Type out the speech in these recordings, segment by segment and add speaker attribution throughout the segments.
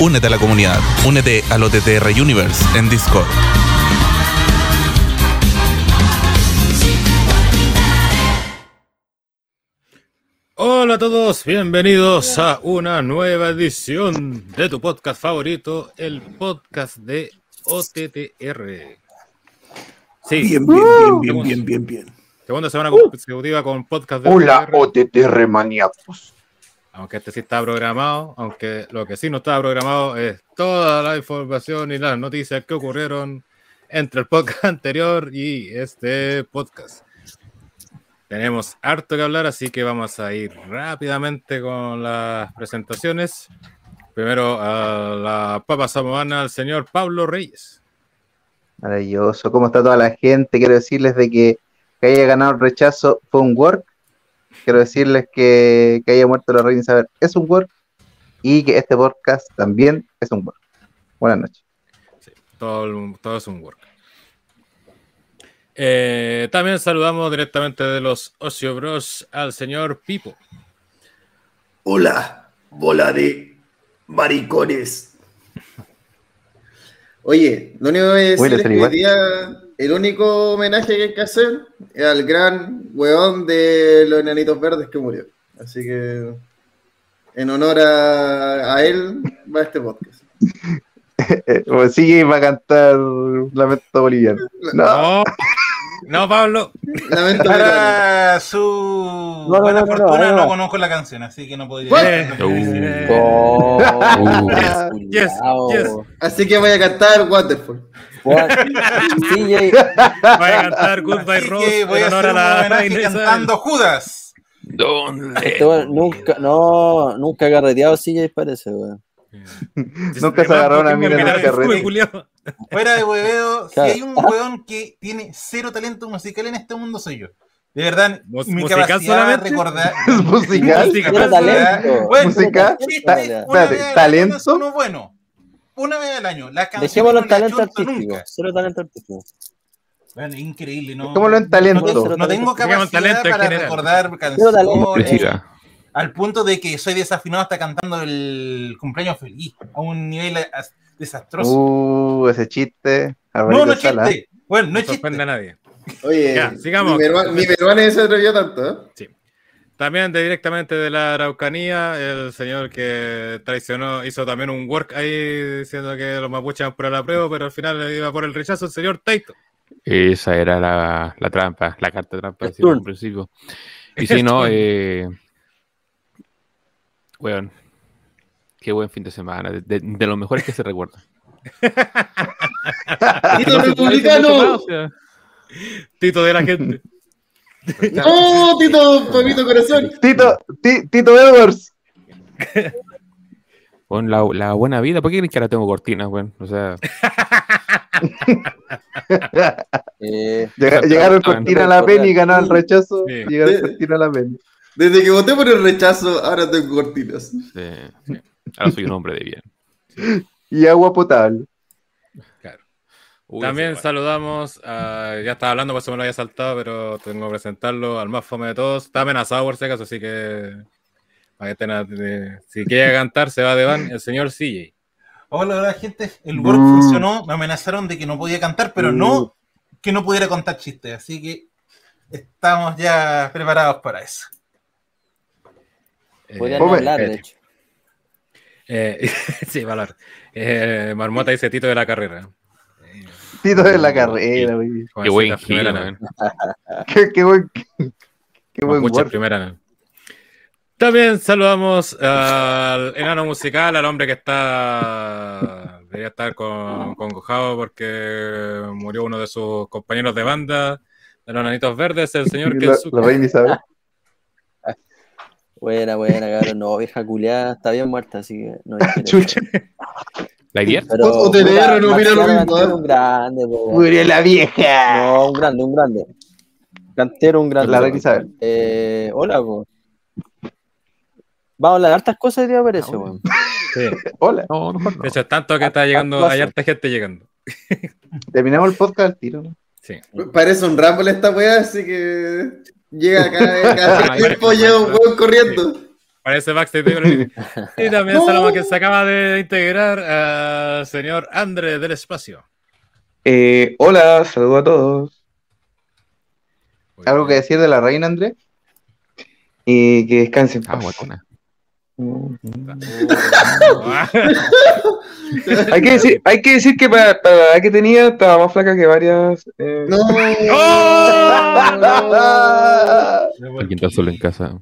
Speaker 1: Únete a la comunidad. Únete al OTTR Universe en Discord.
Speaker 2: Hola a todos, bienvenidos a una nueva edición de tu podcast favorito, el podcast de OTTR. Sí,
Speaker 3: Bien, bien, bien, bien, bien, bien, bien.
Speaker 2: segunda semana consecutiva con podcast de
Speaker 3: Hola,
Speaker 2: OTTR,
Speaker 3: OTTR maníacos.
Speaker 2: Aunque este sí está programado, aunque lo que sí no estaba programado es toda la información y las noticias que ocurrieron entre el podcast anterior y este podcast. Tenemos harto que hablar, así que vamos a ir rápidamente con las presentaciones. Primero a la papa samoana, al señor Pablo Reyes.
Speaker 4: Maravilloso. ¿Cómo está toda la gente? Quiero decirles de que, que haya ganado el rechazo fue un work. Quiero decirles que, que haya muerto la reina Isabel es un work. Y que este podcast también es un work. Buenas noches.
Speaker 2: Sí, todo, todo es un work. Eh, también saludamos directamente de los Ocio Bros al señor Pipo.
Speaker 5: Hola, bola de maricones. Oye, lo único que voy a decir
Speaker 4: Huele
Speaker 5: es que hoy día el único homenaje que hay que hacer es al gran weón de los enanitos verdes que murió. Así que en honor a, a él va este podcast.
Speaker 4: Pues sigue y va a cantar Lamento Boliviano. No,
Speaker 2: No, no, Pablo.
Speaker 5: Lamento.
Speaker 6: Para su
Speaker 7: no,
Speaker 6: buena
Speaker 7: no, no,
Speaker 6: fortuna
Speaker 7: no,
Speaker 6: no,
Speaker 7: no.
Speaker 6: conozco la canción, así que no podría.
Speaker 7: Oh,
Speaker 2: yes,
Speaker 7: culiao.
Speaker 2: yes.
Speaker 5: Así que voy a cantar Waterfall.
Speaker 7: CJ,
Speaker 2: Va a cantar Goodbye Rose
Speaker 6: voy a hacer
Speaker 2: a la
Speaker 6: homenaje cantando Judas.
Speaker 7: este weón nunca, no, nunca ha carreteado CJ parece, weón.
Speaker 4: Nunca se agarró una mina en
Speaker 2: Mira,
Speaker 4: el carrete.
Speaker 6: Fuera de hueveo, si hay un weón que tiene cero talento musical en este mundo soy yo. De verdad, mi
Speaker 2: musical
Speaker 6: capacidad
Speaker 2: solamente.
Speaker 6: de recordar.
Speaker 4: es musical.
Speaker 2: Música.
Speaker 7: Cero talento.
Speaker 6: Bueno,
Speaker 4: Música.
Speaker 6: chiste,
Speaker 4: Ta-
Speaker 6: una
Speaker 4: espérate,
Speaker 6: vez al año
Speaker 4: talento.
Speaker 6: es uno bueno. Una vez al año. La canción
Speaker 7: Dejémoslo
Speaker 6: no
Speaker 7: en
Speaker 6: la
Speaker 7: talento artístico. talento.
Speaker 6: Bueno, increíble, ¿no?
Speaker 4: Dejémoslo en talento.
Speaker 6: No, tengo- no tengo capacidad
Speaker 2: talento en
Speaker 6: para
Speaker 2: general.
Speaker 6: recordar canciones. Al punto de que soy desafinado hasta cantando el cumpleaños feliz. A un nivel as- desastroso.
Speaker 4: Uh, ese chiste.
Speaker 6: no, no es chiste. Bueno, no
Speaker 2: No
Speaker 6: es
Speaker 2: sorprende
Speaker 6: chiste.
Speaker 2: a nadie.
Speaker 5: Oye,
Speaker 2: Ya, sigamos.
Speaker 5: mi peruano, peruano se atrevió tanto, ¿eh?
Speaker 2: También de, directamente de la Araucanía, el señor que traicionó, hizo también un work ahí diciendo que los mapuches iban por la prueba, pero al final iba por el rechazo el señor Taito.
Speaker 8: Esa era la, la trampa, la carta trampa
Speaker 7: El
Speaker 8: decía en principio. Y si no, eh, weón, qué buen fin de semana, de, de- de los mejores que se recuerda.
Speaker 5: ¡Tito republicano!
Speaker 8: O sea,
Speaker 2: Tito de la gente.
Speaker 5: ¡No, Tito, papito corazón!
Speaker 4: Tito, Ti- Tito Edwards.
Speaker 8: Con la, la buena vida, ¿por qué creen que ahora tengo cortinas, weón? O sea,
Speaker 7: Eh,
Speaker 4: Llega-
Speaker 8: Esa
Speaker 4: llegaron
Speaker 8: trampa,
Speaker 4: Cortina a la Penny y ganó el rechazo.
Speaker 2: Sí.
Speaker 4: Llegaron Cortina a la Penny.
Speaker 5: Desde que voté por el rechazo, ahora tengo cortinas.
Speaker 8: sí, ahora soy un hombre de bien.
Speaker 4: Y agua potable.
Speaker 8: Uy,
Speaker 2: También saludamos, a- ya estaba hablando, por eso me lo había saltado, pero tengo que presentarlo al más fome de todos. Está amenazado por si acaso, así que, para que estén a- de- si quiere cantar, se va de van el señor CJ.
Speaker 6: Hola, hola, gente. El work
Speaker 4: Mm.
Speaker 6: funcionó. Me amenazaron de que no podía cantar, pero no que no pudiera contar chistes. Así que estamos ya preparados para eso.
Speaker 7: podrían
Speaker 2: Eh,
Speaker 7: hablar, de hecho.
Speaker 2: eh, sí, va a hablar. Eh, Marmota dice Tito de la carrera.
Speaker 4: Tito de la carrera, güey.
Speaker 8: Qué buen
Speaker 2: primera.
Speaker 4: Qué, qué buen. Qué buen work.
Speaker 2: primera nave. También saludamos al enano musical, al hombre que está. Debería estar con, congojado porque murió uno de sus compañeros de banda, de los nanitos verdes, el señor
Speaker 4: la reina Isabel.
Speaker 7: Buena, buena, cabrón. No, vieja culiada, está bien muerta, así que no.
Speaker 8: La idea.
Speaker 7: Pero,
Speaker 5: O-
Speaker 7: puta,
Speaker 5: no opina lo mismo, ¿eh?
Speaker 7: un grande.
Speaker 4: Murió la vieja.
Speaker 7: No, un grande, un grande. Cantero, un grande.
Speaker 4: La reina Isabel.
Speaker 7: Eh, hola, po. Vamos a hablar de hartas cosas, tío, parece, weón.
Speaker 2: Sí.
Speaker 4: Hola.
Speaker 8: No, mejor no.
Speaker 2: De hecho, es tanto que está llegando, hay harta gente llegando.
Speaker 4: Terminamos el podcast al tiro. ¿no?
Speaker 2: Sí.
Speaker 5: Parece un Rumble esta weá, así que llega cada, cada
Speaker 2: Ah,
Speaker 5: tiempo llega un weón corriendo.
Speaker 2: Parece backstage Y también saludamos a quien se acaba de integrar al señor André del Espacio.
Speaker 9: Eh, hola, saludo a todos.
Speaker 4: ¿Algo que decir de la reina, André?
Speaker 9: Y que descansen. en
Speaker 8: Ah,
Speaker 9: paz.
Speaker 8: guacona.
Speaker 9: Hay que decir, hay que, decir que para, para la edad que tenía estaba más flaca que varias. eh,
Speaker 5: No.
Speaker 8: Alguien está solo en casa.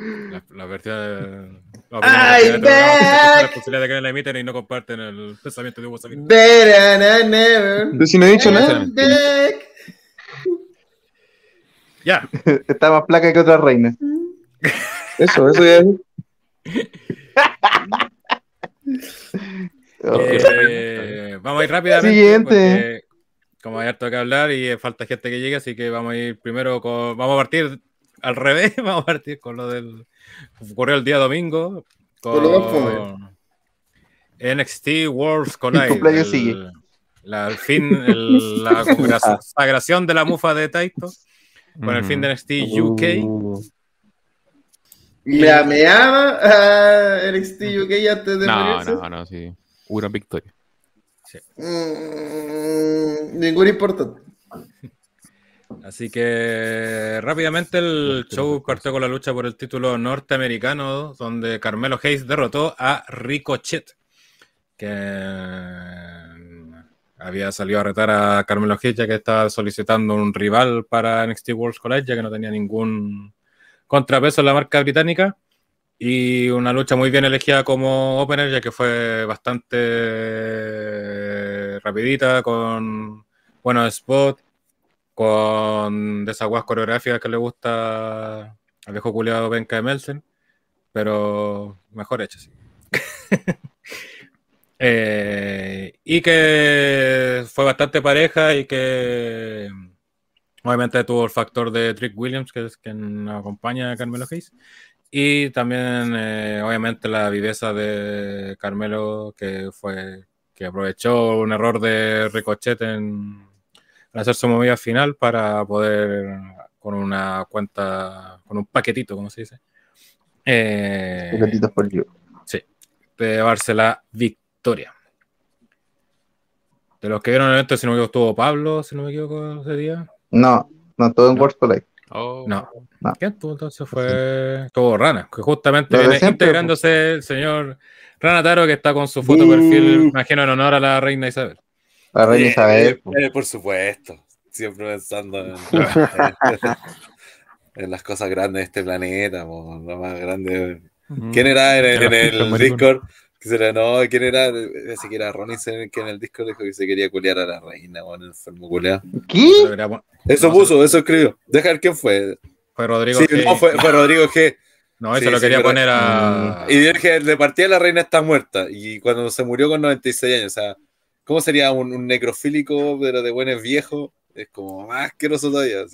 Speaker 2: La, la versión. La
Speaker 5: Ay, back.
Speaker 2: la posibilidad de que la emiten y no comparten el pensamiento de WhatsApp.
Speaker 5: Better than never.
Speaker 9: Yo si no he dicho nada.
Speaker 2: Ya,
Speaker 4: Está más placa que otra reina.
Speaker 9: Eso, eso ya es.
Speaker 2: eh, vamos a ir rápidamente.
Speaker 4: Siguiente.
Speaker 2: porque Como hay harto que hablar y falta gente que llegue, así que vamos a ir primero con. Vamos a partir al revés, vamos a partir con lo del. Ocurrió el día domingo. Con,
Speaker 5: Con.
Speaker 2: NXT Worlds Collide. el-
Speaker 4: sigue.
Speaker 2: la, el fin, el- la consagra- consagración de la mufa de Taito. Con el fin de NXT UK.
Speaker 7: Uh,
Speaker 5: La meaba a NXT UK antes de
Speaker 8: No,
Speaker 5: morirse.
Speaker 8: no, no, sí. Hubo una victoria.
Speaker 5: Mm, ningún importante.
Speaker 2: Así que rápidamente el show partió con la lucha por el título norteamericano, donde Carmelo Hayes derrotó a Ricochet, que había salido a retar a Carmelo Hayes ya que estaba solicitando un rival para NXT World College, ya que no tenía ningún contrapeso en la marca británica. Y una lucha muy bien elegida como opener, ya que fue bastante rapidita, con buenos spots, con de coreográficas que le gusta al viejo culiado Benka de Melsen, pero mejor hecho, sí. Eh, y que fue bastante pareja y que obviamente tuvo el factor de Trick Williams, que es quien acompaña a Carmelo Hayes, y también eh, obviamente la viveza de Carmelo, que fue que aprovechó un error de Ricochet en, en hacer su movida final para poder con una cuenta, con un paquetito, como se dice, eh,
Speaker 4: Gatitos por yo.
Speaker 2: llevarse la victoria. De los que vieron el evento, si no me equivoco, estuvo Pablo, si no me equivoco, ese día.
Speaker 4: No, no, todo en
Speaker 2: No.
Speaker 4: World.
Speaker 8: Oh.
Speaker 2: No.
Speaker 4: No.
Speaker 2: ¿Quién estuvo entonces? Fue. Estuvo Rana, que justamente
Speaker 4: de
Speaker 2: viene
Speaker 4: siempre,
Speaker 2: integrándose el señor Rana Taro, que está con su foto
Speaker 4: Mm.
Speaker 2: perfil, imagino, en honor a la reina Isabel.
Speaker 4: La reina Isabel. po.
Speaker 10: Eh, por supuesto. Siempre pensando en, en las cosas grandes de este planeta, po, lo más grande.
Speaker 8: Ujú.
Speaker 10: ¿Quién era en, en- el. Discord? Que será, no, ¿quién era? Así que era Robinson que en el Discord dijo que se quería culiar a la reina, o en el enfermo culiao.
Speaker 4: ¿Qué?
Speaker 10: Eso puso, eso escribió. Deja ver quién fue.
Speaker 2: Fue Rodrigo.
Speaker 10: Sí,
Speaker 2: G.
Speaker 10: no, fue, fue Rodrigo G.
Speaker 2: No, eso
Speaker 10: sí,
Speaker 2: lo
Speaker 10: sí,
Speaker 2: quería
Speaker 10: pero-
Speaker 2: poner a.
Speaker 10: Y dije, de partida la reina está muerta. Y cuando se murió con 96 años, o sea, ¿cómo sería un, un necrofílico, pero de buenos viejos? Es como más asqueroso todavía.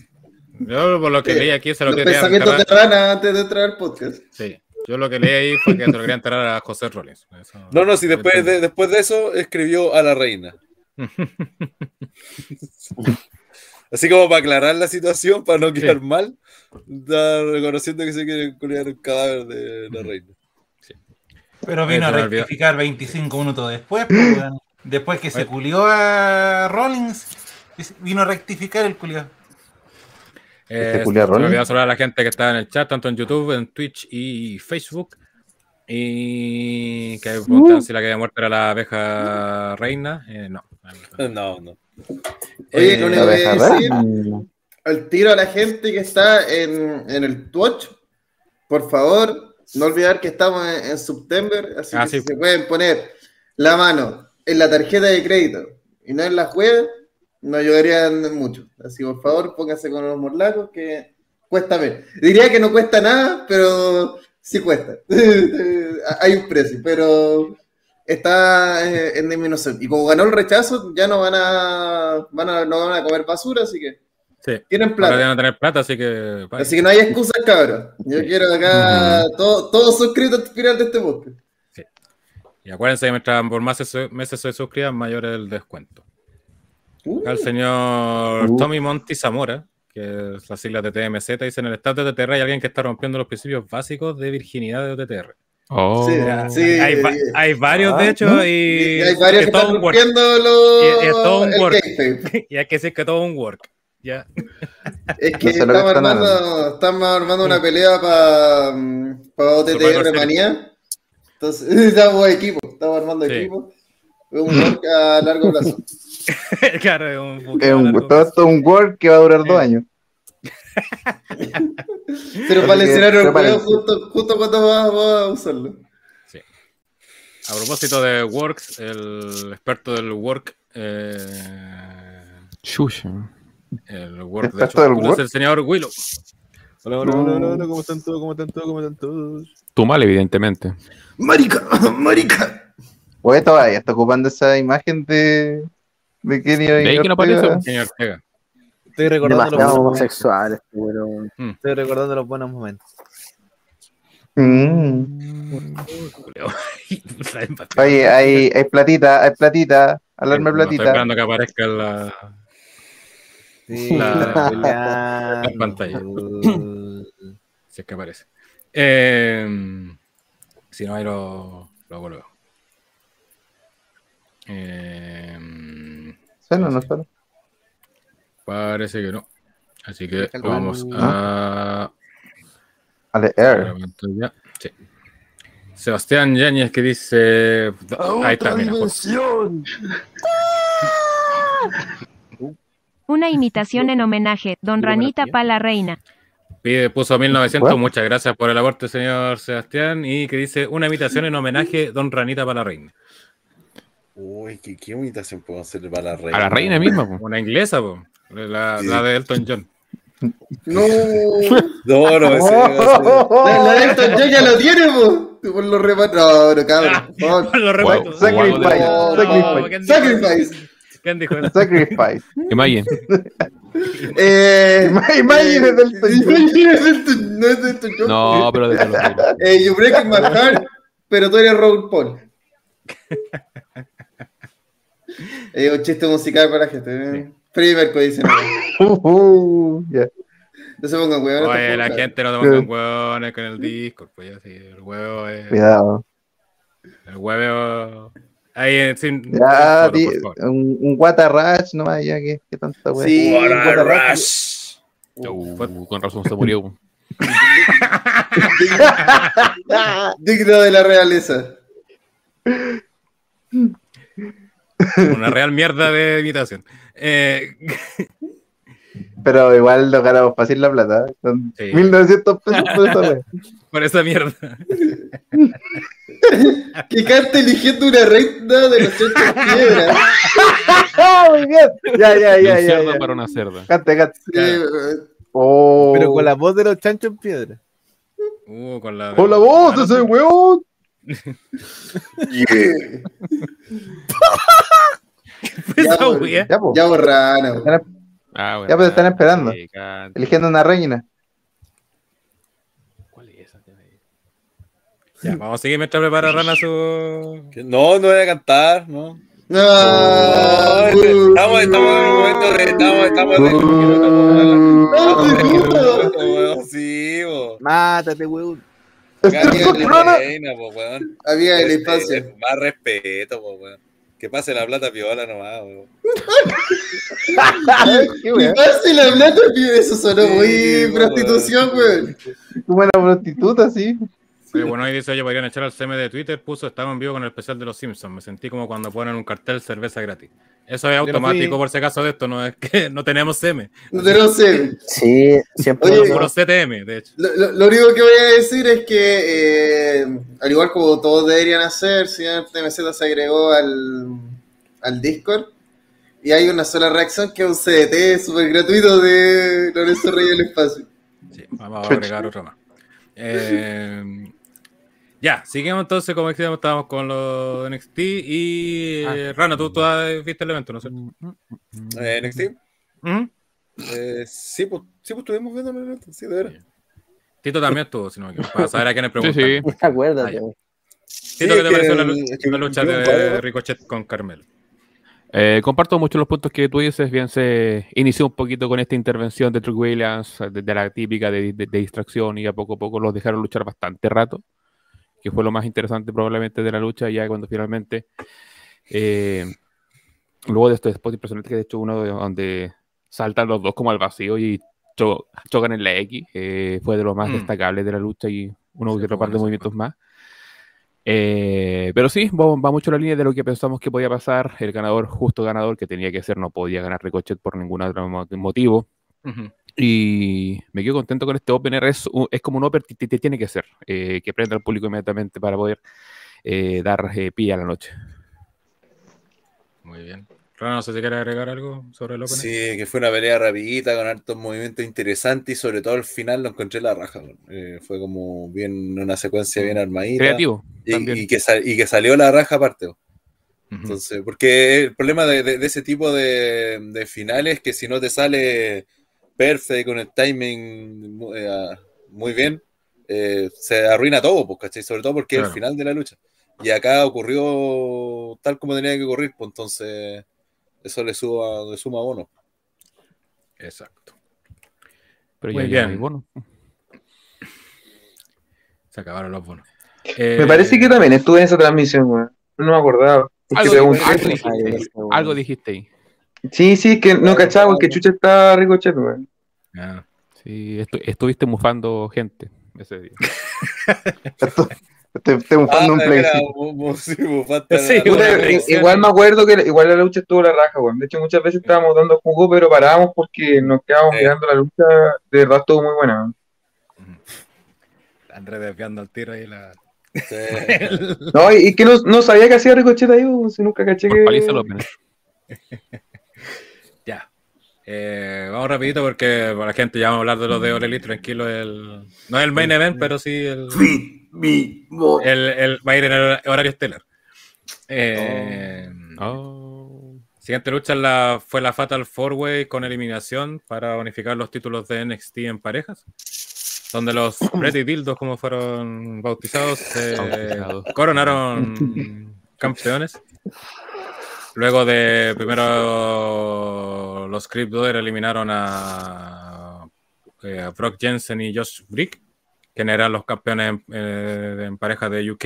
Speaker 2: Yo, por lo que
Speaker 5: Sí.
Speaker 2: leí aquí, se lo
Speaker 5: Los
Speaker 2: quería
Speaker 5: pensamientos de
Speaker 2: enterrar.
Speaker 5: Rana antes de entrar al podcast.
Speaker 2: Sí. Yo lo que leí ahí fue que se lo quería enterrar a José Rollins. Eso-
Speaker 10: No, no, si después de, después de eso escribió a la reina. Así como para aclarar la situación, para no quedar mal, da- reconociendo que se quiere culiar el cadáver de la reina.
Speaker 6: Pero vino a rectificar 25 minutos después. pues. Después que se
Speaker 2: Oye.
Speaker 6: culió a Rollins, vino a rectificar el culiado.
Speaker 2: Eh,
Speaker 4: Este Rollins.
Speaker 2: olvidó saludar a la gente que está en el chat, tanto en YouTube, en Twitch y Facebook. Y que preguntan si la que había muerto era la abeja reina. Eh, no.
Speaker 10: No, no.
Speaker 5: Oye,
Speaker 2: Eh,
Speaker 5: no le voy a decir al tiro a la gente que está en, en el Twitch. Por favor, no olvidar que estamos en, en September, así
Speaker 2: Ah,
Speaker 5: que
Speaker 2: sí.
Speaker 5: si se pueden poner la mano en la tarjeta de crédito y no en la web, nos ayudarían mucho. Así por favor, pónganse con los morlacos que cuesta menos. Diría que no cuesta nada, pero sí cuesta. Hay un precio, pero está eh, en disminución. Y como ganó el rechazo, ya no van a, van a, no van a comer basura, así que
Speaker 2: Sí.
Speaker 5: tienen
Speaker 2: Ahora
Speaker 5: plata.
Speaker 2: ya no tener plata, así que.
Speaker 5: Así que no hay excusas, cabrón. Yo quiero acá todo- todos suscritos al final de este podcast.
Speaker 2: Y acuérdense que mientras por más se- meses se suscriban, mayor es el descuento.
Speaker 5: Uh,
Speaker 2: Al señor
Speaker 4: Uh.
Speaker 2: Tommy Monty Zamora, que es la sigla de TMZ, dice en el staff de OTTR hay alguien que está rompiendo los principios básicos de virginidad de OTTR.
Speaker 8: Oh.
Speaker 5: Sí, sí,
Speaker 2: hay, va- hay varios,
Speaker 4: Ah,
Speaker 2: de hecho,
Speaker 4: ¿no?
Speaker 2: y,
Speaker 5: Y hay varios
Speaker 2: es
Speaker 5: que
Speaker 2: todo
Speaker 5: están
Speaker 2: un work.
Speaker 5: rompiendo los.
Speaker 2: Y- y es todo un
Speaker 5: el
Speaker 2: work. Y hay que decir que todo un work. Ya.
Speaker 5: Es que
Speaker 4: No sé lo que
Speaker 5: estamos,
Speaker 4: están
Speaker 5: armando, estamos armando una pelea para
Speaker 2: Survivor
Speaker 5: OTTR
Speaker 2: Series.
Speaker 5: Manía. Entonces, estamos equipo, estamos armando
Speaker 2: Sí.
Speaker 5: equipo. Es un work a largo plazo.
Speaker 2: claro, es un,
Speaker 4: Es
Speaker 2: buqueo
Speaker 4: un,
Speaker 2: largo
Speaker 4: todo
Speaker 2: plazo.
Speaker 4: esto es un work que va a durar dos
Speaker 2: Sí.
Speaker 4: años.
Speaker 5: Pero para lesionar el
Speaker 4: prepárense.
Speaker 5: juego justo, justo cuando vas a usarlo.
Speaker 2: A propósito de Works, el experto del Work, eh,
Speaker 8: Chucha.
Speaker 2: el Work
Speaker 4: ¿Experto
Speaker 2: de hecho,
Speaker 4: del Work?
Speaker 2: es el señor Willow.
Speaker 1: Hola, hola, hola, hola, hola, ¿cómo están todos? ¿Cómo están todos? ¿Cómo están todos?
Speaker 8: Tú mal, evidentemente.
Speaker 5: Marica, marica.
Speaker 4: Oye, todavía está ocupando esa imagen de, de Kenny
Speaker 8: De ahí que no
Speaker 4: Ortega.
Speaker 8: aparece.
Speaker 2: Ortega.
Speaker 1: Estoy recordando los
Speaker 7: Demasiado
Speaker 1: buenos momentos.
Speaker 7: homosexual este weón.
Speaker 1: Estoy recordando los buenos momentos.
Speaker 4: Mm. Oye, hay, hay platita, hay platita, alarme
Speaker 2: No, Estoy
Speaker 4: platita.
Speaker 2: esperando que aparezca la,
Speaker 1: Sí,
Speaker 2: la pantalla. si es que aparece. Eh, si no, ahí lo, lo vuelvo. Eh,
Speaker 4: ¿Suena o no suena?
Speaker 2: parece que no. Así que vamos a
Speaker 4: A
Speaker 2: la
Speaker 4: leer.
Speaker 2: pantalla. Sí. Sebastián Yáñez que dice. Ahí está, mira.
Speaker 11: Una imitación en homenaje, Don Ranita
Speaker 8: bueno,
Speaker 11: pa' la reina.
Speaker 2: Pide, puso 1900.
Speaker 4: ¿What?
Speaker 2: Muchas gracias por el aporte, señor Sebastián. Y que dice una imitación en homenaje, Don Ranita para la reina.
Speaker 10: Uy, ¿qué, qué imitación puedo hacer para la reina?
Speaker 8: A la reina misma, po.
Speaker 2: Una inglesa, po. La,
Speaker 10: Sí.
Speaker 2: la de Elton John.
Speaker 5: No.
Speaker 10: No, no, ese,
Speaker 5: La, la de Elton John ya lo tiene, po. Por los remates. No, no, cabrón. por favor.
Speaker 2: Lo recuerdo.
Speaker 4: Sacrifice,
Speaker 5: No,
Speaker 4: sacrifice,
Speaker 2: ¿quién dijo-
Speaker 5: Sacrifice.
Speaker 8: Imagine.
Speaker 5: Eh,
Speaker 4: Ima- Imagine es del Elton John.
Speaker 5: Imagine es del Elton- no es de Elton John.
Speaker 8: No, pero de
Speaker 5: Eh, you break my heart, pero tú eres Raúl Paul. Eh, un chiste musical para la gente. ¿eh? Mercury dice. No,
Speaker 4: Uh, ya.
Speaker 5: no se pongan huevones.
Speaker 2: Oye, la gente no se pongan huevones con el Discord. Pues ya, sí, el huevo es.
Speaker 4: Cuidado.
Speaker 2: El huevo. Ahí, eh, sin.
Speaker 4: Ya, un, un Guatarrach nomás, ya que, que tanta wea.
Speaker 5: Sí,
Speaker 10: What a
Speaker 5: Guatarrach.
Speaker 10: rush.
Speaker 8: Uh, con razón se murió.
Speaker 5: Digno de la realeza.
Speaker 2: Una real mierda de imitación. Eh,
Speaker 4: Pero igual lo ganamos fácil la plata. Son
Speaker 2: Sí.
Speaker 4: 1900 pesos por esa wea.
Speaker 2: por esa mierda.
Speaker 5: Que canta eligiendo una reina de los ocho piedras.
Speaker 4: ¡Ah, muy bien! Ya, ya, ya,
Speaker 8: un
Speaker 4: ya.
Speaker 8: cerdo
Speaker 4: ya.
Speaker 8: para una cerda.
Speaker 4: Cante, cante.
Speaker 5: Sí, eh,
Speaker 4: Oh.
Speaker 1: Pero con la voz de los chanchos en piedra.
Speaker 2: Uh, con la.
Speaker 4: Con la voz de ese weón.
Speaker 3: Yeah.
Speaker 2: Esa
Speaker 5: Ya,
Speaker 2: wea.
Speaker 4: Ya, pues.
Speaker 8: Ah, bueno.
Speaker 4: Ya, pues, están esperando.
Speaker 8: Sí, canta.
Speaker 4: Eligiendo una reina.
Speaker 8: ¿Cuál es esa?
Speaker 2: Ya, vamos a seguir mientras prepara Rana su.
Speaker 10: No, no voy a cantar, ¿no.
Speaker 5: No,
Speaker 10: No, estamos, estamos en un momento de. Estamos, estamos de.
Speaker 5: no,
Speaker 10: Sí, bo.
Speaker 1: Mátate, weón.
Speaker 10: Cambia la reina, po, weón.
Speaker 5: Había el
Speaker 10: Este,
Speaker 5: espacio.
Speaker 10: Más respeto, po, weón. Que pase la plata piola nomás, weón.
Speaker 4: Qué wea.
Speaker 5: Pase la plata, tío, eso sonó
Speaker 10: Sí,
Speaker 5: muy prostitución, weón.
Speaker 4: Como una prostituta, sí.
Speaker 2: Oye, bueno, hoy dice, oye, podrían echar al CM de Twitter, puso, estamos en vivo con el especial de los Simpsons. Me sentí como cuando ponen un cartel cerveza gratis. Eso es
Speaker 1: no
Speaker 2: automático
Speaker 1: fui.
Speaker 2: por si acaso de esto, no es que no tenemos CM.
Speaker 5: No te lo sé.
Speaker 7: Sí, siempre.
Speaker 5: Oye,
Speaker 2: Puro CTM, de hecho.
Speaker 5: Lo, lo- lo único que voy a decir es que, eh, al igual como todos deberían hacer, si TMZ se agregó al, al Discord y hay una sola reacción que es un CDT súper gratuito de Lorenzo Rey del Espacio.
Speaker 2: Sí, vamos a agregar otro más. Eh, ya, seguimos entonces, como decíamos, estábamos con los de NXT y eh, Rana, ¿tú, tú has- viste el evento, ¿no es cierto?
Speaker 10: Eh, NXT. Eh, sí, pues, sí, pues estuvimos viendo la nota, sí, de veras.
Speaker 2: Tito también estuvo, si no me equivoco, para saber a quiénes
Speaker 8: Sí,
Speaker 2: preguntan.
Speaker 8: sí.
Speaker 7: Acuérdate.
Speaker 2: Ah. Tito, ¿qué te pareció la,
Speaker 10: el-
Speaker 2: lu-
Speaker 10: es que
Speaker 2: la lucha de Ricochet con Carmelo?
Speaker 8: Eh, comparto mucho los puntos que tú dices. Bien, se inició un poquito con esta intervención de Trick Williams, de, de la típica de, de- de distracción, y a poco a poco los dejaron luchar bastante rato, que fue lo más interesante probablemente de la lucha, ya cuando finalmente, eh, luego de estos spots impresionantes, que de hecho uno de- donde saltan los dos como al vacío y cho- chocan en la X, eh, fue de lo más
Speaker 2: Mm.
Speaker 8: destacable de la lucha y uno
Speaker 2: Sí,
Speaker 8: que otro par de movimientos más. Eh, pero sí, va, va mucho la línea de lo que pensamos que podía pasar. El ganador, justo ganador, que tenía que ser, no podía ganar Ricochet por ningún otro mo- motivo.
Speaker 2: Ujú.
Speaker 8: Y me quedo contento con este opener. Es, un- es como un opener que que tiene que ser, eh, que prenda al público inmediatamente para poder eh, dar eh, pie a la noche.
Speaker 2: Muy bien. Rana, no sé si quiere agregar algo sobre el opening.
Speaker 10: Sí, que fue una pelea rapidita con hartos movimientos interesantes y sobre todo al final lo encontré la raja. Eh, fue como bien una secuencia bien armadita.
Speaker 8: Creativo,
Speaker 10: Y, que, sal- y que salió la raja aparte. Entonces, porque el problema de, de- de ese tipo de, de finales es que si no te sale perfecto con el timing eh, ah, muy bien, eh, se arruina todo, pues, ¿cachai? Sobre todo porque es el final de la lucha. Y acá ocurrió tal como tenía que ocurrir, pues entonces eso le, suba, le suma bono.
Speaker 2: Exacto.
Speaker 8: Pero
Speaker 2: Muy
Speaker 8: ya,
Speaker 2: bien.
Speaker 8: bono.
Speaker 2: Se acabaron los bonos.
Speaker 9: Me
Speaker 2: Eh,
Speaker 9: parece que también estuve en esa transmisión. No me acordaba.
Speaker 8: Algo, dijiste,
Speaker 7: weón.
Speaker 8: algo dijiste ahí.
Speaker 9: Sí, sí, es que no cachaba porque Chucha está Ricochet, weón.
Speaker 2: ah,
Speaker 8: Sí, estu- estuviste mufando gente ese día.
Speaker 4: Estoy, estoy, estoy buscando un
Speaker 10: Ah,
Speaker 4: play. sí.
Speaker 10: sí,
Speaker 2: Sí,
Speaker 9: igual me acuerdo que igual la lucha estuvo la raja, weón. De hecho, muchas veces estábamos dando jugo, pero parábamos porque nos quedábamos
Speaker 10: Sí.
Speaker 9: mirando la lucha. De verdad estuvo muy buena, weón.
Speaker 2: Andrés desviando el tiro ahí la.
Speaker 10: Sí.
Speaker 9: No, y, y que no, no sabía que hacía Ricochet ahí, weón. Si nunca caché
Speaker 8: Por
Speaker 9: que.
Speaker 8: paliza el opener.
Speaker 2: Ya. Eh, vamos rapidito porque para la gente ya vamos a hablar de los de All Elite, tranquilo. El... No es el main event, pero sí el,
Speaker 3: Free me more.
Speaker 2: el, el- va a ir en el horario estelar. Eh,
Speaker 8: Oh.
Speaker 2: Siguiente lucha la, fue la Fatal Four Way con eliminación para unificar los títulos de NXT en parejas. Donde los Pretty Dildos, como fueron bautizados, se
Speaker 8: Bautizados.
Speaker 2: coronaron campeones. Luego de primero los Crypt Brother eliminaron a, eh, a Brock Jensen y Josh Brick, que eran los campeones en, eh, en pareja de UK.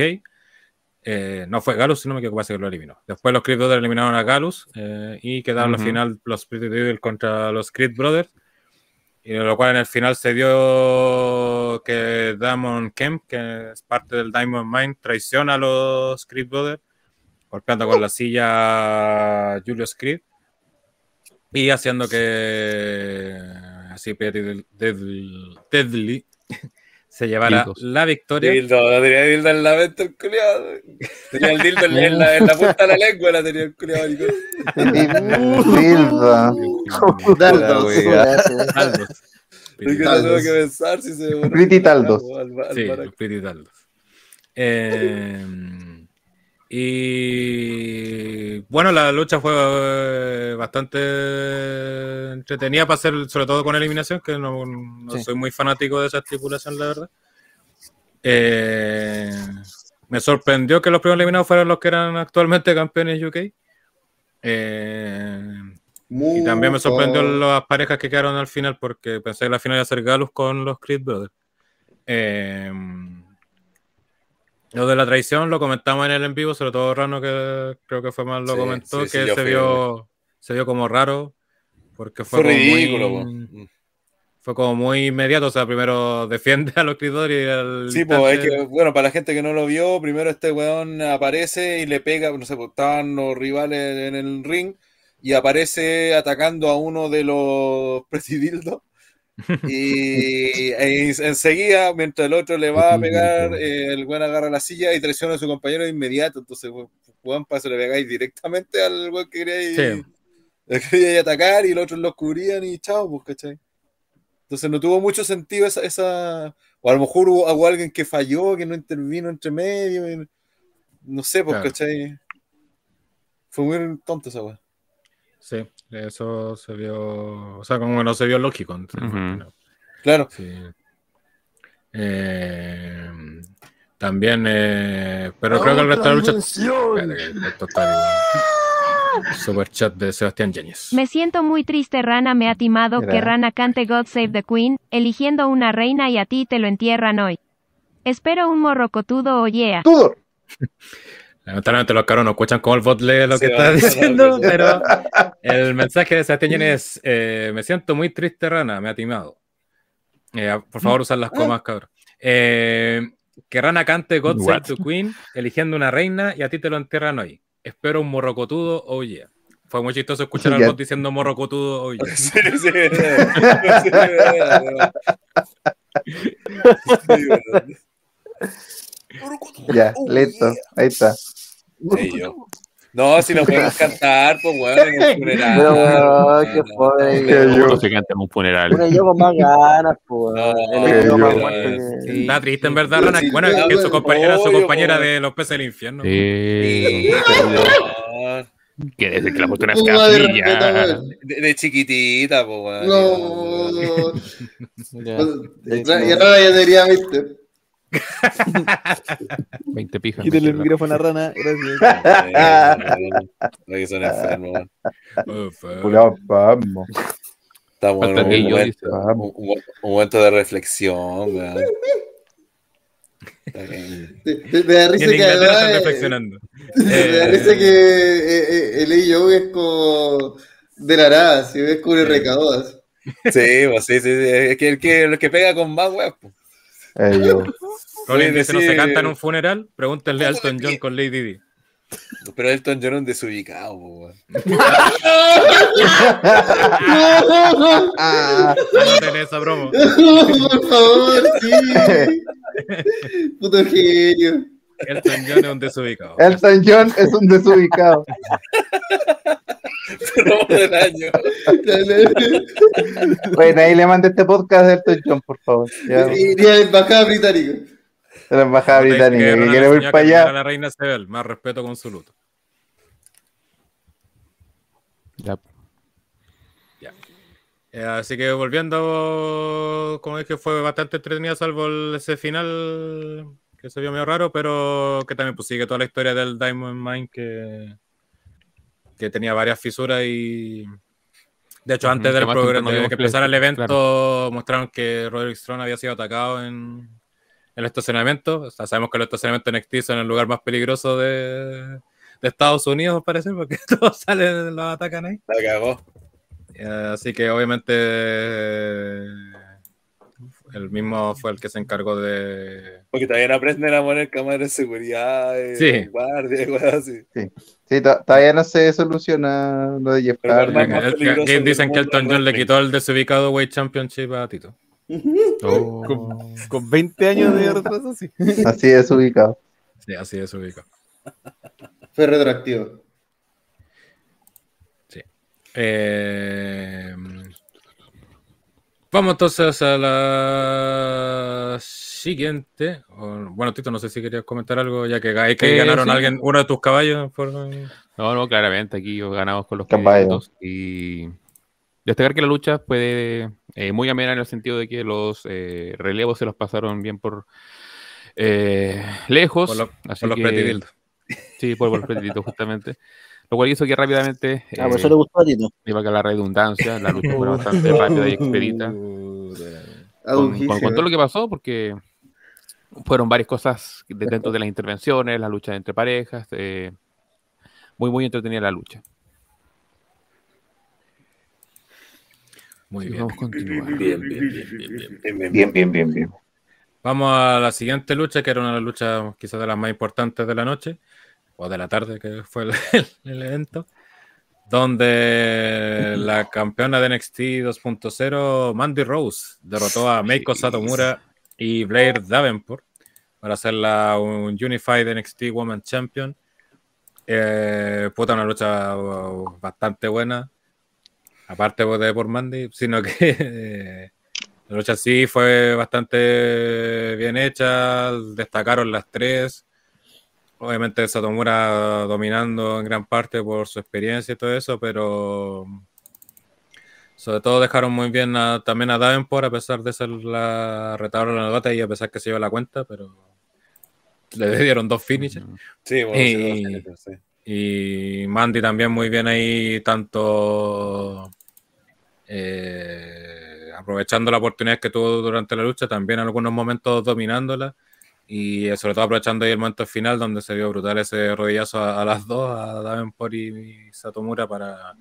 Speaker 2: Eh, no fue Galus, si no me equivoco, parece que lo eliminó. Después los Creed Brothers eliminaron a Galus eh, y quedaron
Speaker 8: Ujú.
Speaker 2: al final los Pretty Devil contra los Creed Brothers. Y lo cual en el final se dio que Damon Kemp, que es parte del Diamond Mine, traiciona a los Creed Brothers, golpeando con la silla Julius Creed y haciendo que así Deadly, Deadly se llevara
Speaker 8: Dildos.
Speaker 2: la victoria.
Speaker 10: Dildo, la tenía dildo en la mente el culiado. Tenía el dildo en, en la, en la punta de la lengua, la tenía el culiado.
Speaker 4: Silva.
Speaker 5: Dardos.
Speaker 2: Taldos.
Speaker 10: Que pensar si se
Speaker 4: Pretty Taldos.
Speaker 10: Al- al-
Speaker 2: Sí, Pretty Taldos. Eh, y bueno, la lucha fue bastante entretenida para hacer, sobre todo con eliminación, que no, no
Speaker 7: Sí.
Speaker 2: soy muy fanático de esa estipulación, la verdad. Eh, me sorprendió que los primeros eliminados fueran los que eran actualmente campeones UK. Eh, y también me sorprendió las parejas que quedaron al final porque pensé que la final iba a ser Galus con los Creed Brothers. Eh, lo de la traición lo comentamos en el en vivo, sobre todo Rano, que creo que fue más lo
Speaker 10: Sí,
Speaker 2: comentó,
Speaker 10: sí, sí,
Speaker 2: que se, vio, se vio como raro porque fue,
Speaker 10: Fue
Speaker 2: como
Speaker 10: ridículo,
Speaker 2: muy,
Speaker 10: po.
Speaker 2: fue como muy inmediato. O sea, primero defiende a los Brothers y al
Speaker 10: Sí, pues es que, bueno, para la gente que no lo vio, primero este weón aparece y le pega, no sé, pues estaban los rivales en el ring y aparece atacando a uno de los presidildos. Y enseguida, mientras el otro le va a pegar, eh, el weón agarra la silla y traiciona a su compañero de inmediato. Entonces, para eso le pegáis directamente al weón que quería
Speaker 2: Sí.
Speaker 10: quería atacar y los otros los cubrían y chao, pues, ¿cachai? Entonces no tuvo mucho sentido esa, esa... o a lo mejor hubo, hubo alguien que falló, que no intervino entre medio, y- no sé, pues,
Speaker 2: Claro.
Speaker 10: ¿cachai? Fue muy tonto esa weá.
Speaker 2: Sí, eso se vio, o sea, como que no se vio lógico. entonces,
Speaker 8: Ujú.
Speaker 2: no.
Speaker 10: Claro.
Speaker 2: Sí. Eh, también, eh, pero creo que el resto de la lucha. Espérate, que esto está super chat de Sebastián Yáñez.
Speaker 11: Me siento muy triste, Rana me ha timado
Speaker 4: Mira.
Speaker 11: que Rana cante God Save the Queen, eligiendo una reina y a ti te lo entierran hoy. Espero un morrocotudo oyea.
Speaker 4: ¡Todo!
Speaker 2: Lamentablemente los caros no escuchan como el bot lee lo que está diciendo,
Speaker 10: no,
Speaker 2: pero el mensaje de Sebastián es, eh, me siento muy triste, Rana, me ha timado. Eh, por favor, usar las comas, cabrón. Eh, que Rana cante God Save the Queen, eligiendo una reina y a ti te lo entierran hoy. Espero un morrocotudo, oh yeah. Fue muy chistoso escuchar al bot diciendo morrocotudo, oh yeah.
Speaker 10: Sí, sí, sí.
Speaker 4: Ya,
Speaker 10: Oh,
Speaker 4: listo. Ahí está.
Speaker 10: Sí, yo. No, si no podemos cantar, pues bueno, en el funeral.
Speaker 7: Pero,
Speaker 10: weón.
Speaker 7: qué pobre.
Speaker 4: Que yo-
Speaker 8: No se canta en un funeral.
Speaker 7: Bueno, yo con más ganas, pues.
Speaker 10: No,
Speaker 7: que-
Speaker 10: Sí.
Speaker 2: Está triste en verdad, Rana.
Speaker 5: Sí,
Speaker 2: Bueno,
Speaker 5: sí,
Speaker 2: es que su
Speaker 5: bueno,
Speaker 2: compañera, su compañera de los peces del infierno.
Speaker 8: Eh,
Speaker 10: No,
Speaker 8: que desde que la puso una
Speaker 5: ¿Cómo va de respeto,
Speaker 8: escapilla.
Speaker 10: De, de chiquitita, pues bueno.
Speaker 5: No.
Speaker 7: Ya.
Speaker 5: Pues, Ya no ya debería, viste.
Speaker 8: 20 pijas.
Speaker 12: Quítale el micrófono a Rana, gracias.
Speaker 10: que son enfermos,
Speaker 2: eh.
Speaker 10: Estamos en un
Speaker 8: yo,
Speaker 10: momento, un, momento de reflexión,
Speaker 5: me da risa que
Speaker 2: están
Speaker 5: eh,
Speaker 2: reflexionando.
Speaker 5: me da risa que eh, eh, el AO es como de la nada, si ves como recaudas.
Speaker 10: Sí, pues sí, sí, sí. Es que el que, el que pega con más, weón.
Speaker 4: Yo.
Speaker 2: Colin dice, ¿no se canta en un funeral? Pregúntenle a Elton John con Lady Di.
Speaker 10: Pero Elton John es un desubicado, weón.
Speaker 4: Ah,
Speaker 2: Anoten esa broma.
Speaker 5: Por favor, sí. Puto genio.
Speaker 2: Elton John es un desubicado.
Speaker 4: Elton John es un desubicado.
Speaker 10: Broma del año.
Speaker 4: Bueno, ahí le mandé este podcast de Elton John, por favor. Ya,
Speaker 5: Iría a la embajada británica.
Speaker 4: de la embajada británica, que quiere ir para allá.
Speaker 2: La reina Sebel, más respeto con su luto.
Speaker 8: Ya.
Speaker 2: Eh, así que volviendo, como dije, fue bastante entretenida, salvo ese final que se vio medio raro, pero que también pues, sigue toda la historia del Diamond Mine que, que tenía varias fisuras y de hecho antes del programa, de que empezara el evento
Speaker 8: claro.
Speaker 2: mostraron que Roderick Strong había sido atacado en, en el estacionamiento. O sea, sabemos que los estacionamientos en NXT son el lugar más peligroso de, de Estados Unidos, parece, porque todos salen, los atacan ahí.
Speaker 10: La cagó.
Speaker 2: Eh, así que obviamente eh, el mismo fue el que se encargó de...
Speaker 10: Porque todavía no aprenden a poner cámaras de seguridad, eh,
Speaker 2: Sí.
Speaker 10: guardia, weón, así.
Speaker 4: Sí, to- todavía no se soluciona lo de Jeff Hardy.
Speaker 2: dicen
Speaker 10: el
Speaker 2: que Elton John le quitó el desubicado Weight Championship a Tito.
Speaker 8: Oh.
Speaker 12: Con, con 20 años de retraso, sí.
Speaker 4: Así de desubicado.
Speaker 2: Sí, así es ubicado.
Speaker 5: Fue retroactivo.
Speaker 2: Eh, vamos entonces a la siguiente. Bueno, Tito, no sé si querías comentar algo, ya que, hay que
Speaker 8: Eh,
Speaker 2: ganaron
Speaker 8: sí.
Speaker 2: a alguien, uno de tus caballos. Por...
Speaker 8: No, no, claramente aquí ganamos con los
Speaker 4: Caballo.
Speaker 8: puntos y destacar que la lucha fue eh, muy amena en el sentido de que los eh, relevos se los pasaron bien por eh, lejos.
Speaker 2: Por, lo-
Speaker 8: así
Speaker 2: por
Speaker 8: que-. Sí, por, por los justamente. Lo cual hizo que rápidamente,
Speaker 7: Ah, por
Speaker 8: eh,
Speaker 7: eso le gustó a Tito.
Speaker 8: iba a la redundancia, la lucha fuera bastante rápida y expedita. Con, con- con todo lo que pasó, porque fueron varias cosas de- dentro de las intervenciones, la lucha entre parejas, eh, muy, muy entretenida la lucha.
Speaker 2: Muy bien.
Speaker 8: Vamos a continuar.
Speaker 10: Bien, bien, bien, bien, bien, bien, bien.
Speaker 4: Bien, bien, bien, bien.
Speaker 2: Vamos a la siguiente lucha, que era una de las luchas quizás de las más importantes de la noche, o de la tarde, que fue el, el evento, donde la campeona de NXT 2.0, Mandy Rose, derrotó a Meiko Satomura y Blair Davenport para hacerla un Unified NXT Women Champion. Eh, puta, una lucha uh, bastante buena, aparte de por Mandy, sino que... eh, la lucha sí fue bastante bien hecha, destacaron las tres. Obviamente Satomura dominando en gran parte por su experiencia y todo eso, pero sobre todo dejaron muy bien a- también a Davenport, a pesar de ser la retadora de la nota y a pesar que se llevó la cuenta, pero le dieron dos finishes.
Speaker 10: Sí, bueno,
Speaker 2: Y-
Speaker 10: sí, dos minutos, sí.
Speaker 2: Y Mandy también muy bien ahí, tanto eh, aprovechando la oportunidad que tuvo durante la lucha, también en algunos momentos dominándola. Y eh, sobre todo aprovechando ahí el momento final donde se vio brutal ese rodillazo a, las dos, a Davenport y, y Satomura para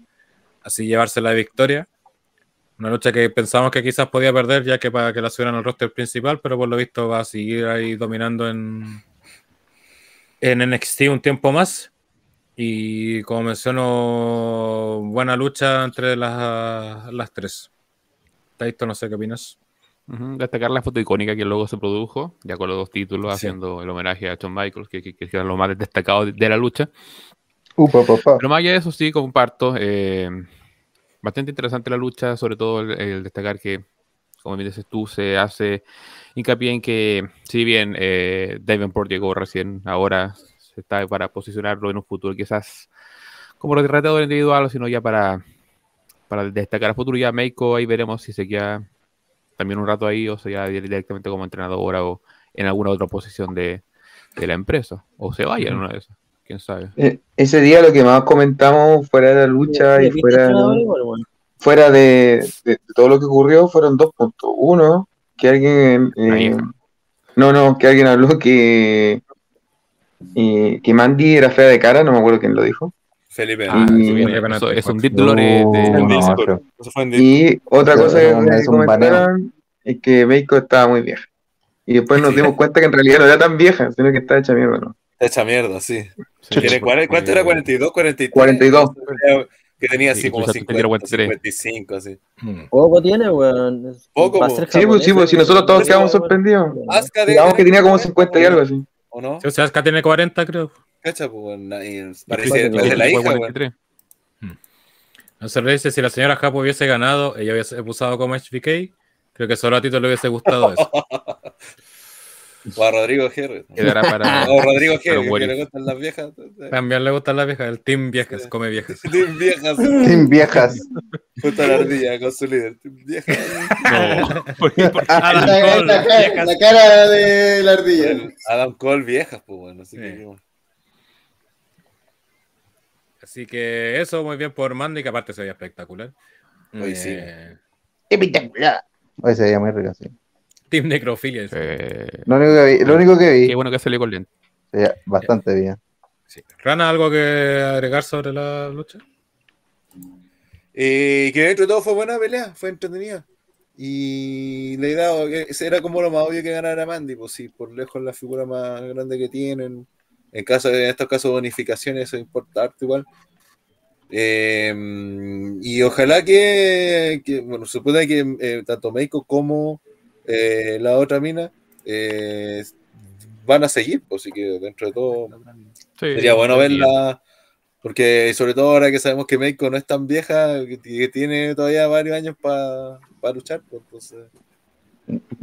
Speaker 2: así llevarse la victoria. Una lucha que pensamos que quizás podía perder ya que para que la subieran al roster principal, pero por lo visto va a seguir ahí dominando en, en NXT un tiempo más. Y como menciono, buena lucha entre las, las tres. Taito, no sé qué opinas.
Speaker 8: Ujú, Destacar la foto icónica que luego se produjo, ya con los dos títulos,
Speaker 2: Sí.
Speaker 8: haciendo el homenaje a Shawn Michaels, que, que, que era lo más destacado de, de la lucha.
Speaker 4: Upa, papá.
Speaker 8: Pero más allá de eso, sí, comparto. eh, bastante interesante la lucha, sobre todo el, el destacar que, como bien dices tú, se hace hincapié en que, si bien eh, Davenport llegó recién, ahora se está para posicionarlo en un futuro quizás como retratador individual, sino ya para, para destacar a futuro. Ya Meiko, ahí veremos si se queda también un rato ahí o se ya directamente como entrenadora o en alguna otra posición de, de la empresa, o se vaya en una de esas, quién sabe.
Speaker 9: Eh, Ese día lo que más comentamos fuera de la lucha y
Speaker 7: ¿Viste
Speaker 9: fuera, fuera de, de- de todo lo que ocurrió fueron dos puntos. Uno, que alguien, eh, no, no, que alguien habló que, eh, que Mandy era fea de cara, no me acuerdo quién lo dijo.
Speaker 10: Felipe.
Speaker 8: Ah,
Speaker 9: Y-
Speaker 8: eso, es un dolor de-.
Speaker 9: Y otra cosa que me comentaron es que Meiko estaba muy vieja. Y después nos dimos cuenta que en realidad no era tan vieja, sino que estaba hecha mierda, ¿no?
Speaker 10: Está hecha mierda, sí.
Speaker 8: Sí,
Speaker 10: ¿Tiene
Speaker 8: porque-
Speaker 10: cuál- ¿Cuánto era? ¿42? ¿43?
Speaker 9: 42.
Speaker 10: Que tenía así
Speaker 8: Sí,
Speaker 10: como
Speaker 8: quizás te diera
Speaker 10: 50,
Speaker 8: 43.
Speaker 10: 55, así.
Speaker 2: Mm.
Speaker 7: Poco tiene, weón.
Speaker 10: Poco,
Speaker 9: Sí, pues, sí, pues, si nosotros todos quedamos sorprendidos. Digamos que tenía como 50 y algo así.
Speaker 10: ¿O no?
Speaker 2: Sí, o sea, Asuka tiene 40, creo.
Speaker 10: Cacha, pues, parece, parece la hija, weón.
Speaker 8: 43.
Speaker 2: No se le dice, si la señora Japo hubiese ganado, ella hubiese usado como HBK, creo que solo a Tito le hubiese gustado eso.
Speaker 10: O a Rodrigo Jerry.
Speaker 8: Quedará para.
Speaker 10: O a Rodrigo Jerry, que le gustan las viejas.
Speaker 2: También le gustan las viejas, el team viejas, come viejas.
Speaker 10: Team viejas.
Speaker 4: Team viejas.
Speaker 10: Junto a la ardilla con su líder. Team viejas.
Speaker 8: No.
Speaker 5: La,
Speaker 2: la
Speaker 5: la
Speaker 2: Cole,
Speaker 5: cara, de la ardilla.
Speaker 10: Adam Cole viejas, pues bueno. Así que.
Speaker 2: Así que eso, muy bien por Mandy, que aparte se veía espectacular.
Speaker 10: Oye, sí.
Speaker 2: Eh,
Speaker 4: Espectacular. Oye, se veía muy rico, sí.
Speaker 2: Team Necrofilia.
Speaker 8: Eh,
Speaker 4: Lo único que vi, lo único que vi
Speaker 8: qué bueno que salió con lente.
Speaker 4: bastante bien.
Speaker 2: Sí. Rana, ¿algo que agregar sobre la lucha?
Speaker 10: Eh, que dentro de todo fue buena pelea, fue entretenida. Y la idea era como lo más obvio que ganara Mandy, pues sí, por lejos la figura más grande que tienen. En caso de, en estos casos bonificaciones, eso importa harto igual. Eh, y ojalá que, que, bueno, supone que eh, tanto Meiko como eh, la otra mina eh, van a seguir, pues sí que dentro de todo
Speaker 8: Sí,
Speaker 10: Sería bueno verla, porque sobre todo ahora que sabemos que Meiko no es tan vieja, que, que tiene todavía varios años para luchar, pues, entonces...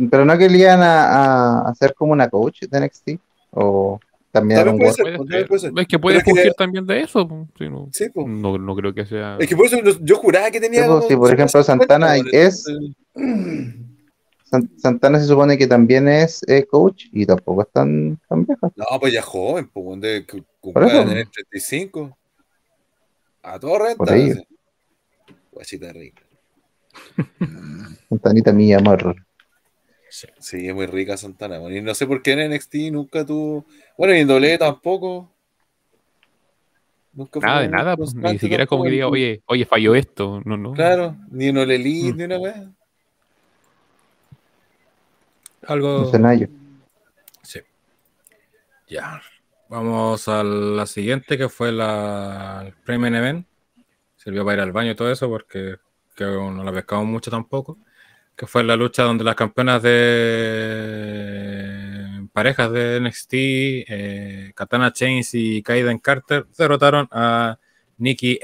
Speaker 4: Pero no querían a, a hacer como una coach de NXT o también
Speaker 10: También
Speaker 4: un
Speaker 10: puede ser,
Speaker 8: Puede
Speaker 10: también
Speaker 8: ser.
Speaker 10: puede ser.
Speaker 8: Es que puede
Speaker 10: es que-
Speaker 8: también de eso. sí, no,
Speaker 10: Sí, pues.
Speaker 8: no, no creo que sea.
Speaker 10: Es que por eso yo- juraba que tenía...
Speaker 4: Sí, pues, sí, por ejemplo,
Speaker 10: 50,
Speaker 4: Santana es- Santana se supone que también es eh, coach y tampoco es tan, tan vieja.
Speaker 10: No, pues ya joven, pues, de tener 35. A todo renta.
Speaker 4: Por ahí.
Speaker 10: Guachita rica.
Speaker 4: Santanita mía, amor.
Speaker 10: Sí, es muy rica Santana. bueno, Y no sé por qué en NXT nunca tuvo. Bueno, y en W tampoco. Nunca fue
Speaker 8: Nada de nada. pues, ni siquiera como que diga, oye, oye, falló esto. No, no.
Speaker 10: Claro, ni en Olelí,
Speaker 8: Mm.
Speaker 10: ni una wea.
Speaker 2: Algo. Sí. Ya. Vamos a la siguiente, que fue la el Premium Event. Sirvió para ir al baño y todo eso, porque creo que no la pescamos mucho tampoco. Que fue la lucha donde las campeonas de parejas de NXT, eh, Katana Chains y Kaiden Carter, derrotaron a Nikki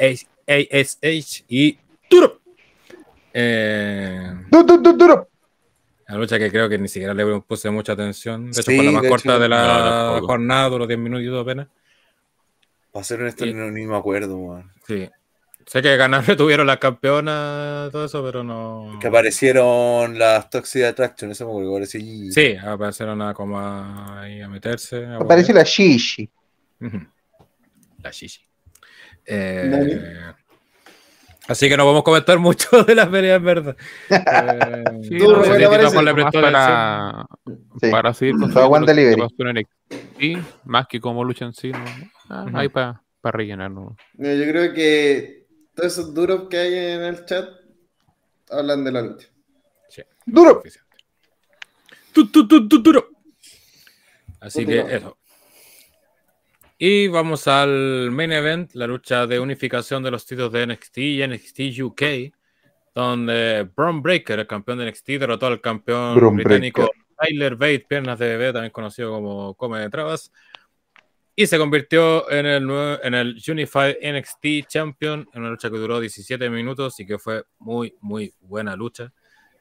Speaker 2: ASH y Turo. Eh,
Speaker 4: Du- du- du- duro.
Speaker 2: la lucha que creo que ni siquiera le puse mucha atención. De hecho,
Speaker 10: Sí,
Speaker 2: fue la más
Speaker 10: de
Speaker 2: corta
Speaker 10: hecho.
Speaker 2: de la
Speaker 8: No,
Speaker 2: jornada, duró 10 minutos apenas.
Speaker 10: Para ser honesto,
Speaker 2: Sí.
Speaker 10: no, ni me acuerdo, man.
Speaker 2: Sí. Sé que ganaron, tuvieron las campeonas, todo eso, pero no.
Speaker 10: Que aparecieron las Toxic Attraction, eso me acuerdo apareció.
Speaker 2: Sí, aparecieron a, como a, ahí a meterse. a
Speaker 4: Apareció la Shishi.
Speaker 2: La Shishi. Eh, así que no vamos a comentar mucho de las peleas, en verdad. Eh,
Speaker 8: Sí,
Speaker 5: Tú,
Speaker 8: no,
Speaker 5: aparece.
Speaker 2: Para-
Speaker 4: Sí.
Speaker 8: para seguir con. Sí, más que como lucha en sí. ¿no? Ah, Ahí para rellenar. ¿no?
Speaker 5: Mira, Yo creo que todos esos duros que hay en el chat hablan de la lucha.
Speaker 4: ¡Duro!
Speaker 2: Tu, tu, tu, tu, duro. Así que eso. Y vamos al main event, la lucha de unificación de los títulos de NXT y NXT UK, donde Braun Breaker, el campeón de NXT, derrotó al campeón
Speaker 4: Braun
Speaker 2: británico Tyler Bate, piernas de bebé, también conocido como Come de Trabas, y se convirtió en el, en el Unified NXT Champion en una lucha que duró 17 minutos y que fue muy, muy buena lucha.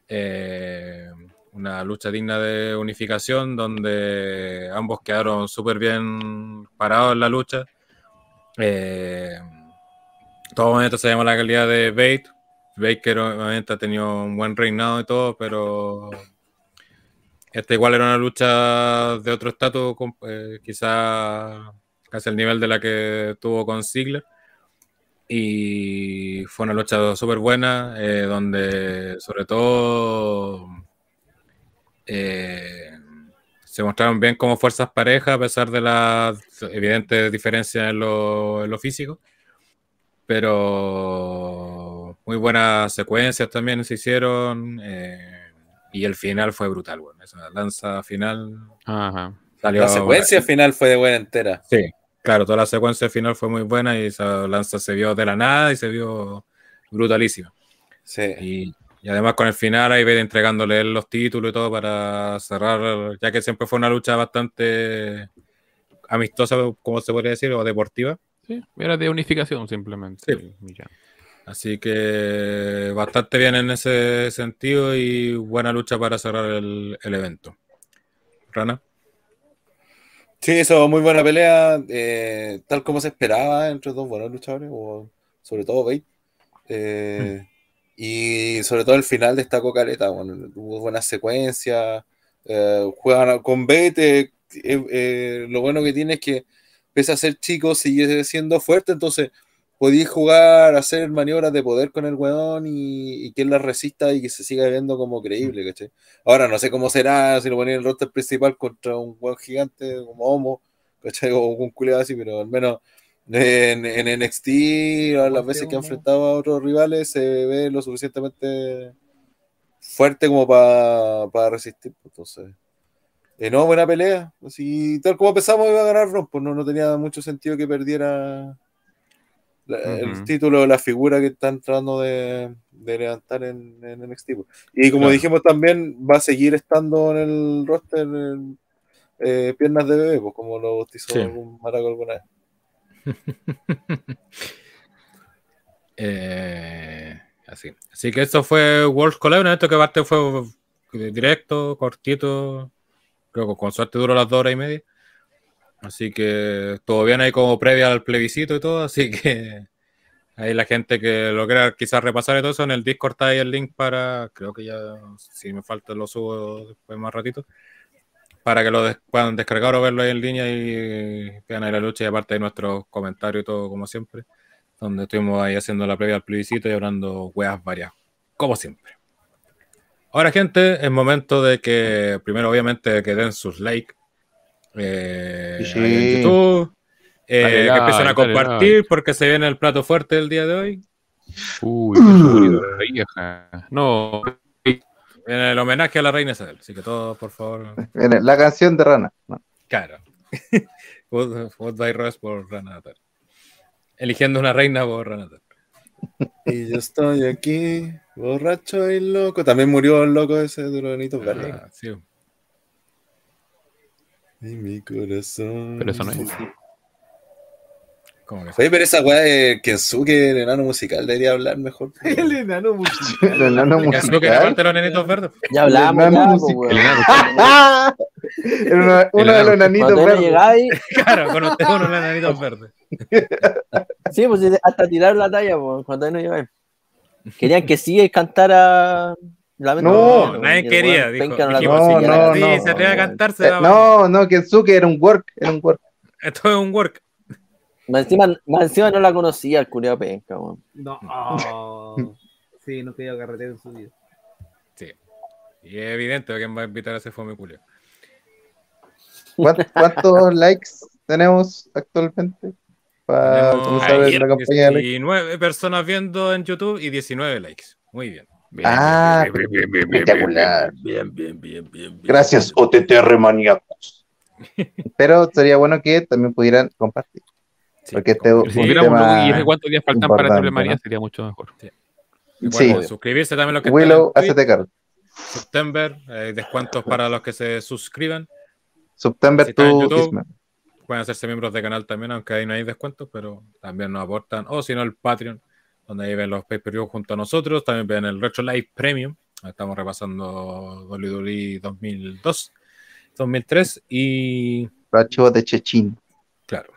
Speaker 2: Eh, una lucha digna de unificación donde ambos quedaron súper bien parados en la lucha. Eh, todo momento se llama la calidad de Bate. Baker obviamente ha tenido un buen reinado y todo, pero esta igual era una lucha de otro estatus, eh, quizá casi el nivel de la que tuvo con Ziggler. Y fue una lucha súper buena, eh, donde sobre todo eh, se mostraron bien como fuerzas parejas, a pesar de las evidentes diferencias en lo, en físico. Pero muy buenas secuencias también se hicieron. eh, y el final fue brutal, bueno, esa lanza final
Speaker 8: Ajá.
Speaker 2: salió.
Speaker 10: La secuencia final fue de buena entera.
Speaker 2: Sí, claro, toda la secuencia final fue muy buena y esa lanza se vio de la nada y se vio brutalísima.
Speaker 10: Sí.
Speaker 2: Y, y además con el final ahí Vader entregándole él los títulos y todo para cerrar, ya que siempre fue una lucha bastante amistosa, como se podría decir, o deportiva.
Speaker 8: Sí, era de unificación simplemente.
Speaker 2: Sí.
Speaker 8: y ya.
Speaker 2: Así que bastante bien en ese sentido y buena lucha para cerrar el, evento. Rana.
Speaker 10: Sí, eso, muy buena pelea, eh, tal como se esperaba entre dos buenos luchadores, sobre todo Bate. Eh, Y sobre todo el final destacó Caleta, bueno, tuvo buenas secuencias, eh, juegan con Bate, lo bueno que tiene es que pese a ser chico sigue siendo fuerte, entonces podéis jugar, hacer maniobras de poder con el weón y, y que él las resista y que se siga viendo como creíble, ¿cachai? Ahora no sé cómo será si lo ponía en el roster principal contra un weón gigante como Homo, ¿cachai? O un culiado así, pero al menos en, en NXT, a las veces que ha enfrentado a otros rivales, se ve lo suficientemente fuerte como para resistir. pues, Entonces, eh, no, buena pelea. Así, tal como pensamos iba a ganar Ron, pues no, no tenía mucho sentido que perdiera la- el título, la figura que están tratando de, de levantar en, en NXT. Y como
Speaker 2: Claro.
Speaker 10: dijimos también, va a seguir estando en el roster en, eh, piernas de bebé, pues como lo bautizó
Speaker 2: Sí.
Speaker 10: algún maraco alguna vez.
Speaker 2: Eh, así. así que esto fue World Collab, evento que aparte fue directo, cortito, creo que con suerte duró las dos horas y media. Así que todo bien ahí como previa al plebiscito y todo, así que ahí la gente que lo quiera quizás repasar todo eso, en el Discord está ahí el link para, creo que ya, si me falta lo subo después más ratito, para que lo des- puedan descargar o verlo ahí en línea y vean ahí la lucha y aparte de nuestros comentarios y todo como siempre donde estuvimos ahí haciendo la previa al plebiscito y hablando weas varias, como siempre. Ahora, gente, es momento de que, primero, obviamente, que den sus likes eh,
Speaker 4: Sí.
Speaker 2: ahí en YouTube, eh,
Speaker 8: Dale
Speaker 2: que empiecen a
Speaker 8: dale
Speaker 2: compartir porque se viene el plato fuerte del día de hoy.
Speaker 8: Uy, qué vieja. No,
Speaker 2: Viene el homenaje a la reina Isabel, así que todos, por favor,
Speaker 4: Viene La canción de Rana. No.
Speaker 2: claro. Food by Rose por Rana Natal. Eligiendo una reina por Rana Natal.
Speaker 10: Y yo estoy aquí, borracho y loco. También murió el loco ese de los anitos verdes.
Speaker 2: Ah, sí.
Speaker 10: Y mi corazón.
Speaker 8: Pero eso no es.
Speaker 2: ¿Cómo que sí?
Speaker 10: Oye, pero esa weá de Kensuke, el enano musical, debería hablar mejor.
Speaker 12: El enano musical.
Speaker 4: El enano musical.
Speaker 2: aparte los nenitos verdes.
Speaker 7: Ya hablamos,
Speaker 4: El enano
Speaker 7: po,
Speaker 4: musical. Era uno, uno de los enanitos verdes.
Speaker 7: llegáis,
Speaker 2: Claro, con usted unos nenitos verdes.
Speaker 7: sí, pues hasta tirar la talla, pues, cuando no llegáis. Querían que sí cantara.
Speaker 4: No,
Speaker 2: nadie quería, dijo-
Speaker 7: no
Speaker 4: no, no,
Speaker 2: se atreve a cantarse.
Speaker 4: Eh, no, no, Kensuke era un work, era un work.
Speaker 2: Esto es un work.
Speaker 7: Más encima, más encima no la conocía el culiao penca, weón.
Speaker 12: No. oh. Sí, no quería carretera en su vida.
Speaker 2: Sí. Y es evidente quién va a invitar a ese fome culio.
Speaker 4: ¿Cuán- ¿Cuántos likes tenemos actualmente? Para
Speaker 2: Tenemos
Speaker 4: comenzar la campaña de likes.
Speaker 2: 19 personas viendo en YouTube y 19 likes. Muy bien.
Speaker 4: Ah, espectacular.
Speaker 3: Bien, bien, bien, bien. bien.
Speaker 4: Gracias, OTTR maníacos. Pero sería bueno que también pudieran compartir. Porque este es
Speaker 8: Si
Speaker 4: tema
Speaker 8: y de cuántos días faltan para Triple María
Speaker 4: ¿no?
Speaker 8: sería mucho mejor.
Speaker 4: Sí.
Speaker 2: suscribirse también los que
Speaker 4: Willow, hacete cargo.
Speaker 2: September, eh, descuentos para los que se suscriban.
Speaker 4: September
Speaker 2: Si YouTube,
Speaker 4: Ismael.
Speaker 2: Pueden hacerse miembros de canal también, aunque ahí no hay descuentos, pero también nos aportan. O si no, el Patreon, donde ahí ven los pay-per-view junto a nosotros. También ven el Retro Live Premium. Estamos repasando WWE 2002, 2003 y
Speaker 4: archivos de Chechín.
Speaker 2: Claro.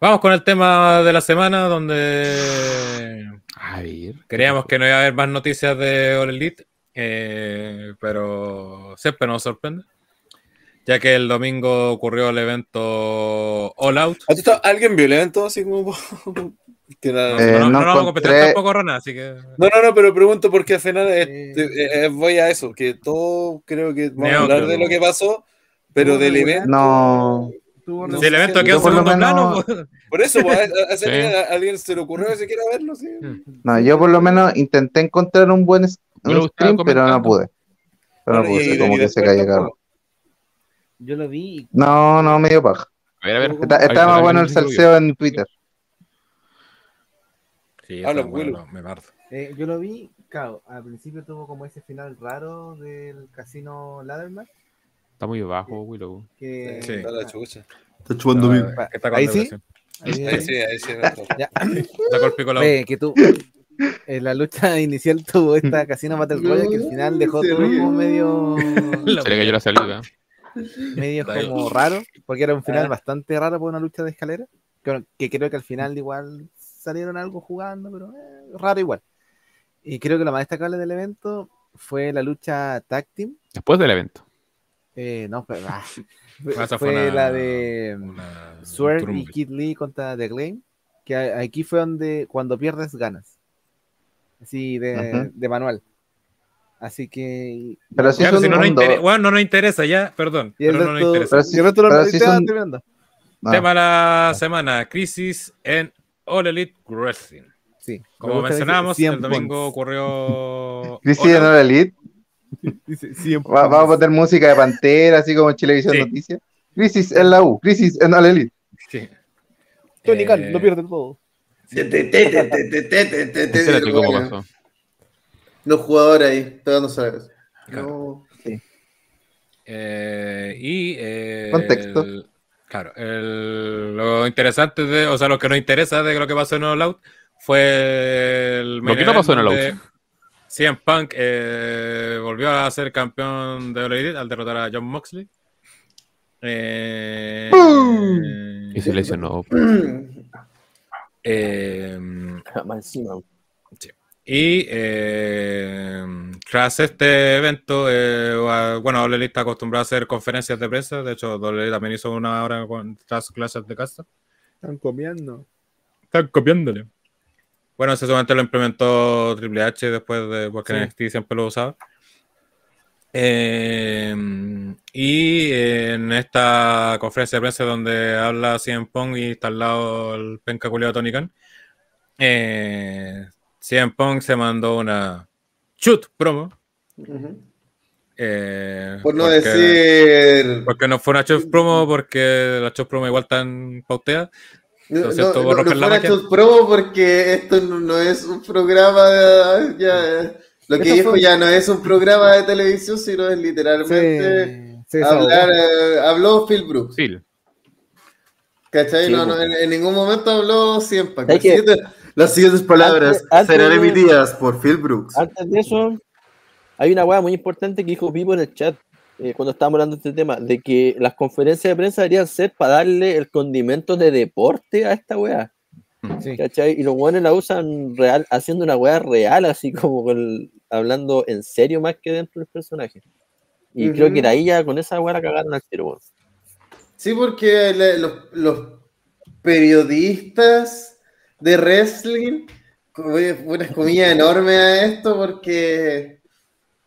Speaker 2: Vamos con el tema de la semana, donde
Speaker 8: A ver.
Speaker 2: creíamos que no iba a haber más noticias de All Elite, eh, pero siempre nos sorprende, ya que el domingo ocurrió el evento All Out.
Speaker 10: ¿Has visto a ¿Alguien vio el evento así como.? Que la-
Speaker 4: Eh,
Speaker 2: no, no,
Speaker 4: no
Speaker 2: no vamos a competir tampoco, Rana, así que
Speaker 10: No, no, no, pero pregunto porque al final eh, eh, eh, voy a eso, que todo creo que vamos a
Speaker 2: Neutro.
Speaker 10: hablar de lo que pasó, pero del evento.
Speaker 4: No.
Speaker 2: Si el evento
Speaker 10: si-
Speaker 2: quedó en
Speaker 4: yo por lo
Speaker 2: segundo plano,
Speaker 4: menos-
Speaker 2: pues,
Speaker 10: Por eso, pues, a, a- a-
Speaker 8: Sí.
Speaker 10: a alguien se le ocurrió que se quiera verlo, sí.
Speaker 4: No, yo por lo menos intenté encontrar un buen un stream, pero no pude. Pero no
Speaker 10: Bueno,
Speaker 4: pude,
Speaker 10: y-
Speaker 4: como
Speaker 10: y
Speaker 4: que se cayó, cabrón.
Speaker 12: Yo lo vi.
Speaker 4: No, no, medio paja.
Speaker 8: A ver, a ver.
Speaker 4: Está, está
Speaker 8: Ahí
Speaker 4: más bueno
Speaker 8: ahí
Speaker 4: el salseo en Twitter.
Speaker 2: Sí,
Speaker 10: Habla,
Speaker 2: está bueno,
Speaker 10: Willow.
Speaker 2: me parto.
Speaker 12: eh, yo lo vi, claro, al principio tuvo como ese final raro del casino Ladderman.
Speaker 8: Está muy bajo, Willow.
Speaker 12: Que,
Speaker 2: Sí.
Speaker 10: Está la chucha.
Speaker 3: Está chupando
Speaker 2: No,
Speaker 3: mi.
Speaker 2: que está con
Speaker 12: Ahí sí. Ahí-
Speaker 10: Ahí sí, ahí sí. me tocó.
Speaker 12: Ya. Que tú en la lucha inicial tuvo esta Casino Battle Royale que al final dejó todo como medio
Speaker 8: Se le cayó la saliva.
Speaker 12: medio
Speaker 2: ahí.
Speaker 12: como raro, porque era un final
Speaker 5: Ah.
Speaker 12: bastante raro por una lucha de escalera, que, que creo que al final igual salieron algo jugando, pero eh, raro igual. Y creo que lo más destacable del evento fue la lucha tag team.
Speaker 8: Después del evento.
Speaker 12: Eh, no, pero, ah, fue, fue
Speaker 2: una-
Speaker 12: la de
Speaker 2: una-
Speaker 12: Swerve y. Kid Lee contra The Claim, que aquí fue donde cuando pierdes ganas. Así de,
Speaker 4: Ujú.
Speaker 12: de manual. Así que.
Speaker 4: Pero sí
Speaker 2: Claro, si no nos
Speaker 4: mundo.
Speaker 2: interesa, bueno, no nos interesa ya, perdón,
Speaker 12: Y
Speaker 2: pero no nos interesa.
Speaker 4: Pero pero son- no.
Speaker 2: Tema de la semana, crisis en All Elite Wrestling.
Speaker 12: Sí.
Speaker 2: Como mencionábamos, el domingo ocurrió.
Speaker 4: Cristian
Speaker 2: All
Speaker 4: Elite. Vamos a poner música de Pantera, así como en Televisión
Speaker 2: sí.
Speaker 4: Noticias. Crisis en la U, crisis en All Elite.
Speaker 2: Sí.
Speaker 12: Tony Khan,
Speaker 2: eh...
Speaker 12: lo pierde todo.
Speaker 8: cómo pasó.
Speaker 5: Los jugadores ahí, pegando
Speaker 2: salarios.
Speaker 5: No. Sí.
Speaker 2: Eh, y. Eh,
Speaker 4: Contexto
Speaker 2: claro, el- lo interesante de, o sea, lo que nos interesa de lo que pasó en All Out fue el
Speaker 8: Lo que no pasó en All Out.
Speaker 2: CM Punk eh, volvió a ser campeón de All Elite al derrotar a John Moxley. Eh,
Speaker 8: Y se lesionó.
Speaker 2: eh,
Speaker 7: Más encima.
Speaker 2: Y eh, tras este evento, eh, bueno, Ole está acostumbrado a hacer conferencias de prensa. De hecho, Ole también hizo una hora con tras clases de casa.
Speaker 12: Están comiendo.
Speaker 2: Están copiándole. Bueno, ese solamente lo implementó Triple H después de, porque
Speaker 12: Sí.
Speaker 2: NXT siempre lo usaba. Eh, y en esta conferencia de prensa donde habla CM Punk y está al lado el penca Tony Khan, eh, CM Punk se mandó una shoot promo. Eh,
Speaker 5: Por no
Speaker 2: porque-
Speaker 5: decir.
Speaker 2: Porque no fue una shoot promo, porque las shoot promo igual están pauteadas.
Speaker 5: No, fuera
Speaker 2: magia.
Speaker 5: Chus promo porque esto no, no es un programa. de- ya, lo que dijo
Speaker 12: fue-
Speaker 5: ya no es un programa de televisión, sino es literalmente
Speaker 12: Sí, sí,
Speaker 5: hablar. eh, habló Phil Brooks.
Speaker 8: Sí.
Speaker 5: ¿Cachai?
Speaker 7: Sí,
Speaker 5: no, no, en, en ningún momento habló siempre.
Speaker 7: ¿Sabes qué?
Speaker 5: Las siguientes palabras
Speaker 7: Antes- antes
Speaker 5: serán
Speaker 7: de-
Speaker 5: emitidas por Phil Brooks.
Speaker 7: Antes de eso, hay una weá muy importante que dijo Pipo en el chat eh, cuando estábamos hablando de este tema, de que las conferencias de prensa deberían ser para darle el condimento de deporte a esta weá.
Speaker 12: Sí.
Speaker 7: ¿Cachai? Y los weones la usan real, haciendo una weá real, así como con- hablando en serio más que dentro del personaje. Y creo que de ahí ya con esa weá la cagaron al tiro.
Speaker 5: Sí, porque le- los, los periodistas de wrestling, una comida enorme a esto, porque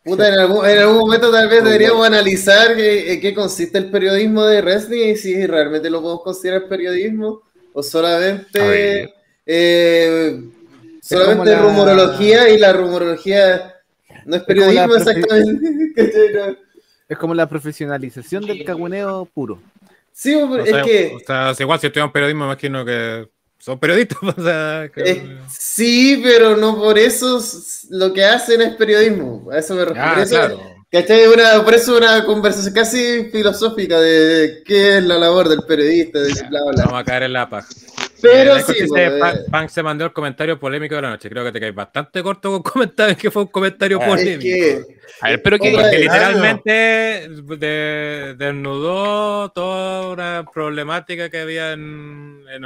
Speaker 5: puta, en, algún, en algún momento tal vez deberíamos analizar qué- en qué consiste el periodismo de wrestling y si realmente lo podemos considerar periodismo o
Speaker 8: A
Speaker 5: solamente, eh, solamente
Speaker 12: la-
Speaker 5: rumorología y la rumorología no es periodismo exactamente.
Speaker 12: Es como la profesionalización del caguneo puro.
Speaker 5: Sí,
Speaker 2: O
Speaker 5: es que
Speaker 2: o sea, si igual si estudian periodismo, imagino que son periodistas. O sea, que-
Speaker 5: Eh, sí, pero no por eso lo que hacen es periodismo. A eso me refiero.
Speaker 2: Ah,
Speaker 5: Por eso-
Speaker 2: claro.
Speaker 5: ¿cachai? Una, por eso una conversación casi filosófica de qué es la labor del periodista, de bla, bla.
Speaker 2: Vamos a caer en la paja.
Speaker 5: Pero
Speaker 2: Eh,
Speaker 5: sí, pues,
Speaker 2: Pan-
Speaker 5: eh,
Speaker 2: se mandó el comentario polémico de la noche. Creo que te caes bastante corto con comentarios que fue un comentario
Speaker 10: Ah,
Speaker 5: es
Speaker 2: polémico.
Speaker 5: que
Speaker 8: A ver, pero que.
Speaker 2: Porque literalmente de- desnudó toda una problemática que había en, en.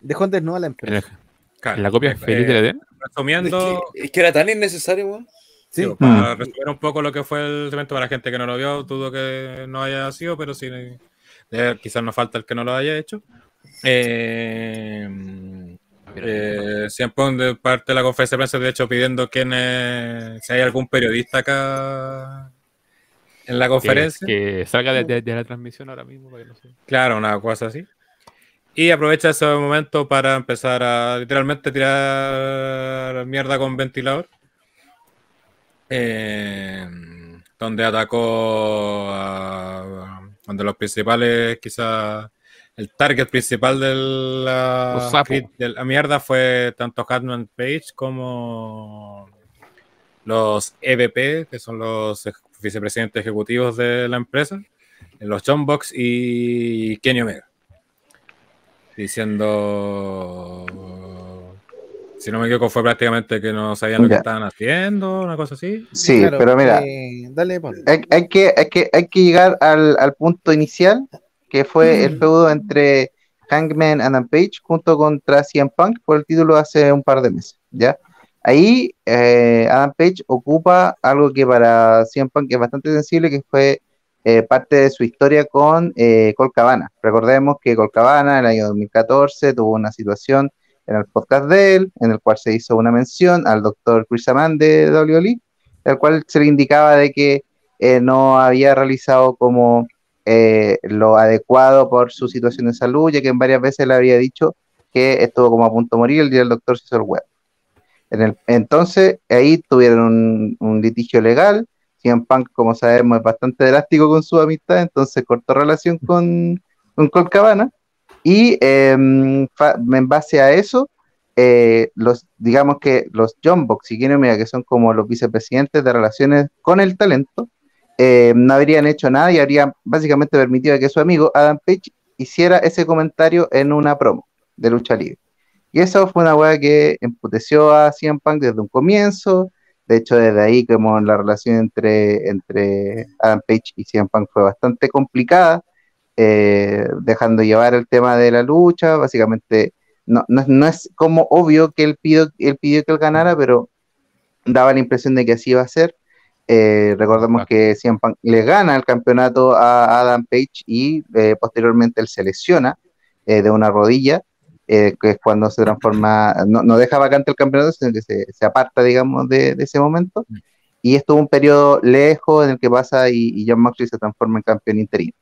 Speaker 12: Dejó en desnuda a la empresa.
Speaker 8: en la copia
Speaker 2: eh,
Speaker 8: feliz de Edén.
Speaker 10: Es
Speaker 2: Resumiendo,
Speaker 10: que, es que era tan innecesario, weón.
Speaker 12: Sí.
Speaker 2: digo, para resumir un poco lo que fue el evento para la gente que no lo vio, dudo que no haya sido, pero sí, eh, quizás nos falta el que no lo haya hecho. Eh, eh, siempre de parte de la conferencia de prensa, de hecho, pidiendo quién es- si hay algún periodista acá en la
Speaker 8: Que,
Speaker 2: conferencia.
Speaker 8: que salga de, de- de la transmisión ahora mismo. Para que no se...
Speaker 2: Claro, una cosa así. Y aprovecha ese momento para empezar a literalmente tirar mierda con ventilador. Eh, donde atacó a, donde los principales, quizás el target principal de la, de mierda fue tanto Hatman Page como los EVP, que son los vicepresidentes ejecutivos de la empresa, los John Box y Kenny Omega. Diciendo, si no me equivoco, fue prácticamente que no sabían lo que estaban haciendo, una cosa así.
Speaker 4: Sí,
Speaker 12: Claro,
Speaker 4: pero mira,
Speaker 12: eh, dale,
Speaker 4: hay, hay que, hay, que, hay que llegar al, al punto inicial, que fue el feudo entre Hangman Adam Page junto contra CM Punk por el título hace un par de meses, ¿ya? Ahí eh, Adam Page ocupa algo que para CM Punk es bastante sensible, que fue eh, parte de su historia con eh, Colt Cabana. Recordemos que Colt Cabana en el año 2014 tuvo una situación en el podcast de él, en el cual se hizo una mención al doctor Chris de WWE, el cual se le indicaba de que eh, no había realizado como eh, lo adecuado por su situación de salud, ya que en varias veces le había dicho que estuvo como a punto de morir, el día del doctor se hizo el web. En el, entonces, ahí tuvieron un litigio legal. CM Punk, como sabemos, es bastante drástico con su amistad, entonces cortó relación con, con Colt Cabana. Y fa- en base a eso, eh, los, digamos que los John Box y Omega, que son como los vicepresidentes de relaciones con el talento, eh, no habrían hecho nada y habrían básicamente permitido que su amigo Adam Page hiciera ese comentario en una promo de lucha libre. Y eso fue una weá que emputeció a CM Punk desde un comienzo. De hecho, desde ahí, como la relación entre, entre Adam Page y CM Punk fue bastante complicada, eh, dejando llevar el tema de la lucha. Básicamente, no, no, es- no es como obvio que él pidió, él pidió que él ganara, pero daba la impresión de que así iba a ser. Eh, recordemos que CM Punk le gana el campeonato a Adam Page y eh, posteriormente él se lesiona de una rodilla, eh, que es cuando se transforma, no, no deja vacante el campeonato, sino que se, se aparta, digamos, de, de ese momento. Y estuvo un periodo lejos en el que pasa y, y John Moxley se transforma en campeón interino.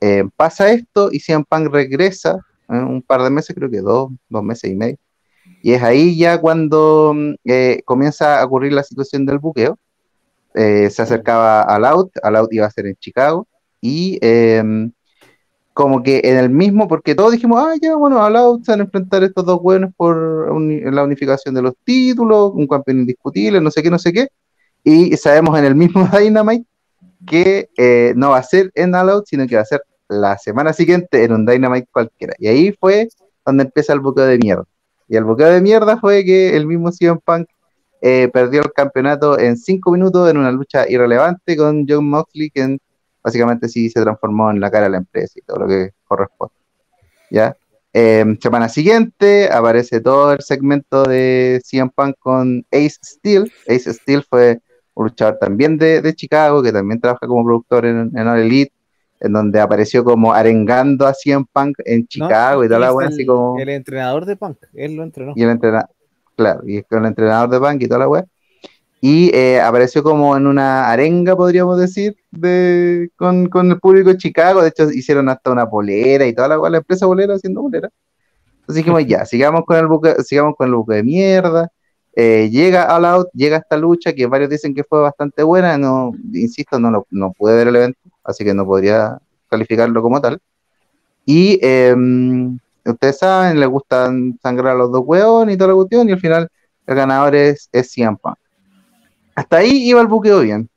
Speaker 4: Eh, pasa esto y CM Punk regresa eh, un par de meses, creo que dos, dos meses y medio. Y es ahí ya cuando mm, eh, comienza a ocurrir la situación del buqueo. Eh, se acercaba al out, al out iba a ser en Chicago, y eh, como que en el mismo, porque todos dijimos, ah, ya, bueno, out se van a enfrentar estos dos buenos por la unificación de los títulos, un campeón indiscutible, no sé qué, no sé qué, y sabemos en el mismo Dynamite que eh, no va a ser en All Out, sino que va a ser la semana siguiente en un Dynamite cualquiera. Y ahí fue donde empieza el buqueo de mierda. Y el buqueo de mierda fue que el mismo CM Punk eh, perdió el campeonato en cinco minutos en una lucha irrelevante con John Moxley, básicamente sí se transformó en la cara de la empresa y todo lo que corresponde. ¿Ya? Eh, semana siguiente aparece todo el segmento de CM Punk con Ace Steel. Ace Steel fue un luchador también de, de Chicago, que también trabaja como productor en, en All Elite. en donde apareció como arengando a CM Punk en Chicago y toda la
Speaker 12: es
Speaker 4: weá,
Speaker 12: el,
Speaker 4: así como.
Speaker 12: el entrenador de Punk, él lo entrenó.
Speaker 4: Y el entrenador, claro, y con el entrenador de Punk y toda la web. Y eh, apareció como en una arenga, podríamos decir, de, con, con el público de Chicago. De hecho, hicieron hasta una polera y toda la, la empresa bolera haciendo polera. Entonces dijimos, ya, sigamos con el buque, sigamos con el buque de mierda. Eh, llega All Out, llega esta lucha que varios dicen que fue bastante buena. No, insisto, no, lo, no pude ver el evento, así que no podría calificarlo como tal. Y eh, ustedes saben, les gustan sangrar a los dos hueones y toda la cuestión, y al final el ganador es, es Punk. Hasta ahí iba el buqueo bien.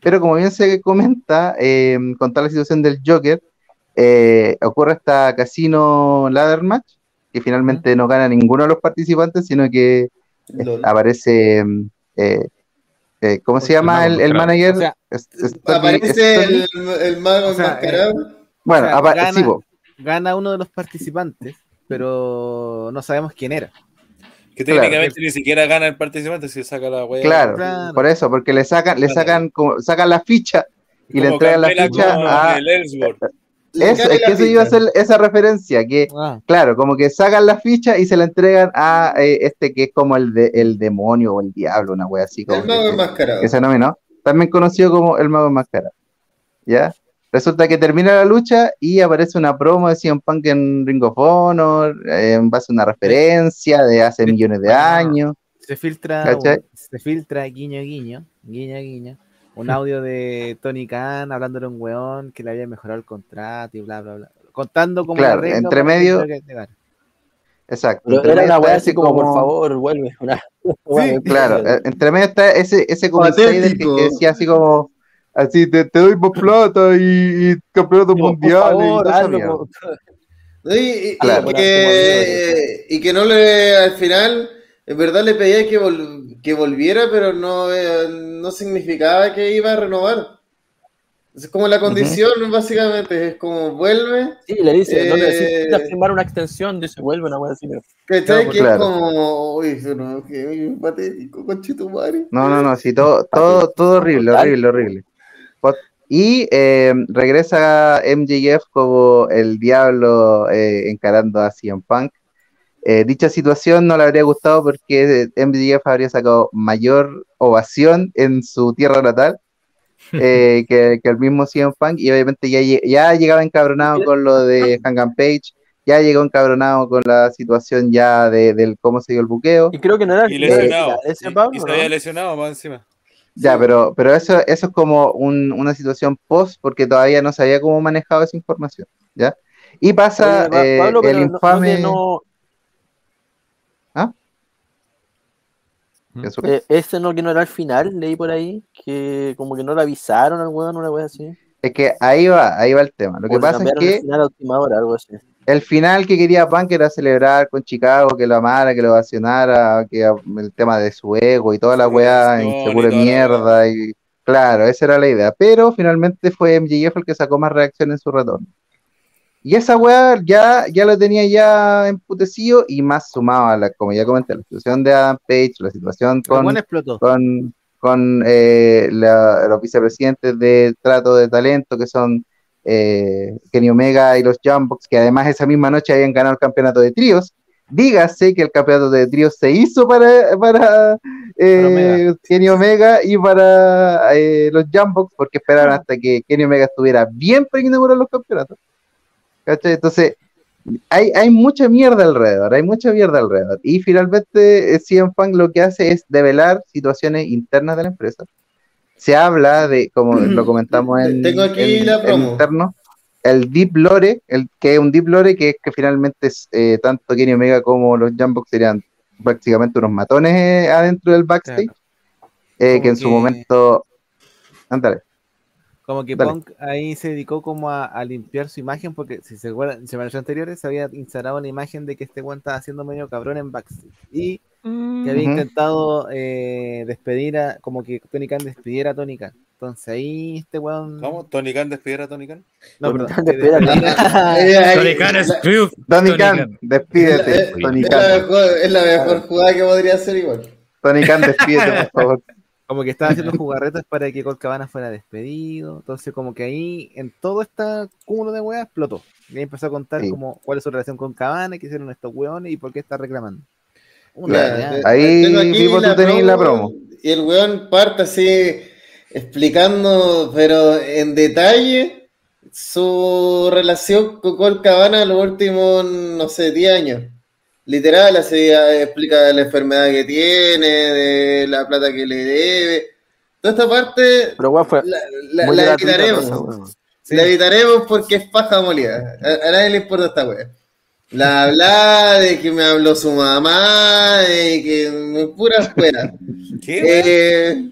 Speaker 4: Pero como bien se comenta, eh, con tal la situación del Joker, eh, ocurre esta casino ladder match, que finalmente no gana ninguno de los participantes, sino que eh,
Speaker 5: Lol.
Speaker 4: aparece, eh, eh, ¿cómo se llama el, el manager?
Speaker 12: O sea,
Speaker 5: Aparece el, el mago
Speaker 12: O sea,
Speaker 5: enmascarado.
Speaker 4: Bueno,
Speaker 12: o sea,
Speaker 4: apa-
Speaker 12: gana-
Speaker 4: sí, po.
Speaker 12: Gana uno de los participantes, pero no sabemos quién era.
Speaker 10: Que
Speaker 4: Claro.
Speaker 10: técnicamente ni siquiera gana el participante si saca la wea.
Speaker 4: Claro,
Speaker 12: Claro.
Speaker 4: por eso, porque le sacan, le sacan, como, sacan la ficha y le entregan la ficha a.
Speaker 10: el
Speaker 4: Eso, es que eso iba a ser esa referencia, que
Speaker 12: Ah,
Speaker 4: claro, como que sacan la ficha y se la entregan a eh, este que es como el, de, el demonio o el diablo, una wea así como
Speaker 5: El mago enmascarado.
Speaker 4: que se nominó, también conocido como el mago enmascarado. ¿Ya? Resulta que termina la lucha y aparece una promo de CM Punk en Ring of Honor, en base a una referencia de hace millones de
Speaker 12: Ah.
Speaker 4: años.
Speaker 12: se filtra,
Speaker 4: ¿Cachai?
Speaker 12: se filtra guiño guiño, guiño guiño, un audio de Tony Khan hablándole a un weón que le había mejorado el contrato y bla bla bla. Contando como
Speaker 4: Claro,
Speaker 12: arreglo
Speaker 4: entre medio-
Speaker 12: gane.
Speaker 4: Exacto.
Speaker 7: Pero era una weá así como, por favor, vuelve. Una,
Speaker 12: Sí,
Speaker 4: Claro, eh, entre medio está ese, ese como que, que decía así como, así, te, te doy más plata y, y campeonato
Speaker 7: por
Speaker 4: mundial y
Speaker 7: favor, por-
Speaker 5: ¿no? Y, y-
Speaker 4: Claro.
Speaker 5: que, y que no le, al final, en verdad le pedía que, vol- que volviera, pero no, eh, no significaba que iba a renovar. Es como la condición, básicamente, es como vuelve,
Speaker 7: Sí, le dice, no
Speaker 5: Eh,
Speaker 7: necesitas firmar una extensión, dice, vuelve una weá así.
Speaker 5: ¿cachai?
Speaker 4: Claro,
Speaker 5: que
Speaker 4: claro.
Speaker 5: es como, uy, pero que patético, conchetumare.
Speaker 4: No, no, no, sí, todo, todo, todo horrible, horrible, horrible. Y eh, regresa MJF como el diablo eh, encarando a CM Punk. Eh, dicha situación no le habría gustado porque MJF habría sacado mayor ovación en su tierra natal eh, que, que el mismo CM Punk y obviamente ya, ya llegaba encabronado con lo de Hangman Page, ya llegó encabronado con la situación ya de, del cómo se dio el buqueo.
Speaker 7: Y creo que no era
Speaker 10: Y
Speaker 7: era
Speaker 10: lesionado.
Speaker 7: ese
Speaker 10: Y- y se
Speaker 7: ¿no?
Speaker 10: había lesionado más encima.
Speaker 4: Ya, pero, pero eso, eso es como un- una situación post porque todavía no sabía cómo manejaba esa información, ¿ya? Y pasa
Speaker 7: Oye,
Speaker 4: eh,
Speaker 7: Pablo,
Speaker 4: el
Speaker 7: pero no- no
Speaker 4: infame...
Speaker 7: que no-
Speaker 4: ¿Eso?
Speaker 7: eh, ese no que no era el final, leí por ahí, que como que no le avisaron al weón, una weá así.
Speaker 4: Es que ahí va, ahí va el tema. Lo que pasa es que
Speaker 7: final a última hora, algo así.
Speaker 4: El final que quería Punk era celebrar con Chicago, que lo amara, que lo ovacionara, que el tema de su ego y toda la weá, inseguro de mierda, y claro, esa era la idea. Pero finalmente fue MJF el que sacó más reacción en su retorno. Y esa weá ya, ya lo tenía ya emputecido y más sumado a la, como ya comenté, la situación de Adam Page, la situación con, con, con eh, la- los vicepresidentes de trato de talento que son eh, Kenny Omega y los Jumbox, que además esa misma noche habían ganado el campeonato de tríos. Dígase que el campeonato de tríos se hizo para, para, eh,
Speaker 12: Omega.
Speaker 4: Kenny Omega y para eh, los Jumbox, porque esperaron hasta que Kenny Omega estuviera bien para inaugurar los campeonatos. ¿Cachai? Entonces, hay, hay mucha mierda alrededor, hay mucha mierda alrededor. Y finalmente, eh, CM Punk lo que hace es develar situaciones internas de la empresa. Se habla de, como lo comentamos en,
Speaker 5: Tengo aquí
Speaker 4: en-
Speaker 5: la
Speaker 4: en
Speaker 5: promo.
Speaker 4: interno, el Deep Lore, el, que es un Deep Lore que es que finalmente es, eh, tanto Kenny Omega como los Jumbox serían prácticamente unos matones eh, adentro del backstage, eh,
Speaker 12: Como
Speaker 4: que en su
Speaker 12: que-
Speaker 4: momento... Ándale.
Speaker 12: Como que
Speaker 4: Dale.
Speaker 12: Punk ahí se dedicó como a, a limpiar su imagen, porque si se acuerdan, en semanas anteriores se había instalado una imagen de que este weón estaba haciendo medio cabrón en backstage. Y que había
Speaker 4: Ujú.
Speaker 12: intentado eh, despedir a, como que Tony Khan despidiera a Tony Khan. Entonces ahí este weón.
Speaker 10: ¿Cómo? ¿Tony Khan despidiera a Tony Khan?
Speaker 12: No,
Speaker 7: Tony
Speaker 12: perdón,
Speaker 7: Khan despidiera a Tony
Speaker 5: ahí-
Speaker 2: Tony Khan es.
Speaker 4: Tony
Speaker 2: Tony
Speaker 4: Khan,
Speaker 2: Khan.
Speaker 4: despídete,
Speaker 5: es,
Speaker 4: Tony
Speaker 5: es
Speaker 4: Khan.
Speaker 5: la mejor, es la mejor jugada que podría hacer igual.
Speaker 4: Tony Khan, despídete, por favor.
Speaker 12: como que estaba haciendo jugarretas para que Colcabana fuera despedido. Entonces, como que ahí, en todo este cúmulo de weas, explotó. Y ahí empezó a contar
Speaker 4: Sí.
Speaker 12: como cuál es su relación con Cabana, qué hicieron estos weones y por qué está reclamando. Una
Speaker 4: Ahí, Pipo, tú tenés la promo.
Speaker 5: Y el weón parte así explicando, pero en detalle, su relación con Col Cabana los últimos, no sé, 10 años. Literal, así eh, explica la enfermedad que tiene, de la plata que le debe. Toda esta parte
Speaker 7: Pero weón fue
Speaker 5: la, la- la evitaremos.
Speaker 7: esa weá.
Speaker 5: La evitaremos porque es paja molida. A, a nadie le importa esta wea. La habla de que me habló su mamá, de que pura fuera.
Speaker 10: ¿Qué?
Speaker 5: Eh,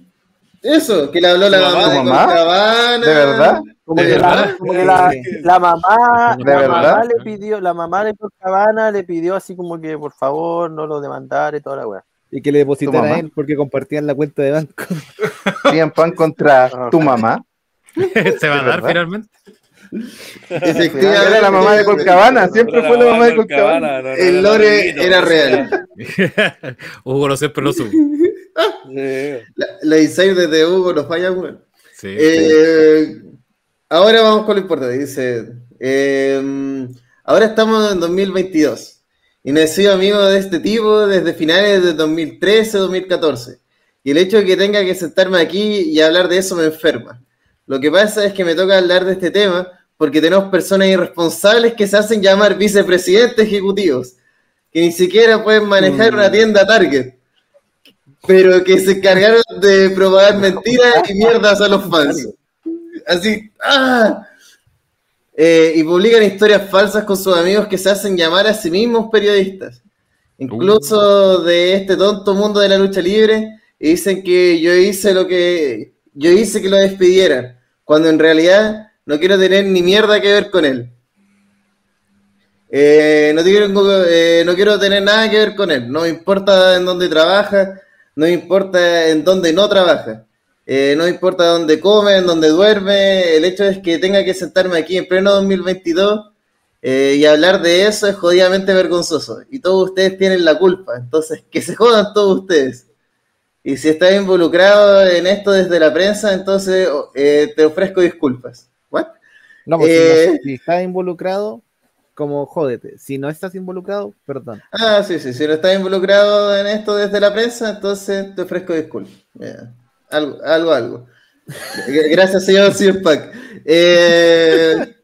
Speaker 5: eso, que le habló la
Speaker 10: ¿Tu
Speaker 5: mamá,
Speaker 10: mamá?
Speaker 5: de
Speaker 4: ¿Tu mamá? ¿De verdad?
Speaker 7: Como
Speaker 2: ¿De
Speaker 7: que, la,
Speaker 2: verdad?
Speaker 7: como que la, la mamá,
Speaker 4: ¿De
Speaker 7: la
Speaker 4: verdad?
Speaker 7: mamá le pidió, la mamá de Cabana le pidió así como que por favor no lo demandara y toda la weá.
Speaker 12: Y que le depositara a él porque compartían la cuenta de banco.
Speaker 4: CM Punk contra tu mamá.
Speaker 2: ¿Se va a dar
Speaker 4: verdad?
Speaker 2: finalmente?
Speaker 5: Efectivamente,
Speaker 4: Era la mamá de Colcabana, siempre fue la mamá de Colcabana.
Speaker 10: no, no,
Speaker 5: El
Speaker 10: no,
Speaker 5: lore
Speaker 10: no,
Speaker 5: era
Speaker 10: no,
Speaker 5: real.
Speaker 2: Hugo lo siempre lo supo.
Speaker 10: Sí.
Speaker 5: La, la insider de Hugo no falla.
Speaker 2: Sí.
Speaker 5: Eh, ahora vamos con lo importante. Dice: eh, Ahora estamos en 2022 y no he sido amigo de este tipo desde finales de 2013-2014. Y el hecho de que tenga que sentarme aquí y hablar de eso me enferma. Lo que pasa es que me toca hablar de este tema porque tenemos personas irresponsables que se hacen llamar vicepresidentes ejecutivos, que ni siquiera pueden manejar una tienda Target, pero que se encargaron de propagar mentiras y mierdas a los fans. Así, ¡ah! Eh, y publican historias falsas con sus amigos que se hacen llamar a sí mismos periodistas. Incluso de este tonto mundo de la lucha libre, y dicen que yo hice lo que yo hice que lo despidieran, cuando en realidad no quiero tener ni mierda que ver con él. Eh, no, quiero, eh, no quiero tener nada que ver con él. No importa en dónde trabaja, no importa en dónde no trabaja. Eh, no importa dónde come, en dónde duerme. El hecho es que tenga que sentarme aquí en pleno 2022 eh, y hablar de eso es jodidamente vergonzoso. Y todos ustedes tienen la culpa. Entonces, que se jodan todos ustedes. Y si estás involucrado en esto desde la prensa, entonces te ofrezco disculpas. ¿What?
Speaker 12: No,
Speaker 5: Eh,
Speaker 12: si, si estás involucrado, como jódete. Si no estás involucrado, perdón.
Speaker 5: Ah, sí, sí, si no estás involucrado en esto desde la prensa, entonces te ofrezco disculpas. Algo, algo, algo. Gracias, señor Pack. Eh,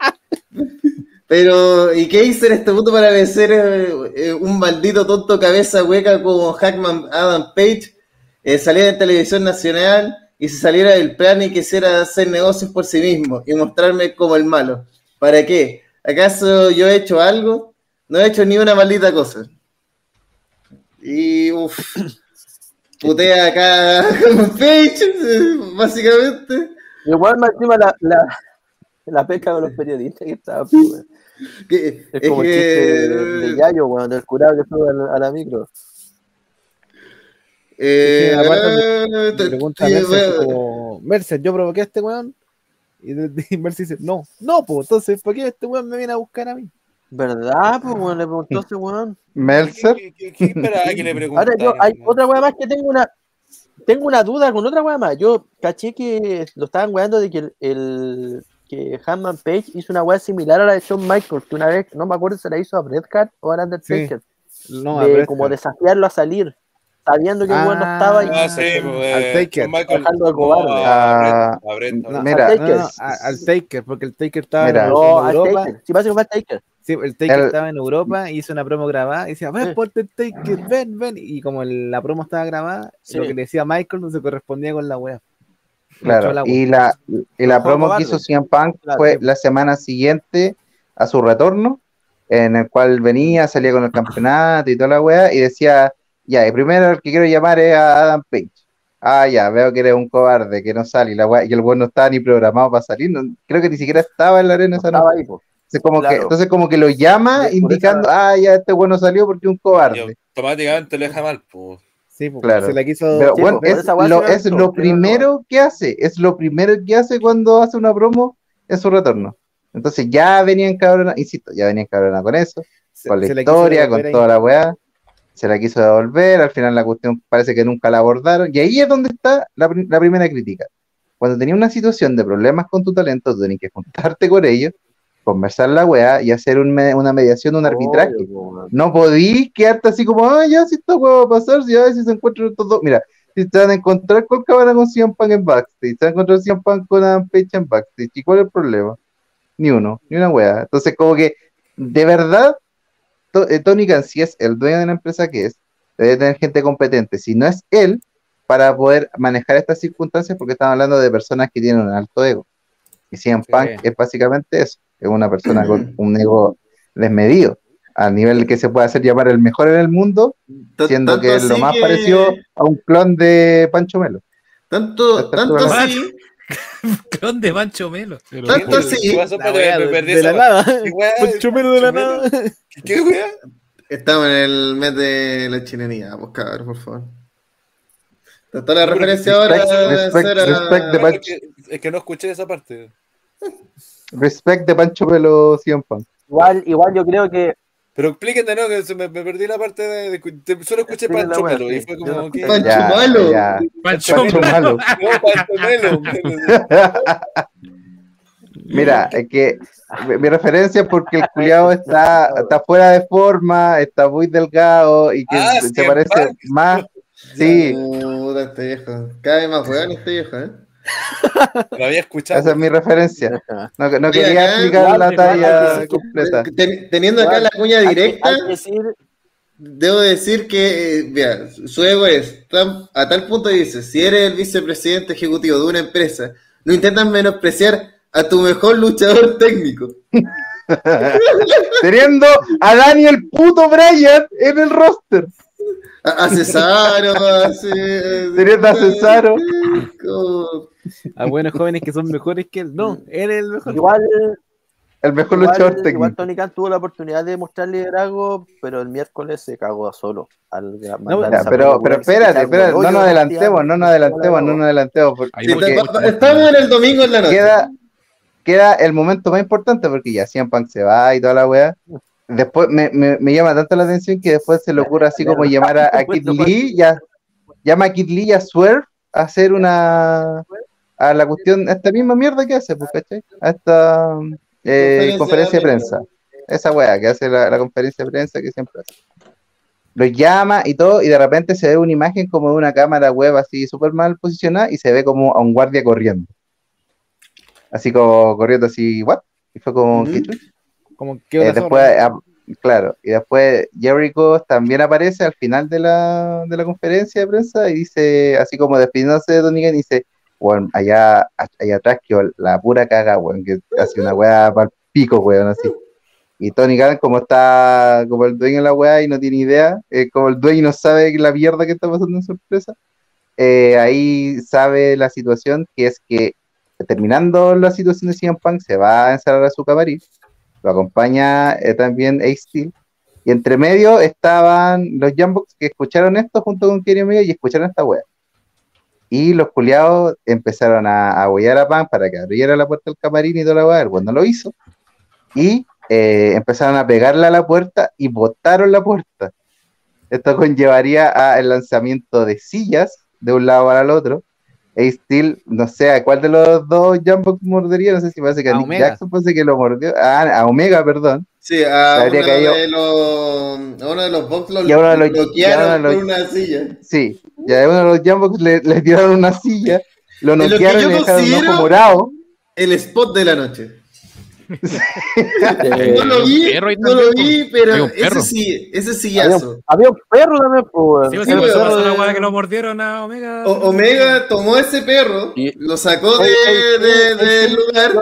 Speaker 5: pero, ¿y qué hice en este mundo para vencer eh, eh, un maldito tonto cabeza hueca como Hackman Adam Page? Eh, saliera en televisión nacional y se saliera del plan y quisiera hacer negocios por sí mismo y mostrarme como el malo. ¿Para qué? ¿Acaso yo he hecho algo? No he hecho ni una maldita cosa. Y uff, putea acá Page, eh, básicamente.
Speaker 7: Igual más encima la, la, la pesca de los periodistas que estaba, pues, Es como el
Speaker 5: que-
Speaker 7: chiste de, de Yayo, weón, del curado que fue a la micro.
Speaker 5: Eh,
Speaker 12: Sí, aparte
Speaker 5: eh,
Speaker 12: pregunta a
Speaker 5: sí,
Speaker 12: Mercer, como, Mercer, yo provoqué a este weón. Y, y Mercer dice, no, no, pues entonces, ¿por qué este weón me viene a buscar a mí?
Speaker 7: ¿Verdad? Pues, weón, le preguntó a ese weón.
Speaker 4: Meltzer.
Speaker 10: ¿Qué, qué, qué esperaba que le
Speaker 7: Ahora
Speaker 10: preguntara?
Speaker 7: yo, hay otra weá más que tengo una. Tengo una duda con otra weá más. Yo caché que lo estaban weando de que el, el- que Hanman Page hizo una weá similar a la de Shawn Michaels, que una vez, no me acuerdo si la hizo a Bret Hart o a Undertaker,
Speaker 12: No, a
Speaker 7: de
Speaker 12: Bret
Speaker 7: como desafiarlo a salir, sabiendo que el weón no estaba y
Speaker 10: Ah, sí, pues,
Speaker 12: Al
Speaker 10: eh,
Speaker 12: Taker.
Speaker 10: Shawn Michaels.
Speaker 7: Dejando de cobarde.
Speaker 10: No,
Speaker 4: Ah,
Speaker 10: a Brett, a Brett,
Speaker 12: No,
Speaker 4: Mira,
Speaker 12: al, no, no, a- al Taker, porque el Taker estaba
Speaker 4: Mira.
Speaker 12: en
Speaker 7: no, al
Speaker 12: Europa.
Speaker 7: Taker. Sí, parece que fue al Taker.
Speaker 12: Sí, el Taker
Speaker 4: El-
Speaker 12: estaba en Europa, hizo una promo grabada y decía, ven,
Speaker 7: Sí.
Speaker 12: ponte el Taker, ven, ven. Y como el- la promo estaba grabada,
Speaker 7: Sí.
Speaker 12: lo que le decía Michael no se correspondía con la wea.
Speaker 4: Claro, y la, y la promo que hizo CM Punk
Speaker 7: Claro,
Speaker 4: fue
Speaker 7: sí.
Speaker 4: la semana siguiente a su retorno, en el cual venía, salía con el campeonato y toda la wea, y decía, ya, y primero el que quiero llamar es a Adam Page. Ah, ya, veo que eres un cobarde, que no sale, y, la wea- y el weón no estaba ni programado para salir, no- creo que ni siquiera estaba en la arena esa
Speaker 7: Estaba
Speaker 4: noche.
Speaker 7: ahí.
Speaker 4: Entonces como, que,
Speaker 7: claro.
Speaker 4: entonces como que lo llama
Speaker 7: esa-
Speaker 4: indicando, ah, ya, este bueno salió porque es un
Speaker 10: Y
Speaker 4: cobarde.
Speaker 10: automáticamente le deja mal, pues.
Speaker 12: Sí, pues,
Speaker 4: Claro.
Speaker 12: se la quiso.
Speaker 4: Pero
Speaker 7: Sí,
Speaker 4: bueno,
Speaker 7: por
Speaker 4: es lo, es lo primero que hace, es lo primero que hace cuando hace una promo en su retorno. Entonces ya venía encabrona, insisto, ya venía encabrona con eso,
Speaker 12: se-
Speaker 4: con la historia, con
Speaker 12: ahí.
Speaker 4: toda la weá. Se la quiso devolver, al final la cuestión parece que nunca la abordaron, y ahí es donde está la, pri- la primera crítica. Cuando tenías una situación de problemas con tu talento, tú tenías que juntarte con ellos, conversar la weá y hacer un me- una mediación, un arbitraje.
Speaker 7: Obvio.
Speaker 4: No podís quedarte así como, ah, ya, si esta weá va a pasar, si, ya, si se encuentran estos dos. Mira, si se van a encontrar con Cabana con CM Punk en backstage, se van a encontrar CM Punk con Adam Page en backstage, ¿y cuál es el problema? Ni uno, ni una weá. Entonces, como que, de verdad, Tony Khan, si es el dueño de la empresa que es, debe tener gente competente. Si no es él, para poder manejar estas circunstancias, porque estamos hablando de personas que tienen un alto ego. Y CM Punk
Speaker 12: Sí.
Speaker 4: es básicamente eso, es una persona con un ego desmedido, a nivel que se puede hacer llamar el mejor en el mundo, siendo que es lo más
Speaker 5: que-
Speaker 4: parecido a un clon de Pancho Melo.
Speaker 5: Tanto, tanto así,
Speaker 2: Clon de Mancho Melo.
Speaker 5: tanto así.
Speaker 12: De, la nada.
Speaker 10: ¿Qué wea?
Speaker 12: Pancho Melo de la nada.
Speaker 10: ¿Qué wea?
Speaker 5: Estamos en el mes de la chilenía, pues cabrón, por favor. Toda la referencia ahora
Speaker 4: respect, de
Speaker 10: Es que, es que no escuché esa parte.
Speaker 4: respect de Pancho Punk.
Speaker 7: Igual, igual yo creo que
Speaker 10: Pero explíquete, ¿no? Que se me, me perdí la parte de. solo escuché
Speaker 7: Explica la
Speaker 10: Pancho Melo y fue como. ¿qué?
Speaker 5: Pancho
Speaker 4: Ya,
Speaker 5: Malo.
Speaker 4: ya.
Speaker 2: Pancho
Speaker 4: Pancho Malo.
Speaker 10: No, Pancho Melo.
Speaker 4: Mira, es que mi, mi referencia es porque el culiado está, está fuera de forma, está muy delgado y que
Speaker 10: Ah,
Speaker 4: se parece más. Sí,
Speaker 5: Puta, este viejo. Cada vez más weón este viejo, ¿eh?
Speaker 10: Lo había escuchado.
Speaker 4: esa es mi referencia. No, quería
Speaker 5: acá,
Speaker 4: explicar
Speaker 7: igual,
Speaker 4: la talla completa.
Speaker 5: Ten- teniendo acá la cuña
Speaker 7: hay que-
Speaker 5: directa,
Speaker 7: hay que decir,
Speaker 5: debo decir que, eh, mira, su ego es tan- a tal punto dice, si eres el vicepresidente ejecutivo de una empresa, no intentas menospreciar a tu mejor luchador técnico.
Speaker 4: Teniendo a Daniel puto Bryan en el roster.
Speaker 5: A, a Cesaro, a
Speaker 4: Cesaro.
Speaker 12: A buenos jóvenes que son mejores que él. No, él es el mejor.
Speaker 7: igual,
Speaker 4: El mejor luchador
Speaker 7: igual,
Speaker 4: técnico.
Speaker 7: igual Tony Khan tuvo la oportunidad de mostrar liderazgo, pero el miércoles se cagó solo. Al esa
Speaker 4: pero, pero
Speaker 7: se
Speaker 4: espérate, no nos
Speaker 7: de
Speaker 4: adelantemos, no nos adelantemos, no nos adelantemos. porque-
Speaker 5: Sí, Estamos en el domingo en la noche.
Speaker 4: queda, queda el momento más importante porque ya CM Punk se va y toda la weá. Después me, me, me llama tanto la atención que después se le ocurre así como llamar a, a Kid Lee, ya, llama a Kid Lee y a Swerve a hacer una a la cuestión, a esta misma mierda que hace, pues, ¿cachai? A esta eh,
Speaker 5: Conferencia
Speaker 4: de prensa. Esa weá que hace la, la conferencia de prensa que siempre hace. Lo llama y todo, y de repente se ve una imagen como de una cámara web así súper mal posicionada y se ve como a un guardia corriendo. Así como corriendo así, ¿what? Y fue como. ¿qué chucha?
Speaker 12: Como que
Speaker 4: Eh, después, ah, claro, y después Jericho también aparece al final de la, de la conferencia de prensa y dice, así como despidiéndose de Tony Khan, dice, bueno, allá, allá atrás que la pura caga, weón, que hace una weá para pico, weón, así. Y Tony Khan, como está como el dueño de la weá y no tiene idea, eh, como el dueño no sabe la mierda que está pasando en su empresa, eh, ahí sabe la situación, que es que terminando la situación de CM Punk, se va a encerrar a su camarín, lo acompaña eh, también Ace y entre medio estaban los Jambox que escucharon esto junto con Kenny Omega y escucharon esta wea. Y los culiados empezaron a, a huear a Punk para que abriera la puerta del camarín y toda la wea, el no lo hizo, y eh, empezaron a pegarle a la puerta y botaron la puerta. Esto conllevaría al lanzamiento de sillas de un lado para el otro. Steel, no sé a cuál de los dos Jambox mordería, no sé si parece que a,
Speaker 12: A
Speaker 4: Nick
Speaker 12: Omega.
Speaker 4: Jackson parece que lo mordió, ah, a Omega, perdón.
Speaker 5: Sí, a uno, de los, a uno de los box lo
Speaker 4: Y a uno de los-
Speaker 5: bloquearon
Speaker 4: y de los-
Speaker 5: por una silla.
Speaker 4: Sí, ya a uno de los Jambox le, le tiraron una silla, lo
Speaker 5: lo
Speaker 4: noquearon y le dejaron un ojo morado.
Speaker 5: El spot de la noche.
Speaker 7: Eh,
Speaker 5: no lo vi,
Speaker 8: perro
Speaker 5: no lo vi,
Speaker 8: Hay
Speaker 5: pero
Speaker 8: un
Speaker 5: ese
Speaker 8: perro.
Speaker 5: sí, ese
Speaker 7: había,
Speaker 5: sillazo.
Speaker 7: un, había un perro también, pues,
Speaker 2: Sí, sí, pues,
Speaker 5: pero-
Speaker 2: pasó la weá que lo mordieron a Omega.
Speaker 5: O- Omega tomó ese perro,
Speaker 7: Y-
Speaker 5: lo sacó de,
Speaker 7: ey,
Speaker 5: de- del
Speaker 7: ey,
Speaker 5: lugar,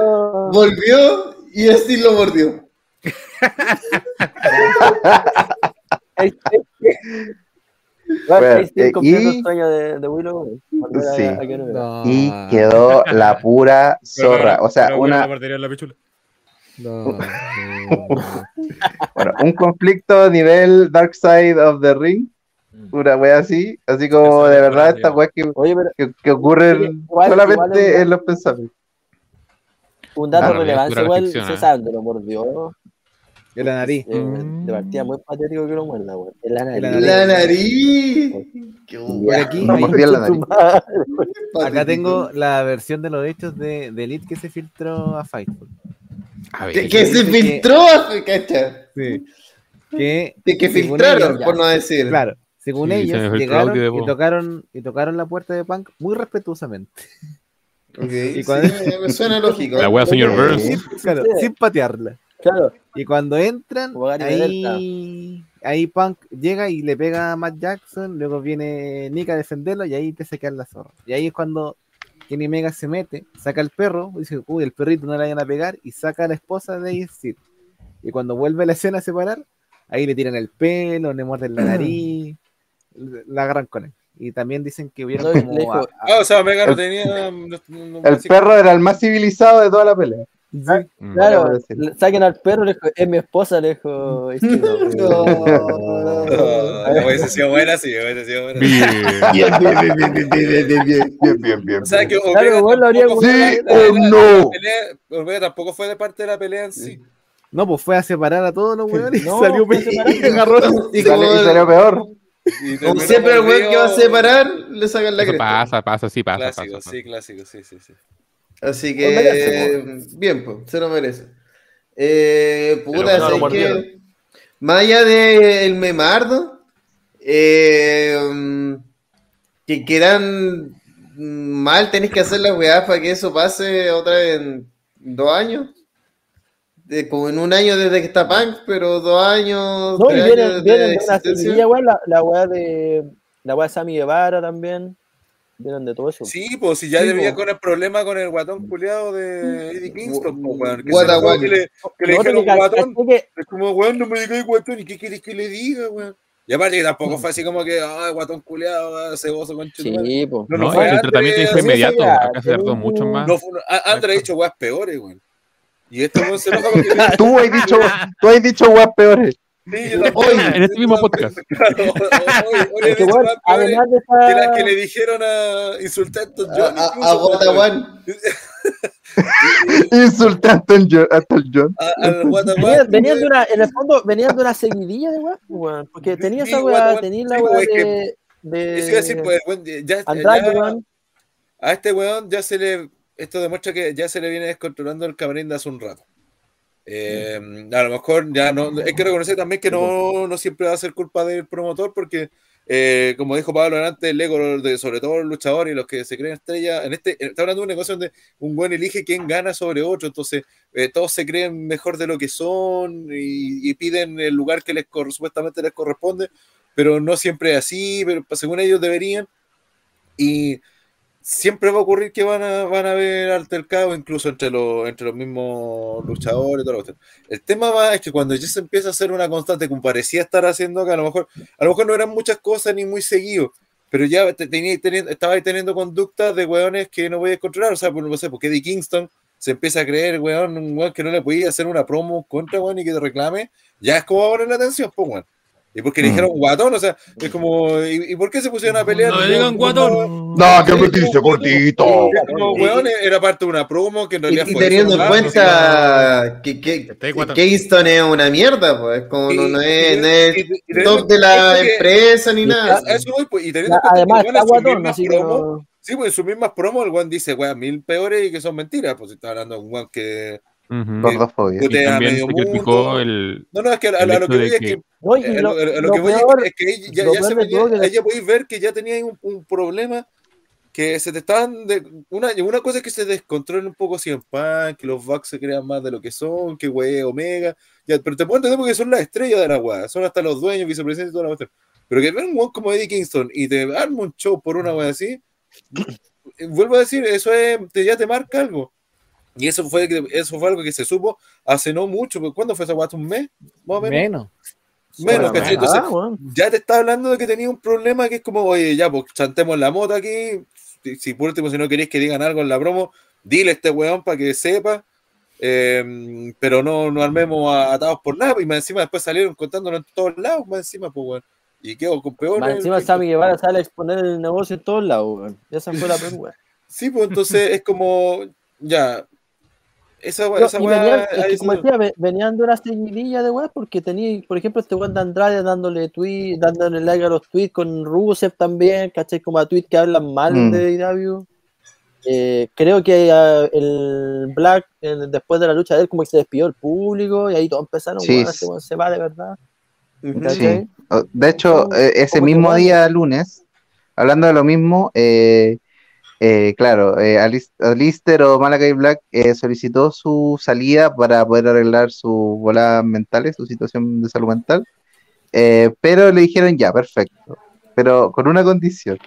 Speaker 5: volvió y así lo mordió.
Speaker 4: Bueno, eh, y-
Speaker 7: el de, de
Speaker 4: Sí. Y quedó la pura zorra. O sea, una,
Speaker 2: en
Speaker 12: no, no.
Speaker 4: bueno, un conflicto a nivel Dark Side of the Ring. Una wea así, así como de verdad estas weas que,
Speaker 7: Oye, pero
Speaker 4: que,
Speaker 7: Igual-
Speaker 4: solamente
Speaker 7: igual es-
Speaker 4: en los pensamientos.
Speaker 7: un dato
Speaker 8: Ah,
Speaker 7: relevante, igual se
Speaker 8: ¿eh?
Speaker 7: lo mordió.
Speaker 12: En la nariz.
Speaker 7: Eh, de partida muy patético que lo muerda, weón. En la nariz.
Speaker 12: En la
Speaker 5: nariz. Qué
Speaker 12: Por aquí,
Speaker 4: No la nariz.
Speaker 12: acá tengo la versión de los hechos de, de Elite que se filtró a Fightful.
Speaker 8: A ver,
Speaker 5: Que, que se filtró, cacha.
Speaker 12: Sí. Que,
Speaker 5: De que filtraron,
Speaker 12: ellos,
Speaker 5: por no decir.
Speaker 12: Claro, según
Speaker 8: Sí, se
Speaker 12: ellos, llegaron y tocaron, y tocaron la puerta de Punk muy respetuosamente. Y
Speaker 5: sí,
Speaker 12: cuando-
Speaker 5: me suena lógico.
Speaker 8: La wea señor Burns.
Speaker 12: Sin, claro,
Speaker 7: Sí.
Speaker 12: sin patearla.
Speaker 7: Claro.
Speaker 12: Y cuando entran, ahí, ahí Punk llega y le pega a Matt Jackson, luego viene Nick a defenderlo y ahí empieza a quedar la zorra. Y ahí es cuando Kenny Mega se mete, saca el perro, dice, uy, el perrito no le vayan a pegar, y saca a la esposa de Sid. Y cuando vuelve la escena a separar, ahí le tiran el pelo, le muerden la nariz, la agarran con él. Y también dicen que hubieron
Speaker 7: No,
Speaker 12: como... a- a-
Speaker 10: Ah, o sea, Omega no tenía. no- no-
Speaker 4: El perro era el más civilizado de toda la pelea.
Speaker 8: Mm.
Speaker 7: Claro, saquen al perro, le dijo, es mi esposa, le dijo. este, no.
Speaker 10: Ah, hubiese sido buena, sí, hubiese sido buena.
Speaker 8: Bien.
Speaker 4: Bien, bien, bien, bien, bien, bien, bien, bien, bien, bien, bien.
Speaker 10: O sea que Omega tampoco
Speaker 4: Sí o no.
Speaker 10: Omega tampoco fue de parte de la pelea en sí.
Speaker 12: No, pues fue a separar a todos los weones y
Speaker 7: No,
Speaker 12: salió y agarró
Speaker 5: Y
Speaker 4: salió, y
Speaker 5: como,
Speaker 4: salió peor.
Speaker 10: Y
Speaker 5: como
Speaker 10: terminó
Speaker 5: siempre, el weón que va a separar, le sacan la cresta.
Speaker 8: pasa, pasa, sí, pasa.
Speaker 10: Clásico,
Speaker 8: pasa,
Speaker 10: sí, clásico, sí, sí, sí.
Speaker 5: Así
Speaker 7: merece,
Speaker 5: que, bien, pues, se lo merece. Eh, puta,
Speaker 7: no
Speaker 5: que, más allá del memardo, eh, mm, que quedan mal, tenés que hacer las weas para que eso pase otra vez en dos años. De- como en un año desde que está Punk, pero dos años.
Speaker 7: No, y
Speaker 5: tres
Speaker 7: vienen,
Speaker 5: años
Speaker 7: vienen
Speaker 5: de
Speaker 7: de una la, la weá de. La weá de Sammy Guevara también. Vienen de todo eso.
Speaker 10: Sí, pues si ya
Speaker 5: Sí,
Speaker 10: debía
Speaker 5: po.
Speaker 10: con el problema con el guatón culeado de Eddie Kingston, po, weón. Que,
Speaker 5: What
Speaker 10: se
Speaker 5: a
Speaker 10: enojó
Speaker 5: what.
Speaker 10: que le, que le dijeron guatón.
Speaker 7: que-
Speaker 10: Es como, weón, no me digáis guatón, ¿y qué quieres que le diga, weón? Y aparte que tampoco fue así como que, ah, guatón culeado, ah, ceboso con
Speaker 7: Sí, po.
Speaker 10: No,
Speaker 8: No,
Speaker 10: no fue
Speaker 8: el tratamiento
Speaker 10: antes,
Speaker 8: fue inmediato.
Speaker 7: sí,
Speaker 8: Acá se tardó mucho más.
Speaker 10: No, fue una- a- André ha dicho weas peores, weón. Y este weón se enoja porque.
Speaker 4: Tú has dicho, tú has dicho guas peores.
Speaker 10: Sí, yo tampoco.
Speaker 8: En este mismo podcast.
Speaker 10: Claro, hoy- hoy- hoy
Speaker 7: Es que,
Speaker 10: peores
Speaker 7: además de
Speaker 10: que las
Speaker 7: esa.
Speaker 10: que le dijeron a insultar a John.
Speaker 5: A, a, Guataguán.
Speaker 4: Insultando al John- hasta el John.
Speaker 10: a- al Guataguán,
Speaker 7: Venían, de una, en el fondo, venían de una seguidilla de weá, weón. Porque tenía
Speaker 10: Sí,
Speaker 7: esa weá, tenía la
Speaker 10: Sí,
Speaker 7: weá
Speaker 10: pues, es que-
Speaker 7: de. de
Speaker 10: Eso iba a decir, pues, weón, ya,
Speaker 7: Andrade,
Speaker 10: ya- a este weón ya se le. Esto demuestra que ya se le viene descontrolando el camarín de hace un rato. Eh, a lo mejor ya no. Hay que reconocer también que no, no siempre va a ser culpa del promotor, porque, eh, como dijo Pablo antes, el ego de sobre todo los luchadores y los que se creen estrellas. En este, está hablando de un negocio donde un buen elige quién gana sobre otro, entonces eh, todos se creen mejor de lo que son y, y piden el lugar que les supuestamente les corresponde, pero no siempre es así, pero según ellos deberían. Y siempre va a ocurrir que van a, van a haber altercados incluso entre los, entre los mismos luchadores todo lo El tema va es que cuando ya se empieza a hacer una constante, como parecía estar haciendo acá, a lo mejor, a lo mejor no eran muchas cosas ni muy seguido, pero ya te- tenía, teniendo, estaba ahí teniendo conductas de weones que no voy a controlar, o sea, por, no sé, porque Eddie Kingston se empieza a creer, weón, un weón que no le podía hacer una promo contra, weón, y que te reclame, ya es como va a poner la atención, pues, weón. Y porque le dijeron guatón, o sea, es como, ¿y, y por qué se pusieron a pelear?
Speaker 13: No le digan guatón.
Speaker 4: No, que me dice cortito.
Speaker 10: Como, weón, era parte de una promo que en
Speaker 5: Y,
Speaker 10: realidad
Speaker 5: y
Speaker 10: fue
Speaker 5: teniendo en cuenta que, que, que. Kingston es una mierda, pues. Como no, no
Speaker 10: Y-
Speaker 5: es,
Speaker 10: y-
Speaker 5: no es
Speaker 10: y- y
Speaker 5: top de la empresa ni nada.
Speaker 10: a eso voy, pues, y teniendo en
Speaker 7: La-
Speaker 10: cuenta que
Speaker 7: Además, está guatón,
Speaker 10: mismas
Speaker 7: así que
Speaker 10: promos-
Speaker 7: no.
Speaker 10: Sí, pues en sus mismas promos el weón dice, weón, mil peores y que son mentiras. Pues si está hablando de un weón que
Speaker 4: Gordofobia.
Speaker 8: Y también se criticó el.
Speaker 10: No, no, es que a, lo que voy es que.
Speaker 8: que-
Speaker 7: No, y
Speaker 10: eh,
Speaker 7: lo,
Speaker 10: lo, lo
Speaker 7: lo
Speaker 10: que voy es-
Speaker 7: peor-
Speaker 10: es que ya, ya se veía- ya podéis ver que ya tenía un, un problema que se te estaban de, una, una cosa es que se descontrolen un poco CM Punk, que los Bucks se crean más de lo que son, que wey Omega, ya, pero te puedo entender porque son las estrellas de la weá, son hasta los dueños, vicepresidentes y toda la cuestión. Pero que ven un weón como Eddie Kingston y te arma un show por una weá así, vuelvo a decir, eso es, te, ya te marca algo. Y eso fue, eso fue algo que se supo hace no mucho, porque ¿cuándo fue esa? ¿Hace ¿Un mes? Más o menos.
Speaker 12: Menos.
Speaker 10: Menos, ¿cachai? Entonces,
Speaker 7: ah,
Speaker 10: ya te está hablando de que tenía un problema que es como, oye, ya, pues chantemos la moto aquí. Si, si por último, si no queréis que digan algo en la promo, dile a este weón para que sepa. eh, pero no, no armemos a- atados por nada. Y más encima después salieron contándolo en todos lados, más encima, pues weón. Y quedó con peor.
Speaker 7: Más
Speaker 10: el-
Speaker 7: encima Sammy Guevara sale a exponer el negocio en todos lados, weón. Esa fue la pregunta.
Speaker 10: Sí, pues entonces es como, ya. Esa, esa weá,
Speaker 7: venían, es que como decía, ve- venían de una seguidilla de weas porque tenía, por ejemplo, este weón de Andrade dándole tweet, dándole like a los tweets con Rusev también, ¿cachai? Como a tweets que hablan mal
Speaker 4: Mm.
Speaker 7: de IW. Eh, creo que ah, el Black, después de la lucha de él, como que se despidió el público y ahí todos empezaron,
Speaker 4: Sí,
Speaker 7: este weón se va de verdad.
Speaker 4: Sí. O- De hecho, eh, ese mismo día, lunes, hablando de lo mismo, eh, eh, claro, eh, Alis- Alistair o Malakai Black eh, solicitó su salida para poder arreglar sus bolas mentales, su situación de salud mental, eh, pero le dijeron ya, perfecto, pero con una condición,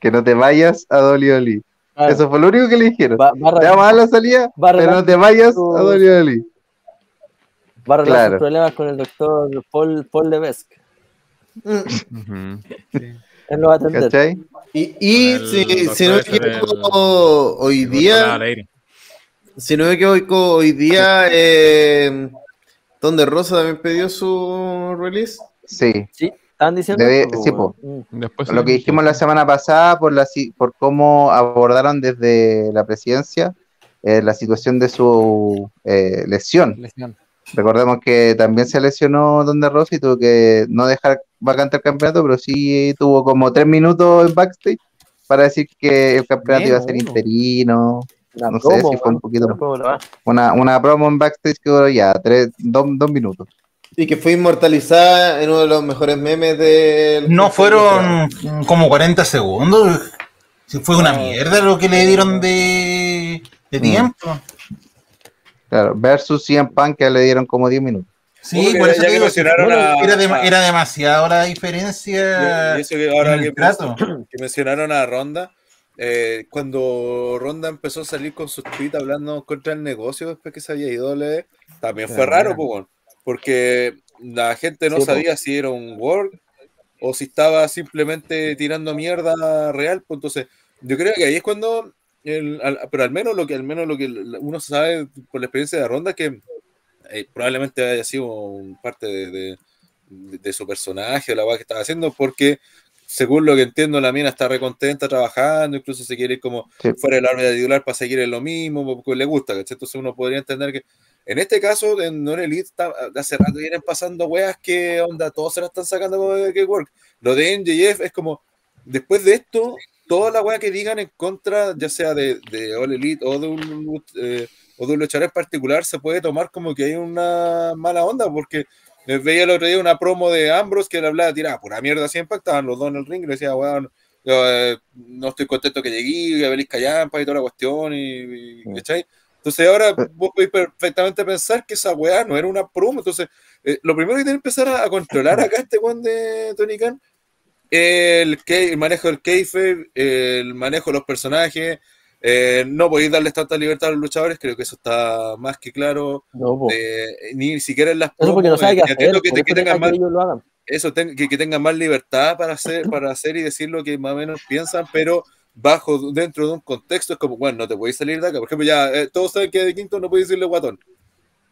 Speaker 4: que no te vayas a WWE.
Speaker 7: Claro,
Speaker 4: Eso fue lo único que le dijeron.
Speaker 7: va,
Speaker 4: Te vamos a dar la salida,
Speaker 7: va
Speaker 4: pero no te vayas a WWE.
Speaker 7: va a arreglar
Speaker 4: claro.
Speaker 7: sus problemas con el doctor Paul, Paul Levesque.
Speaker 8: Ujú.
Speaker 7: Él lo va a atender.
Speaker 4: ¿Cachai?
Speaker 5: Y, y
Speaker 2: el
Speaker 5: si, si no me equivoco, hoy día, si no me equivoco, hoy día, eh, donde Rosa también pidió su release.
Speaker 4: Sí.
Speaker 7: Sí, estaban diciendo.
Speaker 4: Debe-
Speaker 7: esto,
Speaker 4: sí,
Speaker 7: weón.
Speaker 4: po.
Speaker 7: Mm.
Speaker 8: Después
Speaker 4: Lo que dijimos la semana pasada por, la, si- por cómo abordaron desde la presidencia eh, la situación de su eh, lesión.
Speaker 12: Lesión.
Speaker 4: Recordemos que también se lesionó Donde Rosa y tuvo que no dejar vacante el campeonato, pero sí tuvo como tres minutos en backstage para decir que el campeonato iba a ser interino.
Speaker 7: Una
Speaker 4: No sé si fue un poquito.
Speaker 7: Una,
Speaker 4: una promo en backstage que duró ya tres, dos, dos minutos.
Speaker 5: Y que fue inmortalizada en uno de los mejores memes del.
Speaker 6: No fueron como 40 segundos. Si fue una mierda lo que le dieron de, de
Speaker 4: Mm.
Speaker 6: tiempo.
Speaker 4: Claro, versus 100 Punk que le dieron como 10 minutos.
Speaker 6: Sí, por eso
Speaker 10: que
Speaker 6: digo,
Speaker 10: mencionaron
Speaker 6: bueno,
Speaker 10: a-
Speaker 6: era, dema-
Speaker 10: a-
Speaker 6: era demasiado la diferencia
Speaker 10: Y eso que ahora que,
Speaker 6: trato.
Speaker 10: que mencionaron a Ronda, eh, cuando Ronda empezó a salir con sus tweets hablando contra el negocio después que se había ido WWE, también fue raro, po, porque la gente no
Speaker 7: Sí, po.
Speaker 10: sabía si era un work o si estaba simplemente tirando mierda real, pues entonces yo creo que ahí es cuando, el- al- pero al menos lo que al menos lo que uno sabe por la experiencia de Ronda es que eh, probablemente haya sido un parte de, de- de- de su personaje o la weá que estaba haciendo, porque según lo que entiendo, la mina está recontenta trabajando, incluso se quiere ir como
Speaker 4: Sí.
Speaker 10: fuera del área titular para seguir en lo mismo, porque le gusta, ¿cachai? Entonces uno podría entender que en este caso, en Non Elite, está- de hace rato vienen pasando weas que onda, todos se la están sacando de work. Lo de NJF es como, después de esto, toda la wea que digan en contra, ya sea de, de All Elite o de un eh, o de un luchador en particular, se puede tomar como que hay una mala onda, porque eh, veía el otro día una promo de Ambrose que le hablaba, tiraba pura mierda, siempre estaban los dos en el ring y le decía, weón, yo, eh, no estoy contento que llegué, voy a ver callampa y toda la cuestión, y, y- ¿cachai? Entonces ahora vos podéis perfectamente pensar que esa weá no era una promo, entonces eh, lo primero que tiene que empezar a, a controlar acá este weón de Tony Khan el, que- el manejo del kayfabe, el manejo de los personajes, eh, no podéis darles tanta libertad a los luchadores, creo que eso está más que claro,
Speaker 7: No,
Speaker 10: de- ni siquiera en las
Speaker 7: Eso porque no
Speaker 10: promos,
Speaker 7: sabe
Speaker 10: eh,
Speaker 7: qué hacer.
Speaker 10: entiendo que, tengan más,
Speaker 7: que ellos lo hagan.
Speaker 10: eso, ten- que, que tengan más libertad para hacer, para hacer y decir lo que más o menos piensan, pero bajo dentro de un contexto es como, bueno, no te podéis salir de acá. Por ejemplo, ya eh, todos saben que de Quinto no podéis decirle guatón.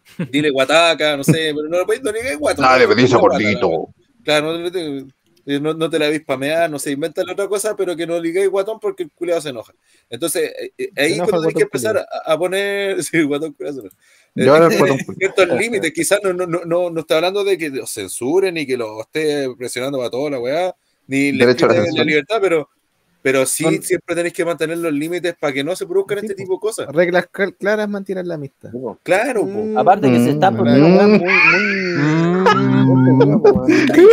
Speaker 10: Dile guataca, no sé, pero no le podéis no digáis guatón.
Speaker 9: Dale,
Speaker 10: no,
Speaker 9: dice
Speaker 10: no, guataca,
Speaker 9: gordito.
Speaker 10: Claro, no, eh, no, no te la veis pamear, no sé, inventa otra cosa, pero que no le digáis guatón porque el culiado se enoja. Entonces, eh, eh, ahí
Speaker 12: enoja
Speaker 10: cuando que empezar a, a poner. Sí, guatón culiao se enoja. Eh,
Speaker 4: Yo ahora culiao.
Speaker 10: ciertos límites, quizás no, no, no, no, no está hablando de que los censuren ni que lo esté presionando para toda la weá, ni le
Speaker 4: la
Speaker 10: quiten la libertad, pero, pero sí
Speaker 12: Son-
Speaker 10: siempre tenéis que mantener los límites para que no se produzcan
Speaker 12: Sí,
Speaker 10: este
Speaker 12: po.
Speaker 10: tipo de cosas.
Speaker 12: Reglas cl- claras mantienen la amistad.
Speaker 10: Claro.
Speaker 5: Mm,
Speaker 7: Aparte que se están
Speaker 4: Mm,
Speaker 7: poniendo
Speaker 4: mm.
Speaker 7: muy, muy.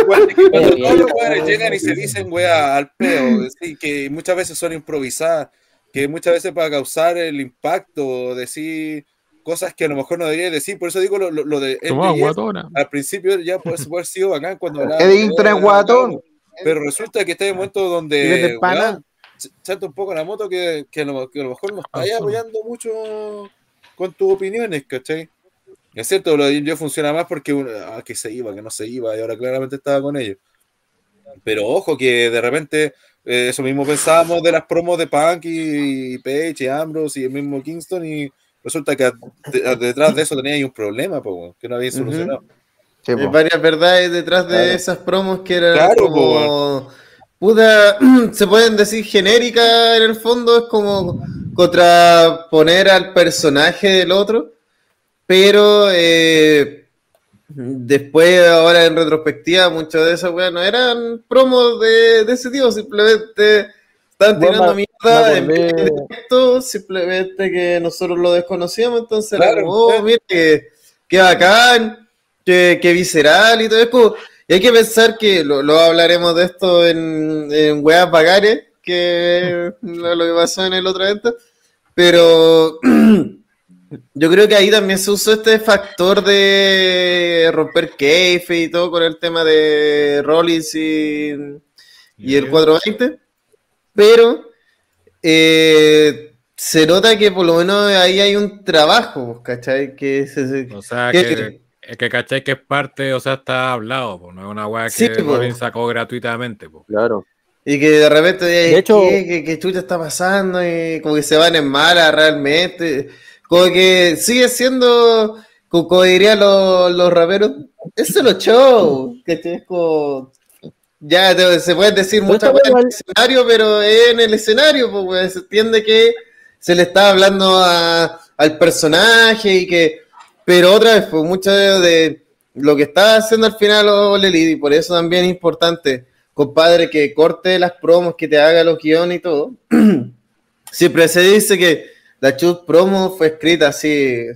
Speaker 10: Cuando todos los
Speaker 7: eh,
Speaker 10: llegan y se dicen weá al peo, sí, que muchas veces son improvisadas, que muchas veces para causar el impacto, decir cosas que a lo mejor no debería decir, por eso digo lo, lo, lo de
Speaker 8: guatona.
Speaker 10: al principio ya puede haber sido bacán cuando hablaba
Speaker 4: guatón.
Speaker 10: pero resulta que está en un momento
Speaker 12: ¿Y
Speaker 10: donde chanta un poco la moto que, que, a lo, que a lo mejor no está ahí apoyando mucho con tus opiniones, ¿cachai? Es cierto, lo de yo funciona más porque ah, que se iba, que no se iba, y ahora claramente estaba con ellos. Pero ojo que de repente eh, eso mismo pensábamos de las promos de Punk y, y Page y Ambrose y el mismo Kingston y resulta que de- detrás de eso tenía ahí un problema, po, que no había solucionado.
Speaker 4: Sí,
Speaker 5: Hay
Speaker 4: po.
Speaker 5: varias verdades detrás de
Speaker 10: Claro.
Speaker 5: esas promos que eran
Speaker 10: Claro,
Speaker 5: como. Puta, se pueden decir genéricas en el fondo, es como, contraponer al personaje del otro, pero eh, después, ahora en retrospectiva, muchas de esas weas no eran promos de, de ese tipo, simplemente están
Speaker 7: Bueno,
Speaker 5: tirando mierda en directo, simplemente que nosotros lo desconocíamos, entonces era
Speaker 10: Claro,
Speaker 5: como, oh, mira, que, que bacán, que, que visceral y todo eso. Y hay que pensar que, lo, lo hablaremos de esto en, en Weas Bagares, que lo, lo que pasó en el otro evento, pero yo creo que ahí también se usó este factor de romper keife y todo con el tema de Rollins y, y el 420, pero eh, se nota que por lo menos ahí hay un trabajo, ¿cachai? Que se-
Speaker 2: O sea,
Speaker 5: que-
Speaker 2: que, es que cachai que es parte, o sea, está hablado, no es una weá que
Speaker 5: Sí, po.
Speaker 2: Rollins sacó gratuitamente.
Speaker 7: Claro.
Speaker 5: Y que de repente,
Speaker 7: De
Speaker 5: ¿qué,
Speaker 7: hecho-
Speaker 5: qué, qué chucha está pasando? Y como que se van en mala realmente. Como que sigue siendo, como, dirían los, los raperos, es solo show. como- ya te- se pueden decir muchas cosas en el escenario, pero en el escenario, pues se entiende que se le está hablando a- al personaje y que. Pero otra vez, pues mucho de, de lo que está haciendo al final Ole Elite, y por eso también es importante, compadre, que corte las promos, que te haga los guiones y todo. Siempre se dice que la chut promo fue escrita así.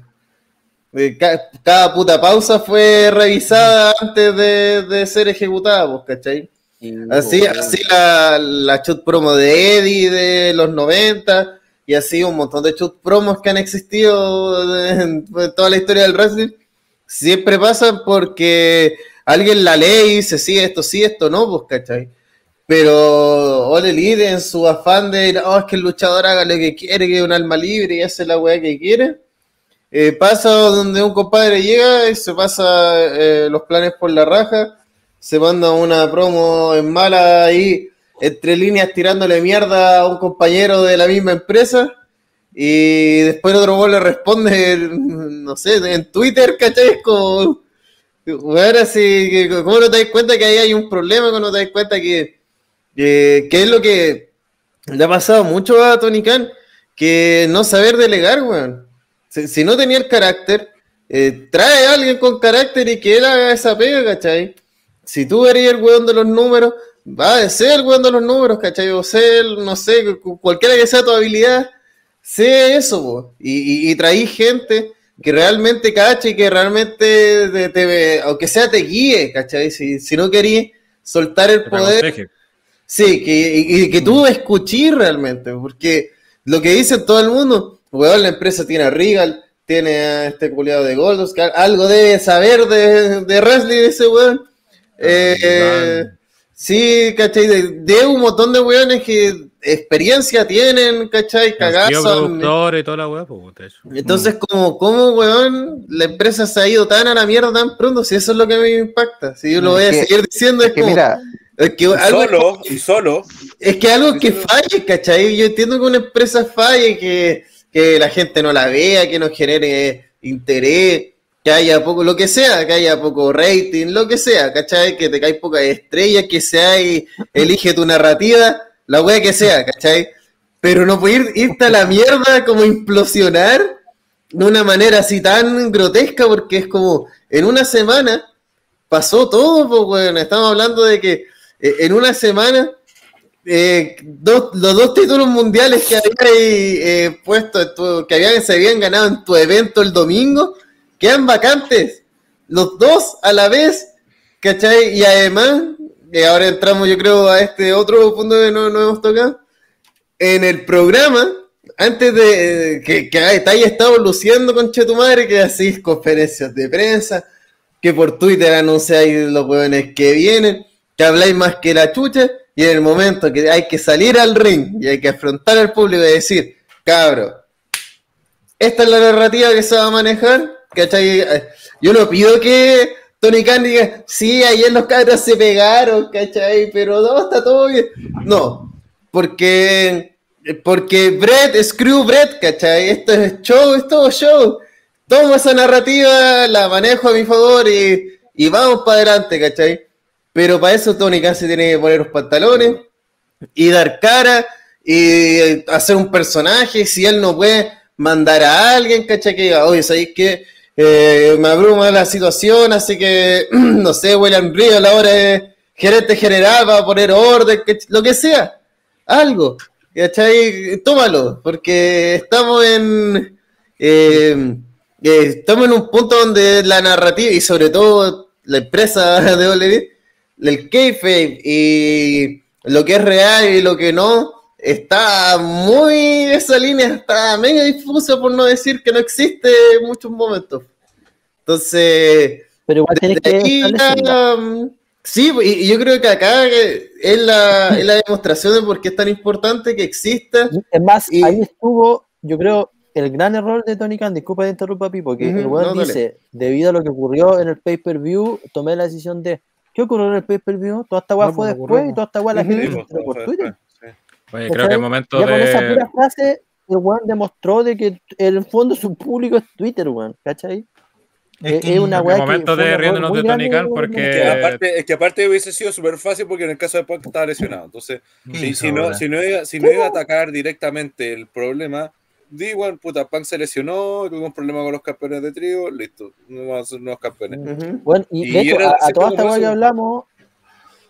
Speaker 5: Cada puta pausa fue revisada antes de, de ser ejecutada, pues, ¿cachai? Así, así la, la chut promo de Eddie de los 90 y así un montón de chut promos que han existido en, en toda la historia del wrestling siempre pasan porque alguien la lee y dice sí, esto sí, esto no, pues, ¿cachai? Pero Ole Elite en su afán de, oh, es que el luchador haga lo que quiere, que es un alma libre y hace la weá que quiere, eh, pasa donde un compadre llega y se pasa eh, los planes por la raja, se manda una promo en mala ahí, entre líneas tirándole mierda a un compañero de la misma empresa, y después otro gol le responde, no sé, en Twitter, ¿cachai? Como, bueno, ¿cómo no te das cuenta que ahí hay un problema? ¿Cómo no te das cuenta que, que, que es lo que le ha pasado mucho a Tony Khan? Que no saber delegar, weón. Si, si no tenía el carácter, eh, trae a alguien con carácter y que él haga esa pega, ¿cachai? Si tú eres el weón de los números, va a ser el weón de los números, ¿cachai? O ser, no sé, cu- cualquiera que sea tu habilidad, sé eso, po. Y, y, y traí gente que realmente cache y que realmente, te, te- aunque sea, te guíe, ¿cachai? Si, si no querías soltar el
Speaker 2: Te
Speaker 5: poder. Sí, que, y, y que tú escuchís realmente, porque lo que dice todo el mundo, weón, la empresa tiene a Regal, tiene a este culiado de Goldos, que algo debe saber de, de wrestling ese weón. Eh, sí, ¿cachai? De, de un montón de weones que experiencia tienen, ¿cachai?
Speaker 2: Tío
Speaker 5: Cagazo.
Speaker 2: productor y toda la weá, pues.
Speaker 5: Entonces, como, ¿cómo, weón, la empresa se ha ido tan a la mierda tan pronto? Si eso es lo que me impacta. Si yo lo voy a seguir diciendo, es,
Speaker 4: Es que
Speaker 5: como,
Speaker 4: mira,
Speaker 5: es que algo
Speaker 10: solo, y solo.
Speaker 5: es que algo que falle, ¿cachai? Yo entiendo que una empresa falle, que, que la gente no la vea, que no genere interés, que haya poco, lo que sea, que haya poco rating, lo que sea, ¿cachai? Que te cae pocas estrellas, que sea y elige tu narrativa, la wea que sea, ¿cachai? Pero no puede ir, irte a la mierda como implosionar de una manera así tan grotesca, porque es como, en una semana pasó todo, pues. Estamos hablando de que en una semana eh, dos- los dos títulos mundiales que habías eh, puesto, tu- que habían, se habían ganado en tu evento el domingo, quedan vacantes. Los dos a la vez, ¿cachai? Y además, y ahora entramos yo creo a este otro punto que no, no hemos tocado, en el programa, antes de eh, que, que te haya estado luciendo con tu madre, que hacís conferencias de prensa, que por Twitter anunciáis los hueones que vienen, habláis más que la chucha, y en el momento que hay que salir al ring y hay que afrontar al público y decir, cabro, esta es la narrativa que se va a manejar, ¿cachai? Yo no pido que Tony Khan diga, sí, ayer los cabros se pegaron, ¿cachai? Pero no, está todo bien. No, porque, porque Brett, Screw Brett, ¿cachai? Esto es show, es todo show. Tomo esa narrativa, la manejo a mi favor y, y vamos para adelante, ¿cachai? Pero para eso Tony se tiene que poner los pantalones y dar cara y hacer un personaje, si él no puede mandar a alguien, ¿cachai? Que diga, oye, ¿sabéis que me abruma la situación, así que, no sé, William Río a la hora de gerente general va a poner orden, lo que sea, algo, ¿cachai? Tómalo, porque estamos en... eh, eh, estamos en un punto donde la narrativa y sobre todo la empresa de WWE, el kayfabe y lo que es real y lo que no, está muy, esa línea está mega difusa por no decir que no existe en muchos momentos. Entonces,
Speaker 7: Pero igual tienes que
Speaker 5: mm, sí, y, yo creo que acá es la, es la demostración de por qué es tan importante que exista.
Speaker 7: Es más, ahí estuvo, yo creo, el gran error de Tony Khan, disculpa de interrumpa Pipo, que
Speaker 5: Ujú,
Speaker 7: el weón
Speaker 5: no, dale.
Speaker 7: dice, debido a lo que ocurrió en el pay-per-view, tomé la decisión de, ¿qué ocurrió en el pay-per-view? Toda esta weá
Speaker 2: No,
Speaker 7: fue después
Speaker 2: ocurrió,
Speaker 7: y toda esta weá la gente
Speaker 5: Sí,
Speaker 7: por Twitter.
Speaker 2: Oye,
Speaker 7: ¿Cachai?
Speaker 2: creo que es momento
Speaker 7: ya con esa pura
Speaker 2: de.
Speaker 7: frase, el weón demostró de que en el fondo su público es Twitter, weón, ¿cachai? Es,
Speaker 6: que
Speaker 7: es una weá que
Speaker 2: momento de riéndonos de Tony Khan
Speaker 7: de-
Speaker 2: porque-
Speaker 10: Es que, aparte, es que aparte hubiese sido súper fácil porque en el caso de Punk estaba lesionado. Entonces,
Speaker 6: ¿Qué
Speaker 10: si, si no, si, no iba, si no iba a atacar directamente el problema, di igual, puta, Punk se lesionó, tuvimos problemas con los campeones de trío, listo, no vamos a ser nuevos campeones.
Speaker 7: Bueno, y,
Speaker 10: Y
Speaker 7: de hecho,
Speaker 10: era
Speaker 7: a, a toda esta weá que hablamos,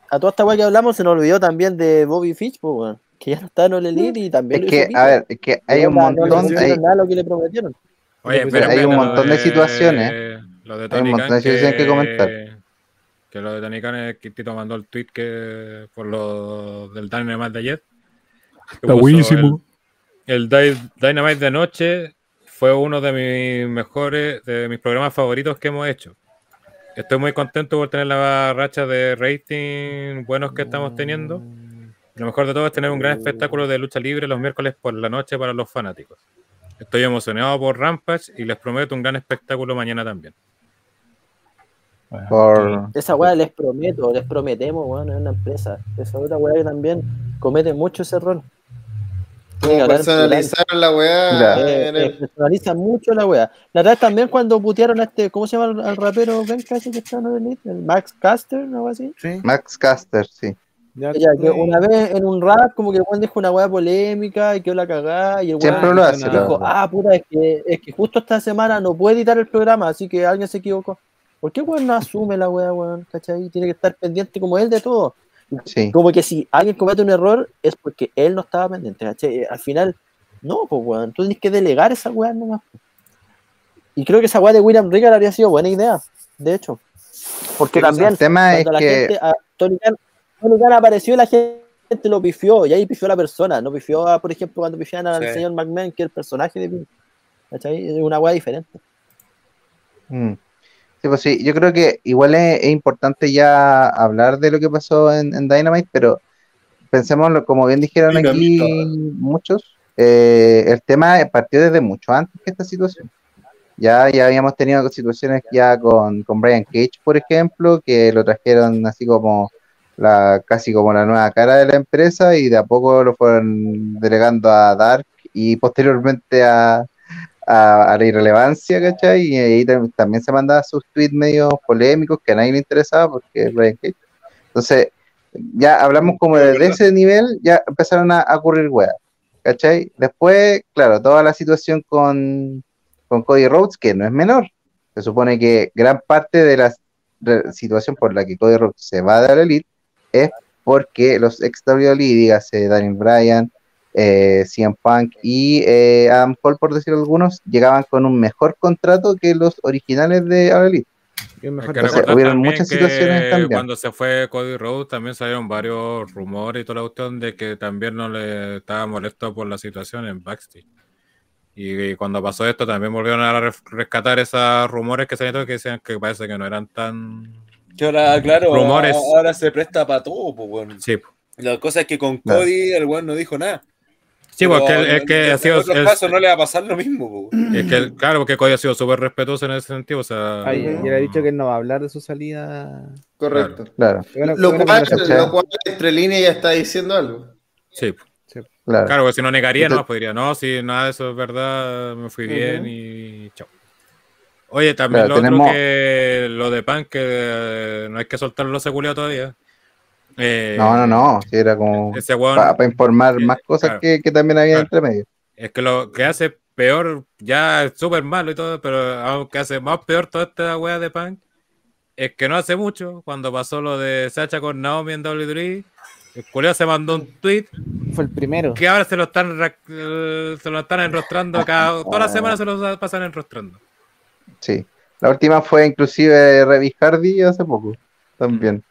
Speaker 7: a toda esta weá que hablamos se nos olvidó también de Bobby Fitch, pues, weón, que ya no está en el Elite y también
Speaker 4: Es que, a ver, es que hay
Speaker 7: No
Speaker 4: un
Speaker 7: no
Speaker 4: montón,
Speaker 7: cumplieron
Speaker 4: hay,
Speaker 7: nada lo que le prometieron.
Speaker 2: Oye,
Speaker 4: Pero
Speaker 2: pero
Speaker 4: hay un montón de situaciones.
Speaker 2: Lo de
Speaker 4: Hay un montón
Speaker 2: Khan
Speaker 4: de situaciones que comentar.
Speaker 2: Que lo de Tony Khan es que Tito mandó el tweet que por lo del Dynamite de ayer.
Speaker 8: Está buenísimo.
Speaker 2: El, el Dy- Dynamite de noche fue uno de mis mejores, de mis programas favoritos que hemos hecho. Estoy muy contento por tener la racha de rating buenos que estamos teniendo. Lo mejor de todo es tener un gran espectáculo de lucha libre los miércoles por la noche para los fanáticos. Estoy emocionado por Rampage y les prometo un gran espectáculo mañana también.
Speaker 4: por,
Speaker 7: Esa weá les prometo, les prometemos, weón, es una empresa. Esa otra weá que también comete mucho ese error.
Speaker 5: Como personalizaron la weá.
Speaker 7: Eh, eh,
Speaker 5: el-
Speaker 7: personalizan mucho la weá. La verdad también cuando putearon a este, ¿cómo se llama al, rapero Venga ese que está en el? El Max Caster, algo así.
Speaker 4: Max Caster, sí.
Speaker 7: Ya, que una vez en un rap, como que el weón dijo una weá polémica y quedó la cagada. Y el
Speaker 4: Siempre
Speaker 7: weón
Speaker 4: lo hace,
Speaker 7: dijo, ah, puta, es que, es que justo esta semana no puede editar el programa, así que alguien se equivocó. ¿Por qué weón no asume la weá, weón? ¿Cachai? Tiene que estar pendiente como él de todo.
Speaker 4: Sí.
Speaker 7: Como que si alguien comete un error es porque él no estaba pendiente, ¿cachai? Al final, no, pues weón, tú tienes que delegar esa weá nomás. Y creo que esa weá de William Regal habría sido buena idea, de hecho. Porque
Speaker 4: Sí,
Speaker 7: también,
Speaker 4: el tema es
Speaker 7: la
Speaker 4: que-
Speaker 7: gente, a Tony Khan, Tony Khan apareció y la gente lo pifió, y ahí pifió a la persona, no pifió a, por ejemplo, cuando pifian al
Speaker 10: Sí.
Speaker 7: señor McMahon, que es el personaje de Pink. ¿Cachai? Es una weá diferente.
Speaker 4: Mm. Sí, pues sí, yo creo que igual es, es importante ya hablar de lo que pasó en, en Dynamite, pero pensemos, como bien dijeron aquí muchos, eh, el tema partió desde mucho antes que esta situación. Ya, ya habíamos tenido situaciones ya con, con Brian Cage, por ejemplo, que lo trajeron así como la casi como la nueva cara de la empresa y de a poco lo fueron delegando a Dark y posteriormente a, a, a la irrelevancia, ¿cachai? Y ahí tam- también se mandaba sus tweets medio polémicos que a nadie le interesaba porque Brian Cage. Entonces, ya hablamos como desde ese nivel, ya empezaron a, a ocurrir weas, ¿cachai? Después, claro, toda la situación con, con Cody Rhodes, que no es menor. Se supone que gran parte de la situación por la que Cody Rhodes se va de la Elite es porque los ex WWE, dígase Daniel Bryan, eh, CM Punk y eh, Adam Cole, por decir algunos, llegaban con un mejor contrato que los originales de All Elite. Entonces, hubieron muchas situaciones también.
Speaker 2: Cuando se fue Cody Rhodes también salieron varios rumores y toda la cuestión de que también no le estaba molesto por la situación en backstage. Y, cuando pasó esto también volvieron a rescatar esos rumores que salieron que decían que parece que no eran tan
Speaker 10: Que ahora, claro,
Speaker 2: rumores.
Speaker 10: ahora se presta para todo, pues, bueno.
Speaker 2: Sí,
Speaker 10: La cosa es que con. Cody el weón no dijo nada.
Speaker 2: Sí,
Speaker 10: Pero
Speaker 2: porque él- es que
Speaker 10: en
Speaker 2: ha sido-
Speaker 10: otros
Speaker 2: es-
Speaker 10: casos no le va a pasar lo mismo, pues.
Speaker 2: Es que, él- claro, porque Cody ha sido súper respetuoso en ese sentido. O sea,
Speaker 12: Ay, y él ha dicho que él no va a hablar de su salida.
Speaker 5: Correcto.
Speaker 4: Claro.
Speaker 5: Lo cual, lo entre líneas ya está diciendo algo.
Speaker 2: Sí.
Speaker 4: Claro.
Speaker 2: Claro, porque si no negaría,
Speaker 4: Entonces-
Speaker 2: no, podría, no, si nada de eso es verdad, me fui bien y chao. Oye, también
Speaker 4: Claro,
Speaker 2: lo
Speaker 4: tenemos-
Speaker 2: otro que lo de Pan, que eh, no hay que soltarlo ese culiao todavía. Eh,
Speaker 4: No, no, no. sí, era como
Speaker 2: weón,
Speaker 4: para informar más cosas
Speaker 2: claro.
Speaker 4: que, que también había
Speaker 2: Claro.
Speaker 4: entre medio.
Speaker 2: Es que lo que hace peor, ya es súper malo y todo, pero aunque hace más peor toda esta wea de Punk, es que no hace mucho, cuando pasó lo de Sacha con Naomi en WWE, el culeo se mandó un tweet
Speaker 12: Fue el primero.
Speaker 2: que ahora se lo están eh, se lo están enrostrando cada, toda la semana se lo pasan enrostrando.
Speaker 4: Sí. La última fue inclusive Revis Hardy hace poco. También.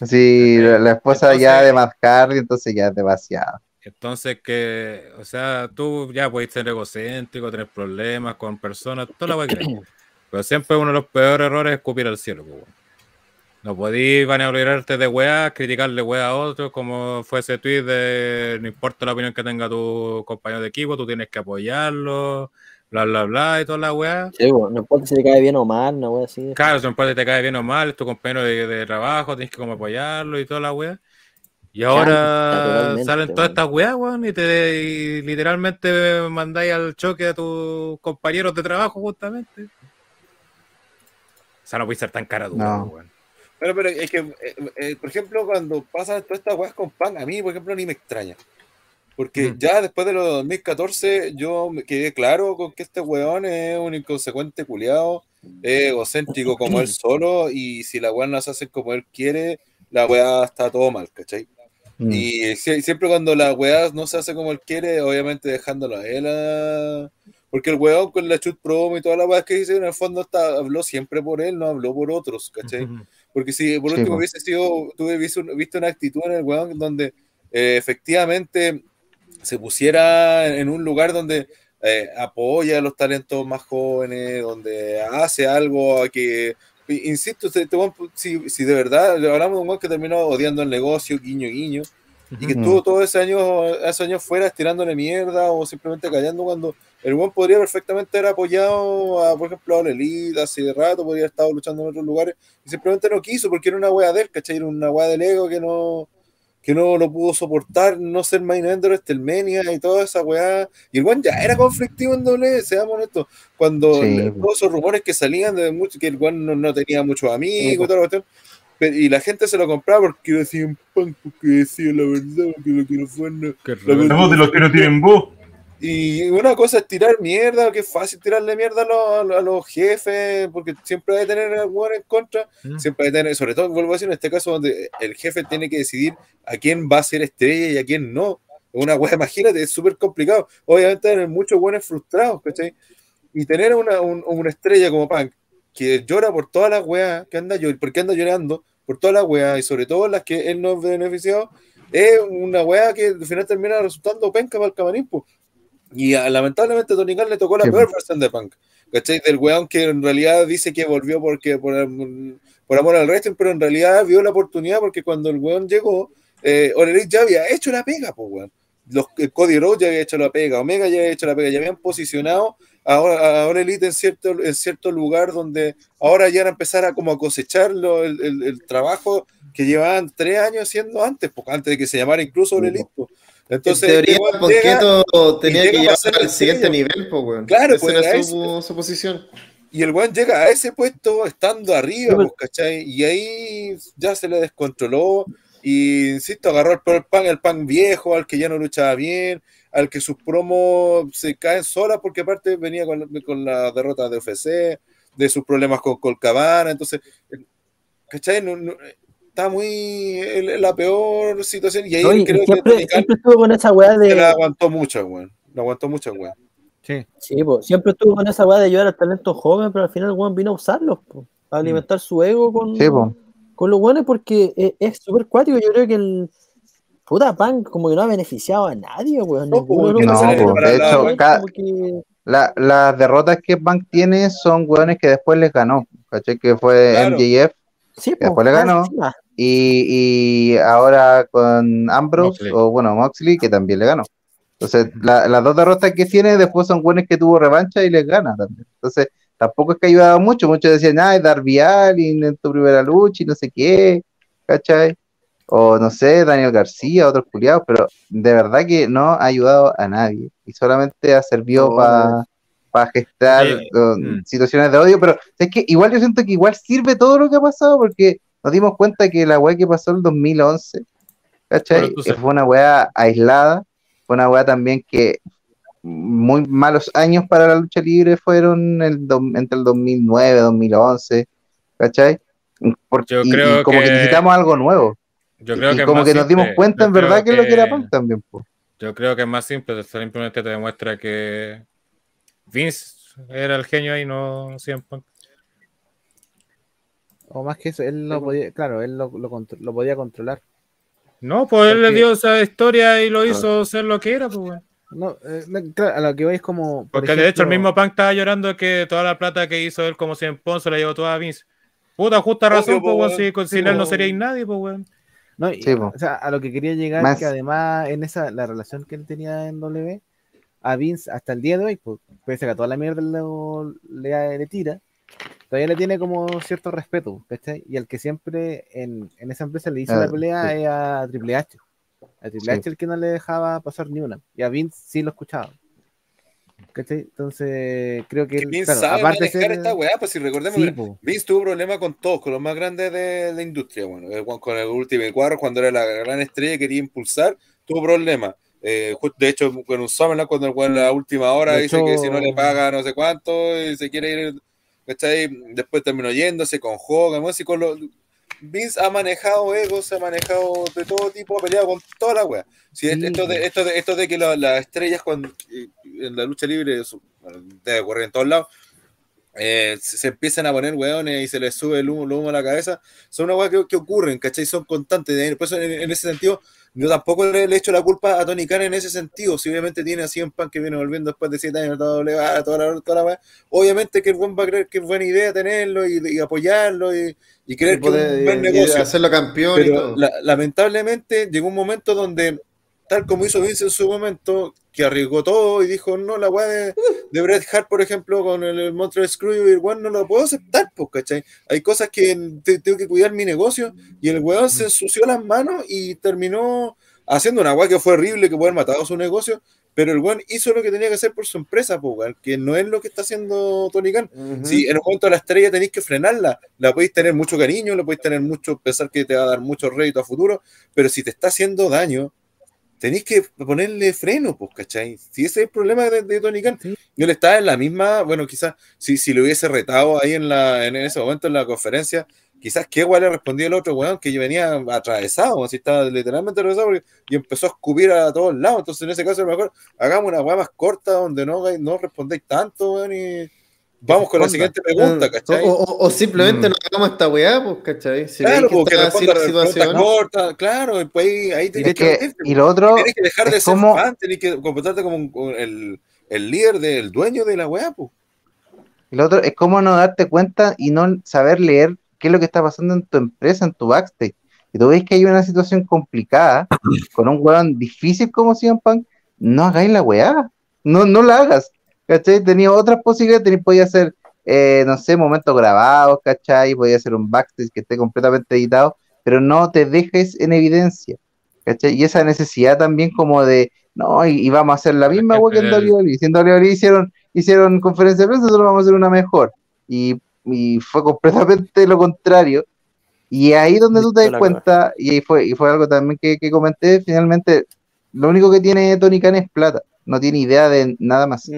Speaker 4: Así, la, la esposa ya
Speaker 2: Entonces-
Speaker 4: de Matt Hardy, entonces ya es demasiado.
Speaker 2: Entonces que, o sea, tú ya puedes ser egocéntrico, tener problemas con personas, toda la que. Pero siempre uno de los peores errores es escupir al cielo, pues. No podís vanagloriarte de weá, criticarle weá a otros, como fue ese tweet de no importa la opinión que tenga tu compañero de equipo, tú tienes que apoyarlo, bla bla bla y toda la weá.
Speaker 7: Sí, po, no importa si te cae bien o mal, una wea así.
Speaker 2: Claro, si no importa si te cae bien o mal, es tu compañero de, de trabajo, tienes que como apoyarlo y toda la weá. Y ahora salen todas estas weas, weón, y, te, y literalmente mandáis al choque a tus compañeros de trabajo, justamente. O sea, no puede ser tan cara dura,
Speaker 4: No.
Speaker 2: weón.
Speaker 10: Pero, pero es que, eh, eh, por ejemplo, cuando pasan todas estas weas con pan, a mí, por ejemplo, ni me extraña. Porque ya después de los 2014, yo me quedé claro con que este weón es un inconsecuente culiado, es egocéntrico como él solo, y si la wea no se hace como él quiere, la wea está todo mal, ¿cachai?
Speaker 4: Mm.
Speaker 10: Y sie- siempre cuando la weá no se hace como él quiere, obviamente dejándolo a él. a- Porque el weón con la chut promo y toda la weá que dice, en el fondo está, habló siempre por él, no habló por otros, ¿cachai? Porque si por
Speaker 4: Sí,
Speaker 10: último
Speaker 4: po.
Speaker 10: hubiese sido, tuve visto, visto una actitud en el weón donde eh, efectivamente se pusiera en un lugar donde eh, apoya a los talentos más jóvenes, donde hace algo que, insisto, si, si de verdad hablamos de un weón que terminó odiando el negocio, guiño, guiño, y que estuvo todo ese año, ese año fuera estirándole mierda o simplemente callando cuando el buen podría perfectamente haber apoyado a, por ejemplo, a la Elite hace rato, podría haber estado luchando en otros lugares y simplemente no quiso porque era una wea de él, ¿cachai? Era una wea del ego que no, que no lo pudo soportar, no ser main eventer de Estelmenia y toda esa weá. Y el buen ya era conflictivo en doble, seamos honestos. Cuando
Speaker 4: Sí,
Speaker 10: todos esos rumores que salían de mucho, que el buen no, no tenía muchos amigos y toda la cuestión, pero- y la gente se lo compraba porque decía un punk, porque decía la verdad, porque lo que no fue no- la verdad.
Speaker 6: de los que no tienen voz.
Speaker 10: Y una cosa es tirar mierda, que es fácil tirarle mierda a los, a los- jefes, porque siempre hay que tener algún en contra,
Speaker 2: Mm.
Speaker 10: siempre hay que tener, sobre todo, vuelvo a decir, en este caso donde el jefe tiene que decidir a quién va a ser estrella y a quién no. Una wea, imagínate, es súper complicado. Obviamente hay muchos buenos frustrados, ¿cachai? Y tener una, un- una estrella como Punk, que llora por todas las weas, que anda llor- porque anda llorando por todas las weas, y sobre todo las que él no ha beneficiado, es una wea que al final termina resultando penca para el camarín, po. Y ah, lamentablemente a Tony Khan le tocó la
Speaker 4: Sí,
Speaker 10: peor versión de Punk. ¿Cachai? Del weón que en realidad dice que volvió porque por, por amor al wrestling, pero en realidad vio la oportunidad porque cuando el weón llegó, eh, ya había hecho la pega, pues weón. Los, eh, Cody Rhodes ya había hecho la pega, Omega ya había hecho la pega, ya habían posicionado a, a All Elite en cierto, en cierto lugar donde ahora ya era empezar a como a cosechar lo- el, el- el trabajo que llevaban tres años haciendo antes, pues, antes de que se llamara incluso Elite. pues. Entonces,
Speaker 5: en teoría,
Speaker 10: este
Speaker 5: Ponqueto tenía que llegar al siguiente nivel, pues, weón.
Speaker 10: Claro, pues,
Speaker 5: era su, su posición.
Speaker 10: y el weón llega a ese puesto estando arriba,
Speaker 7: Sí, pero-
Speaker 10: pues, ¿cachai? Y ahí ya se le descontroló. Y insisto, agarró el, el pan, el pan viejo, al que ya no luchaba bien, al que sus promos se caen solas, porque aparte venía con, con la derrota de UFC, de sus problemas con Colcabana. Entonces, ¿cachai? No- no- está muy en la peor situación. Y ahí
Speaker 7: No, y
Speaker 10: creo que
Speaker 7: siempre, estuvo con esa weá
Speaker 10: se la
Speaker 7: de.
Speaker 10: aguantó mucho, weón. La aguantó mucho, weón.
Speaker 12: Sí.
Speaker 7: Sí, po, siempre estuvo con esa weá de ayudar al talento joven, pero al final weón vino a usarlos, po, a alimentar su ego con,
Speaker 4: Sí, po.
Speaker 7: con los weones porque es es súper cuático. Yo creo que el puta pan como que no ha beneficiado a nadie, weón.
Speaker 10: No,
Speaker 7: de
Speaker 4: no,
Speaker 7: weones
Speaker 4: po,
Speaker 7: que
Speaker 10: de hecho,
Speaker 7: hecho,
Speaker 4: ca-
Speaker 7: como que-
Speaker 4: La- las derrotas que Bank tiene son hueones que después les ganó. ¿Cachai? Que fue
Speaker 10: Claro.
Speaker 4: MJF
Speaker 7: Sí,
Speaker 4: que
Speaker 7: po,
Speaker 4: después le
Speaker 7: más
Speaker 4: ganó.
Speaker 7: encima.
Speaker 4: y, y ahora con Ambrose,
Speaker 2: Moxley.
Speaker 4: o bueno, Moxley, que también le ganó. Entonces, la- las dos derrotas que tiene después son buenos que tuvo revancha y les gana también. Entonces, tampoco es que ha ayudado mucho. Muchos decían, ay, Darby Allin en tu primera lucha y no sé qué, ¿cachai? O no sé, Daniel García, otros culiados, pero de verdad que no ha ayudado a nadie y solamente ha servido para gestar
Speaker 2: Sí. Mm.
Speaker 4: situaciones de odio. Pero es que igual yo siento que igual sirve todo lo que ha pasado porque nos dimos cuenta que la weá que pasó el 2011, ¿cachai? Fue una weá aislada, fue una weá también que muy malos años para la lucha libre fueron el do- entre el 2009 2011, ¿cachai? Porque,
Speaker 2: Yo
Speaker 4: y- y
Speaker 2: creo
Speaker 4: como que...
Speaker 2: que-
Speaker 4: necesitamos algo nuevo.
Speaker 2: Yo creo
Speaker 4: y
Speaker 2: que
Speaker 4: como que nos dimos
Speaker 2: simple.
Speaker 4: cuenta
Speaker 2: Yo
Speaker 4: en verdad
Speaker 2: creo
Speaker 4: que es lo que era Punk también. po.
Speaker 2: Yo creo que es más simple, simplemente te demuestra que Vince era el genio ahí, no CM Punk.
Speaker 12: O más que eso, él lo podía, claro, él lo, lo, contro- lo podía controlar.
Speaker 2: No, pues él le dio esa historia y lo hizo ser lo que era, pues.
Speaker 12: No, eh, no, claro, a lo que voy es como. por
Speaker 2: Porque de hecho el mismo Punk estaba llorando que toda la plata que hizo él como CM Punk se la llevó toda a Vince. Puta, justa razón, pues, weón,
Speaker 10: weón.
Speaker 2: si con-
Speaker 12: Sí,
Speaker 2: él no
Speaker 12: po.
Speaker 2: seríais nadie, pues, weón.
Speaker 12: No, y-
Speaker 4: Sí,
Speaker 12: o sea, a lo que quería llegar,
Speaker 4: Más-
Speaker 12: que además en esa, la relación que él tenía en W, a Vince hasta el día de hoy, pues, pese a que toda la mierda lo- le, le tira, todavía le tiene como cierto respeto, ¿cachai? Y al que siempre en, en esa empresa le hizo
Speaker 4: Ah,
Speaker 12: la pelea
Speaker 4: sí.
Speaker 12: es a Triple H. A Triple
Speaker 4: Sí.
Speaker 12: H el que no le dejaba pasar ni una. Y a Vince sí lo escuchaba. ¿Cachai? Entonces, creo que, él,
Speaker 10: Vince
Speaker 12: claro,
Speaker 10: sabe
Speaker 12: aparte
Speaker 10: manejar
Speaker 12: ser-
Speaker 10: esta weá, pues si recordemos
Speaker 12: Sí, po.
Speaker 10: Vince tuvo problemas con todos, con los más grandes de la industria, bueno, con- el Ultimate Warrior cuando era la gran estrella y quería impulsar, tuvo problemas. Eh, de hecho, con un Summerland, cuando el weón en la última hora
Speaker 12: De
Speaker 10: dice que
Speaker 12: hecho-
Speaker 10: si no le paga no sé cuánto y se quiere ir, ¿cachai? Después terminó yéndose con Hogan, si con los- Vince ha manejado egos, ha manejado de todo tipo, ha peleado con toda la wea. Si
Speaker 12: Sí,
Speaker 10: esto, de, esto, de, esto de que la- las estrellas cuando, en la lucha libre, debe ocurrir en todos lados, eh, se, se empiezan a poner weones y se les sube el humo, el humo a la cabeza, son una weá que, que ocurren, ¿cachai? Son constantes. Por eso, en, en ese sentido, yo tampoco le, le echo la culpa a Tony Khan en ese sentido. Si obviamente tiene a 100 Pan que viene volviendo después de 7 años, toda la, toda la, toda la obviamente que el buen va a creer que es buena idea tenerlo y, y apoyarlo y, y creer
Speaker 5: Y
Speaker 10: que es un buen negocio.
Speaker 5: hacerlo campeón y todo.
Speaker 10: la- lamentablemente llegó un momento donde, tal como hizo Vince en su momento, que arriesgó todo y dijo, no, la weá de, de Bret Hart, por ejemplo, con el, el Montreal Screw el weón no lo puedo aceptar, pues, ¿cachai? Hay cosas que te- tengo que cuidar mi negocio y el weón se ensució las manos y terminó haciendo una weá que fue horrible, que puede haber matado su negocio, pero el weón hizo lo que tenía que hacer por su empresa, pues, que no es lo que está haciendo Tony Khan.
Speaker 5: Ujú.
Speaker 10: Si en un momento la estrella tenéis que frenarla, la podéis tener mucho cariño, la podéis tener mucho, pensar que te va a dar mucho rédito a futuro, pero si te está haciendo daño, tenéis que ponerle freno, pues, ¿cachai? Si ese es el problema de, de Tony Khan. Yo le estaba en la misma, bueno, quizás si, si lo hubiese retado ahí en, la, en ese momento en la conferencia, quizás que igual le respondía el otro weón que yo venía atravesado, así estaba literalmente atravesado porque- y empezó a escupir a todos lados. Entonces, en ese caso, a lo mejor hagamos una weá más corta donde no, no respondéis tanto, weón, y vamos con la siguiente pregunta,
Speaker 5: O,
Speaker 10: ¿cachai?
Speaker 5: o- o- o simplemente
Speaker 2: Mm.
Speaker 5: no hagamos esta weá, pues, ¿cachai? Si
Speaker 10: Claro, porque
Speaker 5: está así la situación.
Speaker 10: cortas, claro, y pues ahí, ahí tenés que,
Speaker 4: que, y lo otro
Speaker 10: tenés que dejar de
Speaker 4: es
Speaker 10: ser
Speaker 4: como,
Speaker 10: fan, tenés que comportarte como un- el, el líder del dueño de la weá, pues.
Speaker 4: y lo otro es como no darte cuenta y no saber leer qué es lo que está pasando en tu empresa, en tu backstage. Y tú ves que hay una situación complicada con un weón difícil como CM Punk, no hagáis la weá, no, no la hagas, ¿cachai? Tenía otras posibilidades, tenía, podía hacer, eh, no sé, momentos grabados, ¿cachai? Podía hacer un backstage que esté completamente editado, pero no te dejes en evidencia, ¿cachai? Y esa necesidad también como de, no, y, y vamos a hacer la misma que en WWE, si en WWE hicieron, hicieron conferencia de prensa, nosotros vamos a hacer una mejor, y, y fue completamente lo contrario, y ahí donde tú te das cuenta, y ahí fue, y fue algo también que, que comenté, finalmente, lo único que tiene Tony Khan es plata, no tiene idea de nada más.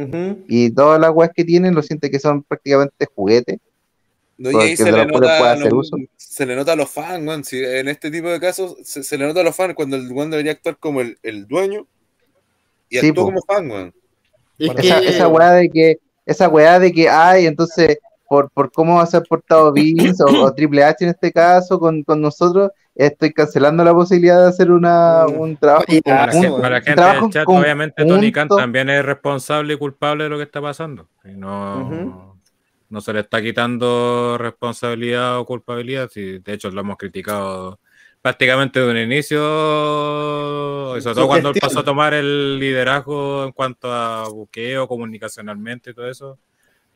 Speaker 4: Y todas las weas que tienen lo siente que son prácticamente juguetes.
Speaker 10: No, y
Speaker 4: Porque
Speaker 10: ahí se le, nota,
Speaker 4: hacer
Speaker 10: no,
Speaker 4: uso.
Speaker 10: se le nota a los fans, weón. Si en este tipo de casos se, se le nota a los fans cuando el weón debería actuar como el, el dueño y
Speaker 4: Sí,
Speaker 10: actúa
Speaker 4: po.
Speaker 10: como fan, weón.
Speaker 4: Esa,
Speaker 5: que-
Speaker 4: esa weá de que, esa weá de que, ay, entonces, por, por cómo se ha portado Vince o, o Triple H en este caso con, con nosotros, estoy cancelando la posibilidad de hacer una,
Speaker 5: Mm.
Speaker 4: un trabajo
Speaker 5: Oye,
Speaker 2: Para la, gente, para la
Speaker 4: un
Speaker 2: gente
Speaker 4: trabajo
Speaker 2: del chat,
Speaker 4: en
Speaker 2: obviamente Tony Khan también es responsable y culpable de lo que está pasando. Y no, no se le está quitando responsabilidad o culpabilidad. Si, de hecho, lo hemos criticado prácticamente de un inicio, y sobre todo
Speaker 5: Su
Speaker 2: cuando él pasó a tomar el liderazgo en cuanto a buqueo, comunicacionalmente y todo eso.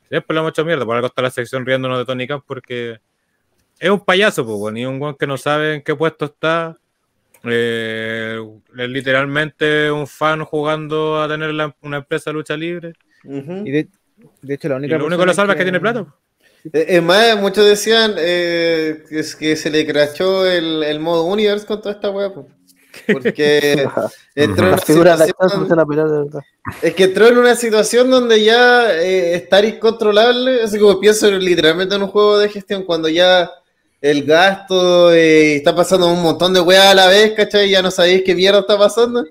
Speaker 2: Siempre lo hemos hecho mierda. Por algo está la sección riéndonos de Tony Khan porque es un payaso, pues, bueno, y un guan que no sabe en qué puesto está. Eh, es literalmente un fan jugando a tener la- una empresa de lucha libre.
Speaker 12: Y de, de hecho, la
Speaker 2: Y
Speaker 12: única
Speaker 2: lo único que lo salva es que tiene plata.
Speaker 5: Eh, Es más, muchos decían eh, que, es que se le crachó el, el modo universe con toda esta weá. po. Porque entró en una situación-
Speaker 7: acción se la pelea de verdad.
Speaker 5: Es que entró en una situación donde ya eh, estar incontrolable, así como pienso literalmente en un juego de gestión, cuando ya el gasto eh, está pasando un montón de weas a la vez, ¿cachai? Ya no sabéis qué mierda está pasando.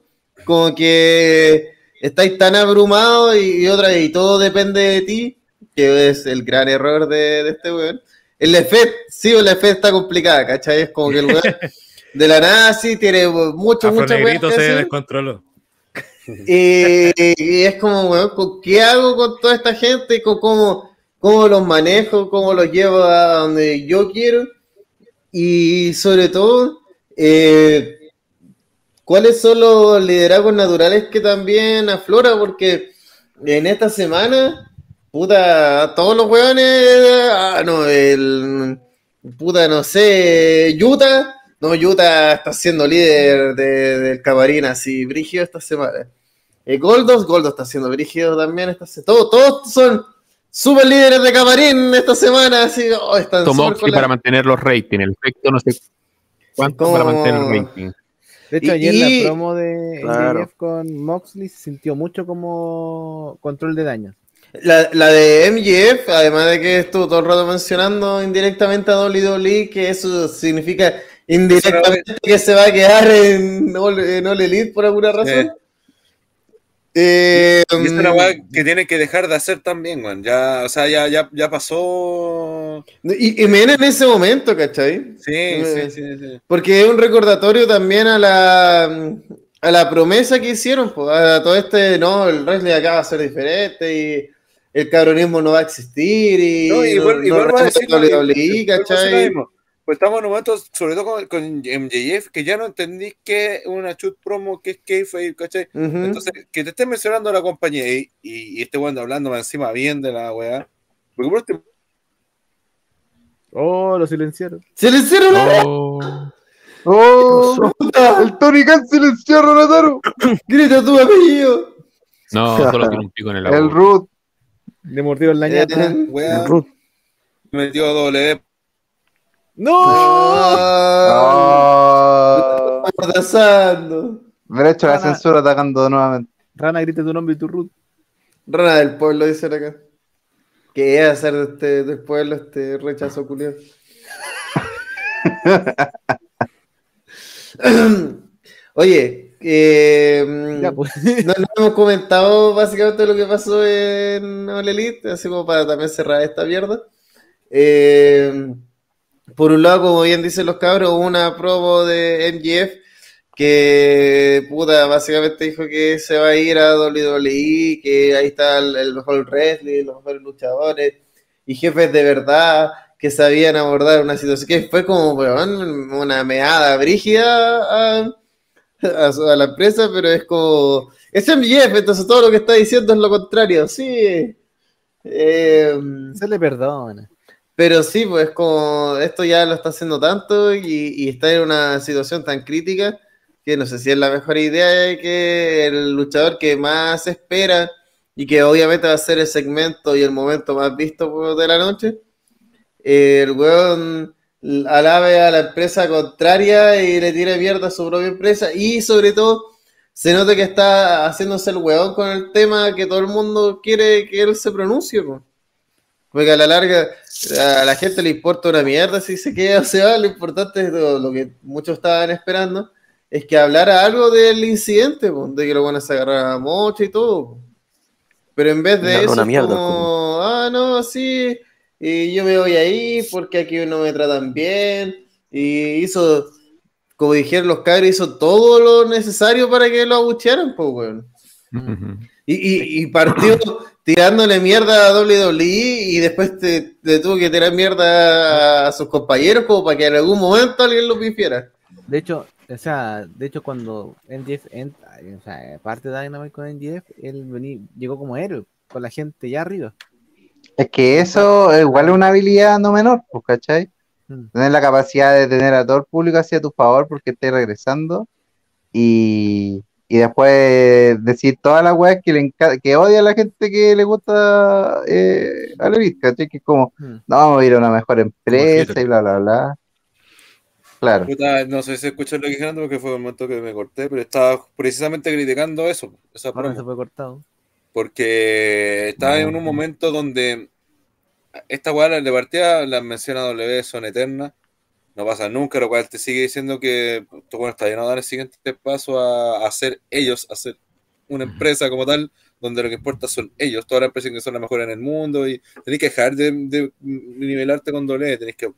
Speaker 5: Como que estáis tan abrumados y, y otra y todo depende de ti, que es el gran error de, de este weón. El efecto, sí, el efecto está complicada, ¿cachai? Es como que el weón de la nada sí tiene mucho, mucho
Speaker 2: se descontroló.
Speaker 5: y, y es como, weón, ¿con ¿qué hago con toda esta gente? ¿Con cómo, cómo los manejo? ¿Cómo los llevo a donde yo quiero? Y sobre todo, eh, ¿cuáles son los liderazgos naturales que también aflora? Porque en esta semana, puta, todos los weones, ah, no, el, puta, no sé, Utah, no, Utah está siendo líder de- del camarín así, brígido esta semana. Eh, Goldos, Goldos está siendo brígido también semana. Todos, todos son super líderes de camarín esta semana, así, oh, están
Speaker 8: para mantener los ratings, el efecto no sé cuánto para mantener el rating.
Speaker 12: De hecho,
Speaker 5: Y-
Speaker 12: ayer
Speaker 5: y-
Speaker 12: la promo de
Speaker 7: Claro.
Speaker 12: MJF con Moxley se sintió mucho como control de daño.
Speaker 5: La, la de MJF, además de que estuvo todo el rato mencionando indirectamente a WWE, que eso significa indirectamente que se va a quedar en All, en All Elite por alguna razón. Eh,
Speaker 10: Y es una weá que tiene que dejar de hacer también, weón. Ya, o sea, ya, ya, ya pasó.
Speaker 5: y, y menos en ese momento, ¿cachai?
Speaker 10: Sí,
Speaker 5: Eh,
Speaker 10: sí, sí, sí.
Speaker 5: Porque es un recordatorio también a la, a la promesa que hicieron, pues, a todo este, no, el wrestling acá va a ser diferente y el cabronismo no va a existir y
Speaker 10: No, y vuel- y
Speaker 5: no
Speaker 10: a. Pues estamos en un momento, sobre todo con, con MJF, que ya no entendí que es una shoot promo, que es kayfabe, ¿cachai? Entonces, que te estén mencionando la compañía y, y, y este weón hablando encima bien de la weá. Porque por este
Speaker 12: Oh, lo silenciaron.
Speaker 5: ¡Se le hicieron la
Speaker 8: Oh,
Speaker 4: ¡Oh! ¡El Tony Khan silenció a Ronataro!
Speaker 5: ¡Grita tu apellido!
Speaker 8: no, solo tiene un pico en el agua.
Speaker 4: El Root.
Speaker 12: Le mordió ñata.
Speaker 5: Eh,
Speaker 10: weá
Speaker 7: Ruth.
Speaker 10: metió doble.
Speaker 12: ¡No!
Speaker 5: ¡Ah!
Speaker 4: Oh.
Speaker 5: Abrazando.
Speaker 4: Me he hecho la
Speaker 12: Rana.
Speaker 4: censura atacando nuevamente.
Speaker 12: Rana, grita tu nombre y tu root.
Speaker 5: Rana del pueblo, dicen acá. ¿Qué es hacer de este, del pueblo este rechazo culiado? Oye, eh,
Speaker 12: Ya, pues.
Speaker 5: no, no hemos comentado básicamente lo que pasó en All Elite, así como para también cerrar esta mierda. Eh, por un lado, como bien dicen los cabros, una promo de MGF que puta, básicamente dijo que se va a ir a WWE, que ahí está el, el mejor wrestling, los mejores luchadores y jefes de verdad que sabían abordar una situación que fue como weón, una meada brígida a, a su- a la empresa, pero es como es MJF, entonces todo lo que está diciendo es lo contrario, sí. Eh,
Speaker 12: Se le perdona.
Speaker 5: Pero sí, pues como esto ya lo está haciendo tanto y, está en una situación tan crítica que no sé si es la mejor idea de que el luchador que más espera y que obviamente va a ser el segmento y el momento más visto pues, de la noche, el weón alabe a la empresa contraria y le tire mierda a su propia empresa y sobre todo se nota que está haciéndose el weón con el tema que todo el mundo quiere que él se pronuncie. pues. Porque a la larga a la gente le importa una mierda si se queda o se va. Lo importante es lo, lo que muchos estaban esperando es que hablara algo del incidente, po, de que lo van a sacar a mocha y todo. po. Pero en vez de
Speaker 7: Darle
Speaker 5: eso,
Speaker 7: una mierda,
Speaker 5: como, ah, no, sí, y yo me voy ahí porque aquí no me tratan bien. Y hizo, como dijeron los cabros, hizo todo lo necesario para que lo abuchearan, pues, weón.
Speaker 8: Ujú.
Speaker 5: Y, y, y partió tirándole mierda a WWE y después te, tuvo que tirar mierda a sus compañeros como para que en algún momento alguien lo pifiera.
Speaker 12: De hecho, o sea, de hecho cuando NGF entra, o sea, parte de Dynamite con NGF, él vení- llegó como héroe, con la gente ya arriba.
Speaker 4: Es que eso igual es una habilidad no menor, pues, ¿cachai?
Speaker 12: Mm.
Speaker 4: Tener la capacidad de tener a todo el público hacia tu favor porque estás regresando y, y después decir todas las weas que, le que odia a la gente que le gusta eh, a Elite, ¿cachai? Que es como,
Speaker 12: Hmm.
Speaker 4: no, vamos a ir a una mejor empresa y bla, bla, bla. Claro.
Speaker 10: Puta, no sé si escuchó lo que dijeron porque fue el momento que me corté, pero estaba precisamente criticando eso, esa
Speaker 12: Ahora se fue cortado.
Speaker 10: Porque estaba en un momento donde esta weá de partida, las menciones W son eternas, no pasa nunca, lo cual te sigue diciendo que tú, bueno, está llenado de dar el siguiente paso a, a hacer ellos, a ser una empresa como tal, donde lo que importa son ellos, todas las empresas que son las mejores en el mundo, y tenés que dejar de, de nivelarte con W, tenés que,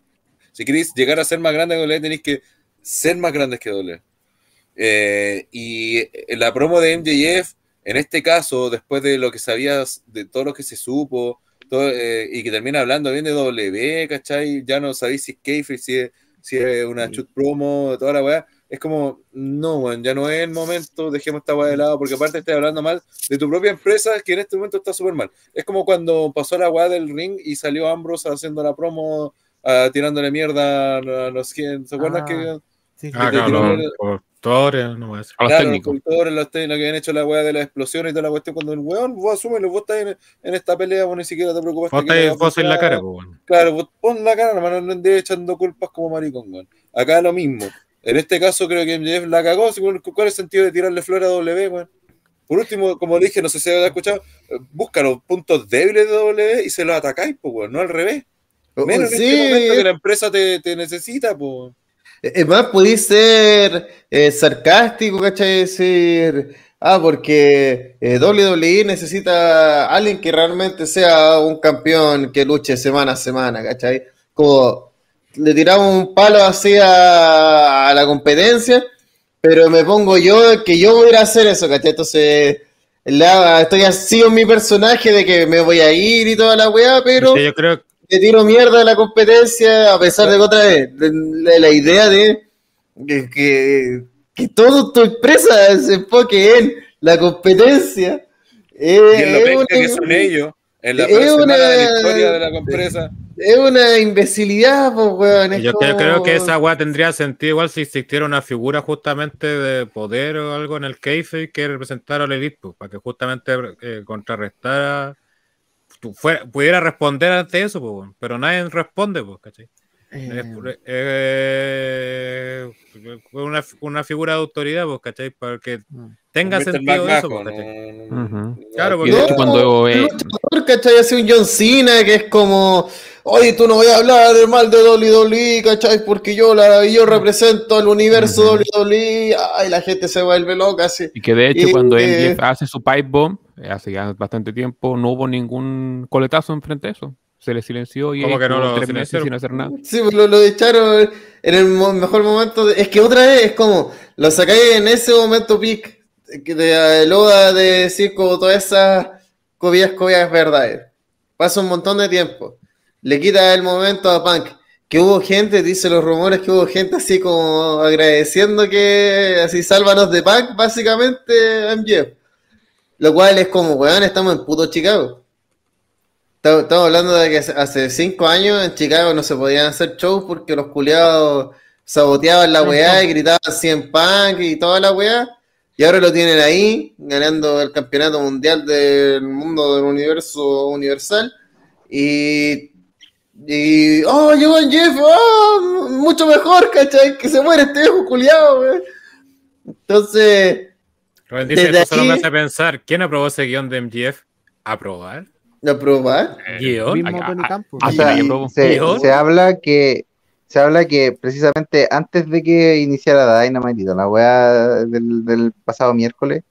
Speaker 10: si queréis llegar a ser más grande que W, tenéis que ser más grandes que W. Eh, y la promo de MJF, en este caso, después de lo que sabías, de todo lo que se supo, todo, eh, y que termina hablando bien de W, ¿cachai? Ya no sabéis si es kayfabe, si es, si es una shoot promo, toda la weá. Es como, no, weón, ya no es el momento, dejemos esta weá de lado, porque aparte estás hablando mal de tu propia empresa, que en este momento está súper mal. Es como cuando pasó la weá del ring y salió Ambrose haciendo la promo, ah, tirándole mierda a los quién, ¿se acuerdan
Speaker 12: Ah,
Speaker 10: que
Speaker 12: Sí, sí.
Speaker 2: Ah, claro,
Speaker 10: tiró
Speaker 2: los
Speaker 10: el-
Speaker 2: productores, no voy a decir.
Speaker 8: A los
Speaker 10: Claro,
Speaker 8: técnicos.
Speaker 10: los productores, los técnicos que habían hecho la weá de las explosiones y toda la cuestión, cuando el weón, vos asúmelo, vos estás en, en esta pelea, vos ni siquiera te preocupaste.
Speaker 2: Vos
Speaker 10: que
Speaker 2: estáis- vos sois la cara, pues, weón.
Speaker 10: Claro, vos pon la cara, hermano, no andes echando culpas como maricón, weón. Acá lo mismo. En este caso creo que MJF la cagó, ¿cuál es el sentido de tirarle flores a W, weón? Por último, como dije, no sé si habéis escuchado, eh, busca los puntos débiles de W y se los atacáis, pues, weón, no al revés. Menos en
Speaker 5: Sí,
Speaker 10: este momento que la empresa te, te necesita, pues.
Speaker 5: Es más, podéis ser eh, sarcástico, ¿cachai? Decir, ah, porque eh, WWE necesita alguien que realmente sea un campeón que luche semana a semana, ¿cachai? Como le tiramos un palo así a, la competencia, pero me pongo yo que yo voy a hacer eso, ¿cachai? Entonces, la- estoy así en mi personaje de que me voy a ir y toda la weá, pero
Speaker 2: yo creo
Speaker 5: le tiro mierda a la competencia, a pesar de que otra vez, de, de la idea de que, que, que toda tu empresa se enfoque en la competencia. eh,
Speaker 10: Y en lo
Speaker 5: es,
Speaker 10: penca que
Speaker 5: una,
Speaker 10: son ellos, en la
Speaker 5: es una-
Speaker 10: de la historia de la empresa.
Speaker 5: es una imbecilidad, pues, weón.
Speaker 2: Yo creo, que esa weá tendría sentido igual si existiera una figura justamente de poder o algo en el kayfabe que representara a la elite, pues, para que justamente eh, contrarrestara, fuera- pudiera responder ante eso, pues, pero nadie responde, pues, ¿cachai? Es por- eh, una, una figura de autoridad, pues, ¿cachai? Para que tenga
Speaker 10: Mr.
Speaker 2: sentido
Speaker 10: Mac
Speaker 2: eso, pues,
Speaker 10: no- no-
Speaker 8: Ujú.
Speaker 10: no-
Speaker 2: Claro,
Speaker 8: Y
Speaker 2: porque-
Speaker 8: de
Speaker 5: No,
Speaker 8: hecho, cuando eh,
Speaker 5: luchador, ¿cachai? Así un John Cena que es como, oye, tú no voy a hablar mal de WWE, ¿cachai? Porque yo, la, yo represento el universo WWE, ay, la gente se vuelve loca, así.
Speaker 8: Y que de hecho,
Speaker 5: Y,
Speaker 8: cuando
Speaker 5: eh,
Speaker 8: MJF hace su pipe bomb, eh, hace ya bastante tiempo, no hubo ningún coletazo enfrente a eso. Se le silenció y
Speaker 2: ¿Cómo que no lo
Speaker 8: tres meses sin hacer nada.
Speaker 5: Sí, pues lo, lo echaron en el mo- mejor momento. de- es que otra vez es como, lo sacáis en ese momento pic, que de Loda de decir como todas esas cobillas, cobillas verdades. Pasa un montón de tiempo. Le quita el momento a Punk. Que hubo gente, dice los rumores, que hubo gente así como agradeciendo que así sálvanos de Punk, básicamente MJF. Lo cual es como, weón, estamos en puto Chicago. Estamos estamos hablando de que hace- cinco años en Chicago no se podían hacer shows porque los culiados saboteaban la weá y gritaban 100 punk y toda la weá. Y ahora lo tienen ahí, ganando el campeonato mundial del mundo del universo universal. Y. Y. ¡Oh, llegó en Jeff! ¡Oh! Mucho mejor, ¿cachai? Que se muere este viejo culiado, weón. Entonces.
Speaker 2: Rubén dice,
Speaker 5: Desde
Speaker 2: eso solo me
Speaker 5: aquí-
Speaker 2: hace pensar, ¿quién aprobó ese guion de MGF? ¿Aprobar?
Speaker 5: ¿A probar?
Speaker 2: ¿Guión?
Speaker 12: Mismo
Speaker 8: ah, ah,
Speaker 4: se,
Speaker 2: ¿Guión?
Speaker 4: se habla que se habla que precisamente antes de que iniciara Dynamite y toda la weá del, del pasado miércoles,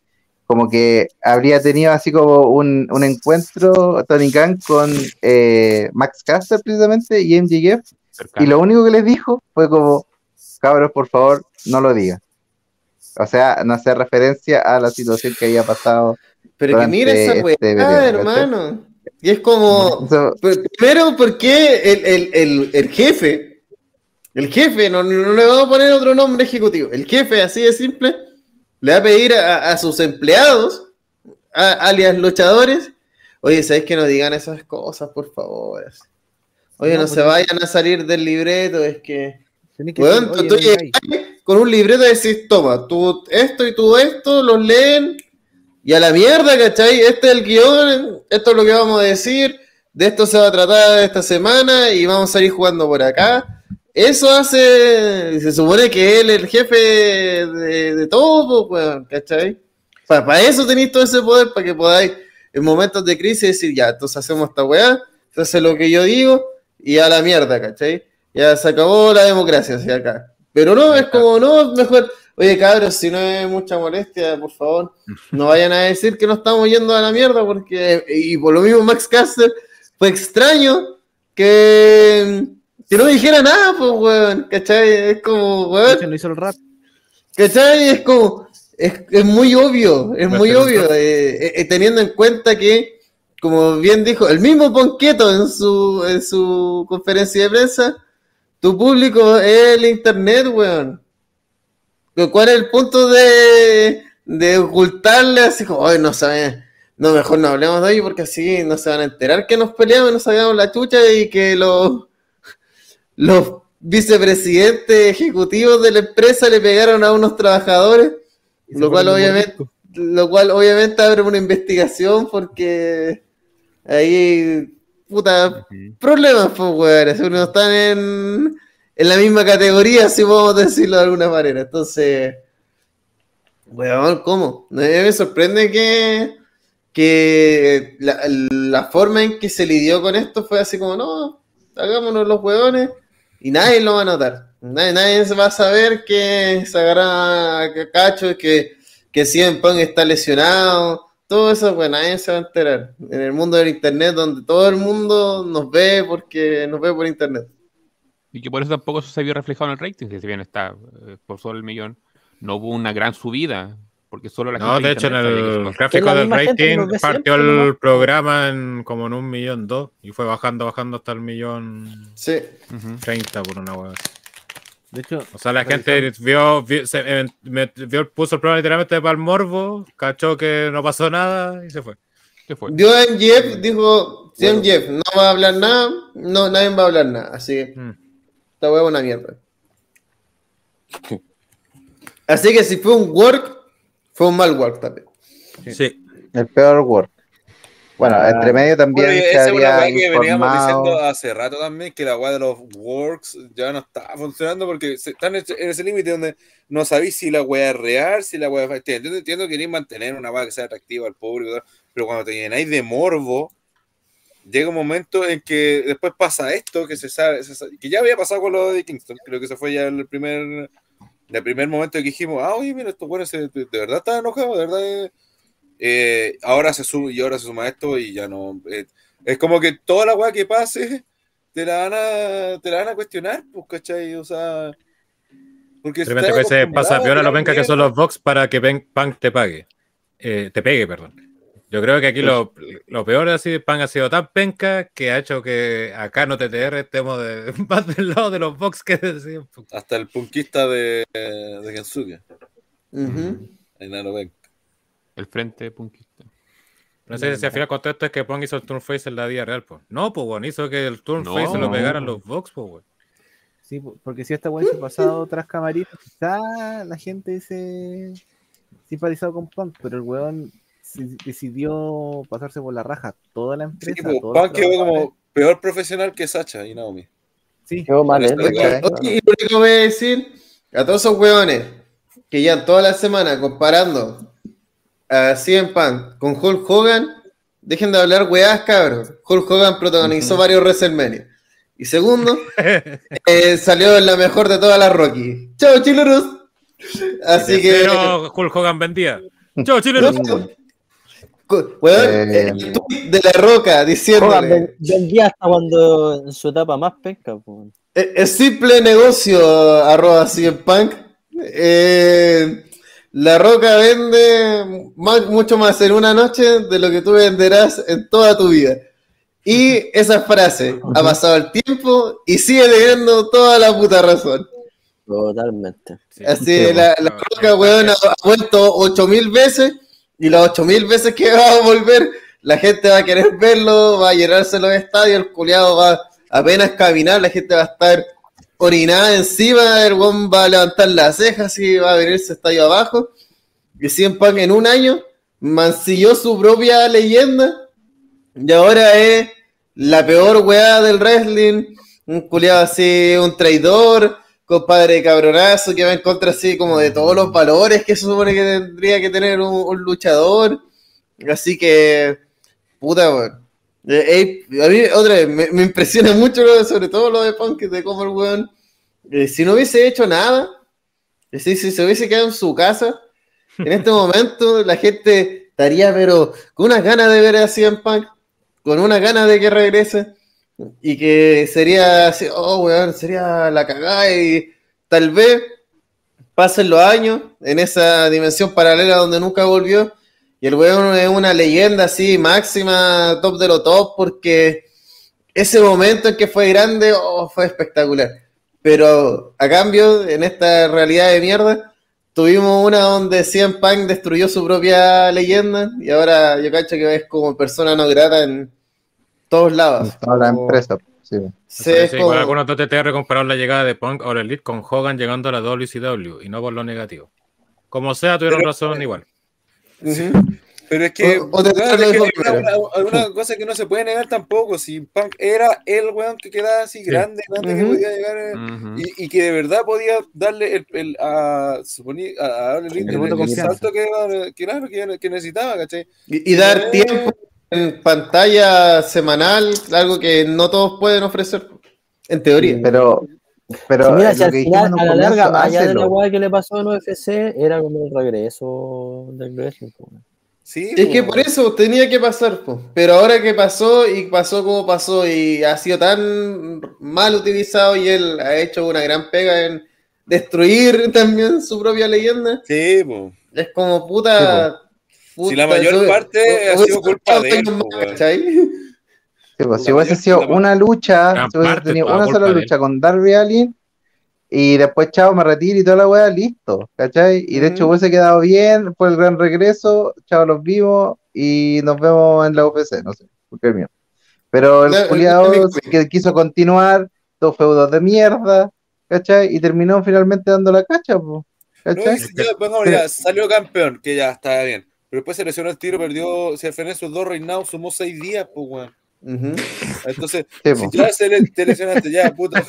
Speaker 4: como que habría tenido así como un, un encuentro Tony Khan con eh, Max Caster precisamente y MJF y lo único que les dijo fue como cabros por favor no lo digan o sea no hacer referencia a la situación que había pasado
Speaker 5: Pero que mira esa weá,
Speaker 4: este periodo, ¿cachai?
Speaker 5: hermano. Y es como. Pero Primero, porque el, el, el, el jefe, el jefe, no, no le vamos a poner otro nombre ejecutivo, el jefe, así de simple, le va a pedir a, a sus empleados, a- alias luchadores, oye, ¿sabes que no digan esas cosas, por favor? Oye,
Speaker 12: No,
Speaker 5: no,
Speaker 12: pues
Speaker 5: se vayan a salir del libreto, es que...
Speaker 12: Que decir,
Speaker 5: tú,
Speaker 12: oye,
Speaker 5: tú
Speaker 12: no
Speaker 5: llegas con un libreto y decís, toma, tú esto y tú esto, los leen y a la mierda, ¿cachai? Este es el guion, esto es lo que vamos a decir, de esto se va a tratar esta semana y vamos a ir jugando por acá. Eso hace, se supone que él es el jefe de, de todo, pues, ¿cachai? Para, eso tenéis todo ese poder, para que podáis en momentos de crisis decir, ya, entonces hacemos esta weá, entonces lo que yo digo y a la mierda, ¿cachai? Ya se acabó la democracia hacia acá. Pero no, es como, no, mejor. Oye, cabros, si no es mucha molestia, por favor, no vayan a decir que no estamos yendo a la mierda, porque, y por lo mismo Max Caster, fue extraño que, que no dijera nada, pues, weón, ¿cachai? Es como, weón.
Speaker 12: no hizo el rap.
Speaker 5: ¿Cachai? Es como, es, es muy obvio, es muy obvio, eh, eh, teniendo en cuenta que, como bien dijo, el mismo Ponqueto en su, en su conferencia de prensa, tu público es el internet, weón. ¿Cuál es el punto de, de ocultarle así como, ay, no saben, no, mejor no hablemos de ello porque así no se van a enterar que nos peleamos y nos sacamos la chucha y que los, los vicepresidentes ejecutivos de la empresa le pegaron a unos trabajadores, lo cual obviamente, lo cual obviamente abre una investigación porque ahí, puta, problemas, pues, weón, si no están en, en la misma categoría, si podemos decirlo de alguna manera, entonces, weón, ¿cómo? A mí me sorprende que, que la, la forma en que se lidió con esto fue así como, no, hagámonos los weones y nadie lo va a notar. Nadie, nadie va a saber que se agarra cacho, que, que está lesionado. Todo eso, pues nadie se va a enterar. En el mundo del internet, donde todo el mundo nos ve porque nos ve por internet.
Speaker 8: Y que por eso tampoco se vio reflejado en el rating, que si bien está eh, por solo el millón, no hubo una gran subida, porque solo la
Speaker 2: No,
Speaker 8: gente
Speaker 2: de hecho, en el gráfico del rating partió el programa en como en un millón dos y fue bajando, bajando hasta el millón
Speaker 5: Sí.
Speaker 2: treinta por una hueá.
Speaker 12: De hecho,
Speaker 2: O sea, la gente vio, vio, se- eh, me- vio- puso el programa literalmente para el morbo, cachó que no pasó nada y se fue.
Speaker 8: Se fue.
Speaker 5: Vio en Jeff, dijo, si en Jeff no va a hablar nada, no, nadie va a hablar nada. Así que, esta hueá es una mierda. Así que si fue un work, fue un mal work también.
Speaker 2: Sí.
Speaker 4: El peor work. Bueno,
Speaker 10: Ah.
Speaker 4: entre medio también se
Speaker 10: esa es una que veníamos diciendo hace rato también, que la weá de los works ya no está funcionando porque se- están en ese- límite donde no sabéis si la weá es real, si la weá es... Entiendo, entiendo que queréis mantener una weá que sea atractiva al público, pero cuando te llenáis de morbo, llega un momento en que después pasa esto, que se sabe, se sabe- que ya había pasado con lo de Kingston, creo que ese fue ya el primer, el primer momento que dijimos, ah, oye, mira, estos buenos de, verdad están enojados, de verdad... eh, eh, ahora se sube y ahora se suma esto y ya no. eh, es como que toda la weá que pase te la van a, te la van a cuestionar, pues, ¿cachai? O sea. Porque
Speaker 2: De repente pasa peor a los venca que son los Vox para que Punk te pague. Eh, te pegue, perdón. Yo creo que aquí lo, lo peor es así, Punk ha sido tan penca que ha hecho que acá no TTR estemos de, más del lado de los Vox que de CM Punk.
Speaker 10: Hasta el punkista de, de Kensuke. Lo ven.
Speaker 8: El frente punkista.
Speaker 2: No sé si al final con todo esto es que Punk hizo el turn face en la vida real, pues. No, pues bueno, hizo que el turn
Speaker 8: No.
Speaker 2: face se lo pegaran los Vox, pues, weón.
Speaker 12: Sí, po- porque si esta weá se pasado otras camaritas, quizá la gente se simpatizado con Punk, pero el weón decidió pasarse por la raja toda la
Speaker 10: Sí,
Speaker 12: empresa.
Speaker 10: pues,
Speaker 12: todos los
Speaker 10: Punk quedó como peor profesional que Sacha y Naomi.
Speaker 12: Sí.
Speaker 7: Quedó mal, ¿eh?
Speaker 5: Oye, lo único que voy a decir a todos esos hueones que ya toda la semana comparando a CM Punk con Hulk Hogan, dejen de hablar weás, cabros. Hulk Hogan protagonizó varios WrestleMania. Y segundo, eh, salió en la mejor de todas las Rocky. Chao, chileros. Así que.
Speaker 2: Pero Hulk Hogan vendía. Chao, Chile.
Speaker 5: Weón,
Speaker 4: Eh,
Speaker 5: el tweet de la roca diciéndole.
Speaker 7: Vendía hasta cuando en su etapa más penca. po.
Speaker 5: Eh, Es simple negocio, arroba CM Punk. Eh, la Roca vende más- mucho más en una noche de lo que tú venderás en toda tu vida. Y esa frase, ha pasado el tiempo y sigue teniendo toda la puta razón.
Speaker 7: Totalmente.
Speaker 5: Así, la, la Roca, weón, ha, ha vuelto 8000 veces y las 8000 veces que va a volver, la gente va a querer verlo, va a llenarse los estadios, el culiado va apenas caminar, la gente va a estar orinada encima, el weón va a levantar las cejas y va a venirse estadio abajo. Y CM Punk en un año mancilló su propia leyenda y ahora es la peor weá del wrestling, un culiado así, un traidor, compadre cabronazo que va en contra así como de todos los valores que se supone que tendría que tener un, un luchador. Así que, puta, weón. Eh, eh, a mí, otra vez, me, me impresiona mucho, lo de- sobre todo lo de Punk, de cómo el weón, eh, si no hubiese hecho nada, si, si se hubiese quedado en su casa, en este momento la gente estaría, pero con unas ganas de ver a CM Punk, con unas ganas de que regrese, y que sería así, oh, weón, sería la cagada, y tal vez pasen los años en esa dimensión paralela donde nunca volvió. Y el weón es una leyenda así, máxima, top de lo top, porque ese momento en que fue grande, oh, fue espectacular. Pero a cambio, en esta realidad de mierda, tuvimos una donde CM Punk destruyó su propia leyenda y ahora yo cacho que es como persona no grata en todos lados.
Speaker 4: Toda la empresa. Sí.
Speaker 5: Sí, como-
Speaker 2: igual algunos de TTR compararon la llegada de Punk a All Elite con Hogan llegando a la WCW y no por lo negativo. Como sea, tuvieron
Speaker 10: Pero-
Speaker 2: razón igual.
Speaker 5: Ujú.
Speaker 10: Pero es que,
Speaker 5: O- o te-
Speaker 10: es que una, una- una cosa que no se puede negar tampoco. Si Punk era el weón que quedaba así grande, grande que podía llegar eh, y, y que de verdad podía darle el, el- a, suponía, a, a
Speaker 12: El
Speaker 10: el, el salto que, que, claro, que, que necesitaba, ¿cachai?
Speaker 5: Y, y dar tiempo en pantalla semanal, algo que no todos pueden ofrecer, en teoría.
Speaker 4: Pero, pero
Speaker 7: Sí, mira, si al
Speaker 4: que
Speaker 7: final, a la larga, allá de la weá que le pasó en UFC, era como el regreso del wrestling.
Speaker 10: Sí,
Speaker 5: Es que
Speaker 10: po.
Speaker 5: por eso tenía que pasar, po. pero ahora que pasó y pasó como pasó y ha sido tan mal utilizado y él ha hecho una gran pega en destruir también su propia leyenda,
Speaker 10: Sí, po.
Speaker 5: es como puta... puta,
Speaker 10: Si la mayor
Speaker 5: eso-
Speaker 10: parte ha
Speaker 5: hubiese
Speaker 10: sido culpa de él.
Speaker 5: ¿cachai?
Speaker 4: Sí, pues, si hubiese sido una lucha, si hubiese tenido una sola
Speaker 2: él.
Speaker 4: lucha con Darby Allin y después chao, me retiro y toda la weá, listo, ¿cachai? Y de hecho
Speaker 5: Ujú.
Speaker 4: hubiese quedado bien, fue el gran regreso, chao, los vimos y nos vemos en la UFC, no sé, porque es mío. Pero el culiado que quiso continuar, dos feudos de mierda, ¿cachai? Y terminó finalmente dando la cacha, po,
Speaker 10: No, ya, bueno, ya, salió campeón, que ya estaba bien. Pero después se lesionó el tiro, perdió, se frenó esos dos reinados, sumó seis días, pues, weón.
Speaker 5: Ujú.
Speaker 10: Entonces,
Speaker 4: Sí,
Speaker 10: si ya se le, te lesionaste, ya, puta.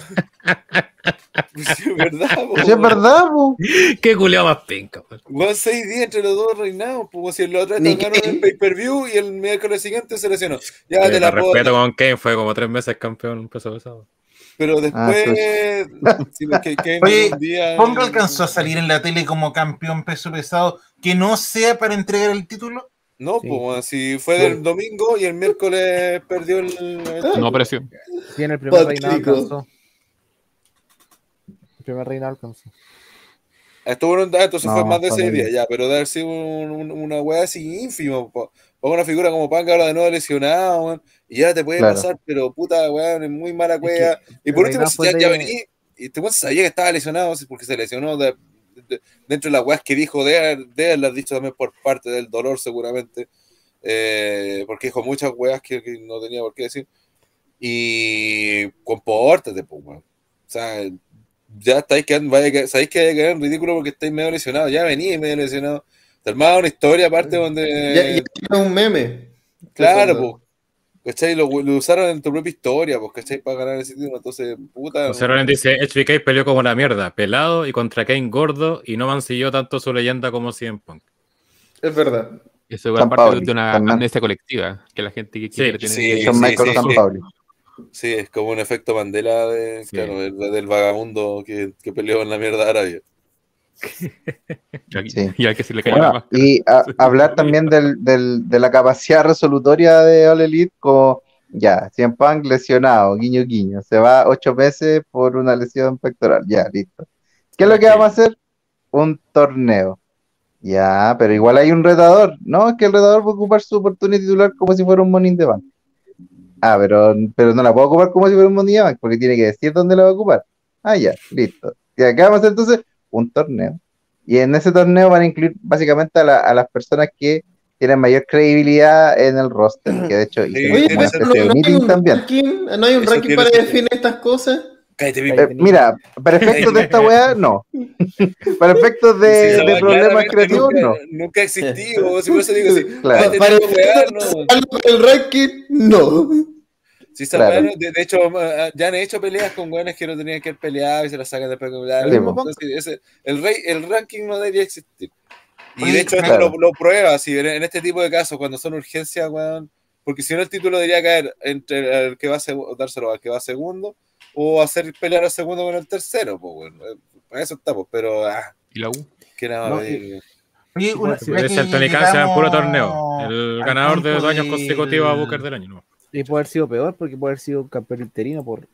Speaker 10: Pues sí, es verdad, po,
Speaker 4: sí, es verdad, po.
Speaker 2: Qué culiao más pinca. pues.
Speaker 10: Weón, seis días entre los dos reinados, pues si el otro
Speaker 5: Kane.
Speaker 10: el pay-per-view y el miércoles siguiente se lesionó. Ya te la
Speaker 2: te
Speaker 10: puedo.
Speaker 2: respeto con Kane, fue como tres meses campeón en peso pesado.
Speaker 10: Pero
Speaker 4: Ah,
Speaker 10: después, si no, que, que
Speaker 6: Oye,
Speaker 10: un día.
Speaker 6: Pong alcanzó a salir en la tele como campeón peso pesado que no sea para entregar el título.
Speaker 10: No,
Speaker 7: Sí.
Speaker 10: pues, si fue del domingo y el miércoles perdió el. el-
Speaker 8: No apareció.
Speaker 12: Sí, en el primer
Speaker 5: Patrico.
Speaker 12: reinado alcanzó. El primer reinado alcanzó.
Speaker 10: Estuvo en- ah, entonces
Speaker 4: No,
Speaker 10: fue más de seis días, ya, pero de haber sido un- un- una wea así ínfima. Para una figura como Panga ahora de nuevo lesionado, weón, y ya te puede
Speaker 4: Claro.
Speaker 10: pasar, pero puta, weón, es muy mala wea. y por último, si ya, ya
Speaker 12: de-
Speaker 10: vení, y este weón sabía que estaba lesionado, porque se lesionó de- de- dentro de las weas que dijo, de, de haberlas dicho también por parte del dolor, seguramente, eh, porque dijo muchas weas que, que no tenía por qué decir. Y compórtate, pues, weón. O sea, ya estáis quedando, vaya, que- sabéis que vaya a quedar en ridículo porque estáis medio lesionados, ya venís medio lesionado. Te armaba una historia aparte donde.
Speaker 5: Ya, ya es un meme.
Speaker 10: claro, pues. ¿Cachai? Lo, lo usaron en tu propia historia, pues, ¿cachai? Para ganar ese título. Entonces, puta.
Speaker 2: José Roland dice, HBK peleó como la mierda, pelado y contra Kane gordo y no mancilló tanto su leyenda como CM Punk.
Speaker 5: Es verdad.
Speaker 8: Eso
Speaker 4: San
Speaker 8: parte
Speaker 4: Pauli,
Speaker 8: de una amnesia colectiva que la gente que quiere tener.
Speaker 10: sí,
Speaker 4: Son
Speaker 10: sí,
Speaker 4: Michael
Speaker 10: sí,
Speaker 4: San
Speaker 10: sí. Sí, es como un efecto Mandela de,
Speaker 2: Sí.
Speaker 10: claro, del, del vagabundo que, que peleó en la mierda de Arabia.
Speaker 8: Y al-
Speaker 4: Sí.
Speaker 8: Y al que se le
Speaker 4: Bueno, y a- hablar también del, del- de la capacidad resolutoria de All Elite, como ya, 100 Punk lesionado, guiño guiño, se va ocho meses por una lesión pectoral, ya, listo. ¿Qué es lo que vamos a hacer? Un torneo. Ya, pero igual hay un retador. No, es que el retador va a ocupar su oportunidad titular como si fuera un Money in the Bank. Ah, pero, pero no la puedo ocupar como si fuera un Money in the Bank, porque tiene que decir dónde la va a ocupar. Ah, ya, listo. Y acá vamos a hacer entonces un torneo. Y en ese torneo van a incluir básicamente a, la- a las personas que tienen mayor credibilidad en el roster, que de hecho hicieron
Speaker 10: Oye,
Speaker 5: no, no hay un
Speaker 4: también.
Speaker 5: ranking, no hay un
Speaker 10: Eso
Speaker 5: ranking para definir estas cosas.
Speaker 10: Cállate.
Speaker 4: Eh, mira, para efectos de esta weá, no. Para efectos
Speaker 10: Sí,
Speaker 4: de,
Speaker 10: esa
Speaker 4: de problemas creativos,
Speaker 10: nunca,
Speaker 4: no.
Speaker 10: Nunca ha existido. Si por eso digo, si,
Speaker 4: Claro.
Speaker 5: Para
Speaker 10: weá, no.
Speaker 5: El ranking, no.
Speaker 10: Sí,
Speaker 4: Claro.
Speaker 10: weá no- de, de hecho, eh, ya han hecho peleas con weones que no tenían que haber peleado y se las sacan después. de pelear.
Speaker 4: Sí,
Speaker 10: Entonces, el, rey, el ranking no debería existir. Y de hecho, esto
Speaker 4: claro.
Speaker 10: lo, lo prueba. Si en, en este tipo de casos, cuando son urgencias, weón. Porque si no, el título debería caer entre el que va a dárselo al que va segundo o hacer pelear al segundo con el tercero. Pues, weón. Eh, Para eso estamos, pero. Ah,
Speaker 8: ¿Y la U?
Speaker 10: que nada,
Speaker 12: No,
Speaker 10: eh,
Speaker 6: Oye, una-
Speaker 12: Sí,
Speaker 6: ya
Speaker 2: Puede
Speaker 6: que
Speaker 2: ser Tony Khan en puro torneo. El ganador de dos años consecutivos a Booker del año. ¿no?
Speaker 12: Y puede haber sido peor porque puede haber sido campeón interino por.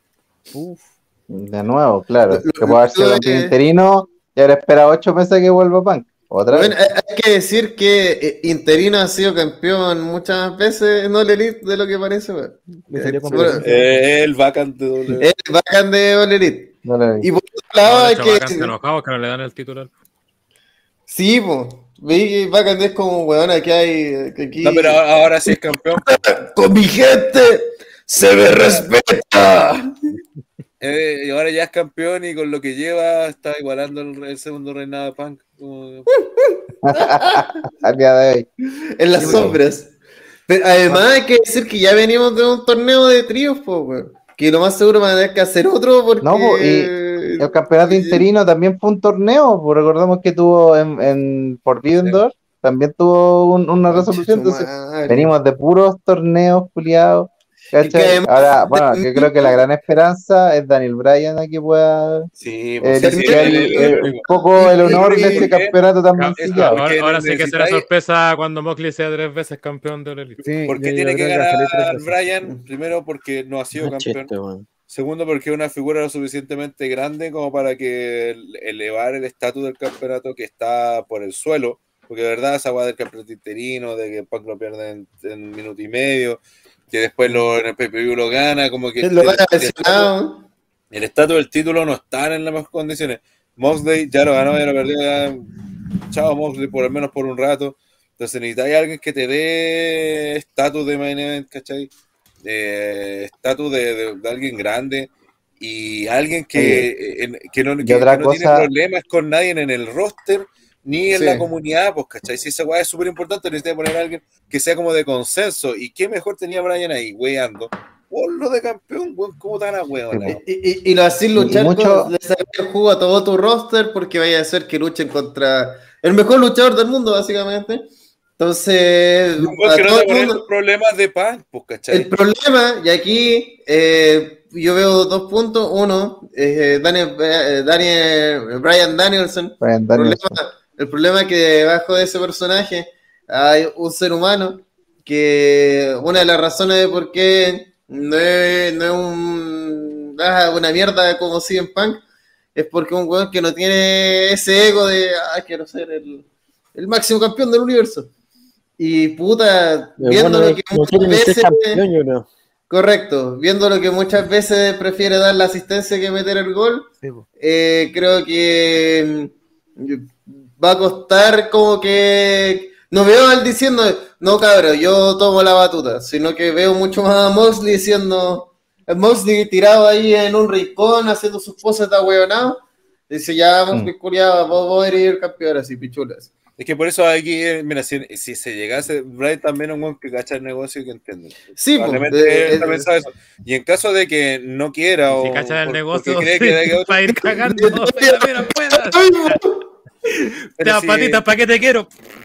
Speaker 12: Uf.
Speaker 4: De nuevo, claro.
Speaker 5: Lo-
Speaker 4: Que puede haber sido campeón interino y ahora espera ocho meses a que vuelva Punk. Otra
Speaker 5: Bueno,
Speaker 4: vez.
Speaker 5: hay, hay que decir que eh, Interino ha sido campeón muchas veces en All Elite de lo que parece.
Speaker 12: Le
Speaker 5: Eh,
Speaker 10: eh, el vacant de doble.
Speaker 5: Es el bacán de All Elite.
Speaker 4: No.
Speaker 5: Y por otro lado,
Speaker 2: No,
Speaker 5: hay que.
Speaker 2: enojados que no le dan el titular.
Speaker 5: Sí, po. Vi que bacán es como, weón, aquí hay. que Aquí...
Speaker 10: No, pero ahora, sí es campeón.
Speaker 5: Con mi gente se me respeta.
Speaker 10: Eh, y ahora ya es campeón y con lo que lleva está igualando el, el segundo reinado de Punk. Como-
Speaker 4: Al día de hoy.
Speaker 5: En las sombras. Pero además hay que decir que ya venimos de un torneo de tríos, po, weón. Que lo más seguro van a tener que hacer otro porque.
Speaker 4: No, po, El campeonato interino también fue un torneo, pues recordamos que tuvo en, en Forbidden Door, también tuvo un- una resolución, entonces venimos de puros torneos culiados. Ahora, bueno, yo creo que la gran esperanza es Daniel Bryan a que pueda
Speaker 10: Sí,
Speaker 4: eh,
Speaker 10: pues, sí, sí, el-
Speaker 4: el-
Speaker 10: el-
Speaker 4: un poco el honor de
Speaker 10: sí.
Speaker 4: campeonato tan mancillado.
Speaker 10: porque
Speaker 2: Ahora, ahora sí que será sorpresa cuando Moxley sea tres veces campeón de la Elite.
Speaker 12: Sí,
Speaker 10: ¿Por qué
Speaker 12: yo-
Speaker 10: tiene que ganar. Brian? Primero, porque no ha sido
Speaker 7: No
Speaker 10: campeón. Segundo, porque es una figura lo suficientemente grande como para que el- elevar el estatus del campeonato que está por el suelo. Porque de verdad, esa guada del campeonato interino, de que Punk lo pierde en, en minuto y medio, que después lo, en el PPV lo gana, como que
Speaker 5: Lo
Speaker 10: el- el estatus del título no están en las mejores condiciones. Moxley ya lo ganó, ya lo perdió. ya- Chao, Moxley, por lo menos por un rato. Entonces necesitáis alguien que te dé estatus de main event, ¿cachai? Eh, Estatus de, de- de alguien grande y alguien que, en- que no, que- que tiene problemas con nadie en el roster ni en
Speaker 5: Sí.
Speaker 10: la comunidad, pues, ¿cachai? Si esa weá es súper importante, necesitas poner a alguien que sea como de consenso. ¿Y qué mejor tenía Brian ahí, weando? Ponlo de campeón, weón, ¿cómo tan a weón?
Speaker 5: Y, y- y lo así luchar
Speaker 4: mucho-
Speaker 5: con, le sacar el jugo a todo tu roster porque vaya a ser que luchen contra el mejor luchador del mundo, básicamente. Entonces,
Speaker 10: Weón,
Speaker 5: a
Speaker 10: que no te
Speaker 5: mundo-
Speaker 10: problemas de pan, pues, ¿cachai?
Speaker 5: el problema, y aquí eh, yo veo dos puntos. Uno, eh, Daniel, eh, Daniel, Brian Danielson. El
Speaker 4: Danielson.
Speaker 5: problema, el problema es que debajo de ese personaje hay un ser humano que una de las razones de por qué no es, no es un, ah, una mierda como CM Punk es porque un weón que no tiene ese ego de ah, quiero ser el, el máximo campeón del universo. Y puta,
Speaker 7: El
Speaker 5: viendo
Speaker 7: bueno
Speaker 5: lo que
Speaker 7: no
Speaker 5: muchas veces.
Speaker 7: campeón.
Speaker 5: Correcto, viendo lo que muchas veces prefiere dar la asistencia que meter el gol,
Speaker 12: Sí,
Speaker 5: eh, creo que mm, va a costar como que no veo a él diciendo no cabrón, yo tomo la batuta, sino que veo mucho más a Moxley diciendo a Moxley tirado ahí en un rincón haciendo sus poses de ahueonado, dice ya Moxley culiado, vos, vos eres el campeón así, pichulas.
Speaker 10: Es que por eso aquí, eh, mira, si, si se llegase, Brian también es un weón que cacha el negocio y que entiende.
Speaker 5: Sí,
Speaker 10: Probablemente
Speaker 5: eh,
Speaker 10: él también
Speaker 5: eh,
Speaker 10: sabe eso. Y en caso de que no quiera o
Speaker 2: Si cacha el negocio,
Speaker 10: cree que de que otro-
Speaker 2: para ir cagando. Mira, mira, puedas. Te das
Speaker 10: si-
Speaker 2: patitas, ¿para qué te quiero?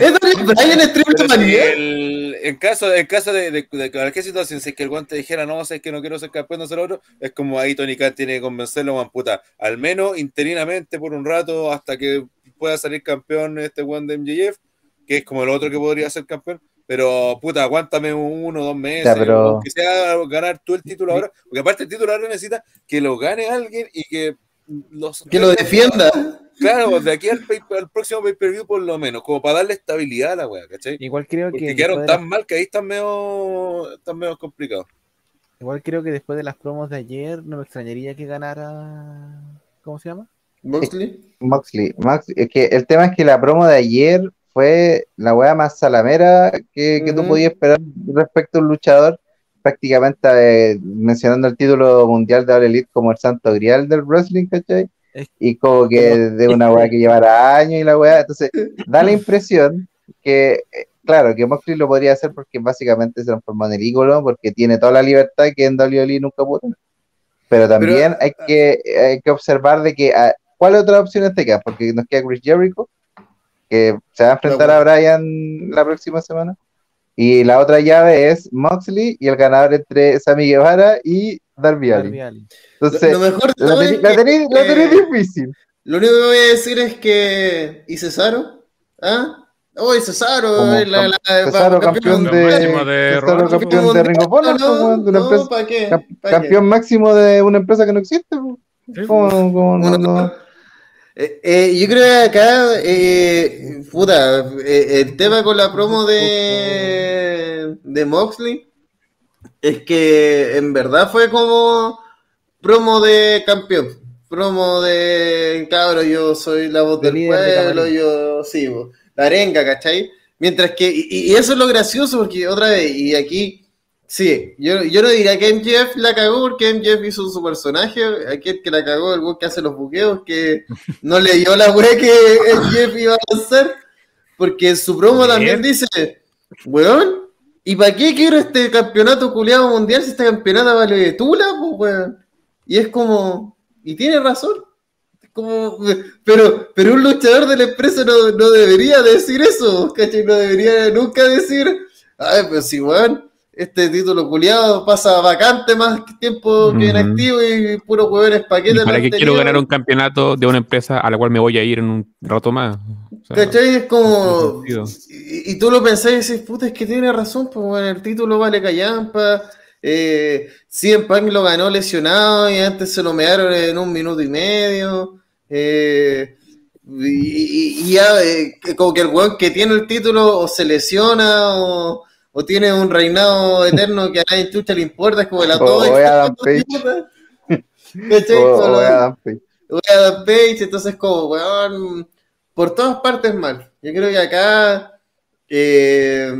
Speaker 5: ¿Es
Speaker 10: pero si el- en caso, en caso de, de, de cualquier situación, si es que el guante dijera, no, sé que no quiero ser campeón, no ser otro, es como ahí Tony Khan tiene que convencerlo, man, puta, al menos interinamente por un rato hasta que pueda salir campeón este one de MJF, que es como el otro que podría ser campeón. Pero, puta, aguántame uno o dos meses.
Speaker 4: Ya, pero-
Speaker 10: Que sea ganar tú el título ahora. Porque aparte el título ahora necesita que lo gane alguien y que los,
Speaker 5: Que lo defienda.
Speaker 10: Claro, de aquí al, pay- al próximo pay-per-view por lo menos, como para darle estabilidad a la wea, ¿cachai?
Speaker 12: Igual creo
Speaker 10: Porque
Speaker 12: que
Speaker 10: quedaron tan mal que ahí están medio, están medio complicados.
Speaker 12: igual creo que después de las promos de ayer no me extrañaría que ganara ¿cómo se llama?
Speaker 5: Moxley.
Speaker 4: Moxley. Max- es que el tema es que la promo de ayer fue la weá más salamera que, que tú
Speaker 5: Ujú.
Speaker 4: podías esperar respecto a un luchador prácticamente eh, mencionando el título mundial de All Elite como el santo grial del wrestling, ¿cachai? Y como que de una weá que llevara años y la weá, entonces da la impresión que, eh, claro, que Moxley lo podría hacer porque básicamente se transformó en el ícono, porque tiene toda la libertad que en WWE nunca pudo. Pero también hay, que, hay que observar de que, ah, ¿cuáles otras opciones te quedan? Porque nos queda Chris Jericho, que se va a enfrentar a Brian la próxima semana. Y la otra llave es Moxley y el ganador entre Sammy Guevara y Darby Allin. Entonces,
Speaker 5: Lo- lo mejor
Speaker 4: la tení
Speaker 5: eh,
Speaker 4: difícil.
Speaker 5: Lo único que voy a decir es que. ¿Y Cesaro? ¿Ah? Oh, y Cesaro,
Speaker 4: Como
Speaker 5: eh, la, la-
Speaker 4: Cesaro
Speaker 5: va-
Speaker 4: campeón de,
Speaker 2: máximo de
Speaker 4: Cesaro campeón máximo de una empresa que no existe. ¿Cómo- cómo no- no?
Speaker 5: Eh, eh, yo creo que acá, eh, puta, eh, el tema con la promo de, de Moxley es que en verdad fue como promo de campeón, promo de cabro, yo soy la voz
Speaker 12: De
Speaker 5: del
Speaker 12: de
Speaker 5: pueblo,
Speaker 12: camarín.
Speaker 5: yo sí, bo, la arenga, ¿cachai? Mientras que, y, y eso es lo gracioso, porque otra vez, y aquí, sí, yo, yo no diría que MJF la cagó porque MJF hizo su personaje, aquí el que la cagó, el que hace los buqueos, que no leyó la wea que MJF iba a hacer, porque en su promo también dice, weón, ¿y para qué quiero este campeonato culiado mundial si este campeonato vale de tula, pues, weón? Y es como, y tiene razón. Como, pero, pero un luchador de la empresa no, no debería decir eso, ¿cachai? No debería nunca decir, ay, pues si, weón, este título culiado pasa vacante más tiempo que
Speaker 8: Ujú.
Speaker 5: inactivo y puro huevones
Speaker 8: ¿Y
Speaker 5: paquetes.
Speaker 8: para qué quiero ganar un campeonato de una empresa a la cual me voy a ir en un rato más? O sea,
Speaker 5: ¿Cachai? Es como. Y, y tú lo pensás y decís, puta, es que tiene razón, pues bueno, el título vale callampa. Eh, CM Punk lo ganó lesionado y antes se lo mearon en un minuto y medio. Eh, y, y- y ya, eh, como que el weón que tiene el título o se lesiona o, o tiene un reinado eterno que a nadie chucha le importa, es como la todo.
Speaker 4: o es Adam Page. O
Speaker 5: la-
Speaker 4: Adam Page.
Speaker 5: Voy a Adam Page, entonces como, weón, por todas partes mal. Yo creo que acá, eh,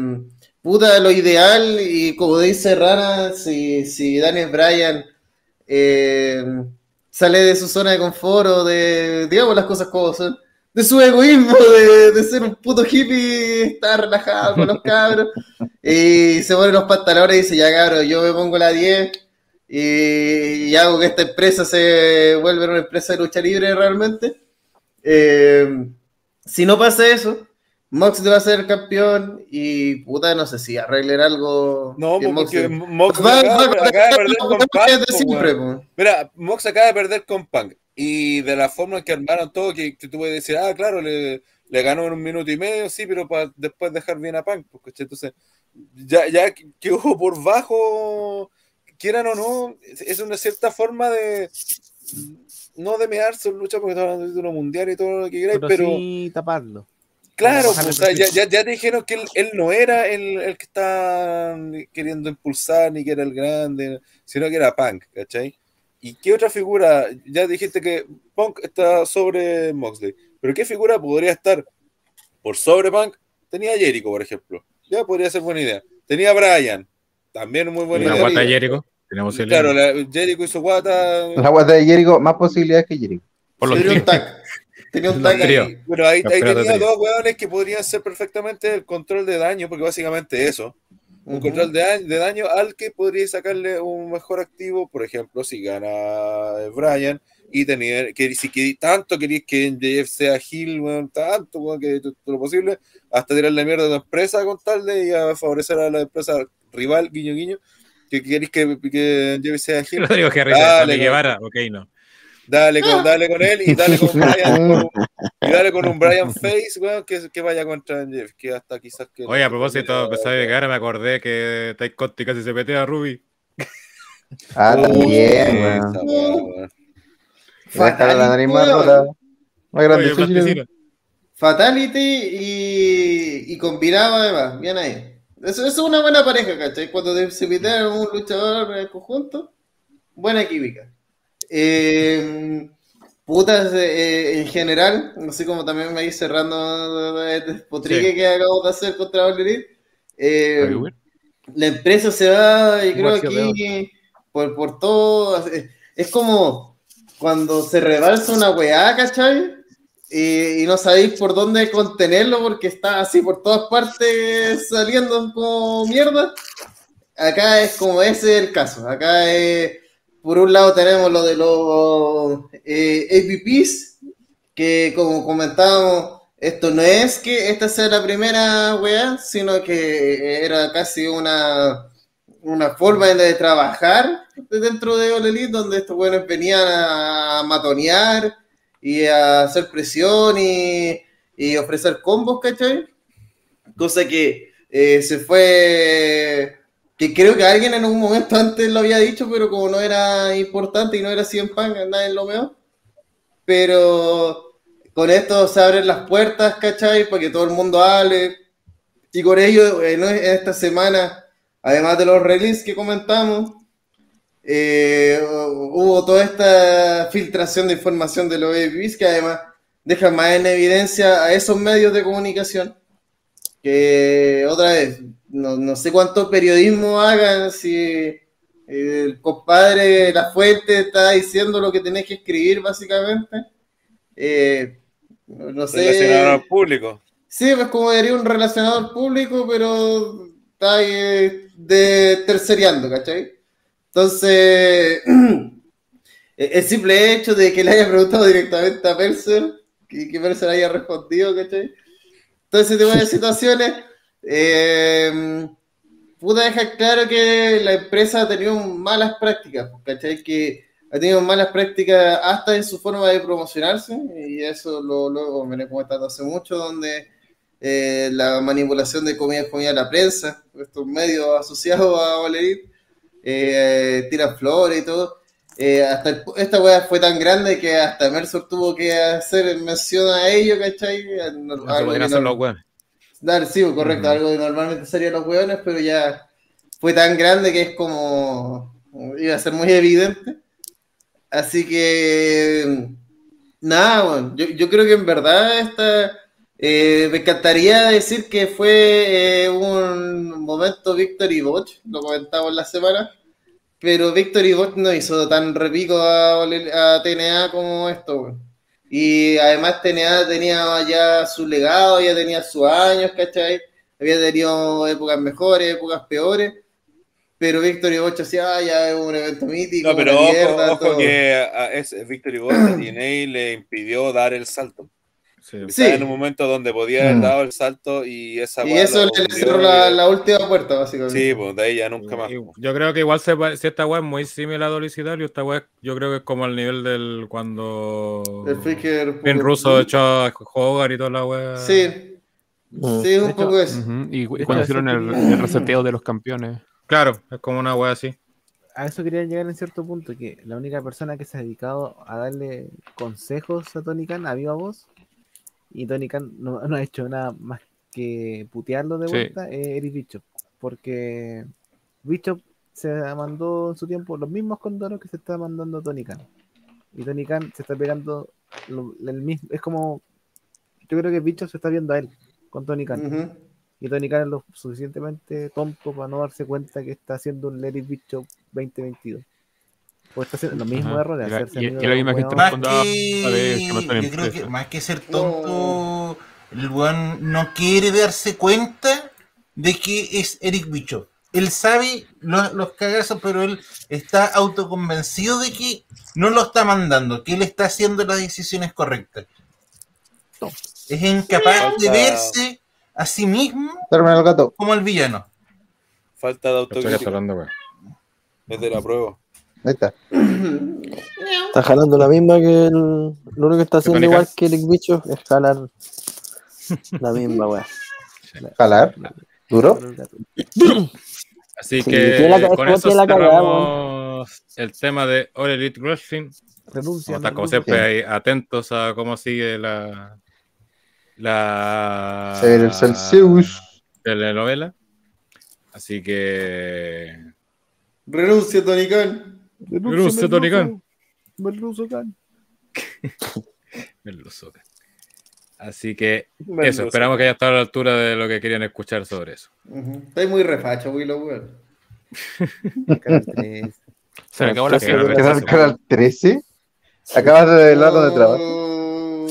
Speaker 5: puta, lo ideal, y como dice Rana, si, si Daniel Bryan eh, sale de su zona de confort o de, digamos las cosas como son, de su egoísmo, de, de ser un puto hippie, estar relajado con los cabros, y se pone los pantalones y dice, ya cabros, yo me pongo la 10 y, y hago que esta empresa se vuelva una empresa de lucha libre realmente. Eh, si no pasa eso, Mox va a ser campeón y puta, no sé si arreglen algo.
Speaker 10: No,
Speaker 5: que
Speaker 10: porque
Speaker 5: Mox-
Speaker 10: acaba, de perder con Punk.
Speaker 5: siempre.
Speaker 10: Mira, Mox acaba de perder con Punk. Y de la forma en que armaron todo, que, que tú puedes decir, ah, claro, le, le ganó en un minuto y medio, sí, pero para después dejar bien a Punk. pues. Entonces, ya, ya quedó por bajo, quieran o no, es- una cierta forma de no de mearse en lucha porque está hablando de título mundial y todo lo que queráis,
Speaker 12: Pero,
Speaker 10: pero
Speaker 12: sí taparlo.
Speaker 10: Claro, pues, o sea, ya, ya, ya te dijeron que él, él no era el, el que está queriendo impulsar ni que era el grande, sino que era Punk, ¿cachai? ¿Y qué otra figura? Ya dijiste que Punk está sobre Moxley, pero ¿qué figura podría estar por sobre Punk? Tenía a Jericho, por ejemplo. Ya podría ser buena idea. Tenía a Brian, también muy buena idea.
Speaker 2: guata de Jericho. Tenemos el
Speaker 10: Claro, la- Jericho y su guata.
Speaker 4: La guata de Jericho, más posibilidades que Jericho.
Speaker 2: por los
Speaker 5: Tenía un tag. Tenía un tag ahí.
Speaker 10: Bueno, ahí, ahí tenía dos hueones que podrían ser perfectamente el control de daño, porque básicamente eso. Un control de daño, de daño al que podría sacarle un mejor activo, por ejemplo, si gana Brian y tener que si que tanto queréis que MJF sea Hill, weón, tanto que todo lo posible, hasta tirarle mierda a tu empresa con tal de y a favorecer a la empresa rival, guiño guiño, que queréis que, que MJF sea Hill.
Speaker 2: Rodrigo Guevara, ok, no.
Speaker 10: Dale con, dale con él y dale con Brian, con- y dale con un Brian Face, weón, que, que vaya contra Jeff, que hasta quizás que.
Speaker 2: Oye, a propósito, de Sammy Guevara, me acordé que Ty Conti casi se petea a Ruby.
Speaker 4: Ah, también,
Speaker 10: esa
Speaker 4: weón.
Speaker 10: weá, weón.
Speaker 4: Dejar la nariz más
Speaker 5: weón.
Speaker 4: rota. Más grande.
Speaker 2: Oye,
Speaker 4: sí, sí,
Speaker 2: plasticina.
Speaker 5: Fatality y, y combinado además, bien ahí. Eso, eso es una buena pareja, ¿cachai? Cuando se pitean un luchador en conjunto, buena química. Eh, putas, eh, en general, así como también me ir cerrando este potrique
Speaker 2: Sí.
Speaker 5: que acabo de hacer contra All Elite, eh, la empresa se va, y creo
Speaker 7: que
Speaker 5: aquí, por, por todo, es, como cuando se rebalsa una weá, ¿cachai? Y, y no sabéis por dónde contenerlo porque está así por todas partes saliendo como mierda. Acá es como ese es el caso. Acá es, por un lado tenemos lo de los eh, APPs, que como comentábamos, esto no es que esta sea la primera weá, sino que era casi una, una forma de trabajar dentro de All Elite, donde estos buenos venían a matonear y a hacer presión y, y ofrecer combos, ¿cachai? Cosa que eh, se fue, que creo que alguien en un momento antes lo había dicho, pero como no era importante y no era 100 pan, nadie lo veo. Pero con esto se abren las puertas, ¿cachai? Para que todo el mundo hable. Y con ello, en esta semana, además de los releases que comentamos, eh, hubo toda esta filtración de información de los APPs que además deja más en evidencia a esos medios de comunicación que otra vez, no, no sé cuánto periodismo hagan si el compadre La Fuente está diciendo lo que tenés que escribir básicamente. Eh, no sé.
Speaker 10: Relacionado al público.
Speaker 5: Sí, pues como diría un relacionador público, pero está ahí eh, de terceriando, ¿cachai? Entonces, el simple hecho de que le haya preguntado directamente a Mercer, que, que Mercer haya respondido, ¿cachai? Todo ese tipo de situaciones, eh, puta dejar claro que la empresa ha tenido malas prácticas, ¿cachai? Que ha tenido malas prácticas hasta en su forma de promocionarse, y eso lo, lo me lo he comentado hace mucho, donde eh, la manipulación de comida comida a la prensa, estos medios asociados a Valerit, eh, tiran flores y todo. Eh, hasta el- esta weá fue tan grande que hasta Mercer tuvo que hacer mención a ello, ¿cachai?
Speaker 2: No
Speaker 5: no-. Dar, sí, correcto,
Speaker 2: Ujú.
Speaker 5: algo que normalmente serían los hueones, pero ya fue tan grande que es como iba a ser muy evidente. Así que nada, bueno, yo, yo creo que en verdad esta eh, me encantaría decir que fue eh, un momento Victory Botch, lo comentamos la semana, pero Victory Botch no hizo tan repico a, a TNA como esto, weón. Y además TNA tenía ya su legado, ya tenía sus años, ¿cachai? Había tenido épocas mejores, épocas peores. Pero Victory Botch hacía, ah, ya es un evento mítico,
Speaker 10: No, pero ojo,
Speaker 5: mierda,
Speaker 10: ojo
Speaker 5: todo.
Speaker 10: que a ese Victory Boy a TNA le impidió dar el salto.
Speaker 5: Sí.
Speaker 10: en un momento donde podía haber
Speaker 5: Mm.
Speaker 10: dado el salto y esa
Speaker 5: Y eso le cerró la, la última puerta, básicamente.
Speaker 10: Sí, pues de ahí ya nunca más.
Speaker 2: Yo creo que igual se, si esta weá es muy similar a WCW, esta weá yo creo que es como al nivel del cuando
Speaker 5: El Faker.
Speaker 2: Finn Russo echó a Hogar y toda la weá.
Speaker 5: Sí. Sí, un poco eso.
Speaker 8: Y, cuando hicieron el, el reseteo de los campeones.
Speaker 2: Claro, es como una weá así.
Speaker 12: A eso quería llegar en cierto punto, que la única persona que se ha dedicado a darle consejos a Tony Khan a viva voz, y Tony Khan no, no ha hecho nada más que putearlo de
Speaker 8: Sí.
Speaker 12: vuelta, es Eric Bishop, porque Bishop se mandó en su tiempo los mismos condoros que se está mandando Tony Khan. Y Tony Khan se está pegando lo- el mismo, es como, yo creo que Bishop se está viendo a él con Tony Khan. Y Tony Khan es lo suficientemente tonto para no darse cuenta que está haciendo un Larry Bishop 2022. Pues está haciendo
Speaker 8: Ajá. Y
Speaker 12: hacerse
Speaker 8: y-
Speaker 12: amigo
Speaker 8: y la
Speaker 12: de
Speaker 8: misma gente
Speaker 6: Más
Speaker 8: "Ah,
Speaker 6: que,
Speaker 8: a ver,
Speaker 6: yo creo que
Speaker 8: empresa".
Speaker 6: más que ser tonto, el weón no quiere darse cuenta de que es Eric Bishop. Él sabe los, los cagazos, pero él está autoconvencido de que no lo está mandando, que él está haciendo las decisiones correctas. Es incapaz de verse a sí mismo
Speaker 4: Termina el gato.
Speaker 6: como el villano.
Speaker 10: Falta de autocrítica.
Speaker 2: hablando, weá.
Speaker 10: Es de la prueba.
Speaker 4: Ahí está.
Speaker 7: Está jalando la misma que el. Lo único que está haciendo igual que el bicho es jalar la misma, weá.
Speaker 4: Jalar. ¿Duro?
Speaker 2: Así
Speaker 7: Sí,
Speaker 2: que con
Speaker 7: es
Speaker 2: eso cerramos el tema de All Elite Wrestling. Estar como siempre ahí atentos a cómo sigue la la
Speaker 4: el Celsius.
Speaker 2: telenovela. Así que
Speaker 5: Renuncia, Tony
Speaker 2: Tony Khan.
Speaker 12: Merluzo Khan.
Speaker 2: el Luzoca. Así que eso, esperamos que haya estado a la altura de lo que querían escuchar sobre eso.
Speaker 5: Estoy muy refacho, Willow, weón.
Speaker 12: Canal 3.
Speaker 8: Se me acabó la
Speaker 2: Sí,
Speaker 8: fiebre.
Speaker 2: sí,
Speaker 4: ¿Quedar
Speaker 2: sí.
Speaker 4: canal 13? Acabas de revelar dónde trabajas.
Speaker 5: Oh.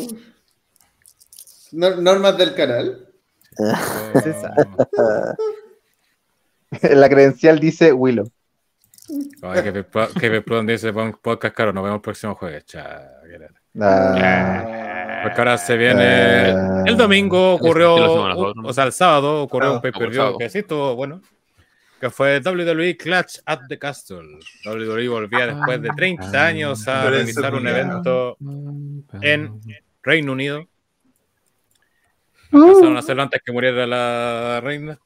Speaker 5: Nor- Normas del canal.
Speaker 4: La credencial dice Willow.
Speaker 2: Ay, que que Pep Plum dice podcast caro, nos vemos el próximo jueves. Cha, qué lata.
Speaker 4: Ah,
Speaker 2: Porque ahora se viene.
Speaker 4: Ah.
Speaker 2: El domingo
Speaker 8: lo
Speaker 2: ocurrió, o sea, el sábado ocurrió un
Speaker 6: Sábado,
Speaker 2: pay-per-view que sí estuvo bueno. Que fue WWE Clutch at the Castle. WWE volvía después de 30 años a realizar un evento en Reino Unido. Empezaron a hacerlo antes que muriera la reina.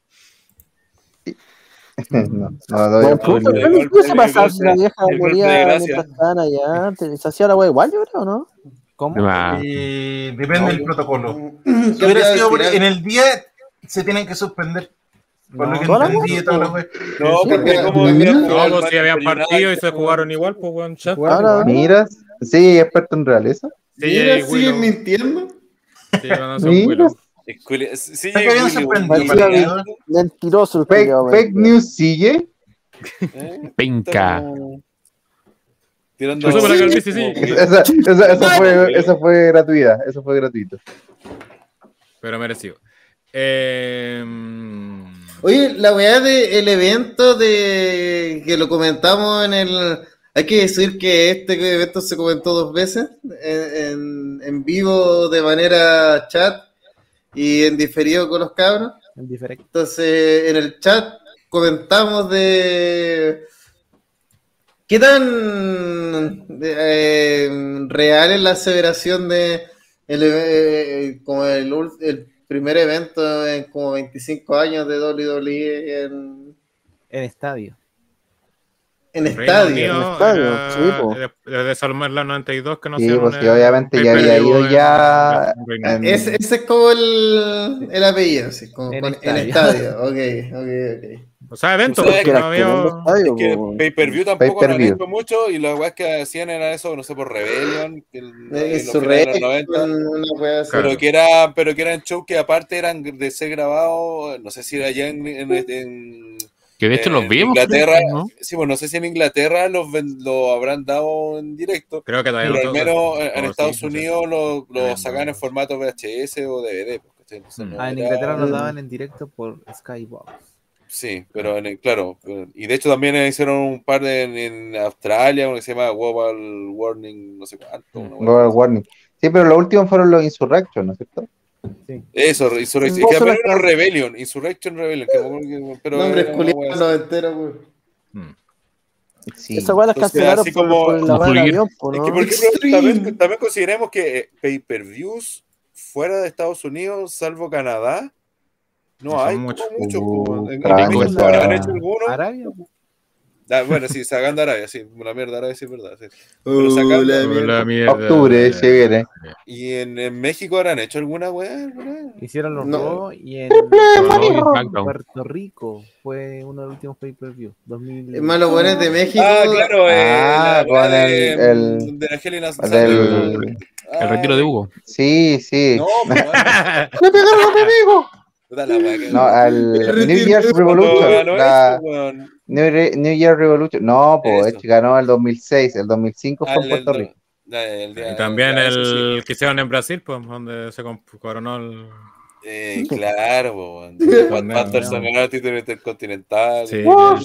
Speaker 4: no, no, no,
Speaker 7: Bueno,
Speaker 4: yo-
Speaker 7: puta,
Speaker 10: el
Speaker 7: ¿qué
Speaker 10: golpe-
Speaker 7: cosa
Speaker 10: el
Speaker 7: pasaba
Speaker 10: golpe-
Speaker 7: si la vieja
Speaker 10: el golpe de
Speaker 7: moría
Speaker 10: gracia.
Speaker 7: mientras estaban allá? Te- Se hacía la wea igual, yo creo, ¿no?
Speaker 12: ¿Cómo?
Speaker 6: Eh, depende del protocolo.
Speaker 5: ¿Qué
Speaker 6: Si hubiera
Speaker 5: te
Speaker 6: sido
Speaker 5: iba a decir?
Speaker 6: en el día, se tienen que suspender. Por lo que
Speaker 7: ¿Toda la
Speaker 6: entendí de toda la wea.
Speaker 10: No, porque como
Speaker 5: No,
Speaker 2: No, si habían partido y se jugaron igual, pues weón, chat.
Speaker 4: Miras, sí, experto en realeza.
Speaker 2: Sí,
Speaker 5: siguen mintiendo.
Speaker 2: Sí, van a
Speaker 10: Sí,
Speaker 6: ¿Sabes que habían
Speaker 10: Willy,
Speaker 6: suspendido
Speaker 10: Willy,
Speaker 7: Parecía
Speaker 6: partido?
Speaker 7: mentiroso el
Speaker 4: Fake, fake news sigue.
Speaker 10: ¿eh?
Speaker 8: Penca.
Speaker 10: Tirando. Como-
Speaker 4: Esa, esa, esa fue, esa fue gratuita, eso fue gratuito.
Speaker 2: Pero merecido. Eh,
Speaker 5: Oye, la weá del evento de que lo comentamos en el. Hay que decir que este evento se comentó dos veces, en, en- en vivo de manera chat y en diferido con los cabros.
Speaker 12: En.
Speaker 5: Entonces, en el chat comentamos de qué tan eh, real es la aseveración de el, eh, como el, ul- el primer evento en como 25 años de WWE en,
Speaker 12: En estadio.
Speaker 5: En estadio.
Speaker 2: Unido,
Speaker 7: En estadio,
Speaker 2: era
Speaker 7: sí, po.
Speaker 2: de- Desde SummerSlam 92 que no
Speaker 4: Sí, pues sí,
Speaker 2: el
Speaker 4: obviamente ya había ido
Speaker 2: en-
Speaker 4: ya
Speaker 5: Ese, ese es como el, el apellido, así, como
Speaker 12: En
Speaker 5: con- en
Speaker 12: estadio.
Speaker 5: estadio. Ok, ok, ok.
Speaker 2: O sea, evento,
Speaker 10: ¿Sabes
Speaker 2: porque
Speaker 10: que
Speaker 2: no
Speaker 7: era
Speaker 2: había...
Speaker 7: estadio,
Speaker 10: Es que
Speaker 7: po, weón.
Speaker 10: pay-per-view tampoco no han
Speaker 4: Pay-per-view.
Speaker 10: hecho mucho y las weas que hacían era eso, no sé, por Rebellion, que el-
Speaker 5: Es su
Speaker 10: finales de los
Speaker 5: rey
Speaker 10: 90,
Speaker 5: con una wea así.
Speaker 10: pero que era, pero que eran shows que aparte eran de ser grabados, no sé si era allá en, en- en-
Speaker 8: Que de hecho los
Speaker 10: en
Speaker 8: vimos.
Speaker 10: Inglaterra,
Speaker 8: ¿no?
Speaker 10: sí, pues no sé si en Inglaterra los lo habrán dado en directo,
Speaker 2: Creo que todavía
Speaker 10: pero al
Speaker 2: todo-
Speaker 10: menos en, en Estados
Speaker 2: sí, sí, sí.
Speaker 10: Unidos lo, lo sacaban en formato VHS o DVD. pues,
Speaker 2: Mm.
Speaker 10: no
Speaker 12: Ah, en Inglaterra lo daban en directo por Skybox.
Speaker 10: Sí, pero en el- claro, y de hecho también hicieron un par de, en, en Australia, uno que se llama Global Warning, no sé cuánto. wea
Speaker 4: Global. Warning. Sí, pero los últimos fueron los Insurrection, ¿no es cierto?
Speaker 10: Eso, Insurrection. Que era Rebellion, Insurrection Rebellion. Que, pero wea
Speaker 5: culiados
Speaker 10: así.
Speaker 5: noventeros, weón.
Speaker 2: Mm.
Speaker 4: Sí.
Speaker 7: Esa weá las
Speaker 10: Entonces,
Speaker 7: cancelaron por, por la del
Speaker 8: fluir.
Speaker 7: avión, po,
Speaker 10: Es
Speaker 7: ¿no?
Speaker 10: que, por también, también consideremos que eh, pay-per-views fuera de Estados Unidos, salvo Canadá, no
Speaker 2: No
Speaker 10: hay
Speaker 2: muchos.
Speaker 10: como muchos.
Speaker 4: Uh,
Speaker 10: po. en, en habrán hecho algunos.
Speaker 12: Arabia.
Speaker 10: Ah, bueno, sí, sacando Arabia, sí, una mierda Arabia, sí, es verdad. sí. Pero sacando-
Speaker 5: Hola,
Speaker 2: Oh,
Speaker 5: mierda.
Speaker 2: la mierda.
Speaker 4: Octubre, se viene.
Speaker 10: ¿Y en, en México habrán hecho alguna weá?
Speaker 12: Hicieron los
Speaker 5: No.
Speaker 12: Raw y en
Speaker 8: y SmackDown.
Speaker 12: Puerto Rico fue uno de los últimos pay-per-view. 2000.
Speaker 5: Es más, los buenos de México.
Speaker 10: Ah, claro, eh,
Speaker 4: Ah,
Speaker 10: la weá de,
Speaker 4: el- el-
Speaker 10: de la.
Speaker 4: Del...
Speaker 8: El retiro de Hugo.
Speaker 4: Sí, sí.
Speaker 10: No, pues.
Speaker 4: ¡Le pegaron a mi amigo!
Speaker 10: Puta la weá que-
Speaker 4: No, al New Year's Revolution.
Speaker 10: ganó
Speaker 4: la
Speaker 10: eso.
Speaker 4: New, Re- New Year Revolution. No, pues ganó el 2006. El 2005
Speaker 10: Ah,
Speaker 4: fue en
Speaker 10: el-
Speaker 4: Puerto
Speaker 10: el-
Speaker 4: Rico.
Speaker 10: la- el día-
Speaker 2: Y también el que hicieron en Brasil, pues, donde se coronó el...
Speaker 10: Eh, claro. Pat- Patterson ganó el título intercontinental.
Speaker 2: Sí,
Speaker 4: ¡Oh!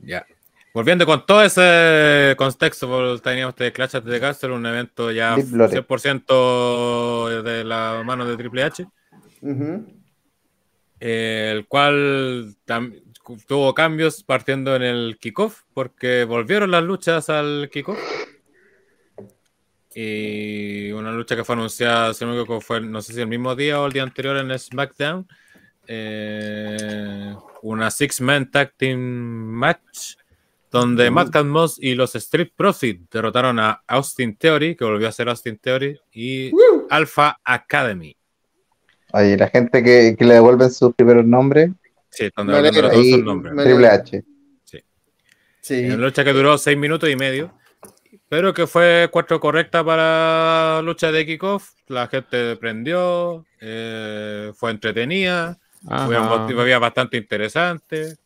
Speaker 2: Ya. Volviendo con todo ese contexto, pues, teníamos este Clash at the Castle, un evento ya
Speaker 4: Deep Lore.
Speaker 2: 100% de la mano de Triple H,
Speaker 5: Ujú.
Speaker 2: Eh, el cual tuvo cambios partiendo en el kickoff, porque volvieron las luchas al kickoff. Y una lucha que fue anunciada, si no me fue no sé si el mismo día o el día anterior en SmackDown. eh, una Six-Man Tag Team Match donde Madcap Moss y los Street Profit derrotaron a Austin Theory, que volvió a ser Austin Theory, y Alpha Academy.
Speaker 4: Oye, la gente que, que le devuelven sus primeros nombres,
Speaker 2: Sí, todos
Speaker 4: ahí
Speaker 2: sus nombres.
Speaker 4: Triple H.
Speaker 5: Sí.
Speaker 2: Una lucha que duró seis minutos y medio. pero que fue cuatro correcta para lucha de kickoff. La gente prendió, eh, fue entretenida,
Speaker 8: Ajá.
Speaker 2: había, bastante interesante.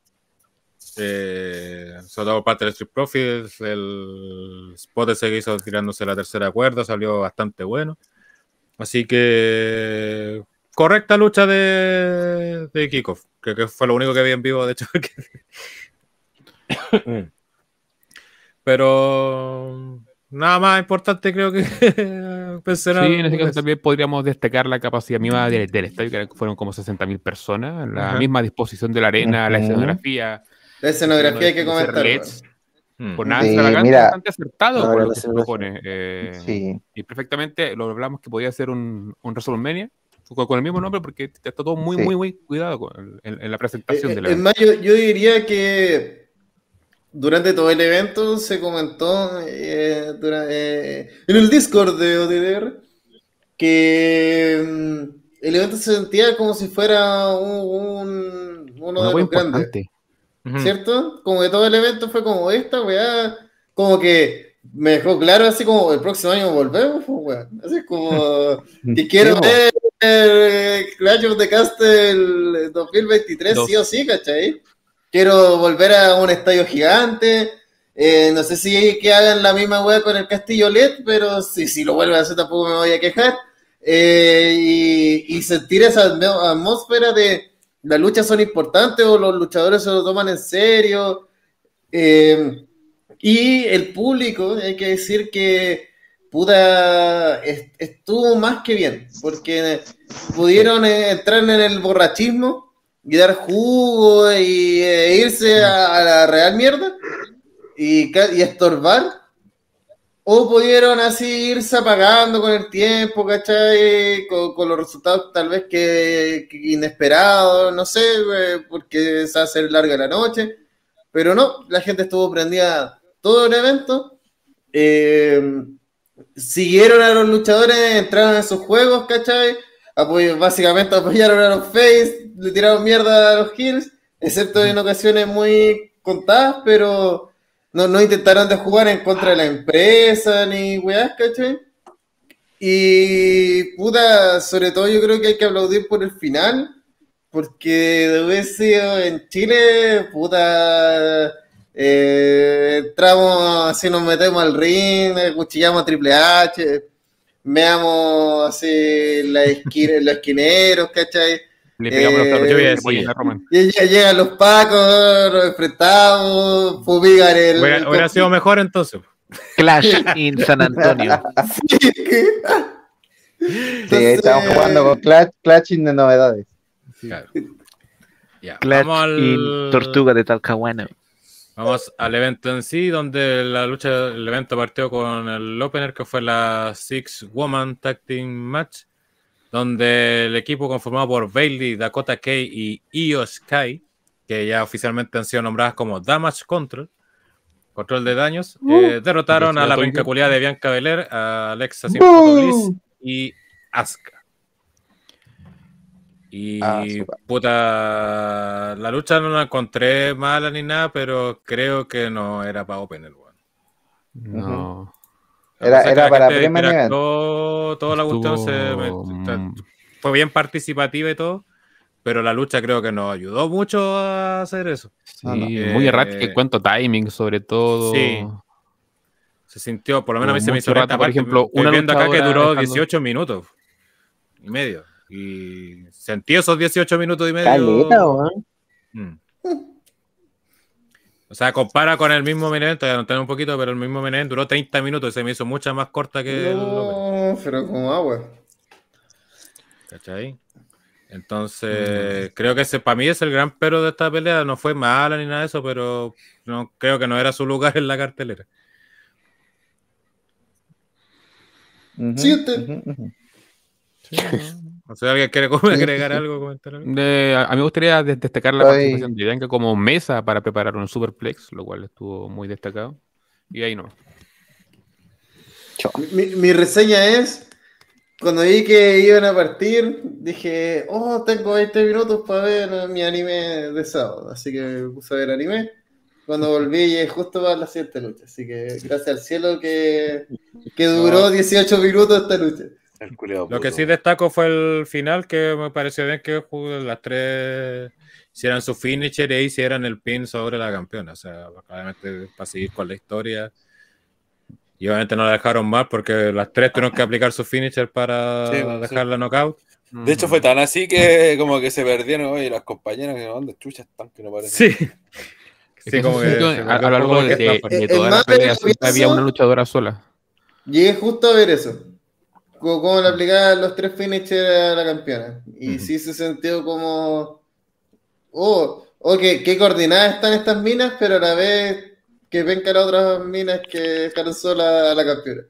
Speaker 2: Eh, sobre todo por parte de Street Profits, el spot ese que hizo tirándose la tercera cuerda salió bastante bueno. Así que correcta lucha de, de kickoff, que, que fue lo único que vi en vivo, de hecho. que- Pero nada más importante creo que pensé
Speaker 8: Sí, en ese caso también podríamos destacar la capacidad misma del, del estadio, que fueron como 60.000 personas, la
Speaker 2: Ajá.
Speaker 8: misma disposición de la arena, la escenografía.
Speaker 5: La escenografía hay que comentar.
Speaker 2: Mm.
Speaker 8: Por nada,
Speaker 4: Sí,
Speaker 8: extravagante,
Speaker 4: mira.
Speaker 8: bastante acertado
Speaker 7: Ahora
Speaker 8: con lo
Speaker 7: la
Speaker 8: que se propone. eh,
Speaker 4: Sí.
Speaker 8: Y perfectamente lo hablamos que podía ser un, un WrestleMania con, con el mismo nombre porque está todo muy,
Speaker 4: Sí.
Speaker 8: muy, muy cuidado con- en, en la presentación
Speaker 5: Eh,
Speaker 8: de la
Speaker 5: eh, en mayo, yo diría que durante todo el evento se comentó eh, dura- eh, en el Discord de OTDR que mm, el evento se sentía como si fuera un, un- uno
Speaker 8: Una
Speaker 5: de los grandes. ¿Cierto? Como que todo el evento fue como esta, weá, como que me dejó claro así como el próximo año volvemos, pues, weá. Así como que quiero ver Clash of the Castle 2023
Speaker 8: Dos.
Speaker 5: sí o sí, ¿cachai? Quiero volver a un estadio gigante. eh, no sé si que hagan la misma weá con el Castillo LED, pero si, si lo vuelven a hacer tampoco me voy a quejar. Eh, y, y sentir esa atmósfera de las luchas son importantes o los luchadores se lo toman en serio. Eh, y el público, hay que decir que puta, est- estuvo más que bien, porque pudieron eh, entrar en el borrachismo y dar jugo y eh, irse a, la real mierda y, y estorbar. O pudieron así irse apagando con el tiempo, ¿cachai? Con, los resultados tal vez que, que inesperados, no sé, eh, porque se hace larga la noche. Pero no, la gente estuvo prendida todo el evento. Siguieron a los luchadores, entraron en sus juegos, ¿cachai? Apoy- básicamente apoyaron a los face, le tiraron mierda a los heels, excepto en ocasiones muy contadas, pero no, no intentaron de jugar en contra de la empresa ni weás, ¿cachai? Y puta, sobre todo yo creo que hay que aplaudir por el final, porque de haber sido en Chile, puta, eh, entramos así, nos metemos al ring, eh, cuchillamos a Triple H, veamos así la esquina, los esquineros, ¿cachai?
Speaker 8: Le pegamos los
Speaker 5: Eh,
Speaker 8: platos
Speaker 2: yo voy a
Speaker 8: de
Speaker 2: decir-
Speaker 8: cebolla a Roman.
Speaker 5: Y ya llegan los pacos, nos enfrentamos, fumigan el...
Speaker 2: Hubiera, hubiera sido mejor entonces.
Speaker 12: Clash in San Antonio.
Speaker 4: Sí, ahí estamos jugando con Clash, Clashing de novedades.
Speaker 2: Claro.
Speaker 12: Clash
Speaker 2: vamos al,
Speaker 12: in Tortuga de Talcahuano.
Speaker 2: Vamos al evento en sí, donde la lucha, el evento partió con el opener, que fue la Six Woman Tag Team Match, donde el equipo conformado por Bailey, Dakota Kay y Io Sky, que ya oficialmente han sido nombradas como Damage Control, control de daños, eh, derrotaron a la pencacular de Bianca Belair, a Alexa Simple Bliss y Asuka. Y
Speaker 4: Ah, super.
Speaker 2: puta, la lucha no la encontré mala ni nada, pero creo que no era para opener, weón.
Speaker 8: No.
Speaker 4: Era- era
Speaker 2: la
Speaker 4: para Event.
Speaker 2: interactuó, Toda la cuestión
Speaker 8: Estuvo, mm,
Speaker 2: fue bien participativa y todo, pero la lucha creo que nos ayudó mucho a hacer eso.
Speaker 8: sí,
Speaker 4: No, no.
Speaker 8: muy
Speaker 2: Eh,
Speaker 8: errático en cuanto timing, sobre todo.
Speaker 2: Sí. Se sintió, por lo menos a mí se me hizo
Speaker 8: rato, por ejemplo, una
Speaker 2: viendo acá que duró
Speaker 8: dejando-
Speaker 2: 18 minutos y medio. Y sentí esos 18 minutos y medio.
Speaker 7: Caleta.
Speaker 2: Mm. O sea, compara con el mismo main event, ya no tengo un poquito, pero el mismo main event duró 30 minutos y se me hizo mucha más corta que el
Speaker 5: No, pero como agua.
Speaker 2: ¿cachai? Entonces, creo que ese para mí es el gran pero de esta pelea. No fue mala ni nada de eso, pero no creo que no era su lugar en la cartelera.
Speaker 5: Sí, usted.
Speaker 4: ujú, ujú.
Speaker 2: O sea, ¿alguien quiere agregar algo? Comentar algo?
Speaker 8: De- a a mí me gustaría des- destacar la
Speaker 4: Ay.
Speaker 8: participación de Bianca como mesa para preparar un superplex, lo cual estuvo muy destacado. Y ahí no.
Speaker 5: Mi, mi reseña es, cuando vi que iban a partir, dije, oh, tengo 20 minutos para ver mi anime de sábado. Así que me puse a ver anime. cuando volví y es justo para la siguiente lucha. Así que gracias al cielo que, que duró 18 minutos esta lucha.
Speaker 10: El
Speaker 2: Lo que sí destaco fue el final, que me pareció bien que las tres hicieran su finisher y hicieran el pin sobre la campeona. O sea, claramente para seguir con la historia. Y obviamente no la dejaron mal porque las tres tuvieron que aplicar su finisher para
Speaker 10: Sí,
Speaker 2: dejarla knockout.
Speaker 10: De hecho, fue tan así que como que se perdieron, oye, las compañeras que dónde chuchas están que no parecen.
Speaker 2: Sí. Sí, como que
Speaker 8: a, a lo largo de, de-
Speaker 5: Eh,
Speaker 8: toda
Speaker 5: en
Speaker 8: la
Speaker 5: más
Speaker 8: pelea
Speaker 5: de
Speaker 8: había una luchadora sola.
Speaker 5: Llegué justo a ver eso. Como, como le aplicaban los tres finishers a la campeona. Y sí se sintió como. Oh, oh qué, qué coordinadas están estas minas, pero a la vez que vengan otras minas que dejaron sola a la campeona.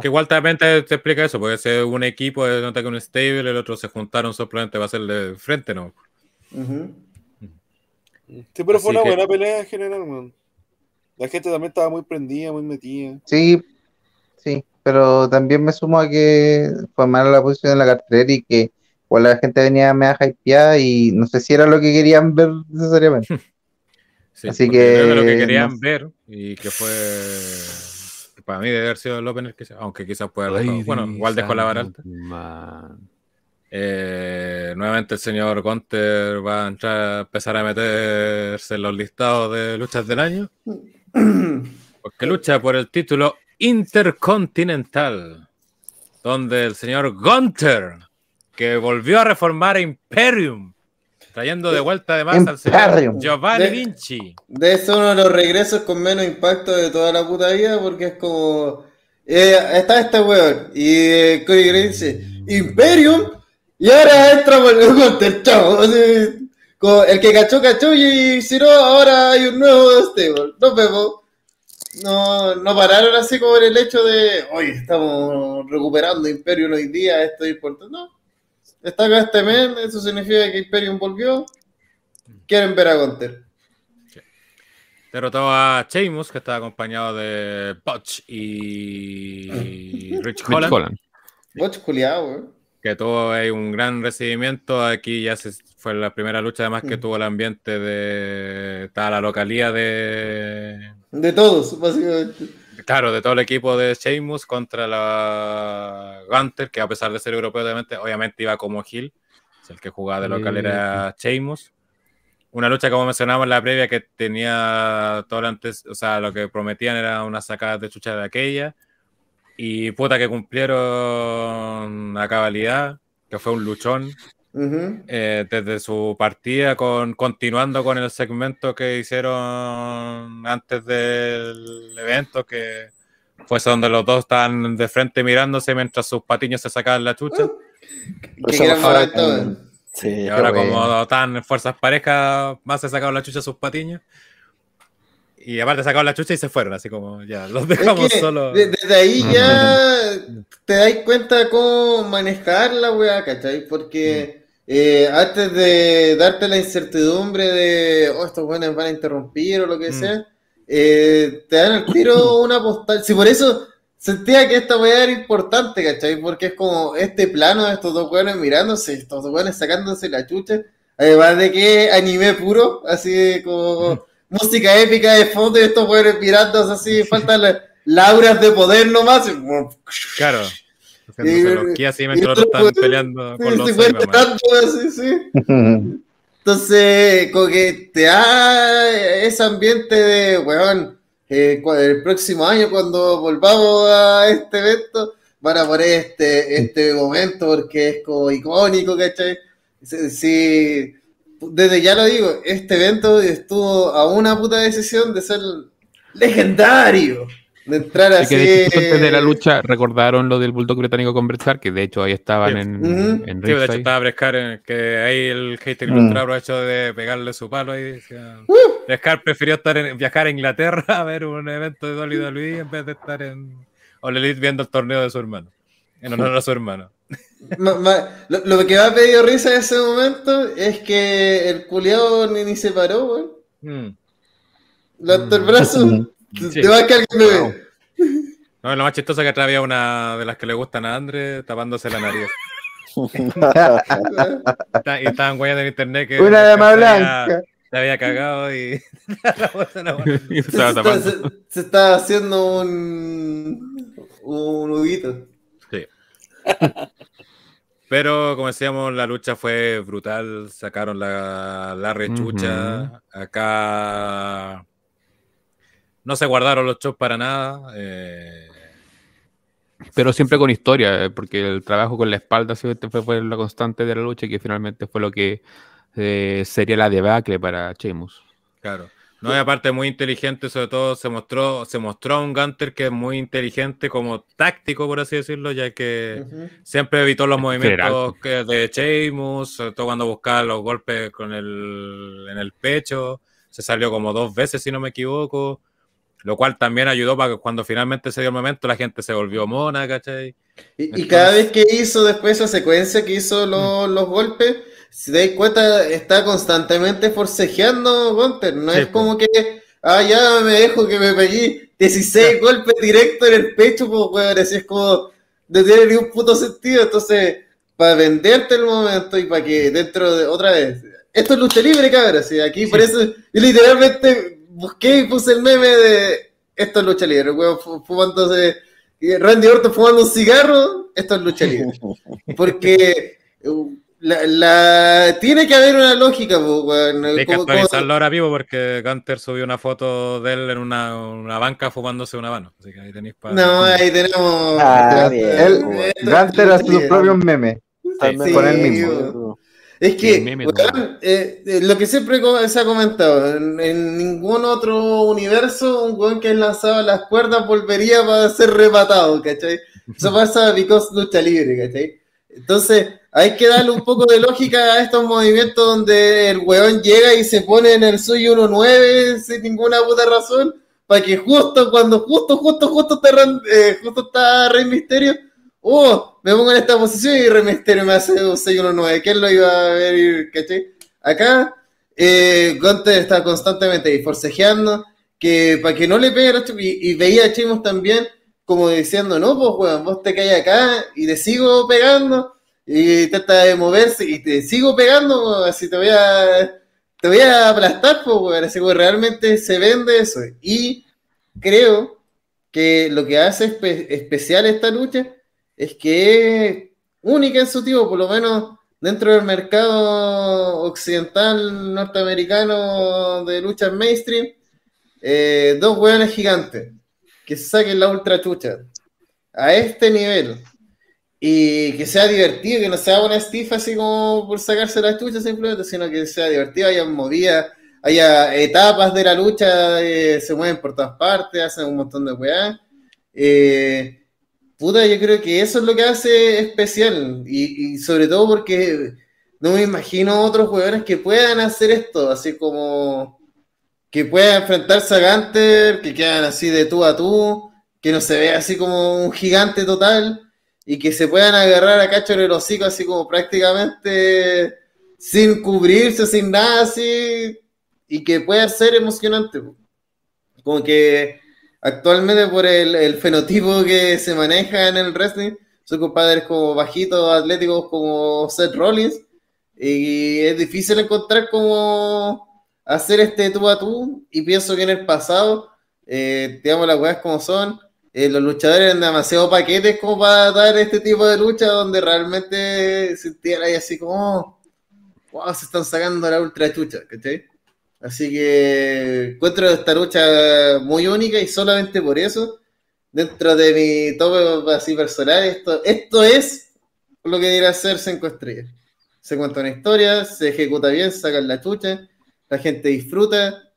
Speaker 2: Que igual también te, te explica eso, porque es un equipo, de nota que un stable, el otro se juntaron simplemente para hacerle frente, ¿no?
Speaker 10: Sí, pero fue una
Speaker 2: que-
Speaker 10: buena pelea en general, man. La gente también estaba muy prendida, muy metida.
Speaker 4: Sí, sí, pero también me sumo a que fue mala la posición en la cartelera y que igual la gente venía media hypeada y no sé si era lo que querían ver necesariamente.
Speaker 2: Sí,
Speaker 4: Así que,
Speaker 2: creo que lo que querían
Speaker 4: no-
Speaker 2: ver y que fue para mí debe haber sido el opener, que, aunque quizás pueda haber dejado- bueno, igual dejó la vara alta. Eh, nuevamente el señor Gunter va a entrar a empezar a meterse en los listados de luchas del año. Porque lucha por el título Intercontinental. Donde el señor Gunter, que volvió a reformar a Imperium, trayendo de vuelta además al señor. Giovanni
Speaker 5: De-
Speaker 2: Vinci.
Speaker 5: De eso uno de los regresos con menos impacto de toda la puta vida, porque es como. eh, está este weón, y eh, Cody dice: Imperium, y ahora entra por el Gunter, chao. Así, como el que cachó, cachó, y si no, ahora hay un nuevo stable. Nos vemos. No, no pararon así como en el hecho de, oye, estamos recuperando Imperium hoy día, esto es importante. No, está acá este men, eso significa que Imperium volvió. Quieren ver a Gunter.
Speaker 2: Derrotó a Sheamus, que estaba acompañado de Butch y Rich Holland.
Speaker 8: Holland.
Speaker 5: Butch culiao, weón.
Speaker 2: Que tuvo ahí un gran recibimiento. Aquí ya se, fue la primera lucha, además, que
Speaker 5: Mm.
Speaker 2: tuvo el ambiente de. Estaba la localía de.
Speaker 5: De todos, básicamente.
Speaker 2: Claro, de todo el equipo de Sheamus contra la Gunter, que a pesar de ser europeo, obviamente, obviamente iba como Hill. Es el que jugaba de local era Sheamus. Una lucha, como mencionamos en la previa, que tenía todo lo antes, o sea, lo que prometían era una sacada de chucha de aquella. Y puta que cumplieron a cabalidad, que fue un luchón. Eh, desde su partida, con, continuando con el segmento que hicieron antes del evento, que fue donde los dos estaban de frente mirándose mientras sus patiños se sacaban la chucha.
Speaker 5: Que momento, weón.
Speaker 7: Sí,
Speaker 2: Y ahora,
Speaker 7: bueno.
Speaker 2: como estaban en fuerzas parejas, más se sacaron la chucha a sus patiños. Y aparte sacaron la chucha y se fueron, así como ya, los
Speaker 5: Es
Speaker 2: dejamos
Speaker 5: que
Speaker 2: solos.
Speaker 5: de- desde ahí ya te das cuenta cómo manejar la weá, ¿cachai? Porque eh, antes de darte la incertidumbre de, oh, estos buenos van a interrumpir o lo que
Speaker 2: Mm.
Speaker 5: sea, eh, te dan al tiro una postal. Si por eso sentía que esta weá era importante, ¿cachai? Porque es como este plano de estos dos weones mirándose, estos dos weones sacándose la chucha. Además de que anime puro, así como música épica de fondo y estos weones mirándose así, faltan las lauras de poder nomás.
Speaker 2: Claro.
Speaker 5: Y-
Speaker 2: Haciéndose los ki así mientras
Speaker 5: y
Speaker 2: otros están
Speaker 5: otro,
Speaker 2: peleando con los Cybermen.
Speaker 5: así, sí. Entonces, como que te da ese ambiente de, weón, eh, el próximo año cuando volvamos a este evento, van a poner este, este momento porque es como icónico, ¿cachai? Sí, sí, desde ya lo digo, este evento estuvo a una puta decisión de ser legendario, de entrar
Speaker 8: Así que de hecho, antes de la lucha recordaron lo del Bulldog británico con Bret Hart, que de hecho ahí estaban
Speaker 2: Sí.
Speaker 8: en,
Speaker 5: Ujú.
Speaker 8: en
Speaker 2: Sí, de hecho estaba Brescar, en- que ahí el hater
Speaker 4: Mm.
Speaker 2: ilustrado hecho de pegarle su palo y decía, Brescar prefirió estar en, viajar a Inglaterra a ver un evento de WWE en vez de estar en All Elite viendo el torneo de su hermano, en honor a su hermano.
Speaker 5: Ma- ma- lo, lo que me ha pedido risa en ese momento es que el culiao ni, ni se paró, weón.
Speaker 2: Mm.
Speaker 5: Levantó el brazo. Te-
Speaker 2: Sí.
Speaker 5: Te va a que alguien me ve.
Speaker 2: No, lo más chistoso es que atrás había una de las que le gustan a Andre tapándose la nariz. Está- y estaban guayando en internet que
Speaker 4: Una dama blanca.
Speaker 2: Se había cagado y.
Speaker 8: Y se estaba
Speaker 5: se- se está haciendo un, un huguito.
Speaker 2: Sí. Pero como decíamos, la lucha fue brutal. Sacaron la, la rechucha. Acá no se guardaron los shows para nada. eh,
Speaker 8: Pero siempre con historia, eh, porque el trabajo con la espalda siempre fue, fue la constante de la lucha, que finalmente fue lo que eh, sería la debacle para Sheamus.
Speaker 2: Claro. No, y aparte muy inteligente, sobre todo se mostró, se mostró a un Gunter que es muy inteligente como táctico, por así decirlo, ya que siempre evitó los movimientos que- de Sheamus, sobre todo cuando buscaba los golpes con el, en el pecho, se salió como dos veces si no me equivoco, lo cual también ayudó para que cuando finalmente se dio el momento la gente se volvió mona, ¿cachai?
Speaker 5: Y, y
Speaker 2: Entonces-
Speaker 5: cada vez que hizo después esa secuencia que hizo los,
Speaker 2: Mm.
Speaker 5: los golpes, si te das cuenta, está constantemente forcejeando Gunter. No
Speaker 2: Sí,
Speaker 5: es como que, ah, ya me dejo que me pegué 16 golpes directos en el pecho, pues, weón. Así es como, no tiene ni un puto sentido. Entonces, para venderte el momento y para que dentro de, otra vez, esto es lucha libre, cabrón. Sí, aquí por eso, literalmente busqué y puse el meme de esto es lucha libre, weón, fu- fumándose. Randy Orton fumando un cigarro, esto es lucha libre. Porque uh, la, la- tiene que haber una lógica, weón.
Speaker 2: Hay que actualizarlo ahora vivo porque Gunter subió una foto de él en una, una banca fumándose una mano, así que ahí tenéis para...
Speaker 5: No, ahí tenemos.
Speaker 7: Ah,
Speaker 4: Gunter hace sus propios memes. Con él mismo.
Speaker 5: Es que,
Speaker 8: El meme,
Speaker 5: weón, eh, eh, lo que siempre se ha comentado, en, en ningún otro universo, un weón que lanzaba las cuerdas volvería para ser rematado, ¿cachai? Eso pasa because lucha libre, ¿cachai? Entonces, hay que darle un poco de lógica a estos movimientos donde el weón llega y se pone en el suyo 1-9 sin ninguna puta razón, para que justo cuando justo, justo, justo Ran- eh, justo está Rey Misterio, oh, me pongo en esta posición y Rey Misterio me hace un 6-1-9, ¿quién lo iba a ver, cachai? Acá, eh, Gunter está constantemente forcejeando, que para que no le pegue a y, y veía a Chimos también como diciendo, no, pues, weón, vos te caes acá y te sigo pegando, y trata de moverse y te sigo pegando, weón, así te voy a, te voy a aplastar, pues, weón, así que realmente se vende eso. Y creo que lo que hace espe- especial esta lucha es que es única en su tipo, por lo menos dentro del mercado occidental norteamericano de luchas mainstream, eh, dos hueones gigantes que saquen la ultra chucha a este nivel y que sea divertido, que no sea una estifa así como por sacarse la chucha simplemente, sino que sea divertido, haya movidas, haya etapas de la lucha, eh, se mueven por todas partes, hacen un montón de. Eh, puta, yo creo que eso es lo que hace especial y, sobre todo porque no me imagino otros jugadores que puedan hacer esto, así como que puedan enfrentarse a Gunter, que quedan así de tú a tú, que no se vea así como un gigante total y que se puedan agarrar a cacho en el hocico así como prácticamente sin cubrirse, sin nada así, y que pueda ser emocionante. Como que actualmente por el, fenotipo que se maneja en el wrestling, son compadres como bajitos, atléticos como Seth Rollins, y es difícil encontrar como hacer este tú a tú, y pienso que en el pasado, eh, digamos las weas como son, eh, los luchadores eran demasiado paquetes como para dar este tipo de lucha donde realmente sentían ahí así como, wow, se están sacando la ultra chucha, ¿cachai? Así que encuentro esta lucha muy única y solamente por eso, dentro de mi tope así personal, esto, es lo que debería ser cinco estrellas. Se cuenta una historia, se ejecuta bien, sacan la chucha, la gente disfruta,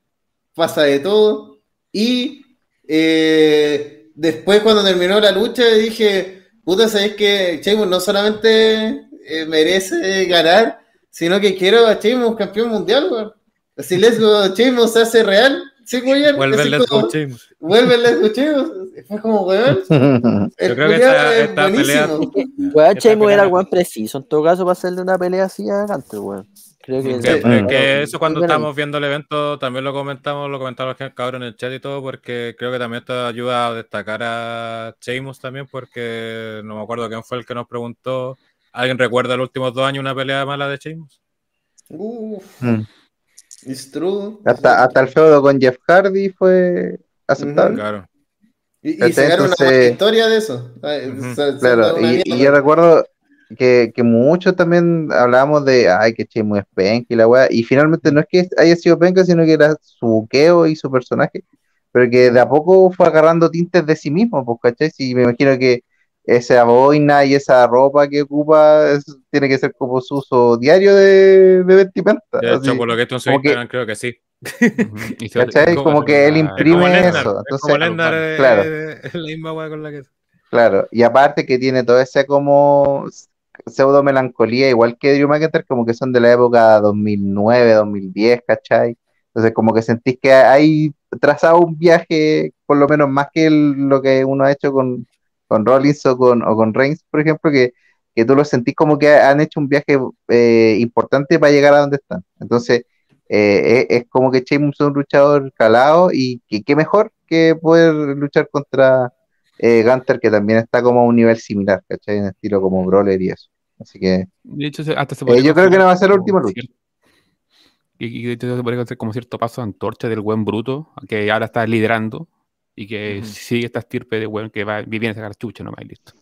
Speaker 5: pasa de todo y eh, después cuando terminó la lucha dije, puta, ¿sabéis que Sheamus no solamente eh, merece ganar, sino que quiero a Sheamus campeón mundial, weón? Así les go, Sheamus se hace real, sí, weón.
Speaker 2: Vuelve
Speaker 5: Así
Speaker 2: el Let's
Speaker 5: como,
Speaker 2: Go Sheamus.
Speaker 5: Vuelve el Let's Go Sheamus. Fue como, weón. El
Speaker 2: Yo creo que esta-
Speaker 5: es
Speaker 2: esta pelea-.
Speaker 7: Weón,
Speaker 2: pelea-
Speaker 7: era weón preciso en todo caso para hacerle una pelea así a Gunter, weón. Creo que.
Speaker 2: Que,
Speaker 4: Mm.
Speaker 2: que eso cuando estábamos viendo el evento también lo comentamos, lo comentaron los cabros en el chat y todo, porque creo que también esto ayuda a destacar a Sheamus también, porque no me acuerdo quién fue el que nos preguntó. ¿Alguien recuerda los últimos dos años una pelea mala de Sheamus?
Speaker 5: Uf.
Speaker 4: Mm.
Speaker 5: It's true.
Speaker 4: Hasta, hasta el feudo con Jeff Hardy fue aceptable.
Speaker 2: Claro.
Speaker 5: Y, y
Speaker 4: ¿Cachai?
Speaker 5: sacaron una historia de eso.
Speaker 4: Claro, y, y yo recuerdo que, que muchos también hablábamos de, ay, que Chemo es penca y la weá, y finalmente no es que haya sido penca, sino que era su buqueo y su personaje, pero que de a poco fue agarrando tintes de sí mismo, pues, ¿cachai? Si me imagino que esa boina y esa ropa que ocupa es- tiene que ser como su uso diario de, de vestimenta.
Speaker 2: De hecho,
Speaker 4: así,
Speaker 2: por lo que he visto en su
Speaker 4: como que-
Speaker 2: Instagram, creo que sí.
Speaker 8: Y se-
Speaker 4: ¿Cachai? Como que él
Speaker 2: Es como
Speaker 4: imprime
Speaker 2: Lendar,
Speaker 4: eso.
Speaker 2: es
Speaker 4: Entonces,
Speaker 2: Lendar, eh,
Speaker 4: claro.
Speaker 2: es la misma weá con la que.
Speaker 4: Claro, y aparte que tiene toda esa como pseudo melancolía, igual que Drew McIntyre, como que son de la época 2009, 2010, ¿cachai? Entonces como que sentís que hay trazado un viaje, por lo menos más que el- lo que uno ha hecho con, con Rollins o con, o con Reigns, por ejemplo, que, que tú lo sentís como que han hecho un viaje eh, importante para llegar a donde están. Entonces, eh, es, es como que Sheamus es un luchador calado y que qué mejor que poder luchar contra eh, Gunter, que también está como a un nivel similar, ¿cachai? En estilo como Brawler y eso. Así que
Speaker 8: De hecho, hasta se
Speaker 4: Eh, yo creo que no va a ser la última
Speaker 8: como cier- Y, y de hecho se podría hacer como cierto paso de antorcha del buen bruto, que ahora está liderando y que sigue esta estirpe de buen que va, viene a sacar chucha nomás y listo.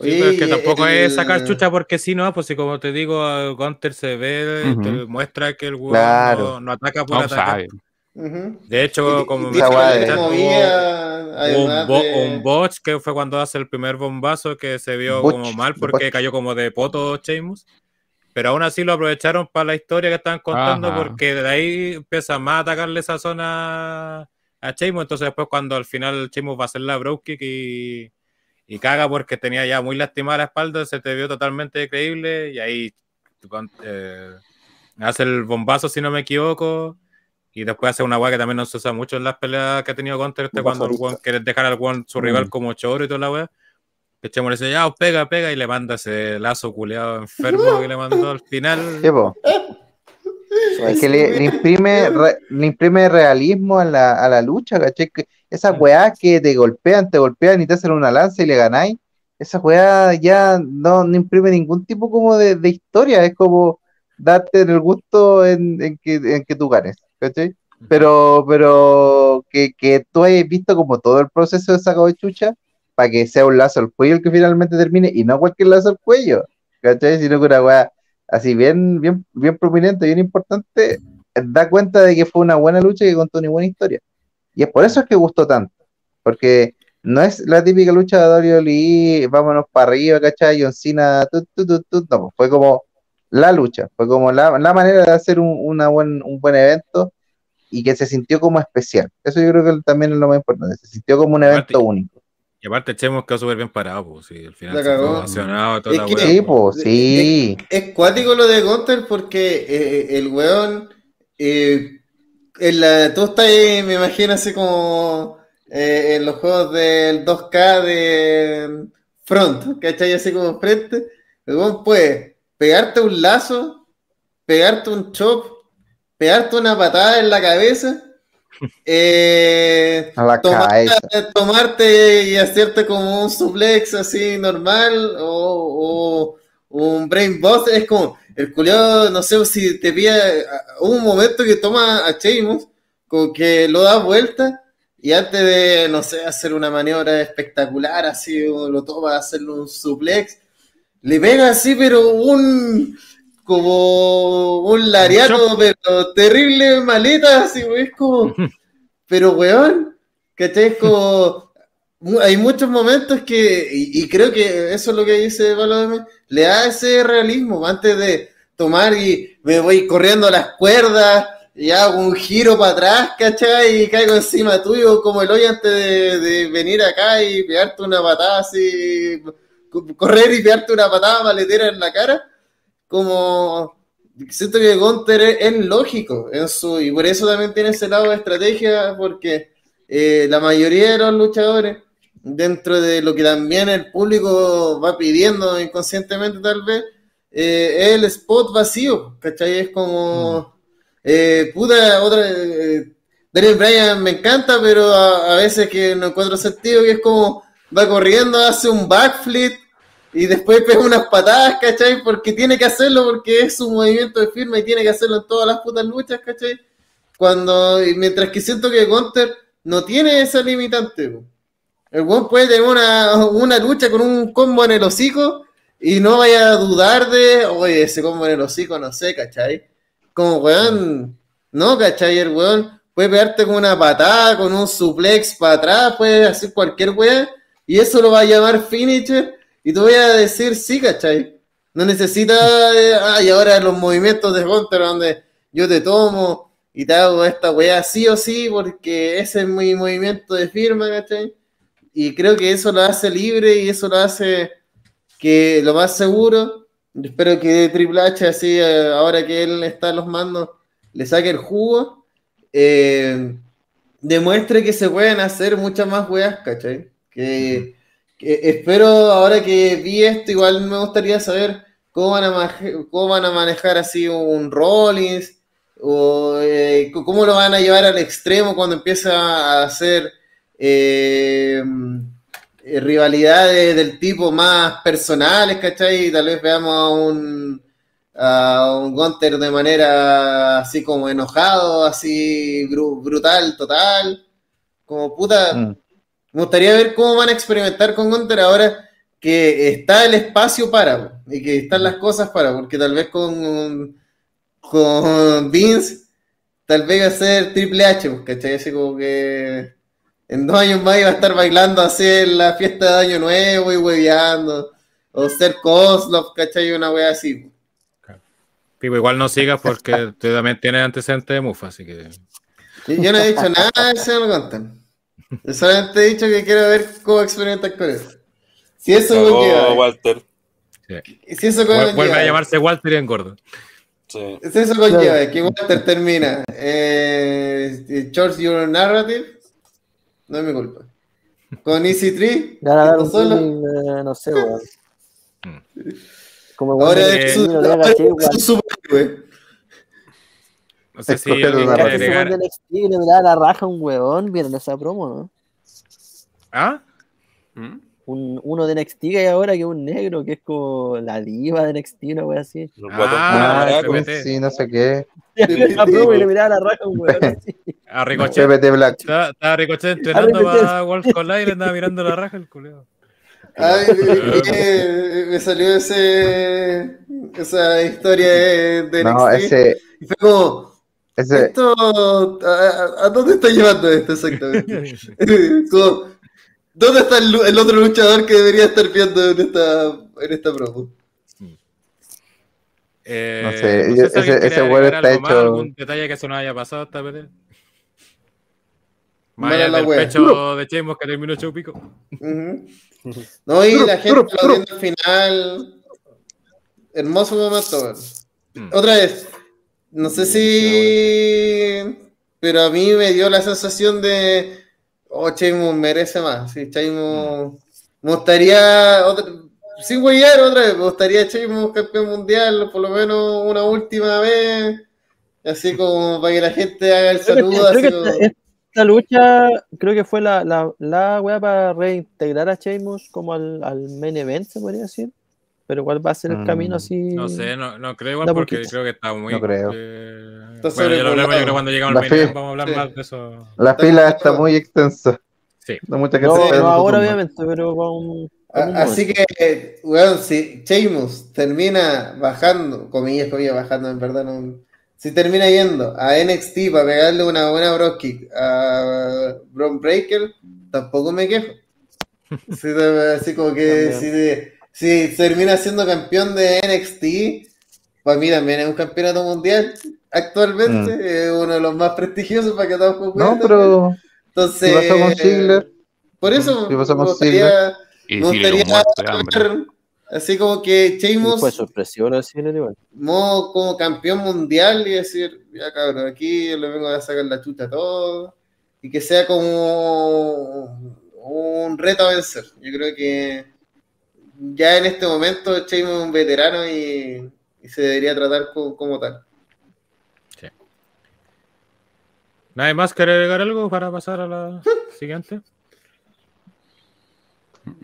Speaker 2: Sí, pero es que
Speaker 5: Oye,
Speaker 2: tampoco
Speaker 5: el-
Speaker 2: es sacar chucha porque si no, pues si como te digo, Gunter se ve, te muestra que el weón
Speaker 4: Claro.
Speaker 2: no, no ataca por
Speaker 8: No
Speaker 2: atacar.
Speaker 8: sabe.
Speaker 2: De hecho,
Speaker 5: Y-
Speaker 2: como
Speaker 5: además
Speaker 2: un, bo-
Speaker 5: de-
Speaker 2: un botch que fue cuando hace el primer bombazo que se vio
Speaker 4: Botch,
Speaker 2: como mal porque
Speaker 4: botch.
Speaker 2: cayó como de poto Sheamus. Pero aún así lo aprovecharon para la historia que estaban contando
Speaker 8: Ajá.
Speaker 2: porque de ahí empieza más a atacarle esa zona a Sheamus. Entonces después cuando al final Sheamus va a hacer la broke kick y, y caga porque tenía ya muy lastimada la espalda, se te vio totalmente creíble y ahí eh, hace el bombazo si no me equivoco. Y después hace una weá que también no se usa mucho en las peleas que ha tenido Gunter, este cuando el weón quiere dejar al weón su rival como choro y toda la weá. Que Chemo le dice, ya, os pega, pega, y le manda ese lazo culeado enfermo que le mandó al final.
Speaker 4: Po. Es que le, le imprime, re- le imprime realismo a la, a la lucha, ¿cachai? Esas weas que te golpean, te golpean y te hacen una lanza y le ganáis, esa weá ya no, no imprime ningún tipo como de, de historia, es como darte el gusto en, en que, en que tú ganes, ¿cachai? Pero, pero que, que tú hayas visto como todo el proceso de saco de chucha para que sea un lazo al cuello el que finalmente termine y no cualquier lazo al cuello, ¿cachai? Sino que una weá así bien, bien, bien prominente, bien importante, da cuenta de que fue una buena lucha y que contó una buena historia. Y es por eso es que gustó tanto, porque no es la típica lucha de WWE, vámonos para arriba, ¿cachai? John Cena, tut, tut, tut, no, fue como la lucha, fue como la, la manera de hacer un, una buen, un buen evento y que se sintió como especial. Eso yo creo que también es lo más importante, se sintió como un evento único.
Speaker 2: Y aparte, Chemos quedó súper bien parado, pues, sí, al final
Speaker 5: La
Speaker 2: se fue ovacionado, toda
Speaker 5: Es
Speaker 2: la
Speaker 5: que-
Speaker 2: weá,
Speaker 4: Sí,
Speaker 2: pues.
Speaker 4: sí.
Speaker 5: Es cuático lo de Gunter porque eh, el weón, eh, en la, tú estás ahí, me imagino así como eh, en los juegos del 2K de Front, ¿cachai? Así como frente. El weón puede pegarte un lazo, pegarte un chop, pegarte una patada en la cabeza, eh,
Speaker 4: A la
Speaker 5: tomar-
Speaker 4: cabeza.
Speaker 5: tomarte y hacerte como un suplex así normal o, o un brain boss es como el culiado no sé si te pilla hubo un momento que toma a Sheamus como que lo da vuelta y antes de no sé hacer una maniobra espectacular así lo toma a hacerle un suplex le pega así pero un como un lariato pero terrible maleta así es como pero, weón, ¿cachai? Es como. Hay muchos momentos que. Y, y creo que eso es lo que dice Pablo Le da ese realismo. Antes de tomar y me voy corriendo a las cuerdas y hago un giro para atrás, ¿cachai? Y caigo encima tuyo como el hoy antes de, de venir acá y pegarte una patada así. co- Correr y pegarte una patada maletera en la cara. Como siento que Gunter es, es lógico en su, y por eso también tiene ese lado de estrategia, porque eh, la mayoría de los luchadores, dentro de lo que también el público va pidiendo inconscientemente tal vez, eh, es el spot vacío, ¿cachai? Es como, eh, puta, otra... eh, Daniel Bryan me encanta, pero a, a veces que no encuentro sentido, que es como va corriendo, hace un backflip y después pega unas patadas, ¿cachai? Porque tiene que hacerlo, porque es su movimiento de firma y tiene que hacerlo en todas las putas luchas, ¿cachai? Cuando, mientras que siento que Gunter no tiene esa limitante, el weón puede tener una, una lucha con un combo en el hocico y no vaya a dudar de, oye, ese combo en el hocico, no sé, ¿cachai? Como weón, no, ¿cachai? El weón puede pegarte con una patada, con un suplex para atrás, puede hacer cualquier weón y eso lo va a llamar finisher y tú voy a decir sí, ¿cachai? No necesita, eh, ay, ahora los movimientos de Hunter donde yo te tomo y te hago esta weá sí o sí porque ese es mi movimiento de firma, ¿cachai? Y creo que eso lo hace libre y eso lo hace que lo más seguro, espero que Triple H así, eh, ahora que él está en los mandos, le saque el jugo, eh, demuestre que se pueden hacer muchas más weas, ¿cachai? Que, que espero ahora que vi esto, igual me gustaría saber cómo van a, maje- cómo van a manejar así un Rollins, o eh, cómo lo van a llevar al extremo cuando empieza a hacer eh, eh, rivalidades del tipo más personales, ¿cachai? Y tal vez veamos a un, a un Gunter de manera así como enojado, así bru- brutal, total. Como puta,
Speaker 4: Mm.
Speaker 5: Me gustaría ver cómo van a experimentar con Gunter ahora que está el espacio para, y que están las cosas para, porque tal vez con, con Vince, tal vez va a ser Triple H, pues, ¿cachai? Así como que en dos años más iba a estar bailando así en la fiesta de Año Nuevo y hueveando, o ser Kozlov, ¿cachai? Una wea así. pues.
Speaker 2: Pipo, igual no sigas porque tú también tienes antecedentes de Mufa, así que.
Speaker 5: Yo, no he dicho nada de eso, no contan. Yo solamente he dicho que quiero ver cómo experimentan con eso. Si eso
Speaker 10: Cagó,
Speaker 5: conlleva,
Speaker 10: Walter.
Speaker 5: si eso
Speaker 2: Vuelve a llamarse Walter y engordo.
Speaker 10: Sí.
Speaker 5: si eso conlleva que Walter termina eh, Choose Your Narrative, no es mi culpa. Con Easy Tree, solo.
Speaker 7: eh, no sé, weón.
Speaker 2: Mm.
Speaker 7: Como
Speaker 5: ahora es
Speaker 7: de-
Speaker 5: un,
Speaker 7: de la
Speaker 5: ahora
Speaker 7: caché,
Speaker 5: es
Speaker 7: weón.
Speaker 5: un superhéroe.
Speaker 2: No sé si alguien quiere agregar.
Speaker 7: de NXT le da la raja a un weón, vieron esa promo, ¿no?
Speaker 2: ¿Ah?
Speaker 8: ¿Mm?
Speaker 7: Un, uno de NXT que hay ahora que es un negro, que es como la diva de NXT, una wea así.
Speaker 2: Ah,
Speaker 4: Ah,
Speaker 10: con
Speaker 4: sí, no sé qué.
Speaker 7: La promo y le miraba la raja a un weón así.
Speaker 2: A Ricochet.
Speaker 4: PPT Black.
Speaker 2: Estaba, estaba Ricochet entrenando para Wolf Collide y le andaba mirando la raja el culeo.
Speaker 5: Ay, me, me salió ese, esa historia de, de
Speaker 4: No, ese,
Speaker 5: Y fue como,
Speaker 4: ese,
Speaker 5: esto, ¿a, a dónde está llevando esto exactamente? Como, ¿Dónde está el, otro luchador que debería estar viendo en esta, en esta promo?
Speaker 2: Eh,
Speaker 4: No sé, ese- ese weón está
Speaker 2: algo más,
Speaker 4: hecho-
Speaker 2: algún detalle que se nos haya pasado esta pelea. Más allá
Speaker 5: la
Speaker 2: del
Speaker 5: wea.
Speaker 2: pecho de Chemos que terminó hecho pico.
Speaker 5: Ujú. No, y la gente aplaudiendo al final. Hermoso momento.
Speaker 2: Mm.
Speaker 5: Otra vez, no sé si. Pero a mí me dio la sensación de. Oh, Sheamus merece más. Sí, Sheamus. Me gustaría. otra- sin huellar otra vez, me gustaría Sheamus campeón mundial, por lo menos una última vez. Así como para que la gente haga el
Speaker 7: Creo que,
Speaker 5: saludo.
Speaker 7: que
Speaker 5: así como-
Speaker 7: esta, esta lucha, creo que fue la, la, la wea para reintegrar a Sheamus como al, al main event, se podría decir. Pero igual va a ser el
Speaker 4: Mm,
Speaker 7: camino así.
Speaker 2: No sé, no, no creo igual porque
Speaker 7: poquito.
Speaker 2: creo que está muy.
Speaker 4: No creo.
Speaker 2: eh, bueno, ya lo hablamos, yo creo cuando llegamos
Speaker 4: La
Speaker 2: al
Speaker 4: fe-
Speaker 2: vamos a hablar
Speaker 5: Sí.
Speaker 2: más de eso.
Speaker 4: la fila está muy extensa.
Speaker 2: Sí.
Speaker 4: No mucha gente
Speaker 7: No, no ahora,
Speaker 4: turno.
Speaker 7: obviamente, pero con un.
Speaker 5: A- Así que, weón, si Sheamus termina bajando, comillas, comillas, bajando, en verdad, no. Si termina yendo a NXT para pegarle una buena bro kick a Bron Breaker, tampoco me quejo. Sí, de- así como que si, si termina siendo campeón de NXT, para mí también es un campeonato mundial. Actualmente
Speaker 4: Mm.
Speaker 5: es uno de los más prestigiosos para que todos
Speaker 4: No, pero
Speaker 5: Entonces,
Speaker 4: ¿qué pasó con Ziggler?
Speaker 5: por eso
Speaker 4: ¿Qué pasó
Speaker 5: me
Speaker 4: con
Speaker 5: gustaría-
Speaker 8: Y
Speaker 5: me gustaría ver así como que Sheamus
Speaker 7: fue sorpresivo lo de Ziggler igual.
Speaker 5: modo como campeón mundial y decir, ya cabrón, aquí le vengo a sacar la chucha a todo y que sea como un reto a vencer. Yo creo que ya en este momento Sheamus es un veterano y, y se debería tratar co- como, tal.
Speaker 2: ¿Nadie más quiere agregar algo para pasar a la siguiente?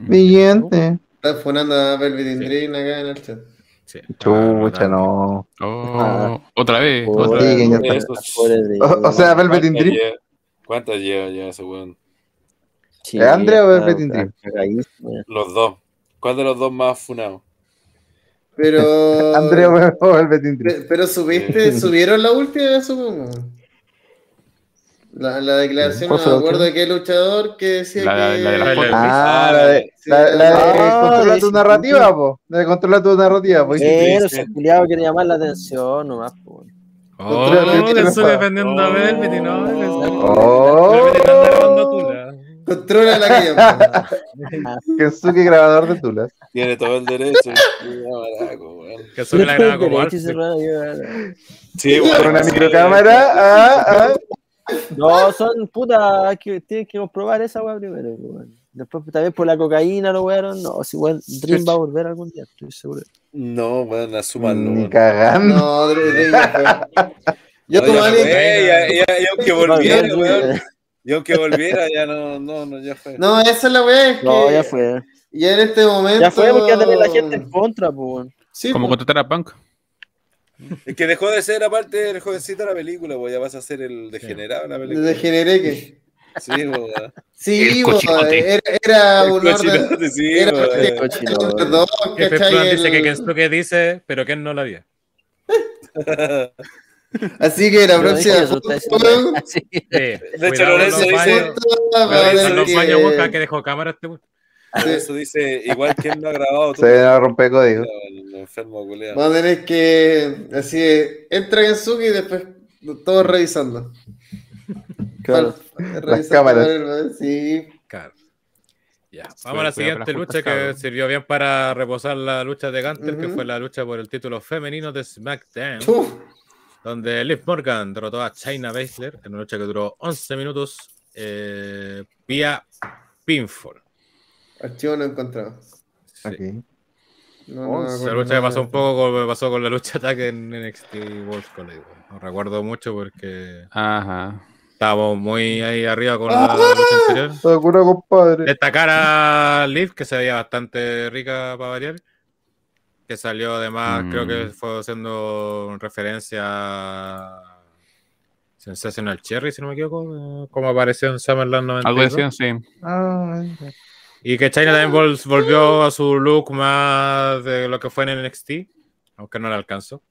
Speaker 4: Siguiente.
Speaker 5: Están fonando a Velvet
Speaker 2: Sí.
Speaker 5: Dream acá en el chat.
Speaker 2: Sí.
Speaker 4: Chucha, no.
Speaker 8: Oh, otra vez.
Speaker 7: Joder.
Speaker 8: otra
Speaker 4: Sí,
Speaker 8: vez.
Speaker 4: O, o sea, Velvet in
Speaker 10: ¿Cuántas
Speaker 4: Dream.
Speaker 10: lleva- ¿Cuántas lleva ya ese weón?
Speaker 7: Sí,
Speaker 4: ¿Es Andrea o Velvet in Dream?
Speaker 10: Los dos. ¿Cuál de los dos más funados?
Speaker 5: Pero.
Speaker 4: Andrea o Dream.
Speaker 5: Pe- Pero subiste, subieron la última, supongo. La, la declaración, no
Speaker 4: ¿Cuál fue
Speaker 5: me acuerdo de qué luchador que decía
Speaker 8: La-
Speaker 5: que.
Speaker 8: la de la foto.
Speaker 4: Ah, la de,
Speaker 5: Sí,
Speaker 4: la, la de
Speaker 7: Ah,
Speaker 4: controla
Speaker 7: de
Speaker 4: tu narrativa, po. La de controla tu narrativa, po.
Speaker 7: Pero
Speaker 10: sí.
Speaker 7: ese culiado quiere llamar la atención nomás, po.
Speaker 2: Oh,
Speaker 4: Contra-
Speaker 2: que estoy defendiendo a Velvet y no.
Speaker 4: Oh,
Speaker 5: Controla la que llama.
Speaker 4: Kensuke grabador de tulas.
Speaker 10: Tiene todo el derecho.
Speaker 2: Que sube la graba como
Speaker 7: yo-
Speaker 10: Sí,
Speaker 4: Con
Speaker 10: weón,
Speaker 4: una
Speaker 10: sí.
Speaker 4: microcámara. Ah, ah.
Speaker 7: No, son puta que tienen que comprobar esa weá primero, weón. Después también por la cocaína lo wearon. No, si weón, Dream va a volver algún día, estoy seguro.
Speaker 10: No, weón, asúmanlo.
Speaker 4: Ni cagando.
Speaker 5: No, Dre- Dre ya fue. Yo
Speaker 10: fue, ya- ya- y aunque volviera, weón. Y aunque volviera, ya no, no, no, ya fue.
Speaker 5: No, esa es la weá, es que.
Speaker 7: No, ya fue.
Speaker 5: Ya en este momento.
Speaker 7: Ya fue porque ya tenía la gente en contra.
Speaker 5: Sí,
Speaker 8: Como
Speaker 5: po.
Speaker 8: contratar a Punk.
Speaker 10: Es que dejó de ser, aparte, el jovencito de la película, pues ya vas a ser el degenerado de la película.
Speaker 5: Degeneré que.
Speaker 10: Sí, pues, weón.
Speaker 5: Sí, po,
Speaker 8: cochinote.
Speaker 5: era, era
Speaker 10: El
Speaker 5: un orden.
Speaker 10: sí,
Speaker 5: Era un
Speaker 7: Cochinote.
Speaker 5: perdón,
Speaker 2: Jefe
Speaker 5: ¿cachai?
Speaker 2: Plan dice que
Speaker 5: El-
Speaker 2: Kensuke dice, pero Ken no la vio.
Speaker 5: Así que la
Speaker 7: Yo
Speaker 5: próxima
Speaker 7: Sí.
Speaker 2: Sí,
Speaker 10: De hecho, Lorenzo dice-
Speaker 2: los
Speaker 5: que-
Speaker 2: baños, cada que dejó cámara este weón.
Speaker 10: Eso dice, igual que él lo ha grabado
Speaker 4: Se va a romper código.
Speaker 5: Vamos a tener que. Así es, entra Gensuke y después todos revisando.
Speaker 7: Claro.
Speaker 5: Revisando
Speaker 4: cámaras.
Speaker 5: el- Sí.
Speaker 2: Claro. Ya, vamos a la siguiente
Speaker 8: las
Speaker 2: lucha que
Speaker 8: cabrón.
Speaker 2: sirvió bien para reposar la lucha de Gunter, que
Speaker 5: Ujú.
Speaker 2: fue la lucha por el título femenino de SmackDown,
Speaker 5: Uf,
Speaker 2: donde Liv Morgan derrotó a China Baszler en una lucha que duró 11 minutos eh, vía pinfall.
Speaker 5: archivo no encontrado.
Speaker 2: Sí.
Speaker 4: Ok.
Speaker 5: No, no acuerdo
Speaker 2: lucha
Speaker 5: nada.
Speaker 2: pasó un poco como me pasó con la lucha ataque en NXT World College. No recuerdo mucho porque
Speaker 8: Ajá.
Speaker 2: estábamos muy ahí arriba con la lucha anterior. Destacar a Liv, que se veía bastante rica para variar. Que salió además,
Speaker 8: Mm.
Speaker 2: creo que fue haciendo referencia a Sensational Cherry, si no me equivoco, como apareció en Summerland 92.
Speaker 8: Algo decían, sí.
Speaker 4: Ah,
Speaker 2: Y que China también vol- volvió a su look más de lo que fue en NXT, aunque no le alcanzó.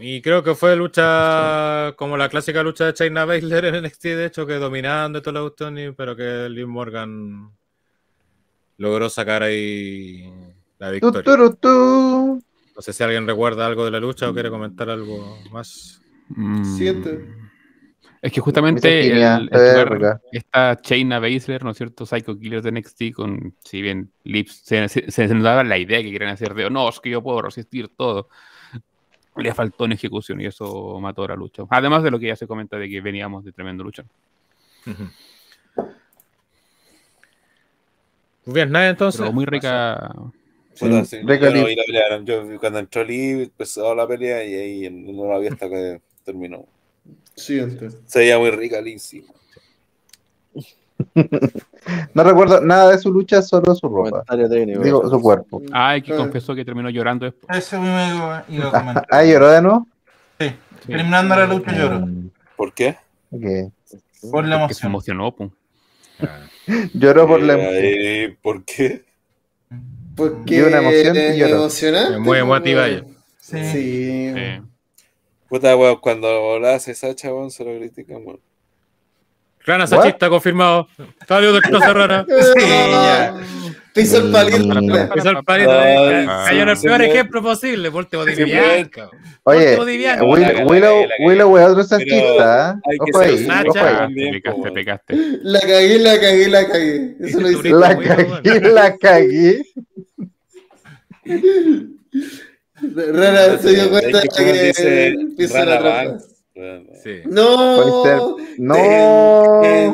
Speaker 2: Y creo que fue lucha como la clásica lucha de China Baszler en NXT, de hecho, que dominando y toda la cuestión, pero que Liv Morgan logró sacar ahí la victoria.
Speaker 4: tu.
Speaker 2: No sé si alguien recuerda algo de la lucha o quiere comentar algo más.
Speaker 8: Mm.
Speaker 5: Siguiente.
Speaker 8: Es que justamente el, el esta Shayna Baszler, ¿no es cierto? Psycho Killer de NXT, con, si bien Lips se, se, se daba la idea que querían hacer de, "Oh, no, es que yo puedo resistir todo. Le faltó en ejecución y eso mató la lucha. Además de lo que ya se comenta de que veníamos de tremendo lucha.
Speaker 2: Muy bien, nada entonces.
Speaker 8: Pero muy rica.
Speaker 10: Puta, sí,
Speaker 4: Rica
Speaker 10: yo no
Speaker 4: Liv.
Speaker 10: vi la pelea, yo vi cuando entró Liv, empezó la pelea y ahí no la vi hasta que terminó.
Speaker 5: Siguiente.
Speaker 10: Se veía muy rica Liv, sí.
Speaker 4: No recuerdo nada de su lucha, solo su ropa. Digo, su cuerpo.
Speaker 8: Ay, que
Speaker 5: Ah.
Speaker 8: confesó que terminó llorando después.
Speaker 6: Eso mismo iba a comentar.
Speaker 4: Ah, lloró de nuevo.
Speaker 6: Sí. Terminando la lucha lloro.
Speaker 4: Mm,
Speaker 10: ¿Por qué?
Speaker 4: ok.
Speaker 6: Por la
Speaker 8: Que se
Speaker 6: emoción.
Speaker 8: emocionó, pum.
Speaker 2: Ah,
Speaker 4: Lloró por la
Speaker 10: Eh,
Speaker 4: emoción.
Speaker 10: eh, ¿Por qué?
Speaker 5: Porque
Speaker 4: Dio una emoción y lloró.
Speaker 5: emocionante.
Speaker 2: Es muy emotiva ella.
Speaker 6: Sí.
Speaker 5: Sí.
Speaker 8: Eh,
Speaker 10: Puta, weón, cuando la hace Sacha, weón, se lo critican, weón.
Speaker 2: Rana? Sachista confirmado. Salió de Rana.
Speaker 5: Sí, ya. Piso el palito.
Speaker 2: El palito. Eh, Cayó en el peor ejemplo posible.
Speaker 10: Sí,
Speaker 2: Bodivianca.
Speaker 4: Oye, Willow,
Speaker 10: cagué.
Speaker 4: Willow es otro. ¿eh?
Speaker 10: que
Speaker 4: Ojo
Speaker 10: ser
Speaker 4: ahí,
Speaker 2: Sacha.
Speaker 4: ojo ahí.
Speaker 8: te pecaste.
Speaker 5: La cagué, la cagué, la cagué. Eso lo dice.
Speaker 4: La
Speaker 2: Willow,
Speaker 4: cagué, la cagué.
Speaker 5: Rara se dio cuenta
Speaker 10: que, Rana
Speaker 5: la.
Speaker 2: Sí.
Speaker 5: No.
Speaker 4: No.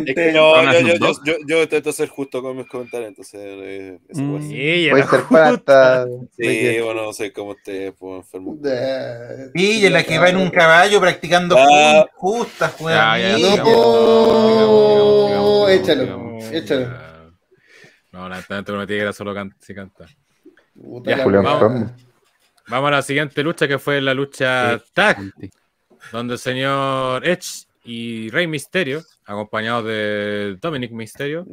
Speaker 10: Es que no, yo, yo,
Speaker 8: Snoop
Speaker 10: yo,
Speaker 8: Dogg.
Speaker 10: yo, yo intento ser justo con mis comentarios, entonces eh, eso
Speaker 8: Mm.
Speaker 10: puede ser.
Speaker 2: Sí,
Speaker 4: ser pata.
Speaker 10: Sí, bueno, no sé cómo ustedes, pues, enfermo.
Speaker 6: Sí, y la que va en un caballo practicando
Speaker 10: Ah.
Speaker 6: justas,
Speaker 8: ya,
Speaker 5: No, échalo.
Speaker 2: No, honestamente prometí que era solo can si canta.
Speaker 5: Puta
Speaker 2: Ya,
Speaker 5: la.
Speaker 2: Vamos a la siguiente lucha que fue la lucha tag,
Speaker 8: Antes.
Speaker 2: Donde el señor Edge y Rey Misterio, acompañados de Dominic Misterio,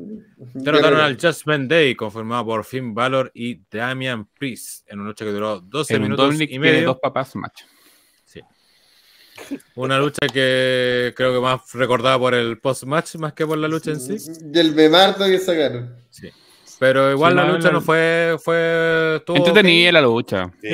Speaker 2: derrotaron al Judgment Day, conformado por Finn Balor y Damian Priest, en una lucha que duró 12
Speaker 8: En
Speaker 2: minutos
Speaker 8: Dominic
Speaker 2: y medio.
Speaker 8: dos papás match.
Speaker 2: Una lucha que creo que más recordada por el post-match más que por la lucha en sí.
Speaker 5: Y el que sacaron.
Speaker 2: Sí. Pero igual
Speaker 8: Sí,
Speaker 2: la lucha
Speaker 8: la-
Speaker 2: no fue. fue estuvo
Speaker 8: Entretenida
Speaker 2: ok.
Speaker 8: la lucha.
Speaker 2: Sí.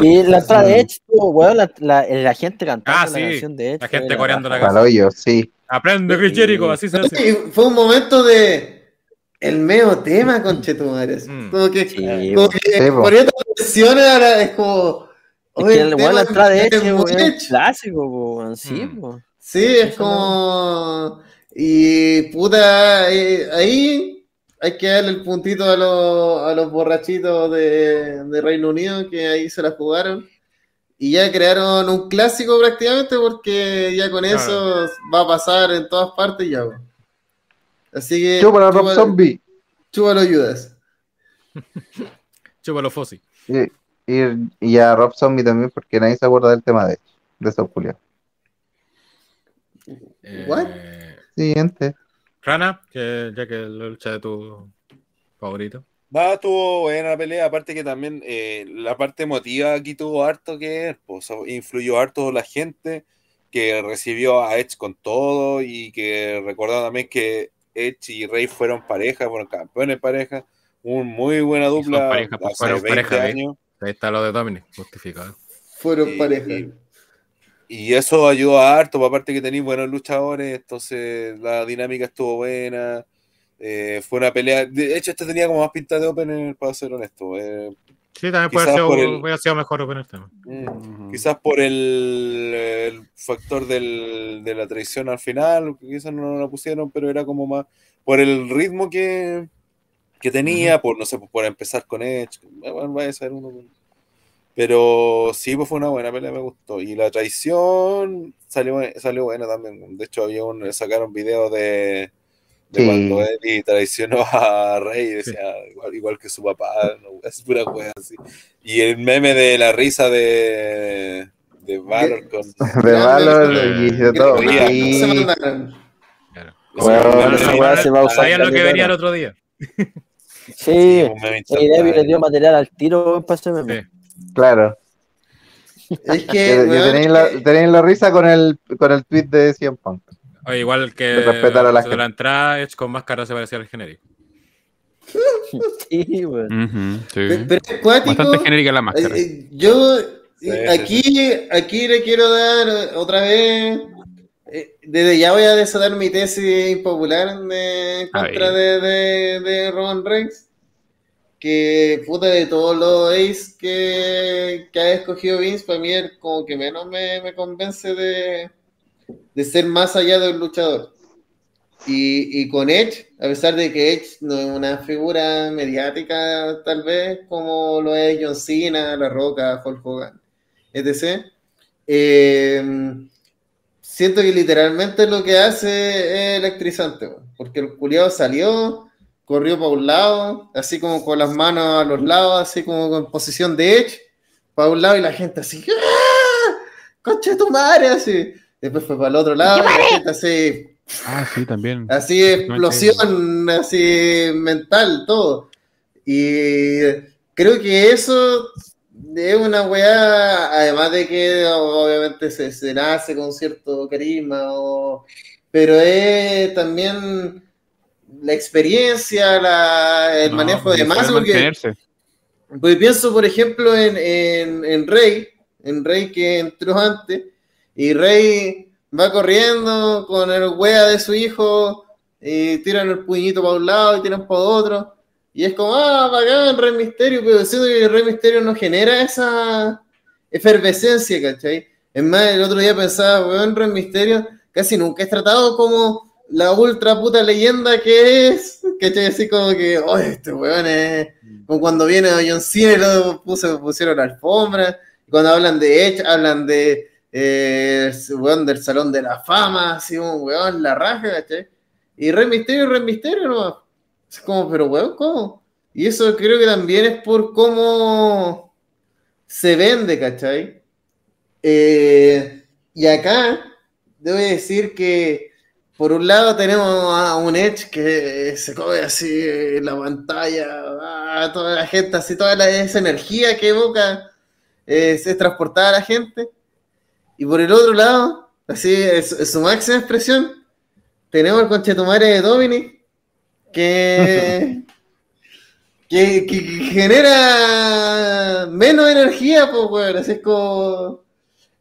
Speaker 7: Sí, la entrada de Edge, weón, la, la, la gente cantando
Speaker 2: Ah,
Speaker 7: la
Speaker 2: sí,
Speaker 7: canción de Edge.
Speaker 2: la gente
Speaker 7: la
Speaker 2: coreando la
Speaker 7: raja.
Speaker 2: canción.
Speaker 4: Sí.
Speaker 2: Aprende, Chris Jericho, así se hace.
Speaker 5: Fue un momento de el medio tema con Chetumares.
Speaker 2: Mm.
Speaker 5: Como que,
Speaker 7: Sí,
Speaker 5: como que poniendo presiones ahora es como.
Speaker 7: Es
Speaker 5: oye,
Speaker 7: que
Speaker 5: el
Speaker 7: weón, la entrada de
Speaker 5: es
Speaker 7: Edge
Speaker 5: muy
Speaker 7: es clásico, weón, sí,
Speaker 2: Mm.
Speaker 7: po.
Speaker 5: Sí, es como. Y puta, eh, ahí hay que darle el puntito a los, a los borrachitos de, de Reino Unido que ahí se la jugaron. Y ya crearon un clásico prácticamente porque ya con
Speaker 2: Claro.
Speaker 5: eso va a pasar en todas partes ya. po. Así que.
Speaker 4: Chupa la Rob
Speaker 5: chúpalo-
Speaker 4: Zombie.
Speaker 5: chúpalo, Judas.
Speaker 2: Chúpalo Fossi.
Speaker 4: Y, y- y a Rob Zombie también, porque nadie se acuerda del tema de, de esos Julián.
Speaker 2: Eh,
Speaker 5: What?
Speaker 4: Siguiente.
Speaker 2: Rana, que, ya que la lucha de tu favorito.
Speaker 10: Va, estuvo buena la pelea, aparte que también eh, la parte emotiva aquí tuvo harto que ver, pues, influyó harto la gente que recibió a Edge con todo y que recordaba también que Edge y Rey fueron pareja, fueron campeones pareja, un muy buena dupla
Speaker 8: pareja, pues,
Speaker 10: hace
Speaker 2: fueron
Speaker 10: 20
Speaker 2: pareja, ¿eh?
Speaker 10: años.
Speaker 2: Ahí está lo de Dominic, justificado.
Speaker 5: Fueron
Speaker 10: Y-
Speaker 5: pareja.
Speaker 10: y- Y eso ayudó a harto, pues, aparte que tenéis buenos luchadores, entonces la dinámica estuvo buena. eh, fue una pelea. De hecho, este tenía como más pinta de opener, para ser honesto. eh,
Speaker 2: Sí, también puede sido,
Speaker 10: el-
Speaker 2: hubiera sido mejor opener tema.
Speaker 10: mm, Quizás por el, el factor del- de la traición al final, quizás no la pusieron, pero era como más por el ritmo que, que tenía, por no sé, por empezar con Edge. Bueno, vaya a ser uno. Pero sí, pues fue una buena pelea, me gustó. Y la traición salió, salió buena también. De hecho, había un, sacaron videos de, de
Speaker 4: Sí.
Speaker 10: cuando Eddie traicionó a Rey, decía, igual, igual que su papá, no, es pura wea así. Y el meme de la risa de, de Valor con.
Speaker 4: De Valor y de todo. Sí.
Speaker 5: Se mandaron.
Speaker 2: Claro.
Speaker 4: Bueno,
Speaker 2: Bueno,
Speaker 7: esa
Speaker 2: sí,
Speaker 7: weá se va a usar
Speaker 2: sabía lo que venía el otro día.
Speaker 7: Sí, y Debbie le dio material al tiro para ese meme.
Speaker 4: Claro.
Speaker 5: Es que.
Speaker 4: Tenéis la, tenéis risa con el, con el tweet de CM Punk.
Speaker 2: Oye, igual que
Speaker 4: respetar a la gente.
Speaker 2: la entrada, Edge con máscara se parecía al genérico.
Speaker 7: Sí,
Speaker 8: sí.
Speaker 5: Pero pero es cuático.
Speaker 8: Bastante genérica la máscara.
Speaker 5: Eh, eh, Yo eh,
Speaker 10: Sí,
Speaker 5: aquí, aquí le quiero dar eh, otra vez. eh, Desde ya voy a desatar mi tesis impopular de
Speaker 8: A
Speaker 5: contra de, de, de Roman Reigns. Que puta de todos los ace que, que ha escogido Vince, para mí es como que menos me, me convence de, de ser más allá del luchador. Y, y con Edge, a pesar de que Edge no es una figura mediática, tal vez, como lo es John Cena, La Roca, Hulk Hogan, etc. eh, siento que literalmente lo que hace es electrizante, porque el culiado salió, corrió para un lado, así como con las manos a los lados, así como en posición de Edge, para un lado y la gente así, ¡ah! ¡Concha de tu madre! Así. Después fue para el otro lado y la gente así,
Speaker 8: Ah, sí, también.
Speaker 5: Así, explosión, así mental, todo. Y creo que eso es una weá, además de que obviamente se, se nace con cierto carisma, o- pero es también la experiencia, la- el
Speaker 8: No,
Speaker 5: manejo de
Speaker 8: sabe
Speaker 5: más. Pues pienso, por ejemplo, en, en, en Rey, en Rey que entró antes, y Rey va corriendo con el wea de su hijo, y tiran el puñito para un lado y tiran para otro, y es como, ah, bacán, Rey Misterio, pero siento que el Rey Misterio no genera esa efervescencia, ¿cachai? Es más, el otro día pensaba, weón, Rey Misterio casi nunca es tratado como la ultra puta leyenda que es, ¿cachai? Así como que, oh, este weón es... Como cuando viene a John Cena lo puso- pusieron la alfombra. Cuando hablan de Edge, hablan de eh, weón del Salón de la Fama, así un weón, la raja, ¿cachai? Y Rey Misterio, Rey Misterio nomás. Es como, pero weón, ¿cómo? Y eso creo que también es por cómo se vende, ¿cachai? Eh, y acá, debo decir que por un lado tenemos a un Edge que se come así en la pantalla, a toda la gente, así toda la- esa energía que evoca es transportada a la gente. Y por el otro lado, así es, es su máxima expresión, tenemos el conchetumare de Dominic que, que, genera menos energía, pues, weón. Así es como.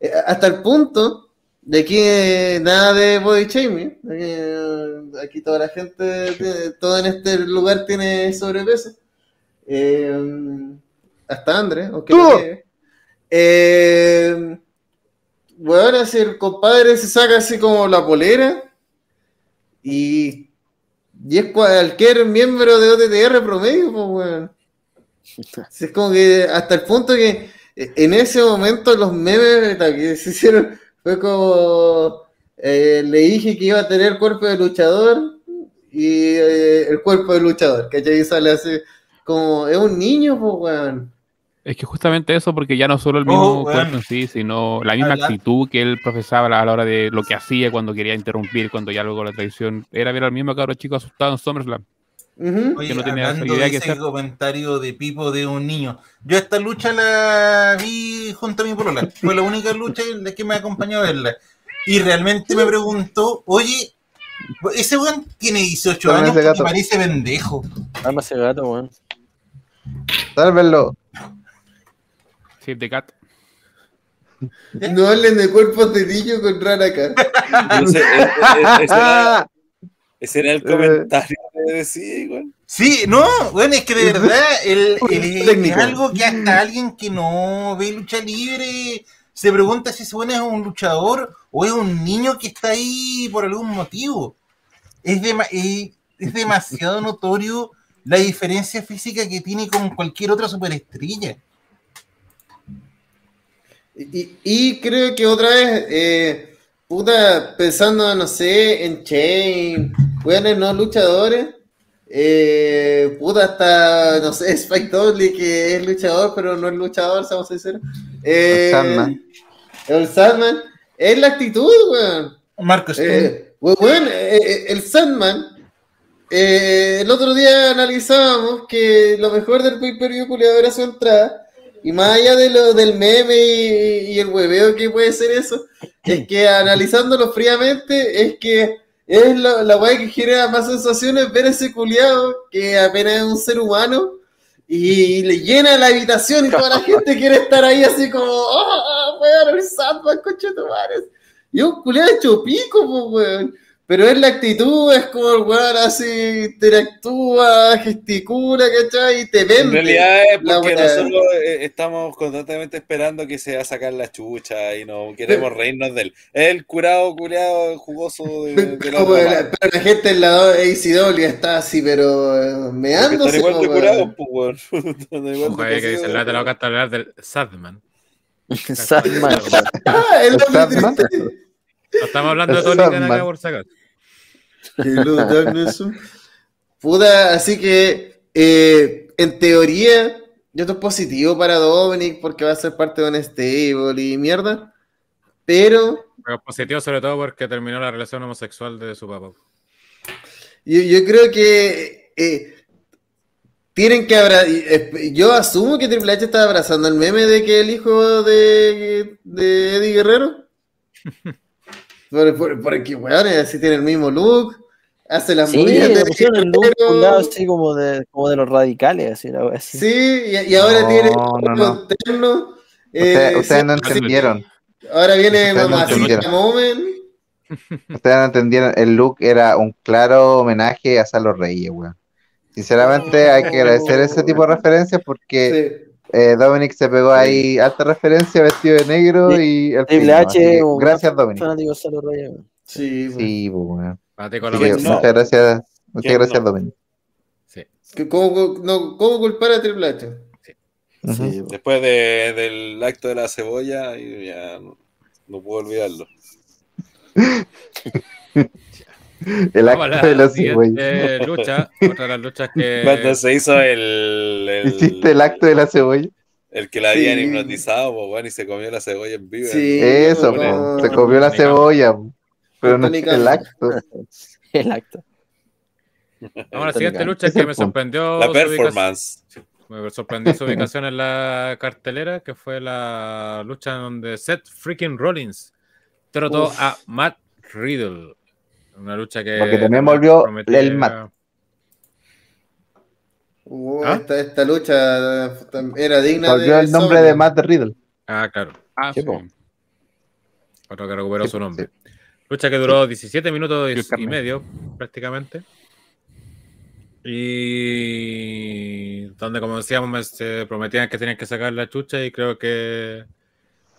Speaker 5: eh, Hasta el punto de que nada de body shaming. eh, Aquí toda la gente, tiene- todo en este lugar tiene sobrepeso. Eh, hasta André, aunque no. Eh, bueno, así el compadre se saca así como la polera y, y es cualquier miembro de OTTR promedio, pues, weón. Sí, Es como que hasta el punto que eh, en ese momento los memes que se hicieron fue como eh, le dije que iba a tener cuerpo de luchador y eh, el cuerpo de luchador, ¿cachai? Y sale así como es un niño, pues, weón.
Speaker 8: Es que justamente eso, porque ya no solo el
Speaker 5: Oh,
Speaker 8: mismo cuerpo en sí, sino la misma
Speaker 5: Habla-
Speaker 8: actitud que él profesaba a la hora de lo que hacía cuando quería interrumpir, cuando ya luego la traición, era ver al mismo cabro chico asustado en SummerSlam.
Speaker 6: Oye,
Speaker 8: que no tenía
Speaker 6: hablando
Speaker 8: idea
Speaker 6: de
Speaker 8: que
Speaker 6: ese
Speaker 8: hacer.
Speaker 6: comentario de Pipo de un niño. Yo esta lucha la vi junto a mi polola. Fue la única lucha en la que me acompañó a verla. Y realmente me preguntó, oye, ese weón tiene 18
Speaker 4: Dame
Speaker 6: años
Speaker 4: gato.
Speaker 6: parece pendejo.
Speaker 7: Dame ese gato, weón.
Speaker 4: Sálvenlo.
Speaker 8: Save the cat.
Speaker 5: No hablen de cuerpos de niño con rara acá.
Speaker 10: Ese, e- e- ese era, ese era el
Speaker 5: Eh.
Speaker 10: comentario decía igual.
Speaker 6: Sí, no, bueno, es que de verdad el, el- es algo que hasta alguien que no ve lucha libre se pregunta si ese bueno es un luchador o es un niño que está ahí por algún motivo. Es, eh, es demasiado notorio la diferencia física que tiene con cualquier otra superestrella.
Speaker 5: Y, y creo que otra vez, eh, puta, pensando, no sé, en Chain, weones no luchadores, eh, puta, hasta, no sé, Spike Dudley, que es luchador, pero no es luchador, seamos sinceros. Eh,
Speaker 4: El Sandman.
Speaker 5: El Sandman, es la actitud, weón.
Speaker 6: Marco
Speaker 5: Eh, weón, eh, eh, el Sandman, eh, el otro día analizábamos que lo mejor del pay-per-view culiado era su entrada. Y más allá de lo del meme y, y el hueveo que puede ser eso, es que analizándolo fríamente, es que es lo- la weá que genera más sensaciones ver ese culiado que apenas es un ser humano y le llena la habitación y toda la gente quiere estar ahí así como, ¡ah, weón, el Sandman, coche madre! Y un culiado hecho pico, pues, weón. Pero es la actitud, es como el weón así interactúa, gesticula, ¿cachai? Y te vende.
Speaker 10: En realidad es porque nosotros eh, estamos constantemente esperando que se va a sacar la chucha y no queremos reírnos de él. Es el curado, curado, jugoso de, de la
Speaker 5: la- pero la gente en la ACW está así, pero eh, meándose.
Speaker 10: están igual de curados,
Speaker 5: weón.
Speaker 10: pues, weón.
Speaker 2: Que dice, la te la boca hasta hablar del Sadman.
Speaker 7: Sadman.
Speaker 5: Ah, es lo triste.
Speaker 2: No estamos hablando de
Speaker 4: El
Speaker 2: Tony Khan acá por sacar.
Speaker 5: Hello, darkness. Puta, así que eh, en teoría, yo estoy positivo para Dominic porque va a ser parte de un stable y mierda. Pero
Speaker 2: Pero positivo sobre todo porque terminó la relación homosexual de su papá.
Speaker 5: yo, yo creo que eh, tienen que abrazar. Yo asumo que Triple H está abrazando el meme de que el hijo de, de Eddie Guerrero. Por- por- porque, weón, así tiene el mismo look. Hace las
Speaker 7: Sí,
Speaker 5: movidas de
Speaker 7: pusieron un lado así como de, como de los radicales, así, la wea así.
Speaker 5: Sí, y, y ahora
Speaker 4: No,
Speaker 5: tiene
Speaker 4: no, no.
Speaker 5: eh,
Speaker 4: ustedes no
Speaker 5: sí,
Speaker 4: entendieron.
Speaker 5: Ahora viene Mamacita. Moment.
Speaker 4: Ustedes no entendieron. El look era un claro homenaje a Salo Reyes, weón. Sinceramente hay que agradecer ese tipo de referencias porque
Speaker 5: Sí.
Speaker 4: eh, Dominic se pegó ahí alta referencia vestido de negro
Speaker 7: Sí.
Speaker 4: y el
Speaker 7: H,
Speaker 4: gracias Dominic.
Speaker 7: fanático de Salo Reyes, weón.
Speaker 5: Sí, pues.
Speaker 4: Sí, pues,
Speaker 2: con la
Speaker 4: que muchas gracias, muchas
Speaker 10: ¿Quién
Speaker 4: gracias.
Speaker 5: Que ¿Cómo, no, ¿Cómo culpar a Triple H?
Speaker 10: Después de- del acto de la cebolla, y ya no, no puedo olvidarlo.
Speaker 4: El acto de la cebolla.
Speaker 2: lucha, otra de las luchas
Speaker 10: Cuando
Speaker 2: que
Speaker 10: se hizo el. el
Speaker 4: ¿Hiciste el acto de la cebolla?
Speaker 10: El que la habían
Speaker 5: Sí.
Speaker 10: hipnotizado, pues, bueno, y se comió la cebolla en vivo.
Speaker 5: Sí.
Speaker 4: Eso,
Speaker 5: no,
Speaker 4: po, se comió la cebolla, po. Pero no es el acto.
Speaker 7: El acto.
Speaker 2: Vamos a la siguiente lucha que me sorprendió.
Speaker 10: La performance.
Speaker 2: Me sorprendió su ubicación en la cartelera, que fue la lucha donde Seth freaking Rollins
Speaker 5: Uf.
Speaker 2: a Matt Riddle. Una lucha que.
Speaker 4: Porque también volvió
Speaker 2: prometía-
Speaker 4: el Matt.
Speaker 5: Uh,
Speaker 2: ¿Ah?
Speaker 5: esta, esta lucha era digna
Speaker 4: Volvió
Speaker 5: de
Speaker 4: el nombre de Matt Riddle.
Speaker 2: Ah, claro.
Speaker 8: Ah,
Speaker 7: Sí.
Speaker 2: Otro que recuperó
Speaker 4: Sí,
Speaker 2: su nombre.
Speaker 4: sí.
Speaker 2: Lucha que duró 17 minutos
Speaker 8: Y
Speaker 2: y, medio, prácticamente. Y donde, como decíamos, me- se prometían que tenían que sacar la chucha y creo que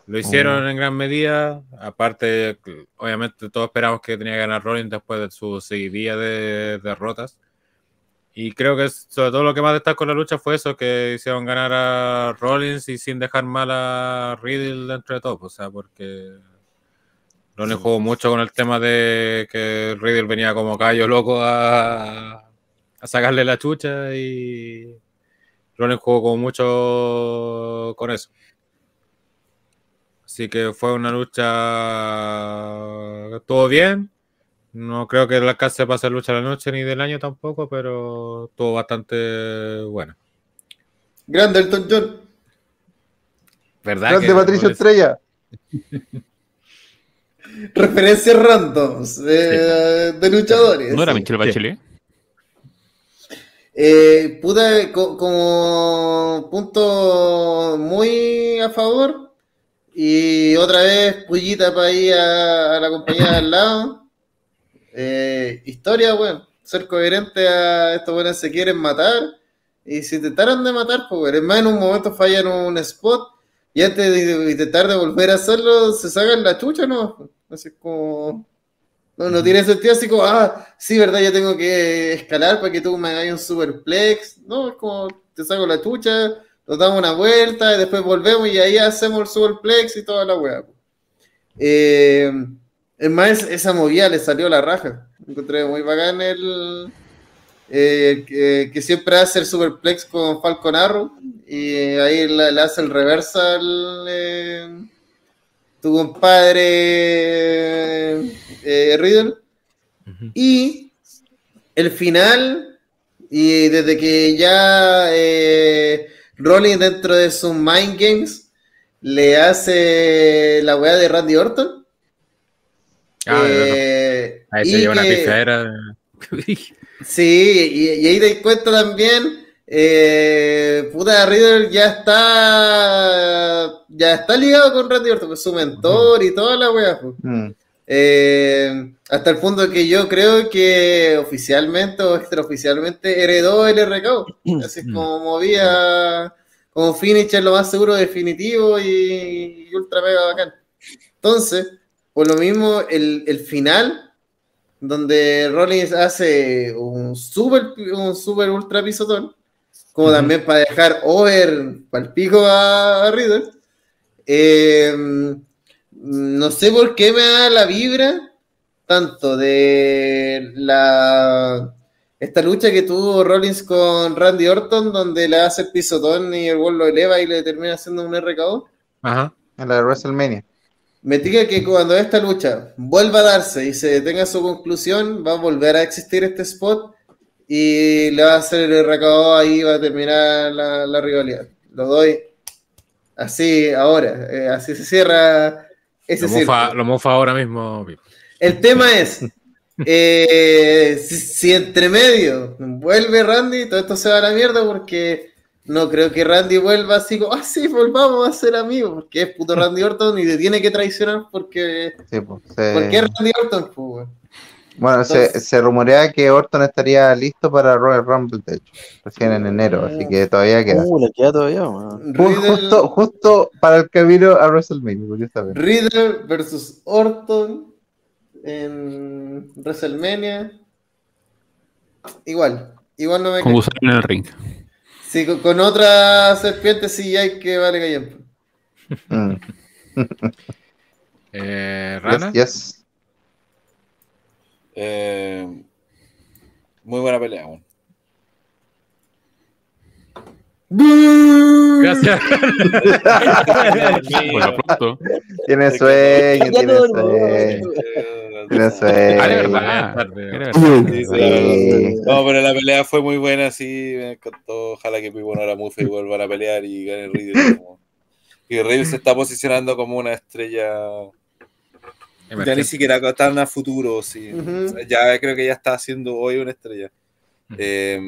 Speaker 2: lo hicieron en gran medida. Aparte, obviamente todos esperamos que tenía que ganar Rollins después de su seguidilla de derrotas. Y creo que sobre todo lo que más destacó en la lucha fue eso, que hicieron ganar a Rollins y sin dejar mal a Riddle dentro de todo. O sea, porque Rollins jugó mucho con el tema de que Riddle venía como callo loco a, a sacarle la chucha y Rollins jugó como mucho con eso. Así que fue una lucha que estuvo bien. No creo que la alcance para hacer lucha de la noche ni del año tampoco, pero estuvo bastante buena.
Speaker 5: Grande Elton John.
Speaker 2: ¿Verdad?
Speaker 4: Grande
Speaker 2: que
Speaker 4: Patricio Estrella.
Speaker 5: Referencias randoms eh, de luchadores.
Speaker 8: ¿No era. Michelle Bachelet?
Speaker 5: Eh, puta, co- como punto muy a favor. Y otra vez, pullita para ir a, a la compañía de al lado. Eh, historia, bueno, ser coherente a estos buenos se quieren matar. Y si intentaron de matar, pues, bueno, es más, en un momento fallan un spot. Y antes de intentar de volver a hacerlo, se sacan la chucha, ¿no? Así es como. No, no tiene sentido así como, ah, sí, verdad, yo tengo que escalar para que tú me hagas un superplex. No, es como, te saco la chucha, nos damos una vuelta y después volvemos y ahí hacemos el superplex y toda la weá. Eh, es más, esa movida le salió la raja. Encontré muy bacán el. eh, que, que siempre hace el superplex con Falcon Arrow y ahí le, hace el reversal. eh, tu compadre eh, Riddle. Y el final, y desde que ya eh, Rollins dentro de sus Mind Games le hace la weá de Randy Orton.
Speaker 2: Ah,
Speaker 5: eh,
Speaker 2: Ahí se lleva una pifiadera.
Speaker 5: Sí, y, y ahí te cuenta también, eh, puta, Riddle ya está, ya está ligado con Randy Orton, pues su mentor y toda la wea. pues.
Speaker 4: Mm.
Speaker 5: Eh, hasta el punto que yo creo que oficialmente o extraoficialmente heredó el RKO. Así es como movía como finisher lo más seguro definitivo y, y ultra mega bacán. Entonces, por lo mismo, el, el final, donde Rollins hace un super, un super ultra pisotón, como también para dejar over para pico a, a Riddle. Eh, no sé por qué me da la vibra tanto de la esta lucha que tuvo Rollins con Randy Orton, donde le hace el pisotón y el gol lo eleva y le termina haciendo un RKO.
Speaker 2: Ajá.
Speaker 4: En la de WrestleMania.
Speaker 5: Me diga que cuando esta lucha vuelva a darse y se detenga su conclusión, va a volver a existir este spot y le va a hacer el RKO ahí va a terminar la, la rivalidad. Lo doy así ahora, eh, así se cierra ese
Speaker 2: Lo mofa, lo mofa ahora mismo.
Speaker 5: El tema es, eh, si, si entre medio vuelve Randy, todo esto se va a la mierda porque no creo que Randy vuelva así como, ah, sí, volvamos a ser amigos, porque es puto Randy Orton y te tiene que traicionar porque...
Speaker 4: Sí, pues, se-
Speaker 5: ¿Por qué Randy Orton? pues?
Speaker 4: Bueno, se,
Speaker 5: Entonces-
Speaker 4: se rumorea que Orton estaría listo para Royal Rumble, de hecho, recién en enero, así que todavía queda.
Speaker 7: Uh, le queda todavía,
Speaker 5: Riddle,
Speaker 4: Justo, justo para el camino a WrestleMania, curiosamente.
Speaker 5: Riddle versus Orton en WrestleMania. Igual, igual no me
Speaker 8: Con gusano en el ring.
Speaker 5: Sí, con, con otra serpiente sí hay que vale callampa.
Speaker 4: Mm.
Speaker 2: Eh,
Speaker 4: Yes,
Speaker 2: Rana.
Speaker 4: yes.
Speaker 10: Eh, muy buena pelea, weón.
Speaker 2: Gracias.
Speaker 8: Bueno, pronto.
Speaker 4: Tiene sueño,
Speaker 7: Ya
Speaker 4: tiene sueño. Tiene
Speaker 8: Ah, de
Speaker 4: sueño.
Speaker 8: verdad.
Speaker 10: Sí, sí.
Speaker 4: Sí.
Speaker 10: No, pero la pelea fue muy buena, sí, me encantó. Ojalá que Pipo Nora Mufe vuelvan a pelear y gane Riddle. como- Y Riddle se está posicionando como una estrella. Ya ni siquiera tan a futuro, sí. Ya creo que ya está haciendo hoy una estrella. Eh,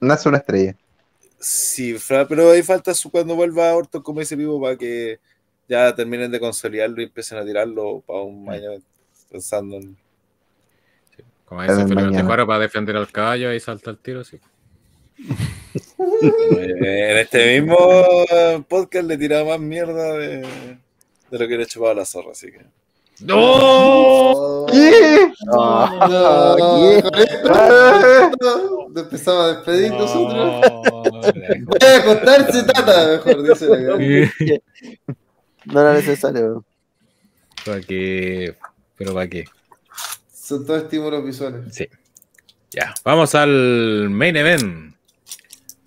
Speaker 4: Nace una estrella.
Speaker 10: sí, pero ahí falta su cuando vuelva a Orton como ese vivo para que ya terminen de consolidarlo y empiecen a tirarlo para un año pensando en.
Speaker 2: Como dice Felipe para defender al caballo y salta el tiro, sí.
Speaker 10: En este mismo podcast le tiraba más mierda de, de lo que le he chupado a la zorra, así que.
Speaker 2: ¡No!
Speaker 4: ¿Qué?
Speaker 7: Ah,
Speaker 5: No,
Speaker 7: ¿qué?
Speaker 5: nos empezamos a despedir nosotros. Voy a acostarse, tata, mejor dice la.
Speaker 7: No era necesario.
Speaker 2: ¿Para qué? ¿Pero para qué?
Speaker 5: Son todos estímulos visuales.
Speaker 2: Sí. Ya, vamos al main event.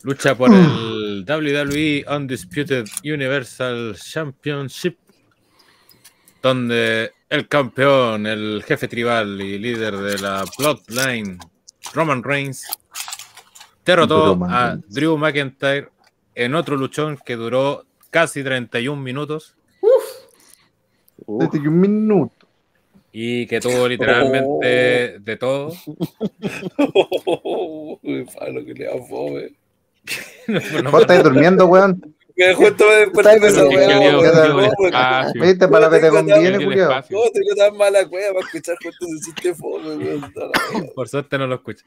Speaker 2: Lucha por el WWE Undisputed Universal Championship, donde el campeón, el jefe tribal y líder de la Bloodline, Roman Reigns, derrotó
Speaker 4: Roman
Speaker 2: a
Speaker 4: Reigns.
Speaker 2: Drew McIntyre en otro luchón que duró casi 31 minutos
Speaker 7: Uf,
Speaker 4: Desde que un minuto.
Speaker 2: y que tuvo literalmente de todo.
Speaker 10: Uy, palo, que le da fome.
Speaker 4: ¿Vos estás durmiendo, weón?
Speaker 10: Que justo me desperté de esa weá,
Speaker 8: Diego-
Speaker 10: weón.
Speaker 8: Diego el
Speaker 10: ¿Cómo-
Speaker 8: espacio.
Speaker 4: ¿Viste? Para la que te conviene,
Speaker 8: espacio.
Speaker 10: ¿Cómo tengo tan mala cueva para escuchar justo ese chiste fome?
Speaker 2: Por suerte no lo escucho.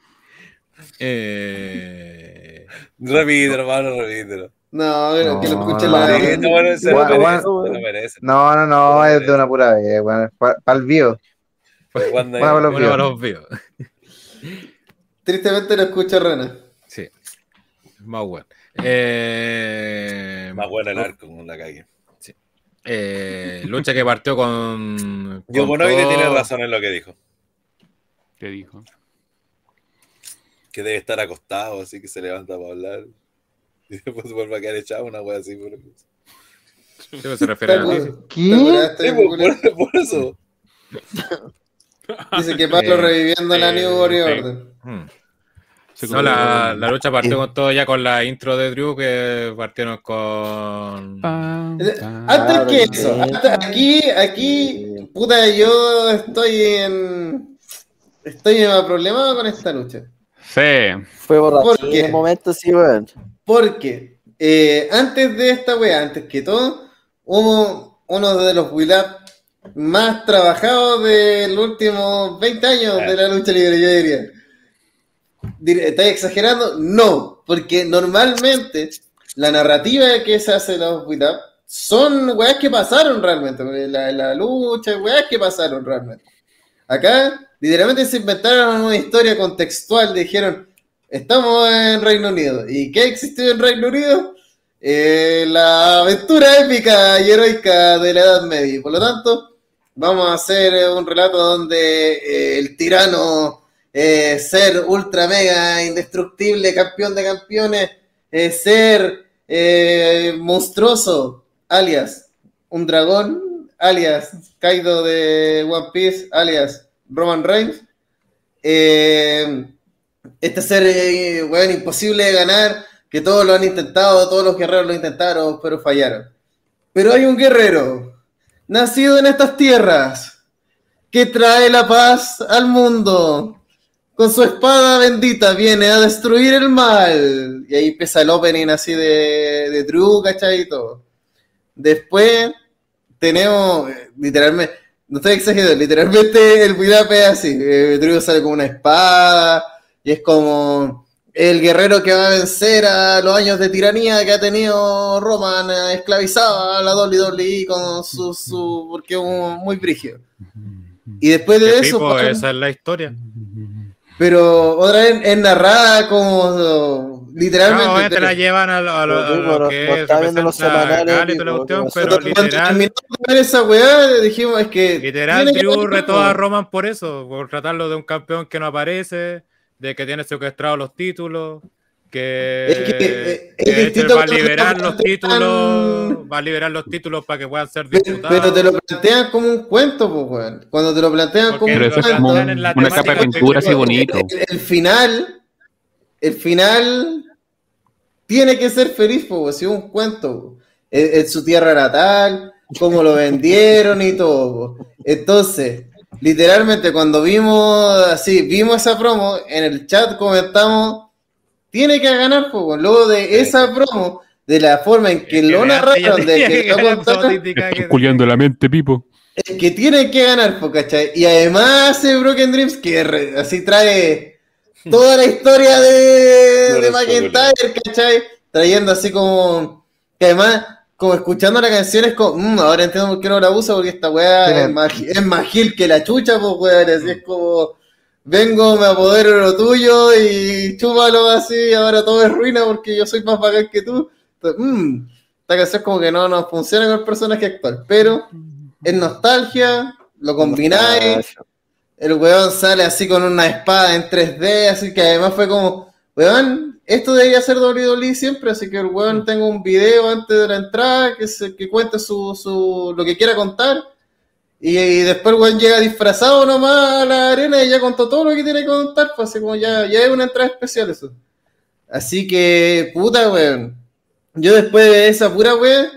Speaker 2: Eh,
Speaker 10: Repite, hermano, repítelo.
Speaker 5: No, pero que lo
Speaker 4: No,
Speaker 5: escuche
Speaker 4: no,
Speaker 5: la
Speaker 4: no.
Speaker 10: Sí, no, bueno, lo lo.
Speaker 4: No, no, no, es de una pura vez, weón. Para el
Speaker 10: cuando-
Speaker 4: Bueno, bueno,
Speaker 2: bueno, para los vivos.
Speaker 5: Tristemente lo escucha Rana.
Speaker 2: Sí. Más bueno. Eh,
Speaker 10: Más bueno el arco con la calle.
Speaker 2: eh, lucha que partió con.
Speaker 10: Yo
Speaker 2: con
Speaker 10: Bonoide
Speaker 2: todo-
Speaker 10: tiene razón en lo que dijo.
Speaker 8: ¿Qué dijo?
Speaker 10: Que debe estar acostado, así que se levanta para hablar. Y después vuelve a quedar echado una wea así. Por,
Speaker 2: Sí, pues se refiere a ti.
Speaker 4: ¿Qué?
Speaker 5: ¿Te
Speaker 10: Sí,
Speaker 5: acuerdas?
Speaker 10: por, por- por eso.
Speaker 5: Dice que Pablo
Speaker 2: Eh,
Speaker 5: reviviendo la
Speaker 2: eh,
Speaker 5: New Warrior
Speaker 2: sí.
Speaker 5: Order.
Speaker 2: No, la, la lucha partió
Speaker 4: Eh.
Speaker 2: con todo ya con la intro de Drew que partieron con.
Speaker 5: Eh. Antes que eso, aquí, aquí, puta, yo estoy en. Estoy en problemado con esta lucha.
Speaker 8: Sí.
Speaker 7: Fue borracho. En el momento sí, weón.
Speaker 5: Porque eh, antes de esta wea, antes que todo, hubo uno de los Will Up más trabajados de los últimos 20 años de la lucha libre, yo diría. ¿Estáis exagerando? No, porque normalmente la narrativa que se hace de los Up son weas que pasaron realmente. La, la lucha, weas que pasaron realmente. Acá, literalmente se inventaron una historia contextual, dijeron, estamos en Reino Unido. ¿Y qué existió en Reino Unido? Eh, la aventura épica y heroica de la Edad Media. Por lo tanto, vamos a hacer un relato donde eh, el tirano, eh, ser ultra mega indestructible, campeón de campeones, eh, ser eh, monstruoso, alias un dragón, alias Kaido de One Piece, alias Roman Reigns. Este ser, weón, imposible de ganar, que todos lo han intentado, todos los guerreros lo intentaron, pero fallaron. Pero hay un guerrero, nacido en estas tierras, que trae la paz al mundo. Con su espada bendita viene a destruir el mal. Y ahí empieza el opening así de, de Drew, ¿cachai? Y todo. Después tenemos, literalmente, no estoy exagerando, literalmente el build-up es así. Eh, Drew sale con una espada y es como el guerrero que va a vencer a los años de tiranía que ha tenido Roman eh, esclavizado a la WWE con su, su porque es muy brígido. Y después de
Speaker 2: ¿Qué
Speaker 5: eso,
Speaker 2: tipo?
Speaker 5: pasan-
Speaker 2: Esa es la historia.
Speaker 5: Pero otra vez es narrada como literalmente.
Speaker 2: No, obviamente la llevan a lo, a lo- a lo
Speaker 7: Pero,
Speaker 2: que es,
Speaker 7: está viendo los semanales, tipo,
Speaker 2: cuestión, pero literal,
Speaker 5: esa weá, dijimos, es que.
Speaker 2: literal Drew retó a Roman por eso, por tratarlo de un campeón que no aparece, de que tiene secuestrados los títulos, que,
Speaker 5: Es que, eh, es
Speaker 2: que va a liberar
Speaker 5: lo
Speaker 2: los títulos, va a liberar los títulos para que puedan ser
Speaker 5: Pero,
Speaker 2: disputados.
Speaker 5: pero te lo plantean como un cuento, pues. Cuando te lo plantean como
Speaker 2: Porque
Speaker 5: un
Speaker 8: eso es
Speaker 5: cuento.
Speaker 8: como una capa de pintura así bonito.
Speaker 5: El, el final, el final tiene que ser feliz, pues, si es un cuento. En, en su tierra natal, cómo lo vendieron y todo. po. Entonces, literalmente, cuando vimos así, vimos esa promo, en el chat comentamos, tiene que ganar, pues, luego de esa promo, de la forma en que lo
Speaker 2: de
Speaker 5: narraron, de que
Speaker 2: que
Speaker 5: lo contaron,
Speaker 8: Culiando la mente, Pipo.
Speaker 5: es que tiene que ganar, po, ¿cachai? Y además hace Broken Dreams que re- así trae toda la historia de, de
Speaker 10: Lorenzo
Speaker 5: McIntyre, ¿cachai? Trayendo así como. Que además, como escuchando la canción es como. "Mm, ahora entiendo por qué no la usa, porque esta weá es más, es más gil que la chucha, pues weón. Así es como. Vengo, me apodero de lo tuyo y chúpalo así, ahora todo es ruina porque yo soy más bacán que tú. Entonces, mm, esta canción como que no nos funciona con el personaje actual, pero es nostalgia, lo combináis, el weón sale así con una espada en 3D, así que además fue como, weón, esto debería ser WWE siempre, así que el weón tenga un video antes de la entrada, que, se, que cuente su, su, lo que quiera contar, y, y después el weón llega disfrazado nomás a la arena y ya contó todo lo que tiene que contar, pues así como ya, ya es una entrada especial eso. Así que, puta, weón. Yo después de esa pura weón,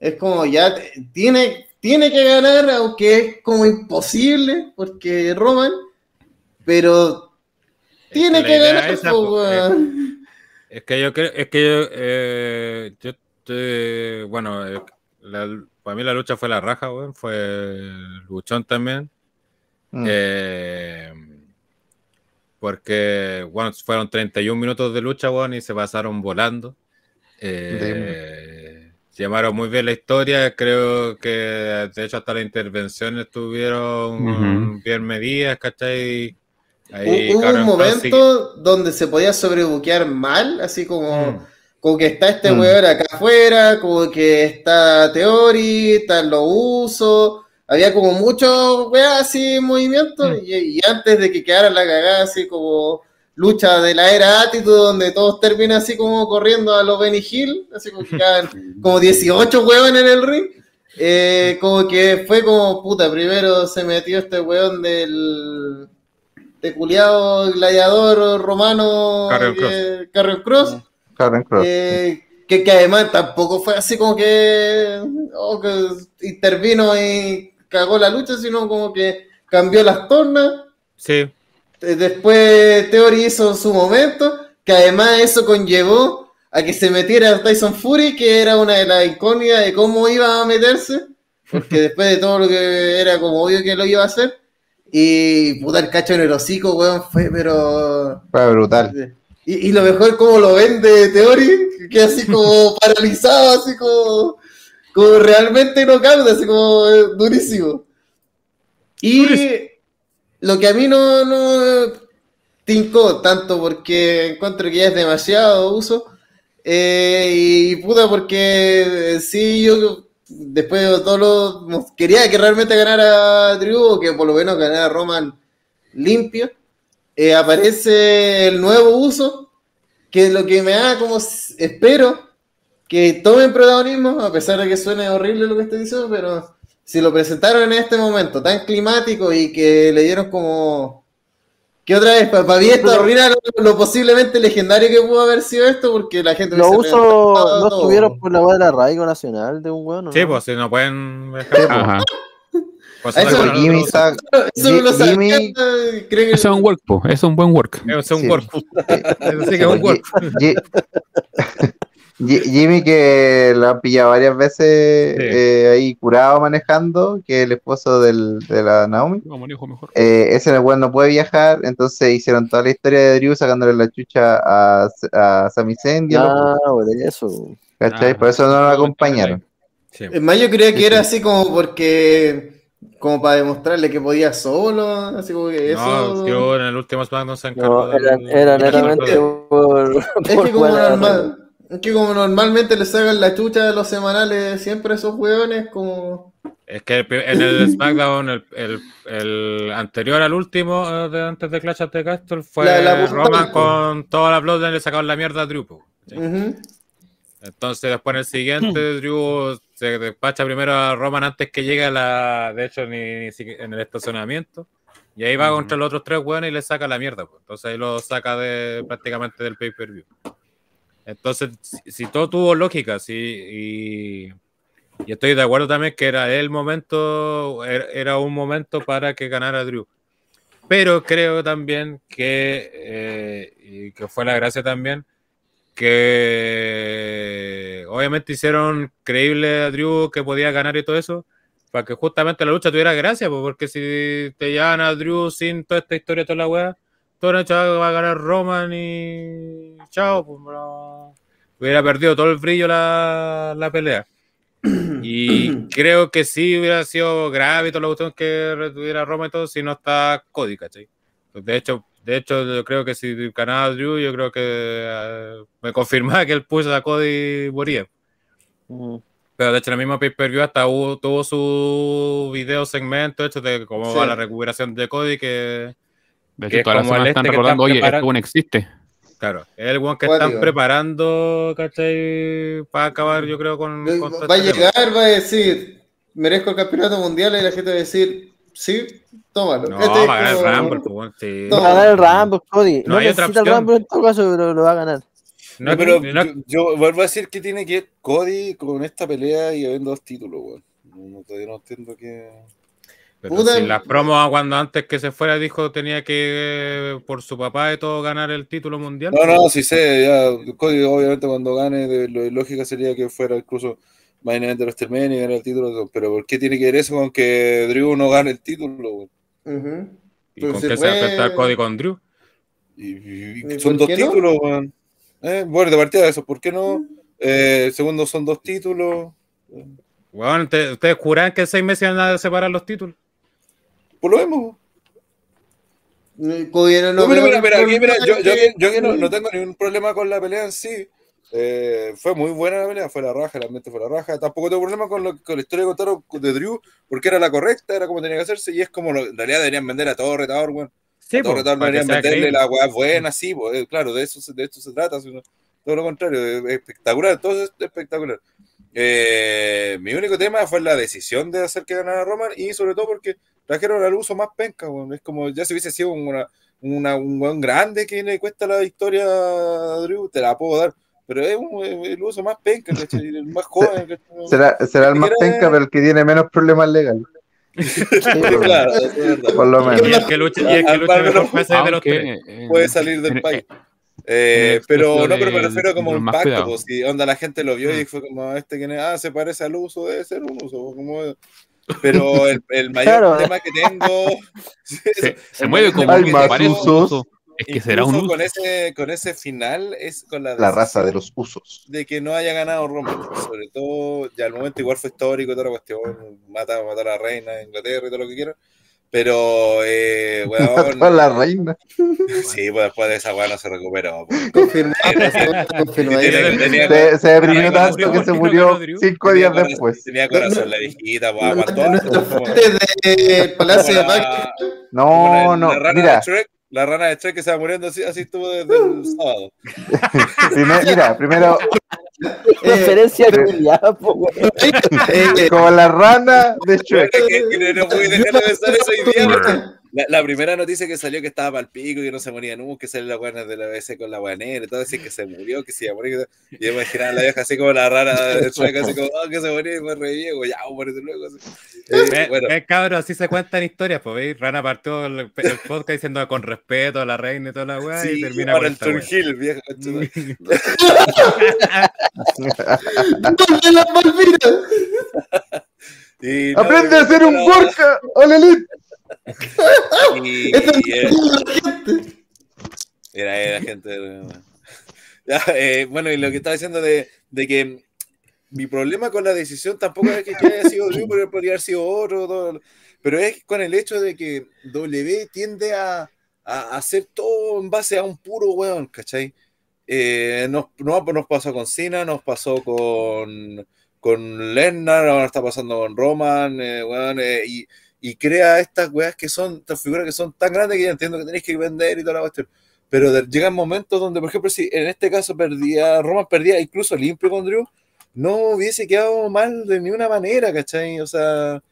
Speaker 5: es como ya te- tiene, tiene que ganar, aunque es como imposible, porque Roman, pero tiene
Speaker 2: la
Speaker 5: que ganar,
Speaker 2: esa,
Speaker 5: po,
Speaker 2: po,
Speaker 5: weón.
Speaker 2: Es que yo creo, es que yo, eh, yo estoy- bueno, eh, la- para mí la lucha fue la raja, weón, fue luchón también.
Speaker 4: Mm.
Speaker 2: Eh, porque, bueno, fueron 31 minutos de lucha, weón, y se pasaron volando. Eh, llamaron muy bien la historia, creo que de hecho hasta las intervenciones estuvieron
Speaker 8: Ujú.
Speaker 2: bien medidas, ¿cachai? Ahí
Speaker 5: Hubo un momento donde se podía sobrebuquear mal, así como,
Speaker 2: Mm.
Speaker 5: Como que está este
Speaker 4: Mm.
Speaker 5: weón acá afuera, como que está Theory, están los usos, había como muchos weas así en movimiento,
Speaker 2: Mm.
Speaker 5: y, y antes de que quedara la cagada, así como lucha de la era Attitude, donde todos terminan así como corriendo a los Benny Hill, así como que quedan como 18 weones en el ring. Eh, como que fue como puta, primero se metió este weón del de culiado gladiador romano
Speaker 2: Carrion Cross.
Speaker 5: eh, Cross,
Speaker 4: Karen Cross.
Speaker 5: eh, que, que además tampoco fue así como que, oh, que intervino y cagó la lucha, sino como que cambió las tornas.
Speaker 2: Sí,
Speaker 5: Eh, Después Theory hizo su momento, que además eso conllevó a que se metiera Tyson Fury, que era una de las incógnitas de cómo iba a meterse, porque después de todo lo que era como obvio que lo iba a hacer, y puta el cacho en el hocico, weón, fue pero...
Speaker 4: Fue brutal.
Speaker 5: Y, y lo mejor como lo vende Theory, que así como paralizado, así como, como realmente no causa, así como eh, durísimo. Y lo que a mí no, no tincó tanto porque encuentro que ya es demasiado uso. eh, y puta, porque eh, sí, yo después de todo lo. Quería que realmente ganara o que por lo menos ganara Roman limpio. Eh, aparece el nuevo uso, que es lo que me da como espero que tomen protagonismo, a pesar de que suene horrible lo que estoy diciendo, pero si lo presentaron en este momento tan climático y que le dieron como que otra vez, para mí esto arruina lo, lo posiblemente legendario que pudo haber sido esto, porque la gente
Speaker 7: usos
Speaker 5: reventado
Speaker 7: no estuvieron por la weá del arraigo nacional de un. ¿no?
Speaker 2: sí, pues si no pueden dejar. Pues,
Speaker 5: eso
Speaker 2: a
Speaker 4: Jimmy, sa-
Speaker 5: Eso
Speaker 8: es un work, po. Eso es un buen work.
Speaker 2: Es un
Speaker 4: Sí.
Speaker 2: work. Eso sí que es un work.
Speaker 4: Ji- Ji- Jimmy que lo han pillado varias veces
Speaker 2: Sí.
Speaker 4: eh, ahí curado manejando, que es el esposo del- de la Naomi.
Speaker 8: No, manejo mejor.
Speaker 4: Eh, ese weón no puede viajar, entonces hicieron toda la historia de Drew sacándole la chucha a, a Sami Zayn,
Speaker 7: Ah, por eso.
Speaker 4: ¿cachai?
Speaker 8: Ah,
Speaker 4: Por eso no lo acompañaron.
Speaker 2: Sí.
Speaker 5: Es más, yo creía que era así como porque Como para demostrarle que podía solo, así como que eso.
Speaker 2: No, Drew en el último SmackDown se encargó
Speaker 7: No, era, era netamente por.
Speaker 5: Es
Speaker 7: por
Speaker 5: que como, normal, es que como normalmente le sacan la chucha de los semanales siempre a esos hueones, como.
Speaker 2: Es que el en el SmackDown, el, el- el anterior al último, eh, de antes de Clash of the Castle, fue
Speaker 5: La-
Speaker 2: Roman con toda la Bloodline le sacaron la mierda a Drew. Sí.
Speaker 5: ujú.
Speaker 2: Entonces, después en el siguiente, Drew se despacha primero a Roman antes que llegue a la. De hecho, ni, ni siquiera- en el estacionamiento. Y ahí va contra los otros tres hueones y le saca la mierda. po. Entonces ahí lo saca de prácticamente del pay-per-view. Entonces, si, si todo tuvo lógica, sí, y, y estoy de acuerdo también que era el momento, era, era un momento para que ganara Drew. Pero creo también que, eh, y que fue la gracia también, que obviamente hicieron creíble a Drew que podía ganar y todo eso, para que justamente la lucha tuviera gracia, porque si te llevan a Drew sin toda esta historia, toda la weá, todo el hecho va a ganar Roman y chao, pues no- hubiera perdido todo el brillo la, la pelea. Y creo que sí hubiera sido grave y toda la cuestión que retuviera Roman y todo si no está Cody, ¿cachai? De hecho, de hecho, yo creo que si ganaba Drew, yo creo que eh, me confirmaba que el push a Cody moría. Pero de hecho, en el mismo pay-per-view hasta hubo- tuvo su video segmento hecho de cómo
Speaker 5: Sí.
Speaker 2: va la recuperación de Cody, que
Speaker 8: De
Speaker 2: Que
Speaker 8: hecho,
Speaker 2: es
Speaker 8: todas las
Speaker 2: como el este
Speaker 8: están
Speaker 2: que
Speaker 8: recordando,
Speaker 2: están
Speaker 8: oye, este
Speaker 2: preparando-
Speaker 8: buen existe.
Speaker 2: claro, es el one que están preparando, ¿cachai? Para acabar, yo creo, con. con todo
Speaker 5: Va a
Speaker 2: tema.
Speaker 5: llegar, va a decir, merezco el campeonato mundial y la gente va a decir, sí, tómalo.
Speaker 2: No,
Speaker 5: Este es
Speaker 2: va a ganar el Rumble, pues, bueno, sí.
Speaker 5: No.
Speaker 7: Va a ganar el Rambo, Cody.
Speaker 2: No
Speaker 7: No,
Speaker 2: hay otra
Speaker 7: necesita el
Speaker 2: opción.
Speaker 7: Rambo en todo caso, pero lo va a ganar.
Speaker 2: No,
Speaker 10: No, pero
Speaker 2: no-
Speaker 10: yo, yo vuelvo a decir que tiene que ir Cody con esta pelea y habiendo dos títulos, weón. No, todavía no entiendo que.
Speaker 2: pero
Speaker 5: Puta.
Speaker 2: si las promos cuando antes que se fuera dijo tenía que por su papá y todo ganar el título mundial.
Speaker 10: No, no, sí sé, ya. Cody, obviamente, cuando gane, de, lo de lógica sería que fuera incluso event de WrestleMania y ganar el título. Pero ¿por qué tiene que ver eso con que Drew no gane el título, weón?
Speaker 5: Ujú.
Speaker 2: ¿Y
Speaker 5: Pero
Speaker 2: con
Speaker 5: se
Speaker 2: qué se va a enfrentar Cody con Drew?
Speaker 10: Y, y- y
Speaker 5: ¿Y
Speaker 10: son dos
Speaker 5: no?
Speaker 10: títulos, weón. Eh, bueno, de partida de eso, ¿por qué no? Eh, segundo, son dos títulos.
Speaker 2: Bueno, ¿te- ¿ustedes juran que en seis meses van a separar los títulos?
Speaker 10: Pues lo vemos.
Speaker 5: No,
Speaker 10: No,
Speaker 5: no
Speaker 10: mira, mira, mira, yo, yo,
Speaker 5: que-
Speaker 10: yo que no, no tengo ningún problema con la pelea en sí. Eh, fue muy buena la pelea, fue la raja, la mente fue la raja. Tampoco tengo problema con, lo, con la historia que contaron de Drew, porque era la correcta, era como tenía que hacerse, y es como lo- en realidad deberían vender a todo retador, weón.
Speaker 2: Sí,
Speaker 10: a todo
Speaker 2: po,
Speaker 10: retador deberían venderle la weá buena, sí, pues, eh, claro, de eso, se- de esto se trata, sino- todo lo contrario, es espectacular, todo es espectacular. Eh, mi único tema fue la decisión de hacer que ganara Roman y sobre todo porque trajeron al uso más penca, weón. es como ya si hubiese sido una, una- un weón grande que le cuesta la victoria a Drew, te la puedo dar, pero es un- el uso más penca, ¿cachai? el más joven. ¿cachai?
Speaker 4: Será, será el más penca, pero el que tiene menos problemas legales.
Speaker 10: claro, eso es verdad.
Speaker 4: Por lo menos.
Speaker 2: Y el que lucha, y el que lucha ser de los tres.
Speaker 10: Puede salir del país. Eh, pero no, pero me refiero como un
Speaker 8: más
Speaker 10: pacto, pues, si onda la gente lo vio y fue como este que ah, se parece al uso, debe ser un uso, como pero el, el mayor
Speaker 7: Claro.
Speaker 10: tema que tengo
Speaker 8: Se, se mueve como
Speaker 10: que
Speaker 4: más
Speaker 8: parece un
Speaker 4: usos.
Speaker 8: uso. Es que será un
Speaker 10: con ese con ese final es con la,
Speaker 4: La raza de los usos.
Speaker 10: de que no haya ganado Roman, sobre todo ya al momento igual fue histórico toda la cuestión, mata, matar a la reina de Inglaterra y todo lo que quiera. Pero, eh, weón,
Speaker 4: Toda la reina.
Speaker 10: sí, pues después de esa weá no se recuperó. pues.
Speaker 4: Se, deprimió tanto que
Speaker 2: ¿por
Speaker 4: se murió cinco días
Speaker 10: corazón-
Speaker 4: después.
Speaker 10: Tenía corazón la viejita, pues, aguantó.
Speaker 5: Fuente del Palacio de
Speaker 4: No, no, mira,
Speaker 10: de Shrek, la rana de Shrek que se va muriendo así, así estuvo desde el sábado.
Speaker 4: primer- mira, primero,
Speaker 7: Referencia.
Speaker 5: Eh,
Speaker 4: como la rana de Shrek.
Speaker 10: Es que- que no pude dejar de pensar eso hoy día, La, la primera noticia que salió que estaba para el pico y que no se moría nunca, que salió la buena de la BS con la guanera y todo, así que se murió, que se iba a morir. Y yo me imaginaba a la vieja así como la rara de Shrek, así como, oh, que se murió y me reí, digo, ya, morirse luego. Así. Eh,
Speaker 2: Ve,
Speaker 10: bueno,
Speaker 2: ve, cabrón, así se cuentan historias, pues veis, Rana partió el, el podcast diciendo con respeto a la reina y toda la weá y termina
Speaker 10: para
Speaker 2: con
Speaker 10: el vieja. conchuda.
Speaker 5: ¡Dónde las Malvinas!
Speaker 10: Y no,
Speaker 4: ¡Aprende a hacer un Gorka! ¡Olelit!
Speaker 10: Y. Era, era gente. Ya, eh, bueno, y lo que estaba diciendo de, de que mi problema con la decisión tampoco es que, haya sido Drew, pero podría haber sido otro, todo, pero es con el hecho de que W tiende a, a hacer todo en base a un puro weón, ¿cachai? Eh, nos, no, nos pasó con Cena, nos pasó con, con Lennart, ahora está pasando con Roman, eh, weón, eh, y, y crea estas weas que son, estas figuras que son tan grandes que yo entiendo que tenéis que vender y toda la cuestión. Pero de- llegan momentos donde, por ejemplo, si en este caso perdía, Roman perdía incluso limpio con Drew, no hubiese quedado mal de ninguna manera, ¿cachai? O sea,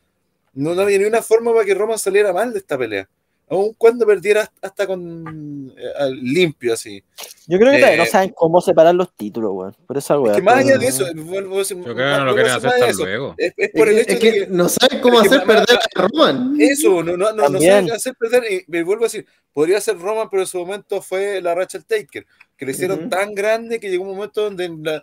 Speaker 10: no, no había ni una forma para que Roman saliera mal de esta pelea. Aun cuando perdiera hasta con eh, al limpio así.
Speaker 7: Yo creo que todavía no
Speaker 10: Eh,
Speaker 7: saben cómo separar los títulos, weón. Por esa weá.
Speaker 10: Es que más allá de eso, vuelvo a decir,
Speaker 2: Yo creo que no lo
Speaker 10: vuelvo a
Speaker 2: quieren
Speaker 10: decir
Speaker 2: hacer tan
Speaker 10: eso.
Speaker 2: luego.
Speaker 10: Es, es por el
Speaker 5: Es
Speaker 10: hecho
Speaker 5: que,
Speaker 10: de que
Speaker 5: no saben cómo
Speaker 10: es que
Speaker 5: hacer perder a Roman.
Speaker 10: Eso, no, no, no, no
Speaker 7: También.
Speaker 10: sabe hacer perder. Y me vuelvo a decir, podría ser Roman, pero en su momento fue la Rachel Taker, que le hicieron tan grande que llegó un momento donde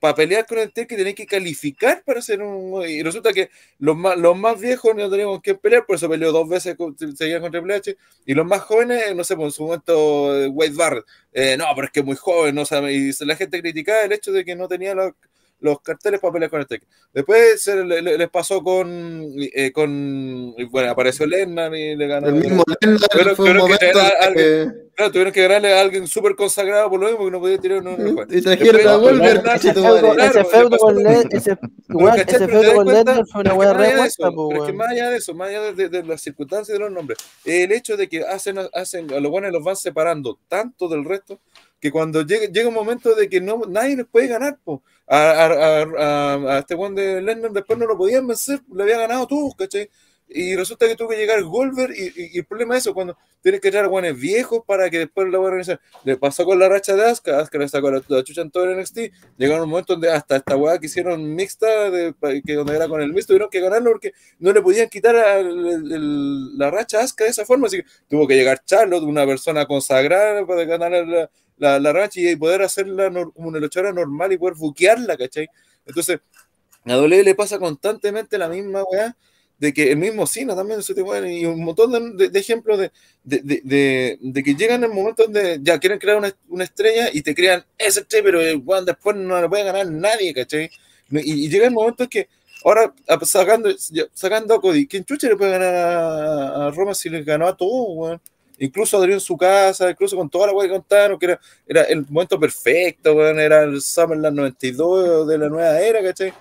Speaker 10: para pelear con el Taker tenés que calificar para ser un. Y resulta que los más, los más viejos no teníamos que pelear, por eso peleó dos veces, con- seguía con Triple H. Y los más jóvenes, no sé, por en su momento, eh, Wade Barrett, eh, no, pero es que muy joven, no sabe. Y la gente criticaba el hecho de que no tenía los, los carteles para pelear con el Taker. Después se le- le- les pasó con, eh, con. Bueno, apareció Lennon y le ganó.
Speaker 5: El mismo
Speaker 10: Pero- que alguien-
Speaker 5: que-
Speaker 10: Claro, tuvieron que ganarle a alguien súper consagrado por lo mismo, porque no podía tirar uno los jueces.
Speaker 5: Y trajeron
Speaker 10: Después-
Speaker 5: a
Speaker 10: Lennon-
Speaker 7: Ese feudo, con Lesnar fue una
Speaker 10: que más
Speaker 7: re
Speaker 10: pero es que más allá de eso, más allá de, las circunstancias y de los nombres, el hecho de que hacen, hacen a los buenos los van separando tanto del resto que cuando llega, llega un momento de que no, nadie les puede ganar, po. A, a, a, a- a este one de Lennon después no lo podían vencer, le había ganado todos, ¿cachai? Y resulta que tuvo que llegar Goldberg y, y- y el problema es eso, cuando tienes que echar guanes viejos para que después la buena organizar. Le pasó con la racha de Asuka, Asuka le sacó la, la chucha en todo el NXT, llegaron un momento donde hasta esta weá que hicieron mixta, de, que donde era con el mix, tuvieron que ganarlo porque no le podían quitar al- el- el- la racha a Asuka de esa forma, así que tuvo que llegar Charlotte, una persona consagrada para ganar la, la, la racha y poder hacerla como una luchadora normal y poder buquearla, ¿cachai? Entonces, a W le pasa constantemente la misma weá de que el mismo Cena también se te muere, y un montón de, de- de ejemplos de, de, que llegan en momentos donde ya quieren crear una, una estrella y te crean ese estrella, pero el después no le puede ganar nadie, ¿cachai? Y, y llegan momentos que ahora sacando, sacando a Cody, ¿quién chucha le puede ganar a, a Roma si le ganó a todos, weón? Incluso Adrián en su casa, incluso con toda la weá que contaron, que era, era el momento perfecto, weón, era el Summerland 92 de la nueva era, ¿cachai?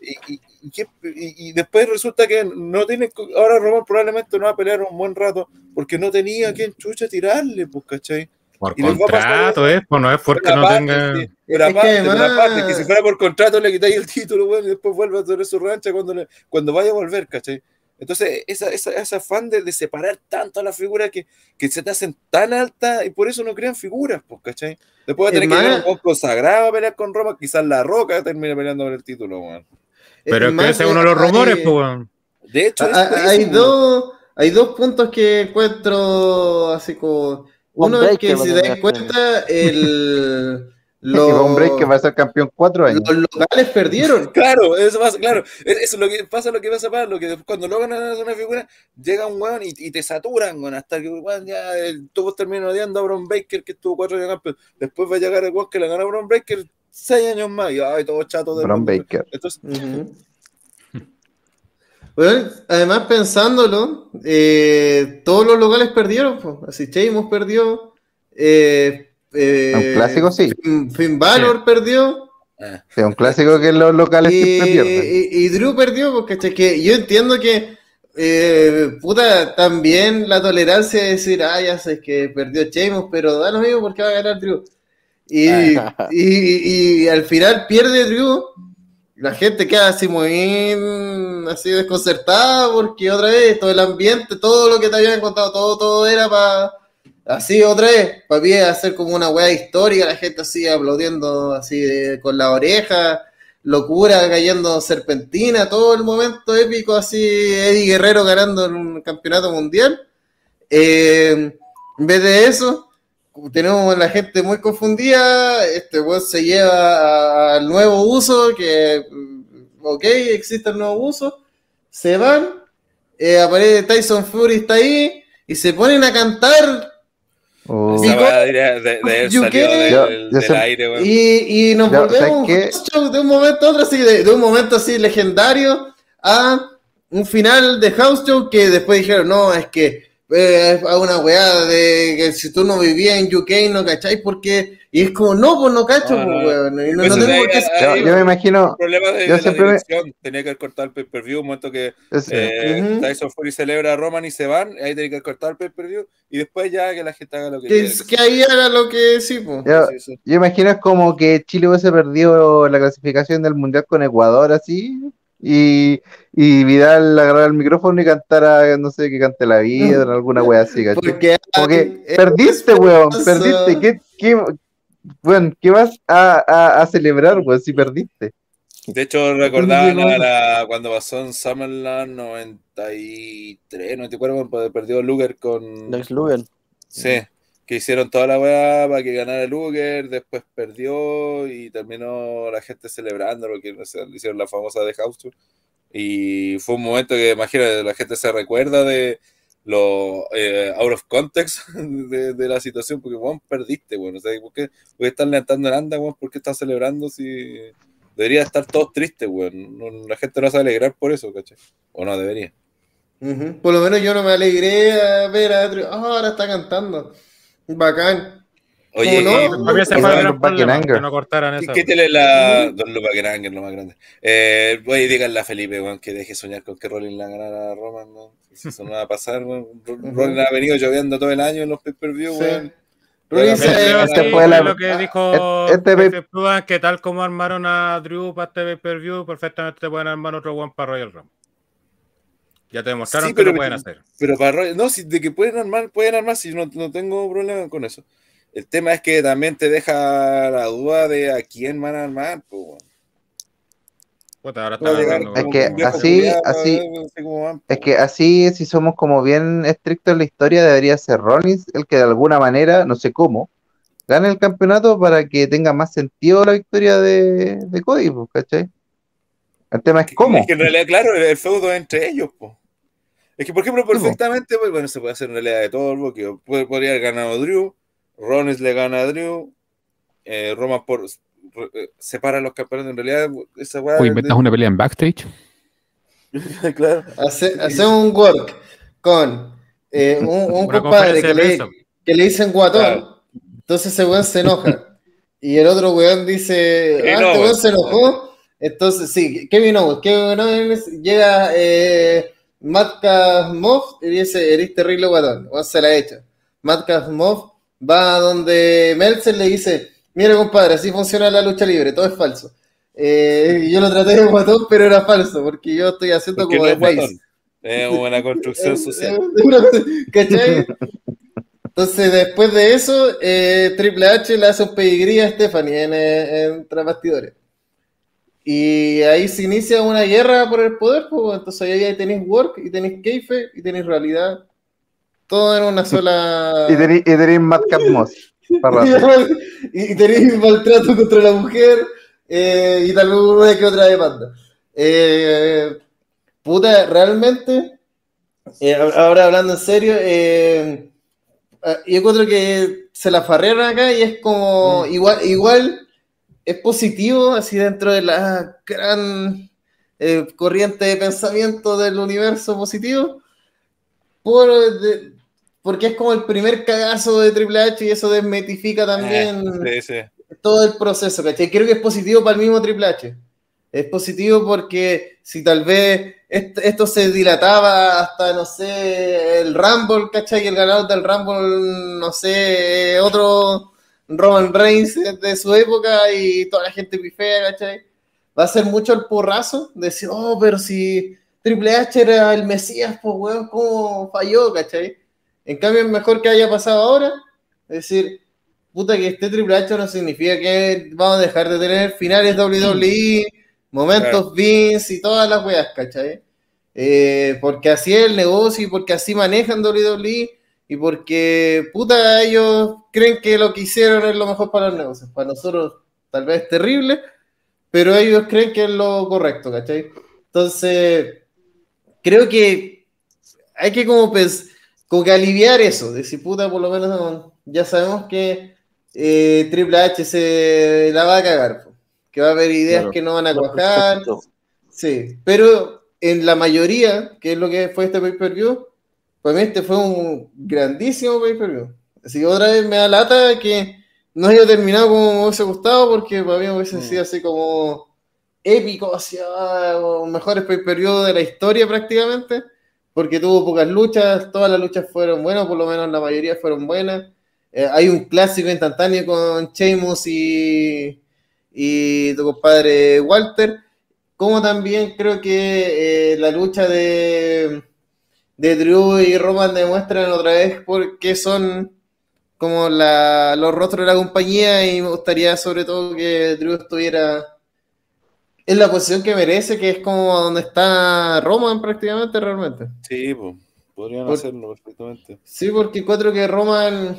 Speaker 10: Y, y- y qué- y- y después resulta que no tiene, ahora Roman probablemente no va a pelear un buen rato porque no tenía a quien chucha tirarle, pues, ¿cachai?
Speaker 2: Por
Speaker 10: Y
Speaker 2: contrato,
Speaker 10: eso.
Speaker 2: ¿eh? Pues no es porque no
Speaker 10: parte,
Speaker 2: tenga.
Speaker 10: sí,
Speaker 5: Es que
Speaker 10: parte, una
Speaker 5: además-
Speaker 10: parte, que si fuera por contrato le quitáis el título, weón, y después vuelve a tener su rancha cuando, le- cuando vaya a volver, ¿cachai? Entonces, esa, esa, ese afán de, de separar tanto a la figura que, que se te hacen tan altas y por eso no crean figuras, pues, ¿cachai? Después va a tener
Speaker 5: Es
Speaker 10: que
Speaker 5: más-
Speaker 10: un poco consagrado a pelear con Roma, quizás La Roca termine peleando por el título, weón.
Speaker 2: Pero es que ese es uno de los
Speaker 5: hay-
Speaker 2: rumores, pues, weón.
Speaker 10: De hecho,
Speaker 5: hay, dos, hay dos puntos que encuentro así como. Uno es que si te das cuenta, el,
Speaker 4: Y Von Breaker va a
Speaker 5: los,
Speaker 4: ser campeón cuatro años.
Speaker 5: los locales perdieron.
Speaker 10: Claro, eso pasa, claro. Es- Eso es lo que pasa, lo que pasa para lo que cuando logran hacer una figura, llega un weón y, y te saturan, weón, hasta que weón, ya eh, todos terminan odiando a Bron Baker, que estuvo cuatro años campeón. Después va a llegar el weón que le ganó a Bron Baker seis años más, y ay, todo chato de
Speaker 4: Bron Baker.
Speaker 10: Entonces.
Speaker 5: Bueno, además pensándolo, eh, todos los locales perdieron, po. así Sheamus perdió, eh, eh,
Speaker 4: Un clásico, sí.
Speaker 5: Finn, Finn Balor perdió
Speaker 10: eh,
Speaker 4: Es un clásico que los locales
Speaker 5: y,
Speaker 4: siempre pierden.
Speaker 5: y- y Drew perdió, porque que yo entiendo que eh, puta, también la tolerancia de decir, ah, ya sé que perdió Sheamus, pero da lo mismo porque va a ganar Drew. Y, y, y al final pierde Drew, la gente queda así muy mm, así desconcertada porque otra vez todo el ambiente, todo lo que te habían contado, todo, todo era para así otra vez, para hacer como una weá histórica, la gente así aplaudiendo así de- con la oreja, locura cayendo serpentina, todo el momento épico así, Eddie Guerrero ganando en un campeonato mundial. Eh, en vez de eso, tenemos la gente muy confundida, este weón se lleva al nuevo uso, que mm, ok, existe el nuevo uso, se van, eh, aparece Tyson Fury está ahí, y se ponen a cantar
Speaker 4: Oh.
Speaker 5: Y, y nos volvemos
Speaker 4: ¿sabes
Speaker 5: un de un momento a otro, así, de, de un momento así legendario a un final de house show que después dijeron, no, es que eh, es una weá de que si tú no vivías en UK no cacháis porque y es como no pues no cacho
Speaker 10: No,
Speaker 5: pues, weón, no,
Speaker 10: Pues,
Speaker 5: no tengo
Speaker 4: Yo, yo me imagino,
Speaker 10: problema de,
Speaker 4: yo
Speaker 10: de la
Speaker 4: siempre me-
Speaker 10: dirección. Tenía que haber cortado el pay-per-view, un momento que
Speaker 4: ese-
Speaker 10: eh,
Speaker 5: Ujú.
Speaker 10: Tyson Fury celebra a Roman y se van, ahí tenía que haber cortado el pay-per-view y después ya que la gente haga lo que
Speaker 5: que,
Speaker 10: quiera.
Speaker 5: que ahí haga lo que sí pues.
Speaker 4: yo,
Speaker 10: Sí, sí.
Speaker 4: yo imagino es como que Chile hubiese perdido la clasificación del Mundial con Ecuador así, y, y Vidal agarrara el micrófono y cantara, no sé, que cante la vida o alguna wea así, ¿cachai?
Speaker 5: porque
Speaker 4: Como que
Speaker 5: ay, es
Speaker 4: perdiste, weón, perdiste. ¿Qué, qué, weón, ¿qué vas a, a, a celebrar, weón, si perdiste?
Speaker 10: De hecho, recordaban a la, cuando pasó en Summerland 93, 94, cuando perdió Luger con.
Speaker 7: Lex Luger.
Speaker 10: Sí, que hicieron toda la weá para que ganara Luger, después perdió y terminó la gente celebrando porque no sé, hicieron la famosa de House Tour. Y fue un momento que, imagínate, la gente se recuerda de lo eh, out of context de, de la situación, porque weón, perdiste, weón. O sea, ¿por qué, por qué están levantando el anda, weón? ¿Por qué están celebrando si debería estar todos tristes, weón? No- la gente no se va a alegrar por eso, ¿cachai? O no debería.
Speaker 5: Ujú. Por lo menos yo no me alegré a ver a Drew. Ah, ahora está cantando. Bacán.
Speaker 10: Oye,
Speaker 5: ¿Cómo no?
Speaker 2: problema,
Speaker 4: Anger.
Speaker 2: que no cortaran
Speaker 10: ¿Qué,
Speaker 2: esa.
Speaker 10: qué tele la Don Lupa Granger, lo más grande? Eh, oye, díganle a Felipe, weón, que deje soñar con que Rollins la ganara a Roman, ¿no? Si Eso no va a pasar, weón. Ro- Rollins ha venido lloviendo todo el año en los pay-per-view, weón.
Speaker 5: Eh,
Speaker 4: este fue la-
Speaker 2: lo que dijo
Speaker 4: este
Speaker 2: Prudan, que tal como armaron a Drew para este pay-per-view, perfectamente pueden armar otro one para Royal Rumble. Ya te demostraron
Speaker 10: Sí,
Speaker 2: que
Speaker 10: pero-
Speaker 2: lo pueden hacer.
Speaker 10: Pero para Rollins, no, si de que pueden armar, pueden armar, si no, no tengo problema con eso. El tema es que también te deja la duda de a quién van a armar, pues.
Speaker 2: Puta, ahora está hablando-
Speaker 4: Es que así- así-
Speaker 10: van,
Speaker 4: Es que así, si somos como bien estrictos en la historia, debería ser Rollins el que de alguna manera, no sé cómo, gane el campeonato para que tenga más sentido la victoria de, de Cody, pues, ¿cachai? El tema es
Speaker 10: Que-
Speaker 4: cómo.
Speaker 10: Es que en realidad, claro, el feudo es entre ellos, po. Es que, por ejemplo, perfectamente, pues, bueno, se puede hacer en realidad de todo el bloque. Puede, podría haber ganado Drew, Rollins le gana a Drew, eh, Roman por, eh, separa los campeonatos. En realidad, esa weá.
Speaker 8: O
Speaker 10: de-
Speaker 8: inventas una pelea en backstage.
Speaker 10: claro.
Speaker 5: Hace- Hacemos un work con eh, un, un
Speaker 2: Una
Speaker 5: compadre que
Speaker 2: de
Speaker 5: le,
Speaker 2: prensa.
Speaker 5: que le dicen guatón.
Speaker 10: Claro.
Speaker 5: Entonces ese weón se enoja. Y el otro weón dice, ah, este weón se enojó. Entonces, sí, Kevin Owens. Kevin Owens llega eh, Matt Moff y dice, eres terrible guatón. Weón se la echa. Matt Moff va a donde Meltzer le dice, mira compadre, así funciona la lucha libre, todo es falso. Eh, yo lo traté de guatón, pero era falso, porque yo estoy haciendo
Speaker 10: Porque
Speaker 5: como
Speaker 10: no
Speaker 5: de
Speaker 10: es. Es una construcción social.
Speaker 5: ¿Cachai? Entonces, después de eso, eh, Triple H le hace un pedigrí a Stephanie en, en. Y ahí se inicia una guerra por el poder, pues, entonces ahí tenéis work y tenéis keife y tenéis realidad. Todo en una sola...
Speaker 4: Y tenéis y tenéis Madcap Moss. rato.
Speaker 5: y tenéis maltrato contra la mujer eh, y tal vez una que otra demanda. Eh, puta, realmente, eh, ahora hablando en serio, eh, ah, yo encuentro que se la farrearon acá y es como igual, igual es positivo así dentro de la gran eh, corriente de pensamiento del universo positivo por, de- porque es como el primer cagazo de Triple H y eso desmetifica también
Speaker 10: Eh, sí, sí.
Speaker 5: todo el proceso, ¿cachai? Creo que es positivo para el mismo Triple H. Es positivo porque si tal vez est- esto se dilataba hasta, no sé, el Rumble, ¿cachai? El ganador del Rumble, no sé, otro Roman Reigns de su época y toda la gente pifea, ¿cachai? Va a ser mucho el porrazo de decir, oh, pero si Triple H era el Mesías, pues, weón, ¿cómo falló, ¿cachai? En cambio, es mejor que haya pasado ahora. Es decir, puta que esté Triple H no significa que vamos a dejar de tener finales WWE, momentos
Speaker 10: Claro.
Speaker 5: Vince y todas las weas, ¿cachai? Eh, porque así es el negocio y porque así manejan WWE y porque puta ellos creen que lo que hicieron es lo mejor para los negocios. Para nosotros tal vez es terrible, pero ellos creen que es lo correcto, ¿cachai? Entonces, creo que hay que como pens- como que aliviar eso, decir, puta, por lo menos no, ya sabemos que eh, Triple H se la va a cagar, que va a haber ideas
Speaker 7: Claro.
Speaker 5: que no van a cuajar, sí, pero en la mayoría, que es lo que fue este pay-per-view, para mí este fue un grandísimo pay-per-view. Así que otra vez me da lata que no haya terminado como me hubiese gustado, porque para mí hubiese
Speaker 10: Mm.
Speaker 5: sido así como épico, hacia los mejores pay-per-view de la historia prácticamente, porque tuvo pocas luchas, todas las luchas fueron buenas, por lo menos la mayoría fueron buenas. Eh, hay un clásico instantáneo con Sheamus y, y tu compadre Walter, como también creo que eh, la lucha de, de Drew y Roman demuestran otra vez por qué son como la, los rostros de la compañía y me gustaría sobre todo que Drew estuviera en la posición que merece, que es como donde está Roman prácticamente realmente.
Speaker 10: Sí, pues, podrían
Speaker 5: Por-
Speaker 10: hacerlo perfectamente.
Speaker 5: Sí, porque encuentro que Roman...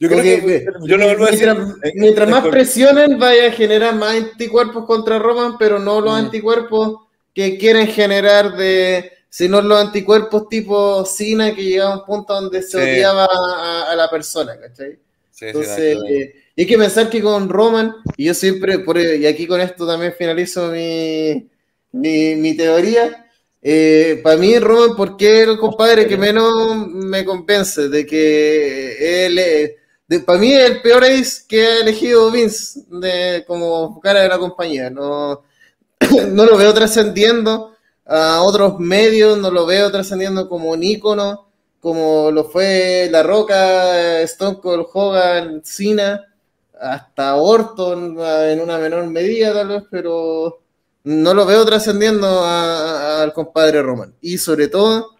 Speaker 10: Yo creo que, yo lo vuelvo a decir.
Speaker 5: mientras,
Speaker 10: eh,
Speaker 5: mientras más
Speaker 10: eh,
Speaker 5: presionen, vaya a generar más anticuerpos contra Roman, pero no los
Speaker 10: Mm.
Speaker 5: anticuerpos que quieren generar de, sino los anticuerpos tipo Cena que llegaba a un punto donde se
Speaker 10: Sí.
Speaker 5: odiaba a, a la persona, ¿cachai?
Speaker 10: Sí, sí,
Speaker 5: Entonces,
Speaker 10: ver.
Speaker 5: eh, y hay que pensar que con Roman, y yo siempre, por, y aquí con esto también finalizo mi, mi, mi teoría, eh, para mí Roman, porque es el compadre que menos me convence de que él, eh, de, para mí es el peor ace que ha elegido Vince de, como cara de la compañía, no, no lo veo trascendiendo a otros medios, no lo veo trascendiendo como un ícono, como lo fue La Roca, Stone Cold Hogan, Cena, hasta Orton en una menor medida tal vez, pero no lo veo trascendiendo al compadre Roman. Y sobre todo,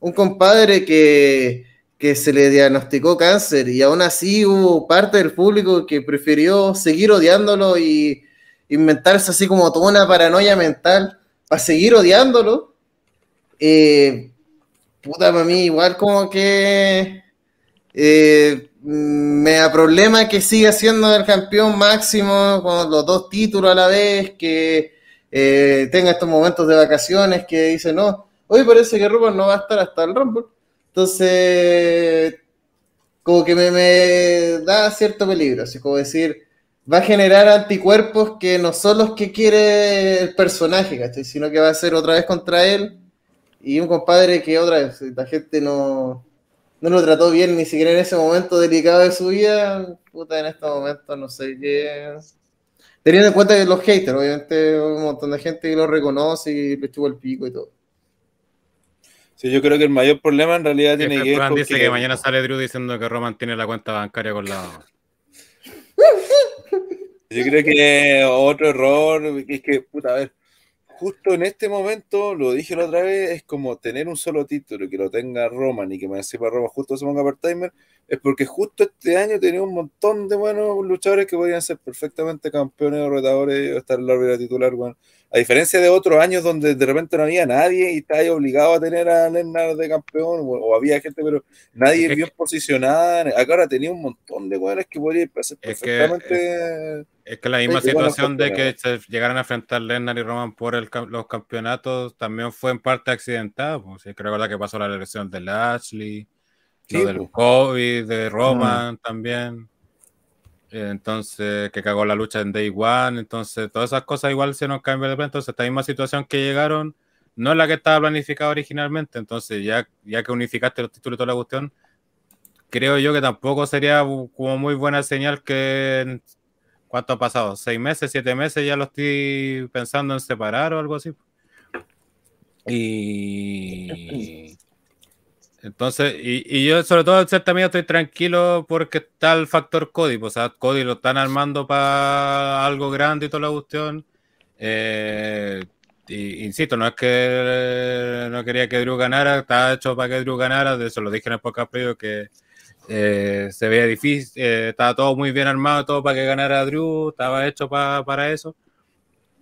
Speaker 5: un compadre que, que se le diagnosticó cáncer y aún así hubo parte del público que prefirió seguir odiándolo y inventarse así como toda una paranoia mental para seguir odiándolo. Eh, puta, para mí igual como que eh, mm, me da problema que siga siendo el campeón máximo con los dos títulos a la vez, que eh, tenga estos momentos de vacaciones que dice, no, hoy parece que Roman no va a estar hasta el Rumble. Entonces, como que me, me da cierto peligro, así como decir, va a generar anticuerpos que no son los que quiere el personaje, ¿cachai? Sino que va a ser otra vez contra él y un compadre que otra vez la gente no, no lo trató bien ni siquiera en ese momento delicado de su vida, puta, en este momento no sé qué. Teniendo en cuenta que los haters, obviamente, hay un montón de gente que lo reconoce y le chupa el pico y todo.
Speaker 10: Sí, yo creo que el mayor problema en realidad tiene que ver
Speaker 2: dice
Speaker 10: que-
Speaker 2: que mañana sale Drew diciendo que Roman tiene la cuenta bancaria con la.
Speaker 10: Yo creo que otro error es que, puta, a ver, justo en este momento, lo dije la otra vez, es como tener un solo título que lo tenga Roman y que me encima Roman justo se ponga per timer, es porque justo este año tenía un montón de buenos luchadores que podrían ser perfectamente campeones o retadores o estar en la órbita titular, weón. A diferencia de otros años donde de repente no había nadie y ahí obligado a tener a Lennart de campeón, o, o había gente, pero nadie
Speaker 2: Es que-
Speaker 10: bien posicionada. Acá ahora tenía un montón de weones que podrían ser
Speaker 2: Es que-
Speaker 10: perfectamente.
Speaker 2: Es que la misma situación de que se llegaran a enfrentar Lennar y Roman por el los campeonatos también fue en parte accidentada. Pues. Hay que recordar que pasó la lesión de Lashley,
Speaker 10: Sí,
Speaker 2: lo del
Speaker 10: pues.
Speaker 2: COVID, de Roman también. Entonces, que cagó la lucha en Day One. Entonces, todas esas cosas igual se nos cambian de repente. Entonces, esta misma situación que llegaron no es la que estaba planificada originalmente. Entonces, ya, ya que unificaste los títulos y toda la cuestión, creo yo que tampoco sería como muy buena señal que ¿cuánto ha pasado? ¿Seis meses, siete meses? Ya lo estoy pensando en separar o algo así. Y entonces, y, y yo sobre todo en cierta estoy tranquilo porque está el factor Cody, pues, o sea, Cody lo están armando para algo grande y toda la cuestión. Eh, y, insisto, no es que no quería que Drew ganara, estaba hecho para que Drew ganara, de eso lo dije en el podcast previo que eh, se veía difícil, eh, estaba todo muy bien armado, todo para que ganara Drew, estaba hecho pa- para eso.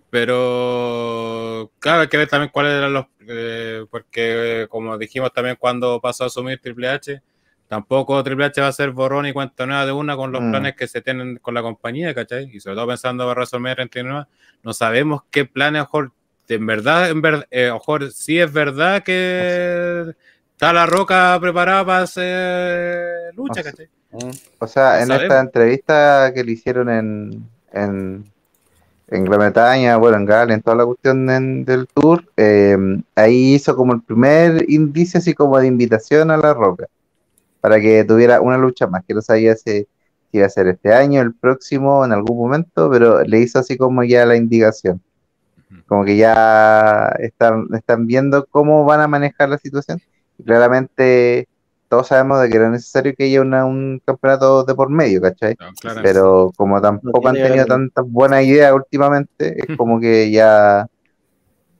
Speaker 2: Pero claro, hay que ver también cuáles eran los. eh, porque, eh, como dijimos también cuando pasó a asumir Triple H, tampoco Triple H va a ser borrón y cuenta nueva de una con los
Speaker 4: Mm.
Speaker 2: planes que se tienen con la compañía, ¿cachai? Y sobre todo pensando para WrestleMania 39, no sabemos qué planes, mejor, en verdad, en verdad, eh, mejor sí es verdad que está la roca preparada para hacer lucha, ¿cachai?
Speaker 4: O sea, en
Speaker 2: Sabemos.
Speaker 4: esta entrevista que le hicieron en, en, en Gran Bretaña, bueno, en Gales, en toda la cuestión en- del tour, eh, ahí hizo como el primer indicio así como de invitación a La Roca, para que tuviera una lucha más, que no sabía si, iba a ser este año, el próximo, en algún momento, pero le hizo así como ya la indicación. Como que ya están, están viendo cómo van a manejar la situación. Y claramente todos sabemos de que era necesario que haya una- un campeonato de por medio, ¿cachai? Pero como tampoco han tenido tantas buenas ideas últimamente, es como que ya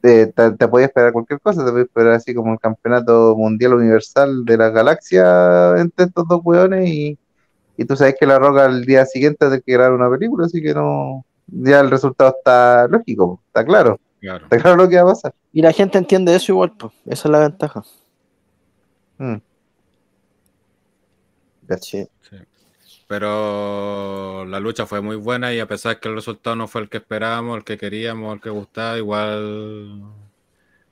Speaker 4: te, te, te podías esperar cualquier cosa, te podías esperar así como el campeonato mundial universal de la galaxia entre estos dos hueones y, y tú sabes que la roca al día siguiente de que grabar una película, así que no, ya el resultado está lógico, está claro,
Speaker 2: Claro.
Speaker 4: está claro lo que va a pasar.
Speaker 7: Y la gente entiende eso igual, pues. Esa es la ventaja.
Speaker 4: Mm.
Speaker 7: Sí.
Speaker 2: Sí. Pero la lucha fue muy buena y a pesar que el resultado no fue el que esperábamos, el que queríamos, el que gustaba, igual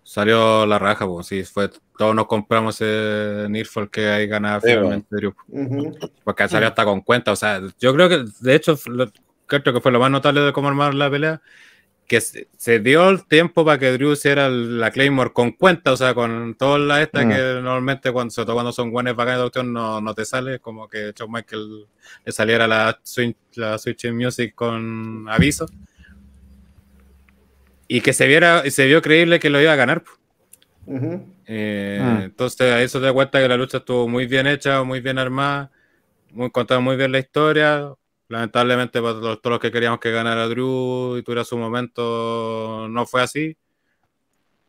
Speaker 2: salió la raja, pues sí, fue, todos nos compramos ese Nirfall que ahí ganaba
Speaker 10: Sí,
Speaker 2: finalmente Drew.
Speaker 5: Ujú.
Speaker 2: Porque salió hasta con cuenta, o sea, yo creo que de hecho lo- creo que fue lo más notable de cómo armaron la pelea, que se, se dio el tiempo para que Drew hiciera la Claymore con cuenta, o sea, con todas las estas
Speaker 4: Mm.
Speaker 2: que normalmente cuando, sobre todo cuando son buenos bacanes de opción no, no te sale, como que Shawn Michael le saliera la Switch Music con aviso. Y que se viera, y se vio creíble que lo iba a ganar. Eh,
Speaker 4: Mm.
Speaker 2: Entonces, a eso te das cuenta que la lucha estuvo muy bien hecha, muy bien armada, muy contada muy bien la historia. Lamentablemente, para todos, todos los que queríamos que ganara Drew y tuviera su momento, no fue así.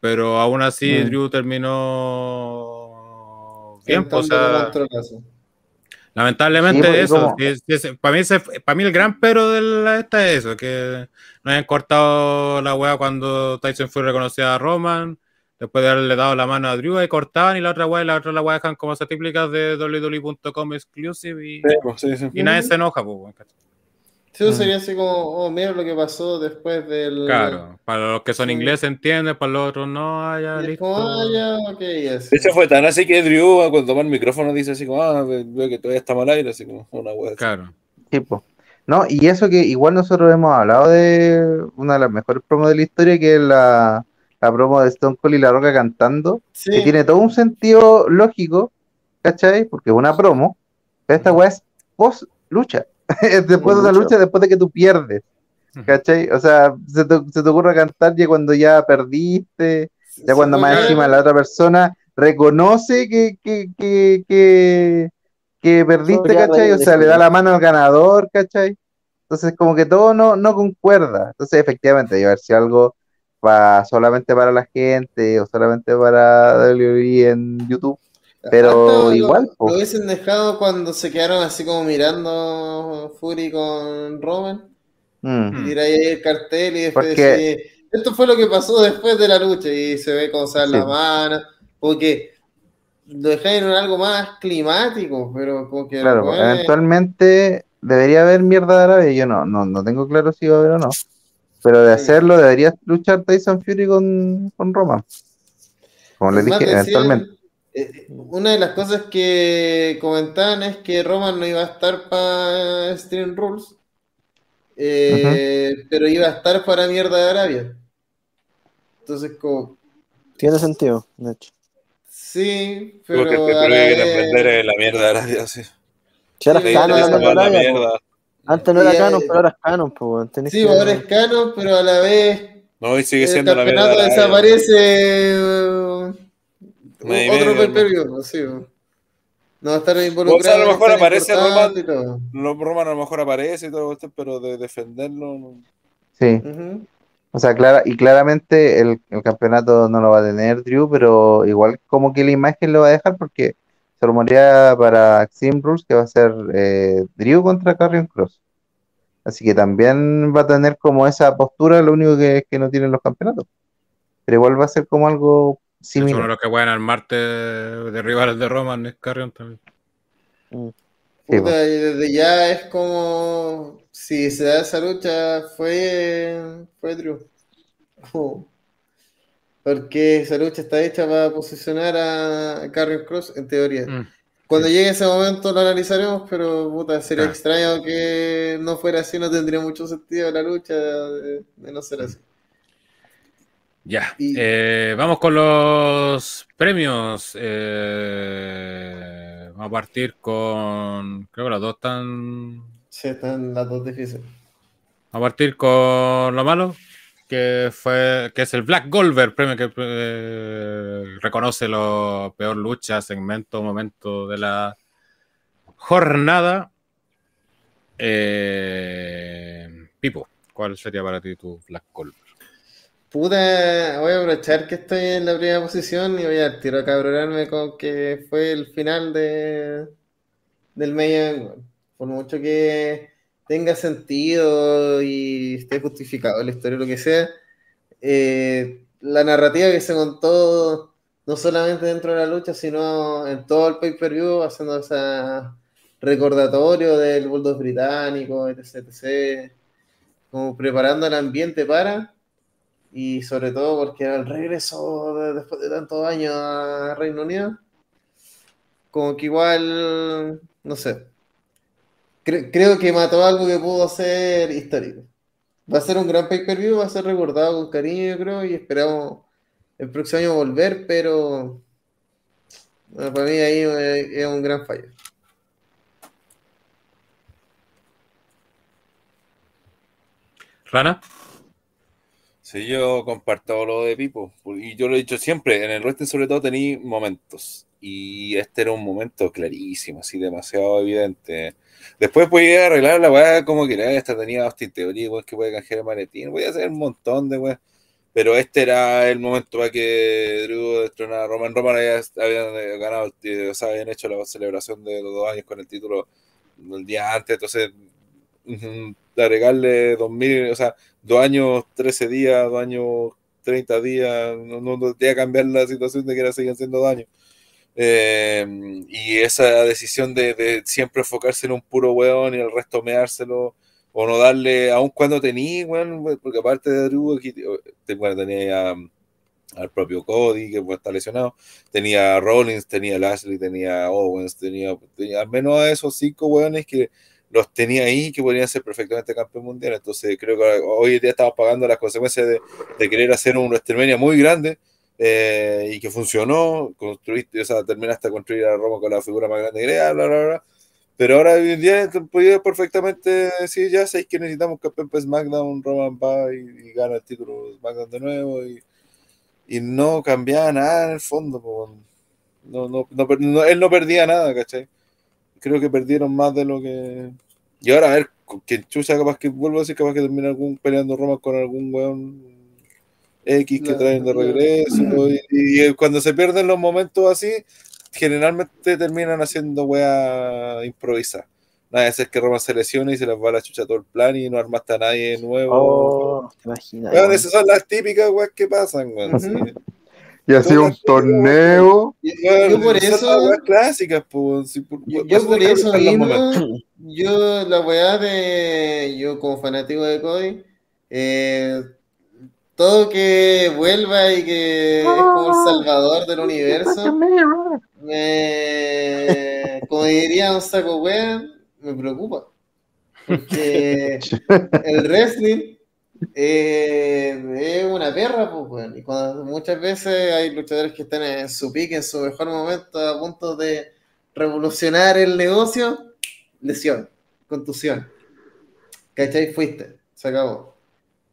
Speaker 2: Pero aún así,
Speaker 4: Mm.
Speaker 2: Drew terminó bien. pues, o sea. Lamentablemente
Speaker 4: Sí,
Speaker 2: eso,
Speaker 4: como-
Speaker 2: es- es- para, mí ese- para mí el gran pero de la esta es eso, que no hayan cortado la weá cuando Tyson Fury reconocía a Roman, después de haberle dado la mano a Drew, ahí cortaban y la otra weá y la otra la weá dejan como típicas de www.com exclusive y,
Speaker 10: Sí, pues, sí, sí.
Speaker 2: y nadie se enoja, pues, weón, ¿cachai?
Speaker 5: Sí, eso
Speaker 4: Mm.
Speaker 5: sería así como, oh, mira lo que pasó después del.
Speaker 2: Claro, para los que son ingleses entienden, para los otros no, ah, ya,
Speaker 5: Y
Speaker 2: listo.
Speaker 5: como, ah, ya, ok, así.
Speaker 10: De hecho, fue tan así que Drew, cuando toma el micrófono, dice así como, ah, ve- veo que todavía estamos al aire, así como una wea. así.
Speaker 2: Claro.
Speaker 4: No, y eso que igual nosotros hemos hablado de una de las mejores promos de la historia, que es la, la promo de Stone Cold y La Roca cantando,
Speaker 5: Sí.
Speaker 4: que tiene todo un sentido lógico, ¿cachai? Porque es una promo, pero esta weá es post lucha, es después de una
Speaker 5: Lucha.
Speaker 4: después de que tú pierdes, ¿cachai? O sea, se te, se te ocurre cantar ya cuando ya perdiste, ya
Speaker 5: Sí,
Speaker 4: cuando más
Speaker 5: porque-
Speaker 4: encima la otra persona reconoce que, que, que, que, que perdiste, ¿cachai? O sea, le da la mano al ganador, ¿cachai? Entonces, como que todo no, no concuerda. Entonces, efectivamente, debe haber sido algo pa- solamente para la gente o solamente para WWE en YouTube. Pero
Speaker 5: Hasta lo-
Speaker 4: igual, po.
Speaker 5: Lo hubiesen dejado cuando se quedaron así como mirando Fury con Roman.
Speaker 4: Mm.
Speaker 5: Y ahí el cartel y después
Speaker 4: Porque-
Speaker 5: decir, esto fue lo que pasó después de la lucha y se ve cómo se dan
Speaker 4: Sí.
Speaker 5: las manos. Porque lo dejaron en algo más climático, pero como que
Speaker 4: Claro,
Speaker 5: bueno,
Speaker 4: eventualmente debería haber mierda de Arabia. Yo no, no, no tengo claro si va a haber o no. Pero de
Speaker 5: Sí.
Speaker 4: hacerlo, debería luchar Tyson Fury con, con Roman. Como les
Speaker 5: Más
Speaker 4: dije,
Speaker 5: decían,
Speaker 4: eventualmente.
Speaker 5: eh, una de las cosas que comentaban es que Roman no iba a estar para Stream Rules, eh, pero iba a estar para Mierda de Arabia. Entonces, como,
Speaker 7: Tiene sentido, de hecho.
Speaker 5: sí, pero la
Speaker 10: que vender es la mierda de Arabia, sí.
Speaker 5: Sí, le
Speaker 7: la Mierda Antes no era
Speaker 5: eh,
Speaker 7: canon, pero ahora es canon, pues, weón. Tenés
Speaker 5: Sí,
Speaker 7: que-
Speaker 5: ahora es canon, pero a la vez
Speaker 10: No, y sigue
Speaker 5: el
Speaker 10: siendo de
Speaker 5: campeonato desaparece eh, otro
Speaker 10: media,
Speaker 5: pay-per-view, sí. No va a estar
Speaker 10: O
Speaker 5: involucrado.
Speaker 10: sea, a lo
Speaker 5: en
Speaker 10: mejor aparece
Speaker 5: importante y todo.
Speaker 10: Lo- Roman a lo mejor aparece y todo esto, pero de defenderlo. no.
Speaker 4: Sí. O sea, clara, y claramente el, el campeonato no lo va a tener Drew, pero igual como que la imagen lo va a dejar porque se rumorea para Extreme Rules que va a ser eh, Drew contra Carrion Cross. Así que también va a tener como esa postura, lo único que es que no tienen los campeonatos. Pero igual va a ser como algo
Speaker 2: uno de
Speaker 4: similar.
Speaker 2: los que juegan al martes de rivales de Roman es Carrion también.
Speaker 4: Sí,
Speaker 5: Puta, y desde ya es como si se da esa lucha fue, fue Drew. Porque esa lucha está hecha para posicionar a Carrion Cross, en teoría.
Speaker 2: Mm.
Speaker 5: Cuando llegue ese momento lo analizaremos, pero puta, sería
Speaker 2: Ah.
Speaker 5: extraño que no fuera así, no tendría mucho sentido la lucha de, de no ser así.
Speaker 2: Ya.
Speaker 5: Y-
Speaker 2: eh, vamos con los premios. Eh, vamos a partir con. Creo que los dos están.
Speaker 5: Sí, están las dos difíciles.
Speaker 2: Vamos a partir con lo malo, que fue que es el Black Goldberg, premio que eh, reconoce lo peor lucha, segmento, momento de la jornada. Eh, Pipo, ¿cuál sería para ti tu Black Goldberg?
Speaker 5: Puta, voy a aprovechar que estoy en la primera posición y voy a tiro a cabronarme con que fue el final de, del weón. Por mucho que tenga sentido y esté justificado la historia lo que sea, eh, la narrativa que se contó no solamente dentro de la lucha, sino en todo el pay-per-view, haciendo ese recordatorio del Bulldog británico, etc, etc, como preparando el ambiente para y sobre todo porque el regreso de- después de tantos años a Reino Unido, como que igual, no sé, cre- creo que mató algo que pudo ser histórico. Va a ser un gran pay-per-view, va a ser recordado con cariño, yo creo, y esperamos el próximo año volver, pero bueno, para mí ahí eh, es un gran fallo.
Speaker 2: Rana,
Speaker 10: Sí, yo comparto lo de Pipo. Y yo lo he dicho siempre, en el wrestling sobre todo tení momentos. Y este era un momento clarísimo, así demasiado evidente. Después podía arreglar la weá como que esta tenía Austin Theory, weón, que puede canjear el maletín, voy a hacer un montón de weá. Pero este era el momento para que Drew destronara a Roman. Roman había, habían ganado, o sea, habían hecho la celebración de los dos años con el título el día antes, entonces agregarle 2000, o sea, dos años, 13 días, dos años, 30 días, no, no, te iba a cambiar la situación de que era seguían siendo daño. Eh, y esa decisión de, de siempre enfocarse en un puro weón y el resto meárselo, o no darle, aun cuando tenía, weón, porque aparte de Drew, aquí, te- bueno, tenía um, al propio Cody, que pues, está lesionado, tenía a Rollins, tenía a Lashley, tenía a Owens, tenía, tenía al menos a esos cinco weones que los tenía ahí que podrían ser perfectamente campeón mundial. Entonces creo que hoy día estamos pagando las consecuencias de, de querer hacer un WrestleMania muy grande eh, y que funcionó, construiste, o sea, terminaste de construir a Roma con la figura más grande que era, bla, bla, bla. Pero ahora hoy en día podía perfectamente decir, ya sabéis que necesitamos campeón para SmackDown, Roman va y, y gana el título SmackDown de nuevo y, y no cambiaba nada en el fondo. No, no, no no- él no perdía nada, ¿cachai? Creo que perdieron más de lo que... Y ahora a ver, quien chucha capaz que vuelvo a decir, capaz que termina algún peleando Roma con algún weón X que traen de regreso. Y, y cuando se pierden los momentos así, generalmente terminan haciendo wea improvisada. Nada de ser que Roma se lesione y se les va la chucha todo el plan y no armaste a nadie nuevo.
Speaker 7: Oh, te imaginas.
Speaker 10: Weón, esas son las típicas weas que pasan, weón.
Speaker 5: Ujú.
Speaker 10: sí.
Speaker 4: Y así un torneo.
Speaker 5: Yo, por eso,
Speaker 10: clásicas, pues. por-
Speaker 5: yo,
Speaker 10: por
Speaker 5: yo por eso mismo, yo la weá de, yo como fanático de Cody, eh, todo que vuelva y que es como el salvador del universo, me, como diría un saco wea, me preocupa. Porque el wrestling eh, es una perra, pues, weón. Y cuando muchas veces hay luchadores que están en su pique, en su mejor momento, a punto de revolucionar el negocio, lesión, contusión. ¿Cachai? Fuiste, se acabó.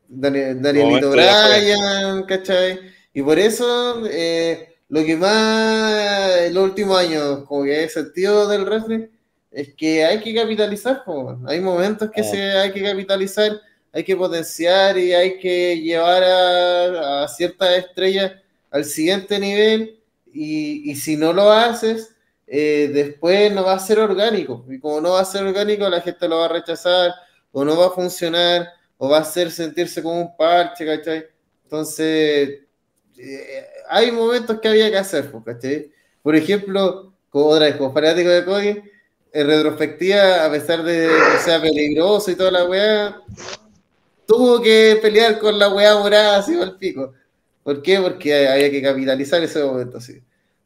Speaker 5: Dani- Danielito. Bryan, ¿cachai? Y por eso, eh, lo que más en los últimos años, como que he sentido del wrestling, es que hay que capitalizar, po. hay momentos que
Speaker 10: Ah.
Speaker 5: se hay que capitalizar, hay que potenciar y hay que llevar a, a ciertas estrellas al siguiente nivel y, y si no lo haces, eh, después no va a ser orgánico y como no va a ser orgánico la gente lo va a rechazar o no va a funcionar o va a hacer sentirse como un parche, ¿cachai? Entonces, eh, hay momentos que había que hacer, pues, ¿cachai? Por ejemplo, como otra vez, como fanático de Cody, en retrospectiva, a pesar de que sea peligroso y toda la weá, tuvo que pelear con la weá morada así al pico. ¿Por qué? Porque había que capitalizar ese momento, sí.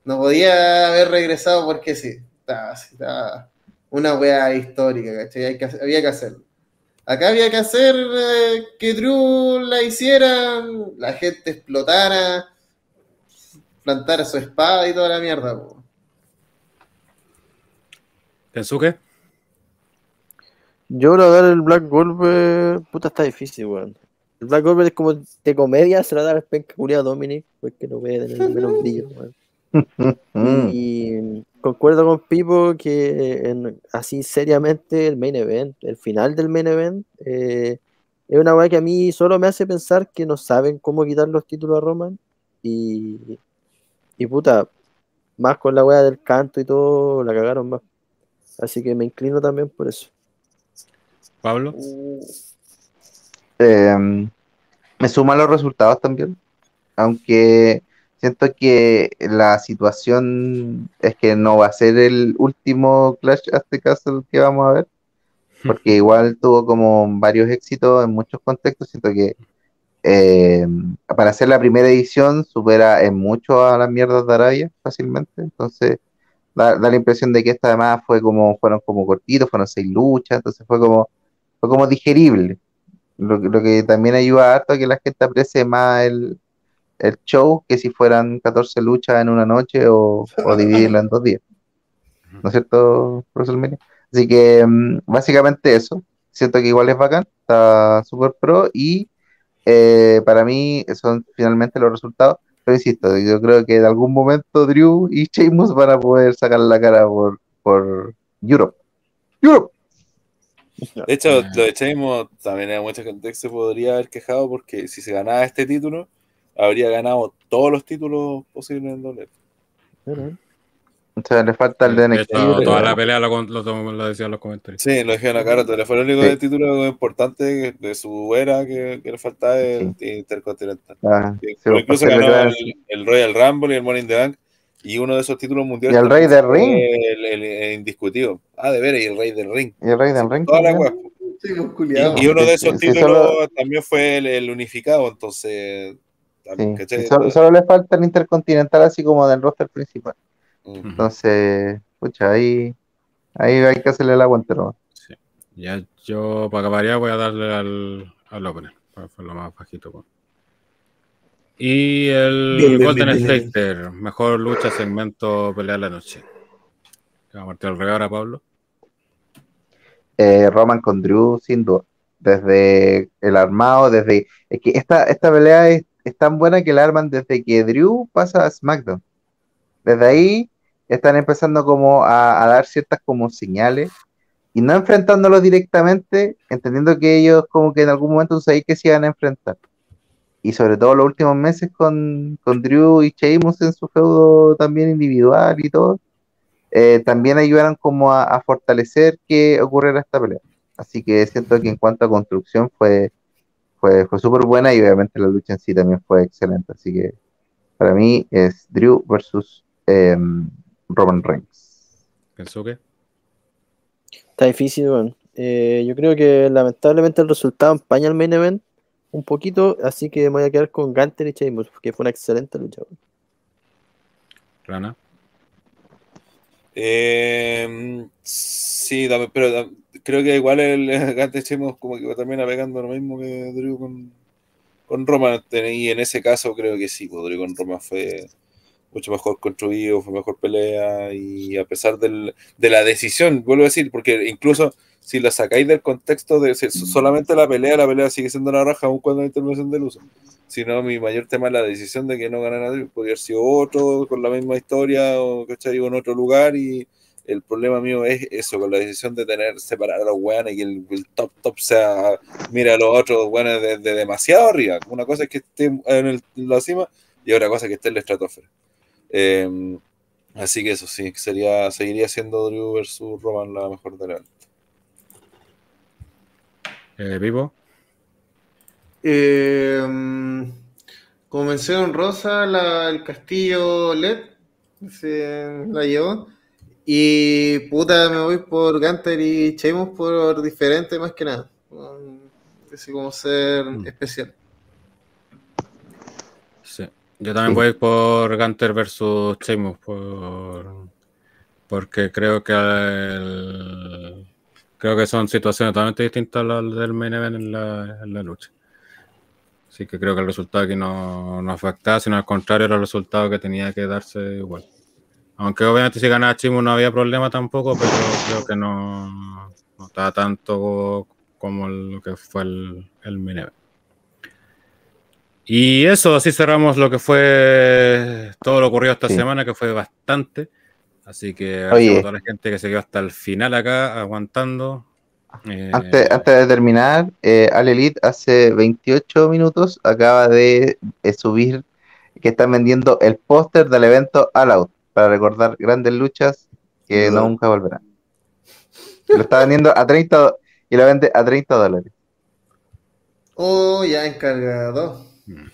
Speaker 5: No podía haber regresado porque sí. Estaba, una weá histórica, ¿cachai? Había que hacerlo. Acá había que hacer eh, que Drew la hiciera, la gente explotara, plantara su espada y toda la mierda. po.
Speaker 2: Kensuke,
Speaker 7: Yo creo dar el Black Gold, puta, está difícil, weón. El Black Gold es como de comedia, se lo da a penca a Dominic, porque no puede tener menos brillo, weón. Y concuerdo con Pipo que en- así seriamente el main event, el final del main event, eh, es una weá que a mí solo me hace pensar que no saben cómo quitar los títulos a Roman. Y, y puta, más con la weá del canto y todo, la cagaron más. Así que me inclino también por eso.
Speaker 2: Pablo.
Speaker 4: Eh, me suman los resultados también, aunque siento que la situación es que no va a ser el último Clash at the Castle que vamos a ver, porque igual tuvo como varios éxitos en muchos contextos, siento que eh, para hacer la primera edición supera en mucho a las mierdas de Arabia fácilmente, entonces da, da la impresión de que esta además fue como, fueron como cortitos, fueron seis luchas, entonces fue como, fue como digerible. Lo, que- lo que también ayuda harto a que la gente aprecie más el, el show que si fueran 14 luchas en una noche o, o dividirlo en dos días. ¿No es cierto, profesor Mini? Así que mm, básicamente eso. Siento que igual es bacán, está súper pro y eh, para mí son finalmente los resultados. Pero insisto, yo creo que en algún momento Drew y Sheamus van a poder sacar la cara por, por Europe. Europe.
Speaker 10: De hecho, lo de Sheamus también en mucho contexto se podría haber quejado porque si se ganaba este título, habría ganado todos los títulos posibles en doble.
Speaker 4: O sea, le falta el de NXT.
Speaker 2: toda la pelea lo, lo, lo decían los comentarios.
Speaker 10: Sí, lo dijeron acá, fue el único
Speaker 4: Sí.
Speaker 10: título importante de su era que, que le faltaba el Intercontinental.
Speaker 4: Ah, sí, pues,
Speaker 10: incluso
Speaker 4: porque le
Speaker 10: ganó el, el Royal Rumble y el Money in the Bank. Y uno de esos títulos mundiales.
Speaker 4: Y el Rey del Ring.
Speaker 10: El, el- el indiscutido. Ah, de veras, y el Rey del Ring.
Speaker 4: Y el Rey del Ring.
Speaker 10: Toda la Y, y uno de esos títulos
Speaker 4: solo-
Speaker 10: también fue el, el unificado, entonces.
Speaker 4: Sí, sí, solo, solo le falta el Intercontinental así como del roster principal.
Speaker 10: Mm.
Speaker 4: Entonces, pucha, ahí, ahí hay que hacerle el aguante, ¿no?
Speaker 2: Ya yo, para acabar, voy a darle al, al opener, para hacerlo más bajito. pues. Y el
Speaker 12: Bien, bien,
Speaker 2: Golden. Slater, mejor lucha, segmento, pelea de la noche. Vamos a partir el regalo a Pablo.
Speaker 4: Eh, Roman con Drew, sin duda. Desde el armado, desde. Es que esta, esta pelea es, es tan buena que la arman desde que Drew pasa a SmackDown. Desde ahí están empezando como a, dar ciertas como señales y no enfrentándolos directamente, entendiendo que ellos como que en algún momento sabían que se iban a enfrentar. Y sobre todo los últimos meses con, con Drew y Sheamus en su feudo también individual y todo, eh, también ayudaron como a, a fortalecer que ocurriera esta pelea. Así que siento que en cuanto a construcción fue, fue, fue súper buena y obviamente la lucha en sí también fue excelente. Así que para mí es Drew versus em, Roman Reigns.
Speaker 2: Kensuke.
Speaker 7: Está difícil, weón. Eh, yo creo que lamentablemente el resultado empaña el main event un poquito, así que me voy a quedar con Gunter y Sheamus, que fue una excelente lucha.
Speaker 2: Rana.
Speaker 10: Eh, sí, pero creo que igual el Gante Chemos como que también navegando lo mismo que Drew con, con Roman. Y en ese caso creo que sí, pues, Drew con Roman fue mucho mejor construido, fue mejor pelea. Y a pesar del- de la decisión, vuelvo a decir, porque incluso si la sacáis del contexto de si solamente la pelea, la pelea sigue siendo la raja aun cuando hay intervención del uso. Si no, mi mayor tema es la decisión de que no ganara Drew. Podría haber sido otro con la misma historia o ¿cachai? en otro lugar. Y el problema mío es eso, con la decisión de tener separar a los weones y que el, top top sea, mira a los otros weones de, de demasiado arriba. Una cosa es que esté en, el- la cima y otra cosa es que esté en la estratosfera. Eh, así que eso sí, sería, seguiría siendo Drew versus Roman la mejor de la
Speaker 2: Eh, Vivo.
Speaker 5: Eh, mm, como mención rosa, la, el castillo LED se la llevó. Y puta, me voy por Gunter y Sheamus por diferente más que nada. Así como ser especial.
Speaker 2: Sí. Yo también
Speaker 4: Sí.
Speaker 2: voy por Gunter versus Sheamus, por... porque creo que el- creo que son situaciones totalmente distintas a las del main event en la, en la lucha. Así que creo que el resultado aquí no, no afectaba, sino al contrario era el resultado que tenía que darse igual. Aunque obviamente si ganaba Sheamus no había problema tampoco, pero creo que no, no estaba tanto como lo que fue el, el main event. Y eso, así cerramos lo que fue todo lo ocurrido esta
Speaker 4: Sí.
Speaker 2: semana, que fue bastante. Así que a toda la gente que se quedó hasta el final acá aguantando. Eh,
Speaker 4: Antes, antes de terminar, eh, All Elite hace 28 minutos acaba de eh, subir que están vendiendo el póster del evento All Out para recordar grandes luchas que
Speaker 5: No.
Speaker 4: nunca volverán. Lo está vendiendo a 30 do- y lo vende a 30 dólares.
Speaker 5: Oh, ya encargado.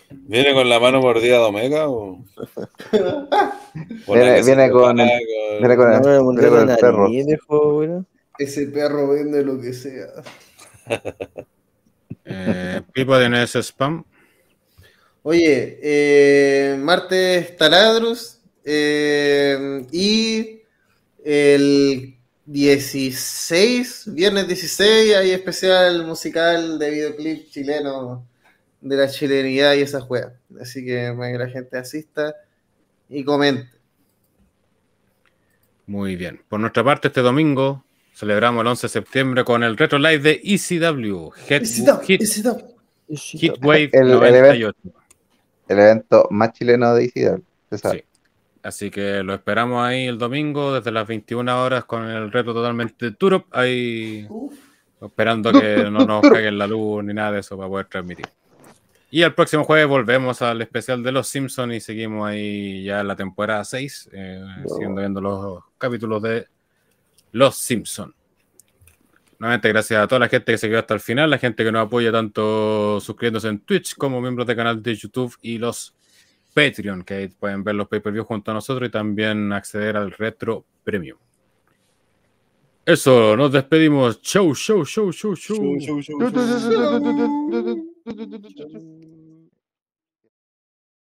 Speaker 10: ¿Viene con la mano mordida de Omega o...?
Speaker 4: Viene- viene con Viene con el, viene con
Speaker 7: la
Speaker 4: el perro.
Speaker 5: Ese perro vende lo que sea.
Speaker 2: eh, Pipo tiene ese spam.
Speaker 5: Oye, eh, martes taladros eh, y el 16, viernes 16, hay especial musical de videoclip chileno de la chilenidad y esas juegas. Así que para que la gente asista y comente.
Speaker 2: Muy bien. Por nuestra parte, este domingo celebramos el 11 de septiembre con el Retro Live de ECW. Head, Hit, Heatwave
Speaker 4: El- el
Speaker 2: 98.
Speaker 4: El evento más chileno de sabe.
Speaker 2: Sí. Así que lo esperamos ahí el domingo desde las 21 horas con el reto totalmente Turop. Ahí esperando que no nos caiga la luz ni nada de eso para poder transmitir. Y el próximo jueves volvemos al especial de Los Simpsons y seguimos ahí ya en la temporada 6, eh, siguiendo viendo los capítulos de Los Simpsons. Nuevamente, gracias a toda la gente que se quedó hasta el final, la gente que nos apoya tanto suscribiéndose en Twitch como miembros del canal de YouTube y los Patreon, que pueden ver los pay-per-view junto a nosotros y también acceder al Retro Premium. Eso, nos despedimos.
Speaker 10: Show, show, show, show.
Speaker 5: Chau.